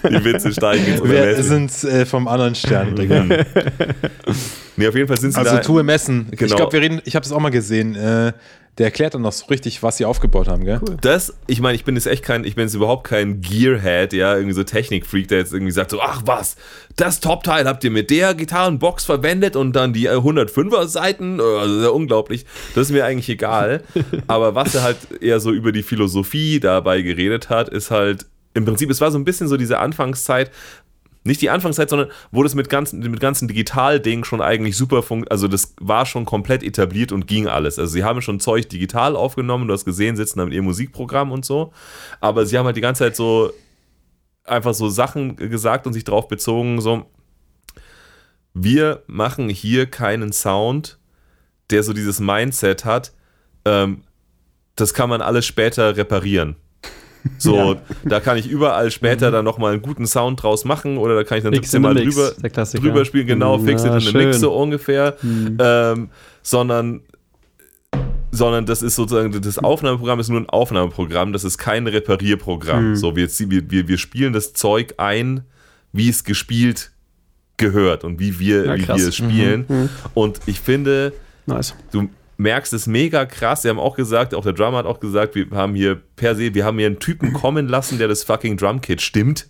die Witze steigen Wir sind äh, vom anderen Stern, Digga. [laughs] Nee, auf jeden Fall sind sie Also da. Tue messen. Ich Genau. glaube, wir reden, ich habe es auch mal gesehen. Äh, der erklärt dann noch so richtig, was sie aufgebaut haben, gell? Das, ich meine, ich bin jetzt echt kein, ich bin jetzt überhaupt kein Gearhead, ja, irgendwie so Technikfreak, der jetzt irgendwie sagt so, ach was, das Top-Teil habt ihr mit der Gitarrenbox verwendet und dann die äh, 105er Seiten, äh, also sehr unglaublich. Das ist mir eigentlich egal. [laughs] Aber was er halt eher so über die Philosophie dabei geredet hat, ist halt, im Prinzip, es war so ein bisschen so diese Anfangszeit, nicht die Anfangszeit, sondern wo das mit ganzen, mit ganzen Digital-Dingen schon eigentlich super funkt, also das war schon komplett etabliert und ging alles. Also sie haben schon Zeug digital aufgenommen, du hast gesehen, sitzen da mit ihrem Musikprogramm und so, aber sie haben halt die ganze Zeit so einfach so Sachen gesagt und sich darauf bezogen, so, wir machen hier keinen Sound, der so dieses Mindset hat, ähm, das kann man alles später reparieren. So, da kann ich überall später dann nochmal einen guten Sound draus machen oder da kann ich dann Fix 17 in Mal Mix, drüber, drüber spielen, genau, fix it in the. Mix so ungefähr. Ähm, sondern, sondern das ist sozusagen, das Aufnahmeprogramm ist nur ein Aufnahmeprogramm, das ist kein Reparierprogramm. So, wir, wir, wir, wir spielen das Zeug ein, wie es gespielt gehört und wie wir, Ja, wie wir es spielen. Und ich finde, Nice. du merkst es mega krass. Sie haben auch gesagt, auch der Drummer hat auch gesagt, wir haben hier per se, wir haben hier einen Typen kommen lassen, der das fucking Drumkit stimmt.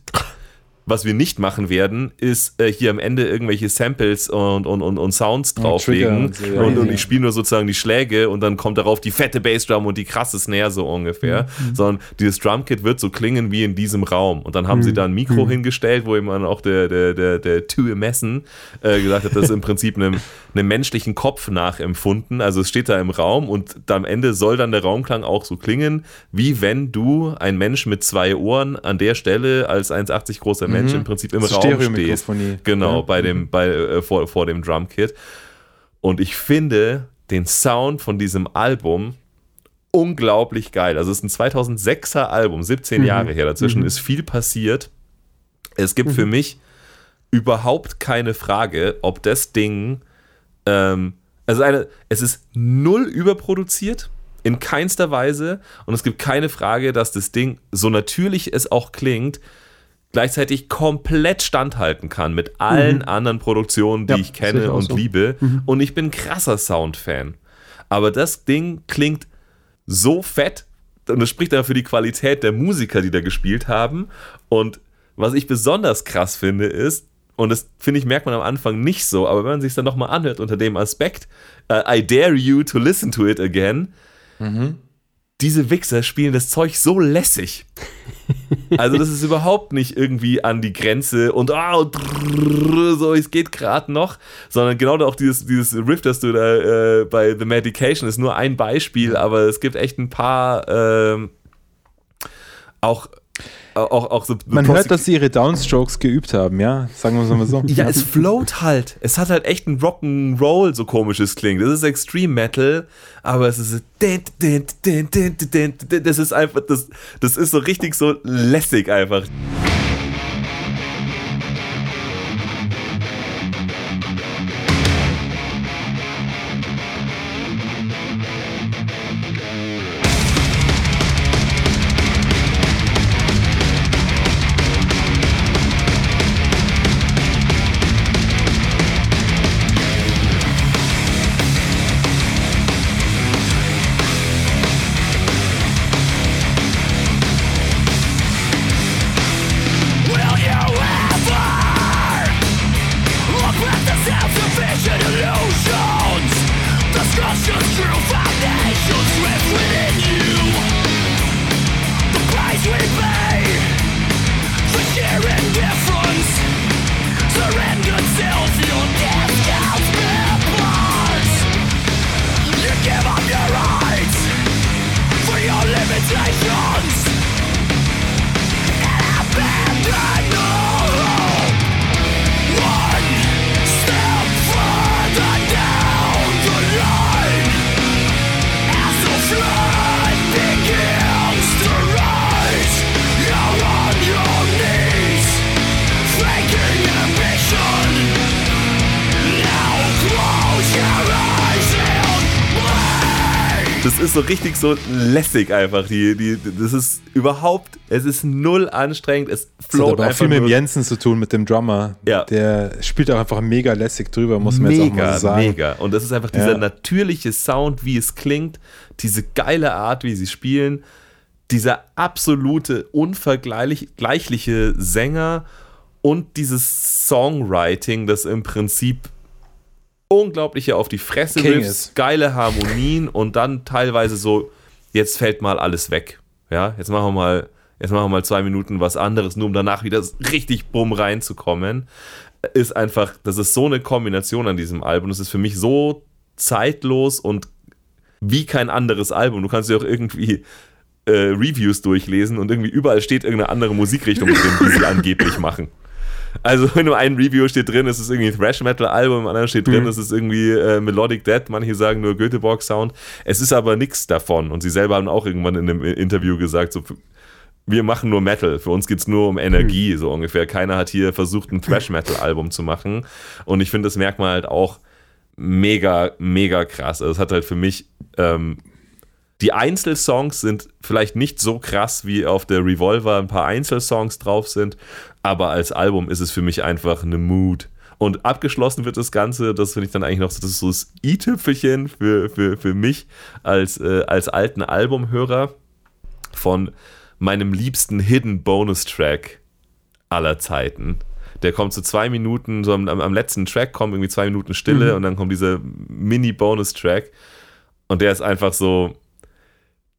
Was wir nicht machen werden, ist äh, hier am Ende irgendwelche Samples und, und, und, und Sounds drauflegen. und so, ja. und, und ich spiele nur sozusagen die Schläge und dann kommt darauf die fette Bassdrum und die krasse Snare so ungefähr. Mhm. Sondern dieses Drumkit wird so klingen wie in diesem Raum. Und dann haben Mhm. sie da ein Mikro hingestellt, wo eben auch der, der, der, der Tue Messen äh, gesagt hat, das ist im Prinzip einem, einem menschlichen Kopf nachempfunden. Also es steht da im Raum und am Ende soll dann der Raumklang auch so klingen, wie wenn du ein Mensch mit zwei Ohren an der Stelle als 1,80 großer Mensch im Prinzip im Das Raum stehst. Genau, Ja. bei dem, bei, äh, vor, vor dem Drumkit. Und ich finde den Sound von diesem Album unglaublich geil. Also es ist ein 2006er Album, 17 Jahre her. Dazwischen ist viel passiert. Es gibt für mich überhaupt keine Frage, ob das Ding, ähm, also eine, es ist null überproduziert, in keinster Weise. Und es gibt keine Frage, dass das Ding, so natürlich es auch klingt, gleichzeitig komplett standhalten kann mit allen anderen Produktionen, die Ja, ich kenne und so. liebe. Und ich bin krasser Soundfan. Aber das Ding klingt so fett und das spricht dann für die Qualität der Musiker, die da gespielt haben. Und was ich besonders krass finde, ist, und das finde ich, merkt man am Anfang nicht so, aber wenn man sich dann nochmal anhört unter dem Aspekt, äh, I dare you to listen to it again, diese Wichser spielen das Zeug so lässig. Also das ist überhaupt nicht irgendwie an die Grenze und ah, drrrr, so, es geht gerade noch, sondern genau auch dieses, dieses Riff, das du da äh, bei The Medication ist nur ein Beispiel, aber es gibt echt ein paar ähm, auch, auch, auch so Man hört, dass sie ihre Downstrokes geübt haben, ja? Sagen wir es mal so. Ja, es float halt. Es hat halt echt ein Rock'n'Roll, so komisch es klingt. Das ist Extreme Metal, aber es ist das ist einfach, das, das ist so richtig so lässig einfach. Lässig einfach. Die, die, das ist überhaupt, es ist null anstrengend. Es Das hat float aber auch viel mit dem Jensen zu tun, mit dem Drummer. Ja. Der spielt auch einfach mega lässig drüber, muss man jetzt auch mal mega, so sagen. mega. Und das ist einfach dieser Ja. natürliche Sound, wie es klingt, diese geile Art, wie sie spielen, dieser absolute, unvergleichliche Sänger und dieses Songwriting, das im Prinzip unglaublich hier auf die Fresse King Riffs, geile Harmonien und dann teilweise so, jetzt fällt mal alles weg. Ja, jetzt machen wir mal, jetzt machen wir mal zwei Minuten was anderes, nur um danach wieder richtig bumm reinzukommen. Ist einfach, das ist so eine Kombination an diesem Album. Das ist für mich so zeitlos und wie kein anderes Album. Du kannst dir auch irgendwie äh, Reviews durchlesen und irgendwie überall steht irgendeine andere Musikrichtung drin, die sie [laughs] angeblich machen. Also [laughs] in einem Review steht drin, es ist irgendwie ein Thrash Metal Album, im anderen steht drin, es ist irgendwie äh, Melodic Death, manche sagen nur Göteborg Sound. Es ist aber nichts davon und sie selber haben auch irgendwann in einem Interview gesagt, so wir machen nur Metal, für uns geht es nur um Energie, so ungefähr. Keiner hat hier versucht, ein Thrash Metal Album zu machen und ich finde das merkt man halt auch mega, mega krass. Also es hat halt für mich ähm, die Einzelsongs sind vielleicht nicht so krass, wie auf der Revolver ein paar Einzelsongs drauf sind, aber als Album ist es für mich einfach eine Mood. Und abgeschlossen wird das Ganze, das finde ich dann eigentlich noch so, das ist so das i-Tüpfelchen für, für, für mich als, äh, als alten Albumhörer von meinem liebsten Hidden Bonus Track aller Zeiten. Der kommt zu zwei Minuten, so am, am letzten Track kommen irgendwie zwei Minuten Stille und dann kommt dieser Mini-Bonus-Track. Und der ist einfach so,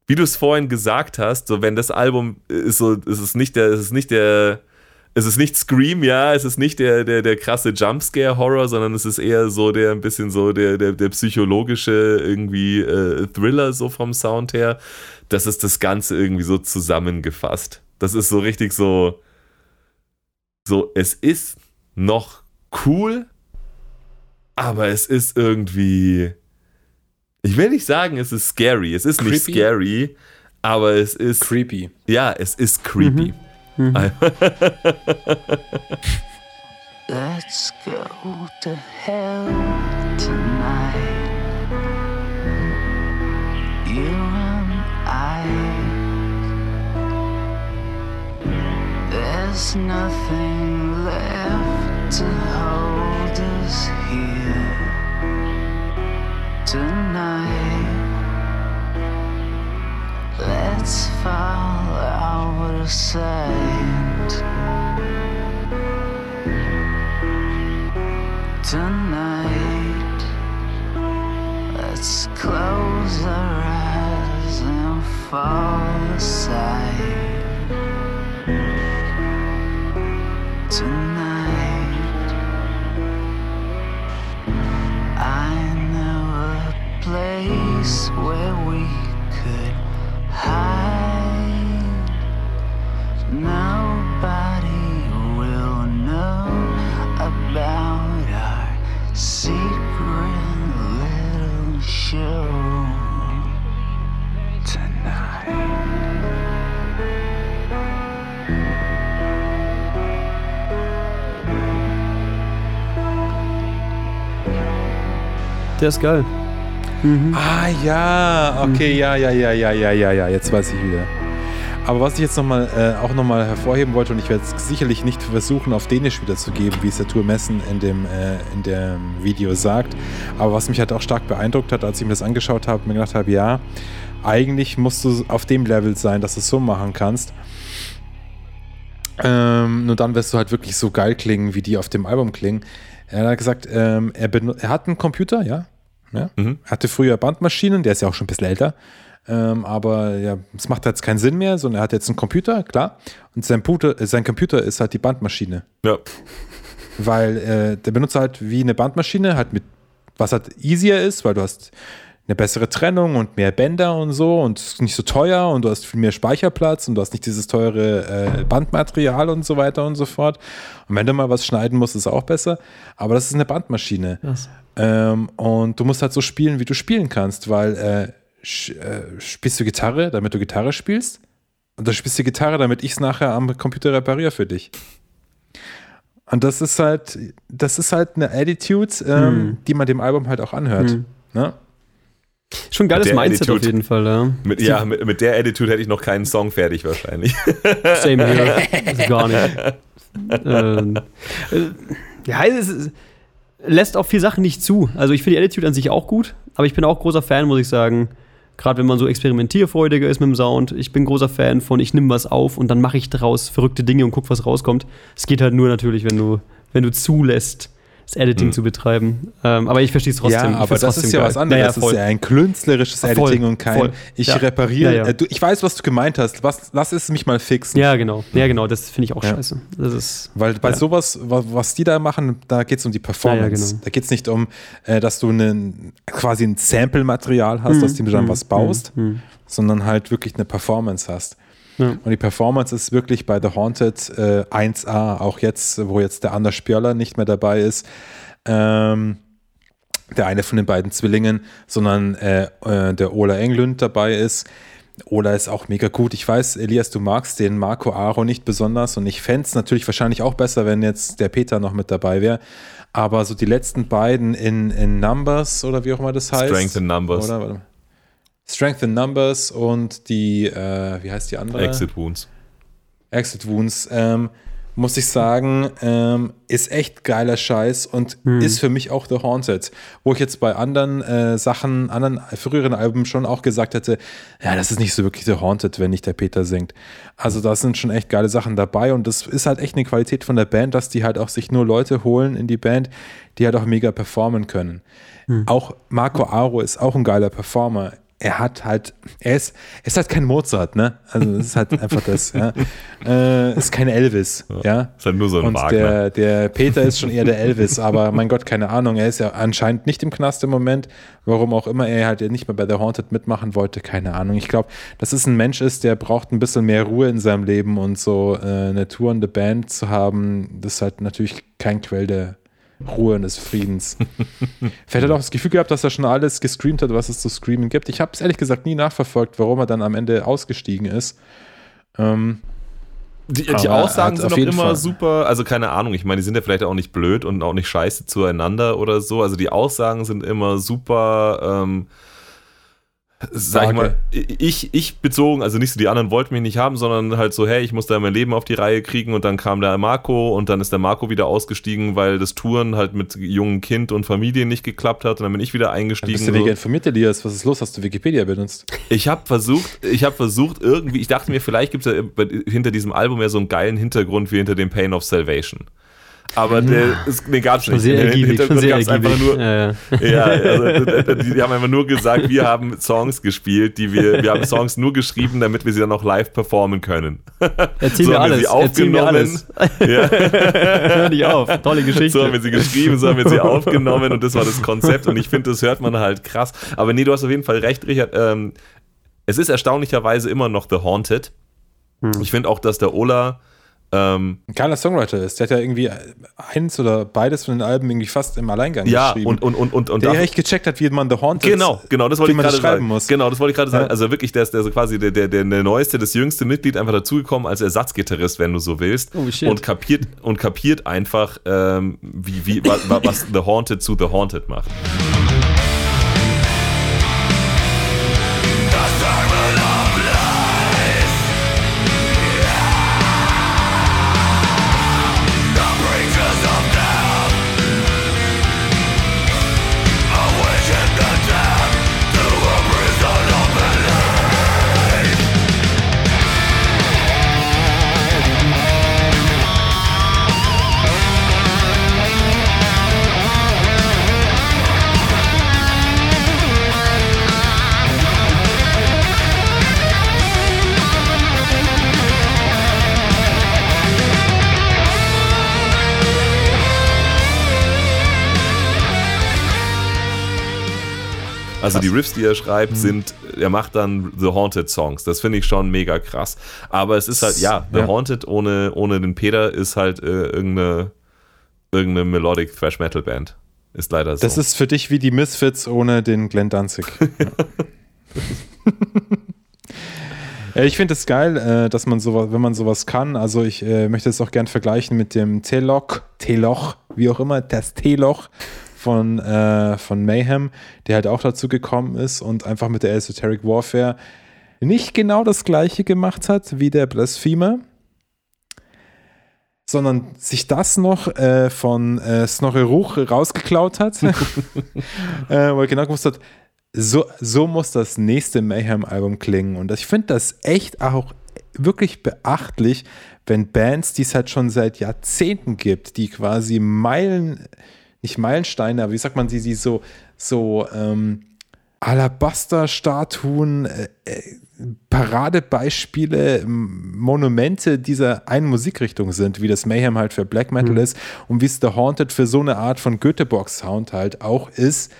wie du es vorhin gesagt hast, so wenn das Album ist so, ist es nicht der, ist es nicht der, es ist nicht Scream, ja, es ist nicht der, der, der krasse Jumpscare-Horror, sondern es ist eher so der ein bisschen so der, der, der psychologische irgendwie äh, Thriller so vom Sound her. Das ist das Ganze irgendwie so zusammengefasst. Das ist so richtig so, so, es ist noch cool, aber es ist irgendwie, ich will nicht sagen, es ist scary. Es ist nicht Creepy? scary, aber es ist, Creepy. ja, es ist creepy. [laughs] Let's go to hell tonight. You and I. There's nothing left to hold us here Let's fall outside. Tonight, let's close our eyes and fall asleep. Place where we could hide. Nobody will know about our secret little show tonight. Der. Ah ja, okay, ja, ja, ja, ja, ja, ja, ja, jetzt weiß ich wieder. Aber was ich jetzt noch mal, äh, auch nochmal hervorheben wollte, und ich werde es sicherlich nicht versuchen, auf Dänisch wiederzugeben, wie es der Tour Messen in dem, äh, in dem Video sagt, aber was mich halt auch stark beeindruckt hat, als ich mir das angeschaut habe, mir gedacht habe, ja, eigentlich musst du auf dem Level sein, dass du es so machen kannst. Ähm, nur dann wirst du halt wirklich so geil klingen, wie die auf dem Album klingen. Er hat gesagt, ähm, er, er hat einen Computer, ja. Ja? Mhm. Er hatte früher Bandmaschinen, der ist ja auch schon ein bisschen älter. Ähm, aber ja, es macht jetzt keinen Sinn mehr, sondern er hat jetzt einen Computer, klar. Und sein, Puter, äh, sein Computer ist halt die Bandmaschine. Ja. Weil äh, der benutzt halt wie eine Bandmaschine, halt mit, was halt easier ist, weil du hast eine bessere Trennung und mehr Bänder und so und es ist nicht so teuer und du hast viel mehr Speicherplatz und du hast nicht dieses teure äh, Bandmaterial und so weiter und so fort. Und wenn du mal was schneiden musst, ist es auch besser. Aber das ist eine Bandmaschine. Ähm, und du musst halt so spielen, wie du spielen kannst, weil äh, äh, spielst du Gitarre, damit du Gitarre spielst? Und dann spielst du Gitarre, damit ich es nachher am Computer repariere für dich. Und das ist halt, das ist halt eine Attitude, ähm, die man dem Album halt auch anhört. Hm. Ne? Schon ein geiles Mindset Attitude. auf jeden Fall, ja. Mit, ja, mit, mit der Attitude hätte ich noch keinen Song fertig wahrscheinlich. [laughs] Same here. [laughs] Also gar nicht. ähm, äh, ja, es ist, lässt auch viel Sachen nicht zu. Also ich finde die Attitude an sich auch gut, aber ich bin auch großer Fan, muss ich sagen. Gerade wenn man so experimentierfreudiger ist mit dem Sound. Ich bin großer Fan von, ich nehme was auf und dann mache ich daraus verrückte Dinge und guck, was rauskommt. Es geht halt nur natürlich, wenn du, wenn du zulässt, das Editing Mhm. zu betreiben. Ähm, aber ich verstehe es trotzdem. Ja, aber das trotzdem ist ja geil. was anderes. Ja, ja, das ist ja ein künstlerisches Voll, Editing und kein voll. ich repariere. Äh, du, ich weiß, was du gemeint hast. Was, lass es mich mal fixen. ja, genau. Ja, genau. Das finde ich auch scheiße. Das ist. Weil bei sowas, wa- was die da machen, da geht es um die Performance. Genau. Da geht es nicht um, äh, dass du einen, quasi ein Sample-Material hast, aus dem du dann was baust, hm. sondern halt wirklich eine Performance hast. Ja. Und die Performance ist wirklich bei The Haunted äh, 1A, auch jetzt, wo jetzt der Anders Spjörler nicht mehr dabei ist. Ähm, der eine von den beiden Zwillingen, sondern äh, äh, der Ola Englund dabei ist. Ola ist auch mega gut. Ich weiß, Elias, du magst den Marco Aro nicht besonders und ich fände es natürlich wahrscheinlich auch besser, wenn jetzt der Peter noch mit dabei wäre. Aber so die letzten beiden in, in Numbers oder wie auch immer das heißt. Strength in Numbers. Oder, warte mal. Strength in Numbers und die, äh, wie heißt die andere? Exit Wounds. Exit Wounds, ähm, muss ich sagen, ähm, ist echt geiler Scheiß und ist für mich auch The Haunted. Wo ich jetzt bei anderen äh, Sachen, anderen früheren Alben schon auch gesagt hätte, ja, das ist nicht so wirklich The Haunted, wenn nicht der Peter singt. Also da sind schon echt geile Sachen dabei und das ist halt echt eine Qualität von der Band, dass die halt auch sich nur Leute holen in die Band, die halt auch mega performen können. Auch Marco Aro ist auch ein geiler Performer. Er hat halt, er ist, er ist halt kein Mozart, ne? Also es ist halt einfach das, ja. Äh, ist kein Elvis, ja. Ist halt nur so ein Und Wagner. der, der Peter ist schon eher der Elvis, aber mein Gott, keine Ahnung, er ist ja anscheinend nicht im Knast im Moment. Warum auch immer er halt nicht mehr bei The Haunted mitmachen wollte, keine Ahnung. Ich glaube, dass es ein Mensch ist, der braucht ein bisschen mehr Ruhe in seinem Leben und so äh, eine tourende Band zu haben, das ist halt natürlich kein Quell der Ruhe und des Friedens. [laughs] Vielleicht hat er auch das Gefühl gehabt, dass er schon alles gescreamt hat, was es zu screamen gibt. Ich habe es ehrlich gesagt nie nachverfolgt, warum er dann am Ende ausgestiegen ist. Ähm, Die, die Aussagen sind auch immer Fall- super, also keine Ahnung, ich meine, die sind ja vielleicht auch nicht blöd und auch nicht scheiße zueinander oder so. Also die Aussagen sind immer super, ähm, sag ich mal, ich, ich bezogen, also nicht so die anderen wollten mich nicht haben, sondern halt so, hey, ich muss da mein Leben auf die Reihe kriegen und dann kam der Marco und dann ist der Marco wieder ausgestiegen, weil das Touren halt mit jungen Kind und Familie nicht geklappt hat und dann bin ich wieder eingestiegen. bist du so. informiert, Elias. Was ist los? Hast du Wikipedia benutzt? Ich habe versucht, ich habe versucht irgendwie, ich dachte mir, vielleicht gibt es hinter diesem Album ja so einen geilen Hintergrund wie hinter dem Pain of Salvation. Aber der ist, den gab es Schon nicht. sehr ergiebig, Hintergrund sehr gab's einfach nur, Ja, ja. also, die, haben einfach nur gesagt, wir haben Songs gespielt, die wir, wir haben Songs nur geschrieben, damit wir sie dann auch live performen können. Erzähl So mir haben wir alles. sie Erzähl mir aufgenommen. alles. Ja. [laughs] Hör nicht auf. Tolle Geschichte. So haben wir sie geschrieben, so haben wir sie aufgenommen und das war das Konzept und ich finde, das hört man halt krass. Aber nee, du hast auf jeden Fall recht, Richard. Ähm, es ist erstaunlicherweise immer noch The Haunted. Hm. Ich finde auch, dass der Ola ähm, Ein geiler Songwriter ist. Der hat ja irgendwie eins oder beides von den Alben irgendwie fast im Alleingang ja geschrieben. und und und und, und der echt gecheckt hat, wie man The Haunted Genau, genau, das wollte ich gerade sagen. muss. Genau, das wollte ich gerade sagen. Ja. Also wirklich, der ist, der ist quasi der, der, der, der neueste, das jüngste Mitglied einfach dazugekommen als Ersatzgitarrist, wenn du so willst. Oh, shit. und kapiert und kapiert einfach, ähm, wie, wie, wa, wa, was The Haunted zu The Haunted macht. Also die Riffs, die er schreibt, sind, er macht dann The Haunted Songs. Das finde ich schon mega krass. Aber es ist halt, ja, The Ja. Haunted ohne, ohne den Peter ist halt äh, irgendeine, irgendeine Melodic Thrash Metal Band. Ist leider so. Das ist für dich wie die Misfits ohne den Glenn Danzig. [laughs] Ja. Ja, ich finde es geil, äh, dass man sowas, wenn man sowas kann. Also ich äh, möchte es auch gern vergleichen mit dem T-Loch, T-Loch, wie auch immer, das T-Loch von, äh, von Mayhem, der halt auch dazu gekommen ist und einfach mit der Esoteric Warfare nicht genau das gleiche gemacht hat wie der Blasphemer, sondern sich das noch äh, von äh, Snorre Ruch rausgeklaut hat, [laughs] [laughs] äh, er genau gewusst hat, so, so muss das nächste Mayhem-Album klingen. Und ich finde das echt auch wirklich beachtlich, wenn Bands, die es halt schon seit Jahrzehnten gibt, die quasi Meilen, nicht Meilensteine, aber wie sagt man sie, sie so, so ähm, Alabaster-Statuen, äh, äh, Paradebeispiele, Monumente dieser einen Musikrichtung sind, wie das Mayhem halt für Black Metal ist und wie es The Haunted für so eine Art von Göteborg-Sound halt auch ist.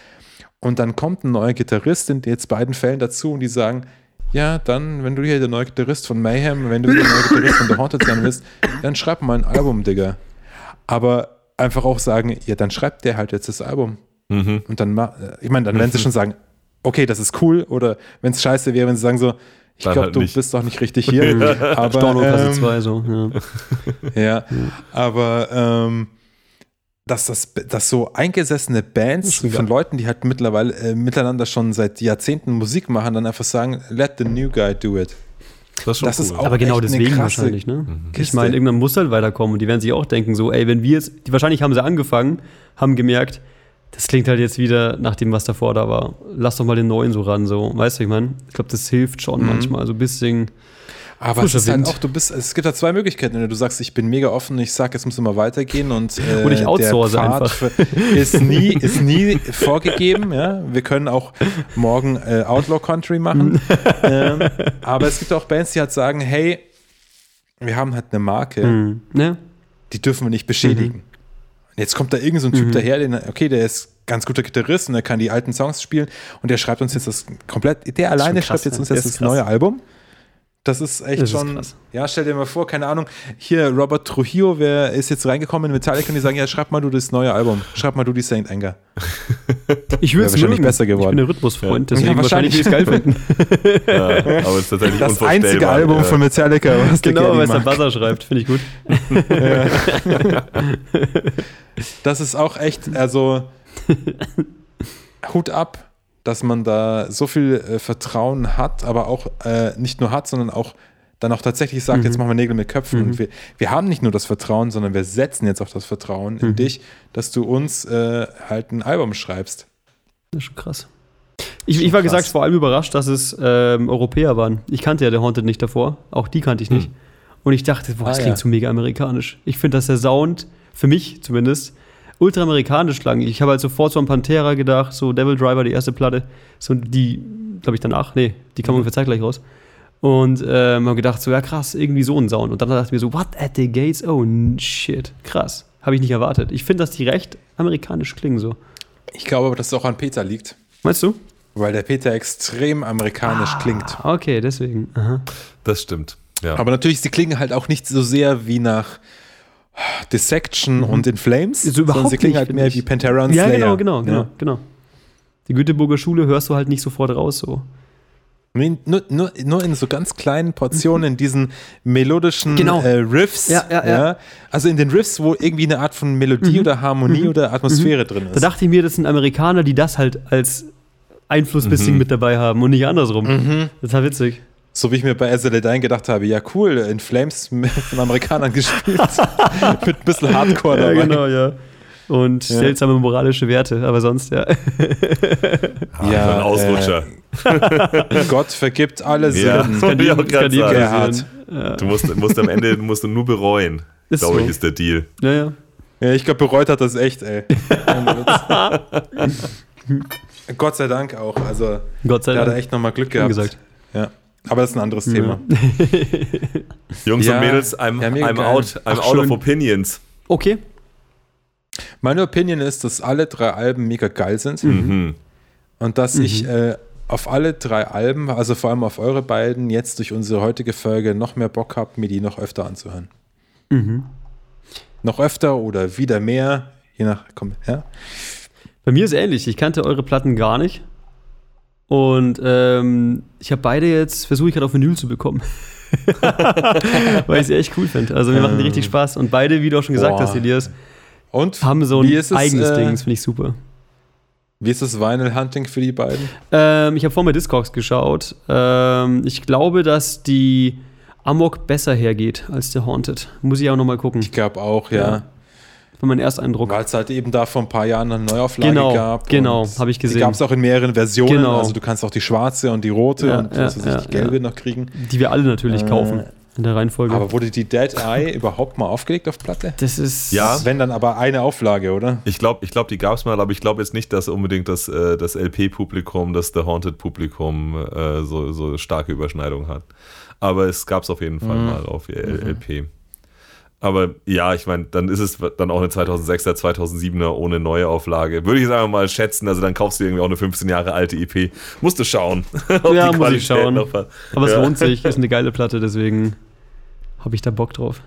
Und dann kommt ein neuer Gitarrist in jetzt beiden Fällen dazu und die sagen, ja, dann, wenn du hier der neue Gitarrist von Mayhem, wenn du hier der neue Gitarrist von The Haunted sein willst, dann schreib mal ein Album, Digga. Aber einfach auch sagen, ja, dann schreibt der halt jetzt das Album. Mhm. Und dann, äh, ich meine, dann werden sie [laughs] schon sagen, okay, das ist cool. Oder wenn es scheiße wäre, wenn sie sagen so, ich glaube, halt du nicht. bist doch nicht richtig hier. [laughs] aber, Stornokasse ähm, 2, so. Ja. [laughs] ja, aber ähm, dass das dass so eingesessene Bands von Leuten, die halt mittlerweile äh, miteinander schon seit Jahrzehnten Musik machen, dann einfach sagen, let the new guy do it. Das ist schon Das ist cool. auch Aber genau deswegen wahrscheinlich, ne? Ich Kiste. meine, irgendwann muss halt weiterkommen und die werden sich auch denken, so, ey, wenn wir jetzt, die wahrscheinlich haben sie angefangen, haben gemerkt, das klingt halt jetzt wieder nach dem, was davor da war. Lass doch mal den neuen so ran, so. Weißt du, ich meine, ich glaube, das hilft schon manchmal, so ein bisschen. Aber es ist halt auch, du bist, es gibt da zwei Möglichkeiten. Du sagst, ich bin mega offen, ich sag, es muss immer weitergehen und, äh, Und ich outsource der Pfad einfach. Ist nie, ist nie vorgegeben. Ja? Wir können auch morgen äh, Outlaw Country machen. [laughs] ähm, aber es gibt auch Bands, die halt sagen, hey, wir haben halt eine Marke, Hm, ne? die dürfen wir nicht beschädigen. Und jetzt kommt da irgend so ein Typ daher, den, okay, der ist ganz guter Gitarrist und der kann die alten Songs spielen und der schreibt uns jetzt das komplett, der alleine krass, schreibt jetzt ja. uns jetzt ist das neue Album. Das ist echt Das ist schon, krass. ja, stell dir mal vor, keine Ahnung, hier Robert Trujillo, wer ist jetzt reingekommen in Metallica und die sagen, ja, schreib mal du das neue Album, schreib mal du die Saint Anger. [laughs] Ich würde es wahrscheinlich mögen. besser geworden. Ich bin der Rhythmusfreund, deswegen Ja, wahrscheinlich will ich es geil finden. [laughs] ja, aber es ist tatsächlich Das einzige Album ja. von Metallica, was genau, Gary was der. Buzzer schreibt, finde ich gut. [laughs] Das ist auch echt, also Hut ab, dass man da so viel äh, Vertrauen hat, aber auch äh, nicht nur hat, sondern auch dann auch tatsächlich sagt, jetzt machen wir Nägel mit Köpfen. Und wir, wir haben nicht nur das Vertrauen, sondern wir setzen jetzt auch das Vertrauen in dich, dass du uns äh, halt ein Album schreibst. Das ist schon krass. Ich, ich war krass. gesagt vor allem überrascht, dass es ähm, Europäer waren. Ich kannte ja The Haunted nicht davor. Auch die kannte ich nicht. Und ich dachte, boah, das Ah, klingt ja. so mega amerikanisch. Ich finde, dass der Sound für mich zumindest, ultra amerikanisch klang. Ich habe halt sofort so an Pantera gedacht, so Devil Driver, die erste Platte. So die, glaube ich, danach, nee, die kam ungefähr zeitgleich raus. Und ähm, habe gedacht, so, ja krass, irgendwie so ein Sound. Und dann dachte ich mir so, what at the gates? Oh shit, krass. Habe ich nicht erwartet. Ich finde, dass die recht amerikanisch klingen so. Ich glaube aber, dass es auch an Peter liegt. Meinst du? Weil der Peter extrem amerikanisch klingt. Ah, Okay, deswegen. Aha. Das stimmt. Ja. Aber natürlich, sie klingen halt auch nicht so sehr wie nach Dissection und In Flames, So überhaupt sondern sie klingen nicht, halt mehr wie Pantera und Ja, Slayer. genau, genau, genau, Ja. genau. Die Göteborger Schule hörst du halt nicht sofort raus so. Nur, nur, nur in so ganz kleinen Portionen in [laughs] diesen melodischen Genau. äh, Riffs. Ja, ja, ja. Also in den Riffs, wo irgendwie eine Art von Melodie oder Harmonie oder Atmosphäre drin Da ist. dachte ich mir, das sind Amerikaner, die das halt als Einfluss bisschen mit dabei haben und nicht andersrum. Mhm. Das war witzig. So wie ich mir bei Azaledyne gedacht habe, ja cool, in Flames [laughs] mit- von Amerikanern gespielt. [laughs] mit ein bisschen Hardcore Ja, dabei. genau, ja. Und Ja. seltsame moralische Werte, aber sonst, ja. Ah, ja, ein Ausrutscher. Gott vergibt alle Ja. Sünden. Ich sagen. Gerhard. Du musst, musst am Ende musst du nur bereuen. Ist glaube ich, so. ist der Deal. Ja, ja. Ja, ich glaube, bereut hat das echt, ey. [laughs] Gott sei Dank auch. Also, Gott sei der hat Dank. echt nochmal Glück Wie gehabt. gesagt. Ja. Aber das ist ein anderes Thema. [laughs] Jungs Ja. und Mädels, I'm, Ja, I'm out, I'm Ach, out of opinions. Okay. Meine Opinion ist, dass alle drei Alben mega geil sind Mhm. und dass ich äh, auf alle drei Alben, also vor allem auf eure beiden, jetzt durch unsere heutige Folge noch mehr Bock habe, mir die noch öfter anzuhören. Noch öfter oder wieder mehr, je nach, komm, ja. Bei mir ist ähnlich. Ich kannte eure Platten gar nicht. Und ähm, ich habe beide jetzt, versuche ich gerade auf Vinyl zu bekommen. [laughs] Weil ich sie echt cool finde. Also mir machen die richtig Spaß. Und beide, wie du auch schon gesagt Boah. hast, Elias, Und haben so ein es, eigenes äh, Ding. Das finde ich super. Wie ist das Vinyl Hunting für die beiden? Ähm, ich habe vorhin bei Discogs geschaut. Ähm, ich glaube, dass die Amok besser hergeht als der Haunted. Muss ich auch nochmal gucken. Ich glaube auch, ja. Ja. Für meinen Ersteindruck. Weil es halt eben da vor ein paar Jahren eine Neuauflage Genau, gab. genau, und hab ich gesehen. Die gab es auch in mehreren Versionen. Genau. Also du kannst auch die schwarze und die rote Ja, und ja, was weiß ich, ja, die gelbe ja. noch kriegen. Die wir alle natürlich Äh, kaufen. In der Reihenfolge. Aber wurde die Dead Eye [laughs] überhaupt mal aufgelegt auf Platte? das ist. Ja. Wenn dann aber eine Auflage, oder? Ich glaube, ich glaub, die gab es mal, aber ich glaube jetzt nicht, dass unbedingt das, äh, das LP-Publikum, das The Haunted-Publikum äh, so, so starke Überschneidung hat. Aber es gab es auf jeden Fall mal auf LP. Aber ja, ich meine, dann ist es dann auch eine 2006er, 2007er ohne Neuauflage. Würde ich einfach mal schätzen, also dann kaufst du irgendwie auch eine 15 Jahre alte EP. Musst du schauen. [laughs] ob Ja, die muss ich schauen. noch Aber es Ja. lohnt sich, ist eine geile Platte, deswegen [laughs] habe ich da Bock drauf.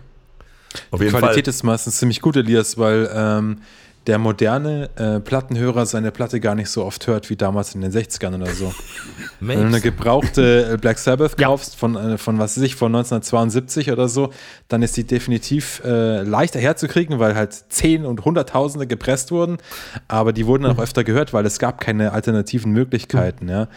Auf jeden Qualität Fall. ist meistens ziemlich gut, Elias, weil ähm, der moderne äh, Plattenhörer seine Platte gar nicht so oft hört wie damals in den 60ern oder so. [laughs] Wenn du eine gebrauchte äh, Black Sabbath Ja. kaufst, von, äh, von was weiß ich, von 1972 oder so, dann ist die definitiv äh, leichter herzukriegen, weil halt Zehn- und Hunderttausende gepresst wurden, aber die wurden auch öfter gehört, weil es gab keine alternativen Möglichkeiten, ja.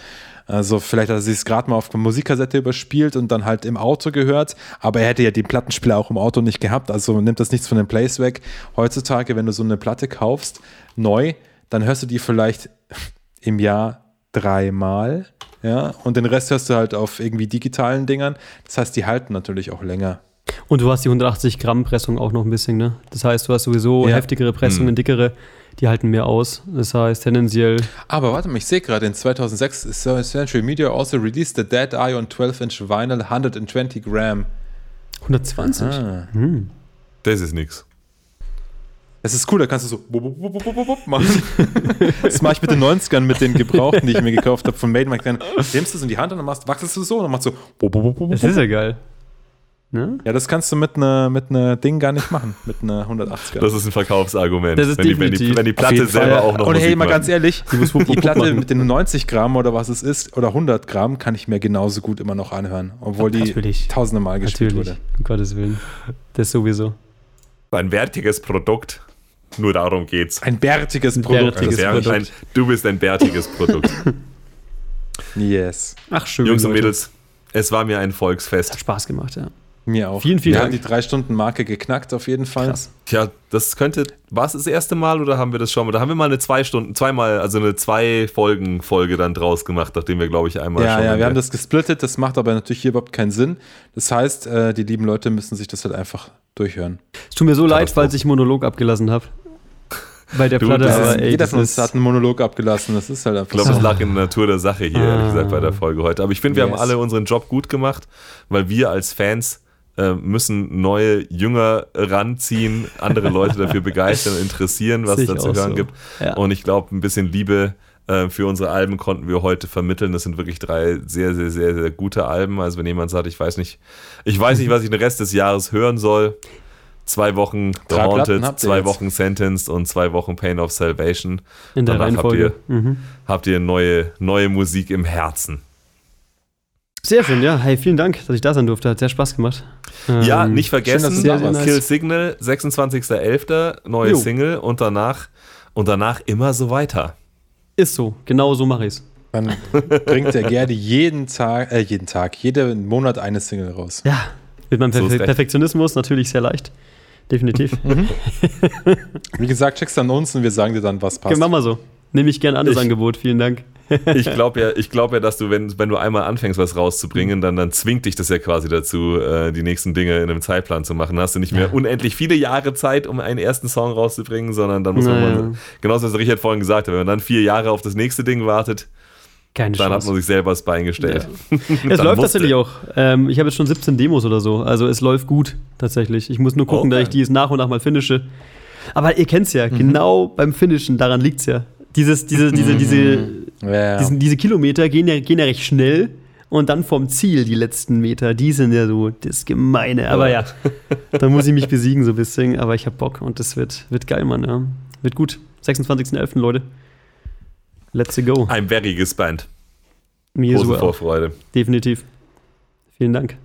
Also vielleicht hat er sich es gerade mal auf der Musikkassette überspielt und dann halt im Auto gehört, aber er hätte ja den Plattenspieler auch im Auto nicht gehabt, also nimmt das nichts von den Plays weg. Heutzutage, wenn du so eine Platte kaufst, neu, dann hörst du die vielleicht im Jahr dreimal, ja, und den Rest hörst du halt auf irgendwie digitalen Dingern. Das heißt, die halten natürlich auch länger. Und du hast die 180 Gramm Pressung auch noch ein bisschen, ne? Das heißt, du hast sowieso Ja. heftigere Pressungen, dickere, die halten mehr aus. Das heißt, tendenziell. Aber warte mal, ich sehe gerade, in 2006 ist Century Media also released the Dead Eye on 12-inch Vinyl 120 Gram. 120. Ah. Das ist nix. Das ist cool, da kannst du so wup, wup, wup machen. [laughs] Das mache ich mit den 90ern, mit den Gebrauchten, die ich mir gekauft habe von Made. Dann nimmst du es in die Hand und dann machst, wachselst du so und dann machst du wup, Das ist ja geil. Ne? Ja, das kannst du mit einer mit einer Ding gar nicht machen, mit einer 180er. Das ist ein Verkaufsargument. Das ist wenn, die, wenn, die, wenn die Platte selber Fall. auch noch Und hey, Musik mal macht. ganz ehrlich, die wup Platte machen. mit den 90 Gramm oder was es ist oder 100 Gramm kann ich mir genauso gut immer noch anhören, obwohl die Natürlich. tausende Mal gespielt Natürlich. wurde. Um Gottes Willen. Das sowieso. Ein wertiges Produkt. Nur darum geht's. Ein bärtiges Ein Produkt. bärtiges Bär- Produkt. ein, du bist ein bärtiges Produkt. [laughs] Yes. Ach, schön. Jungs und. Mädels, es war mir ein Volksfest. Hat Spaß gemacht, ja. Mir auch. Vielen, vielen Wir Dank. haben die drei Stunden Marke geknackt auf jeden Fall. Krass. Tja, das könnte. War es das erste Mal oder haben wir das schon mal? Da haben wir mal eine zwei Stunden, zweimal, also eine zwei Folgen Folge dann draus gemacht, nachdem wir, glaube ich, einmal Ja, schon. ja, wir haben das gesplittet, das macht aber natürlich hier überhaupt keinen Sinn. Das heißt, äh, die lieben Leute müssen sich das halt einfach durchhören. Es tut mir so leid, falls ich Monolog abgelassen habe. Bei der Du, Platte, das ist- aber ey, Jeder von uns hat einen Monolog abgelassen. Das ist halt einfach Ich glaube, es lag in der Natur der Sache hier, ehrlich gesagt, bei der Ah. Folge heute. Aber ich finde, wir haben Yes. alle unseren Job gut gemacht, weil wir als Fans müssen neue Jünger ranziehen, andere Leute dafür [laughs] begeistern, interessieren, was es da zu hören so. gibt. Ja. Und ich glaube, ein bisschen Liebe äh, für unsere Alben konnten wir heute vermitteln. Das sind wirklich drei sehr, sehr, sehr, sehr gute Alben. Also wenn jemand sagt, ich weiß nicht, ich weiß nicht, was ich den Rest des Jahres hören soll. Zwei Wochen The Haunted, habt zwei. Wochen Sentenced und zwei Wochen Pain of Salvation. in der danach habt Reihenfolge. ihr- Mhm. Habt ihr neue, neue Musik im Herzen. Sehr schön, ja. Hey, vielen Dank, dass ich da sein durfte. Hat sehr Spaß gemacht. Ja, Ähm, nicht vergessen, schön, dass du da warst. Kill Signal, 26.11., neue Jo. Single und danach und danach immer so weiter. Ist so, genau so mache ich es. Dann bringt der Gerde jeden Tag, äh, jeden Tag, jeden Monat eine Single raus. Ja, mit meinem Perfe. Perfektionismus natürlich sehr leicht. Definitiv. [laughs] Wie gesagt, schick's an uns und wir sagen dir dann, was passt. Okay, mach mal so. Nehme ich gern an das Angebot. Vielen Dank. [laughs] Ich glaube ja, ich glaube ja, dass du, wenn, wenn du einmal anfängst, was rauszubringen, dann, dann zwingt dich das ja quasi dazu, äh, die nächsten Dinge in einem Zeitplan zu machen. Dann hast du nicht mehr unendlich viele Jahre Zeit, um einen ersten Song rauszubringen, sondern dann muss man, Naja. mal, genauso was Richard vorhin gesagt hat, wenn man dann vier Jahre auf das nächste Ding wartet, Keine dann hat Chance. man sich selber das Bein gestellt. [laughs] Es Dann läuft tatsächlich auch. Ähm, ich habe jetzt schon 17 Demos oder so. Also es läuft gut tatsächlich. Ich muss nur gucken, Okay. dass ich die jetzt nach und nach mal finische. Aber ihr kennt's ja, genau beim Finishen, daran liegt's ja. Dieses, diese, diese, diese, Ja, diesen, diese Kilometer gehen ja, gehen ja recht schnell und dann vom Ziel, die letzten Meter, die sind ja so das Gemeine. Aber ja, da muss ich mich besiegen so ein bisschen. Aber ich hab Bock und das wird, wird geil, Mann. Ja. Wird gut. 26.11. Leute. Let's go. I'm very gespannt. Mir Große so auch. Vorfreude. Definitiv. Vielen Dank.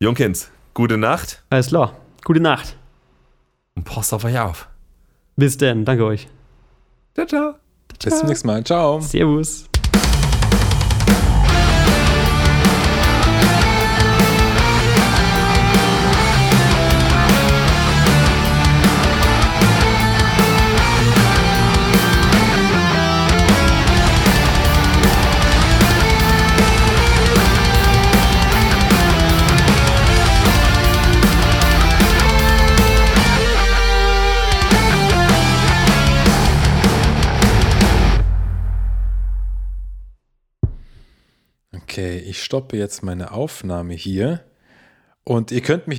Junkins, gute Nacht Alles klar. Gute Nacht. und passt auf euch auf. Bis dann. Danke euch. Ciao, ciao. Bis zum nächsten Mal. Ciao. Servus. Okay, ich stoppe jetzt meine Aufnahme hier. Und ihr könnt mich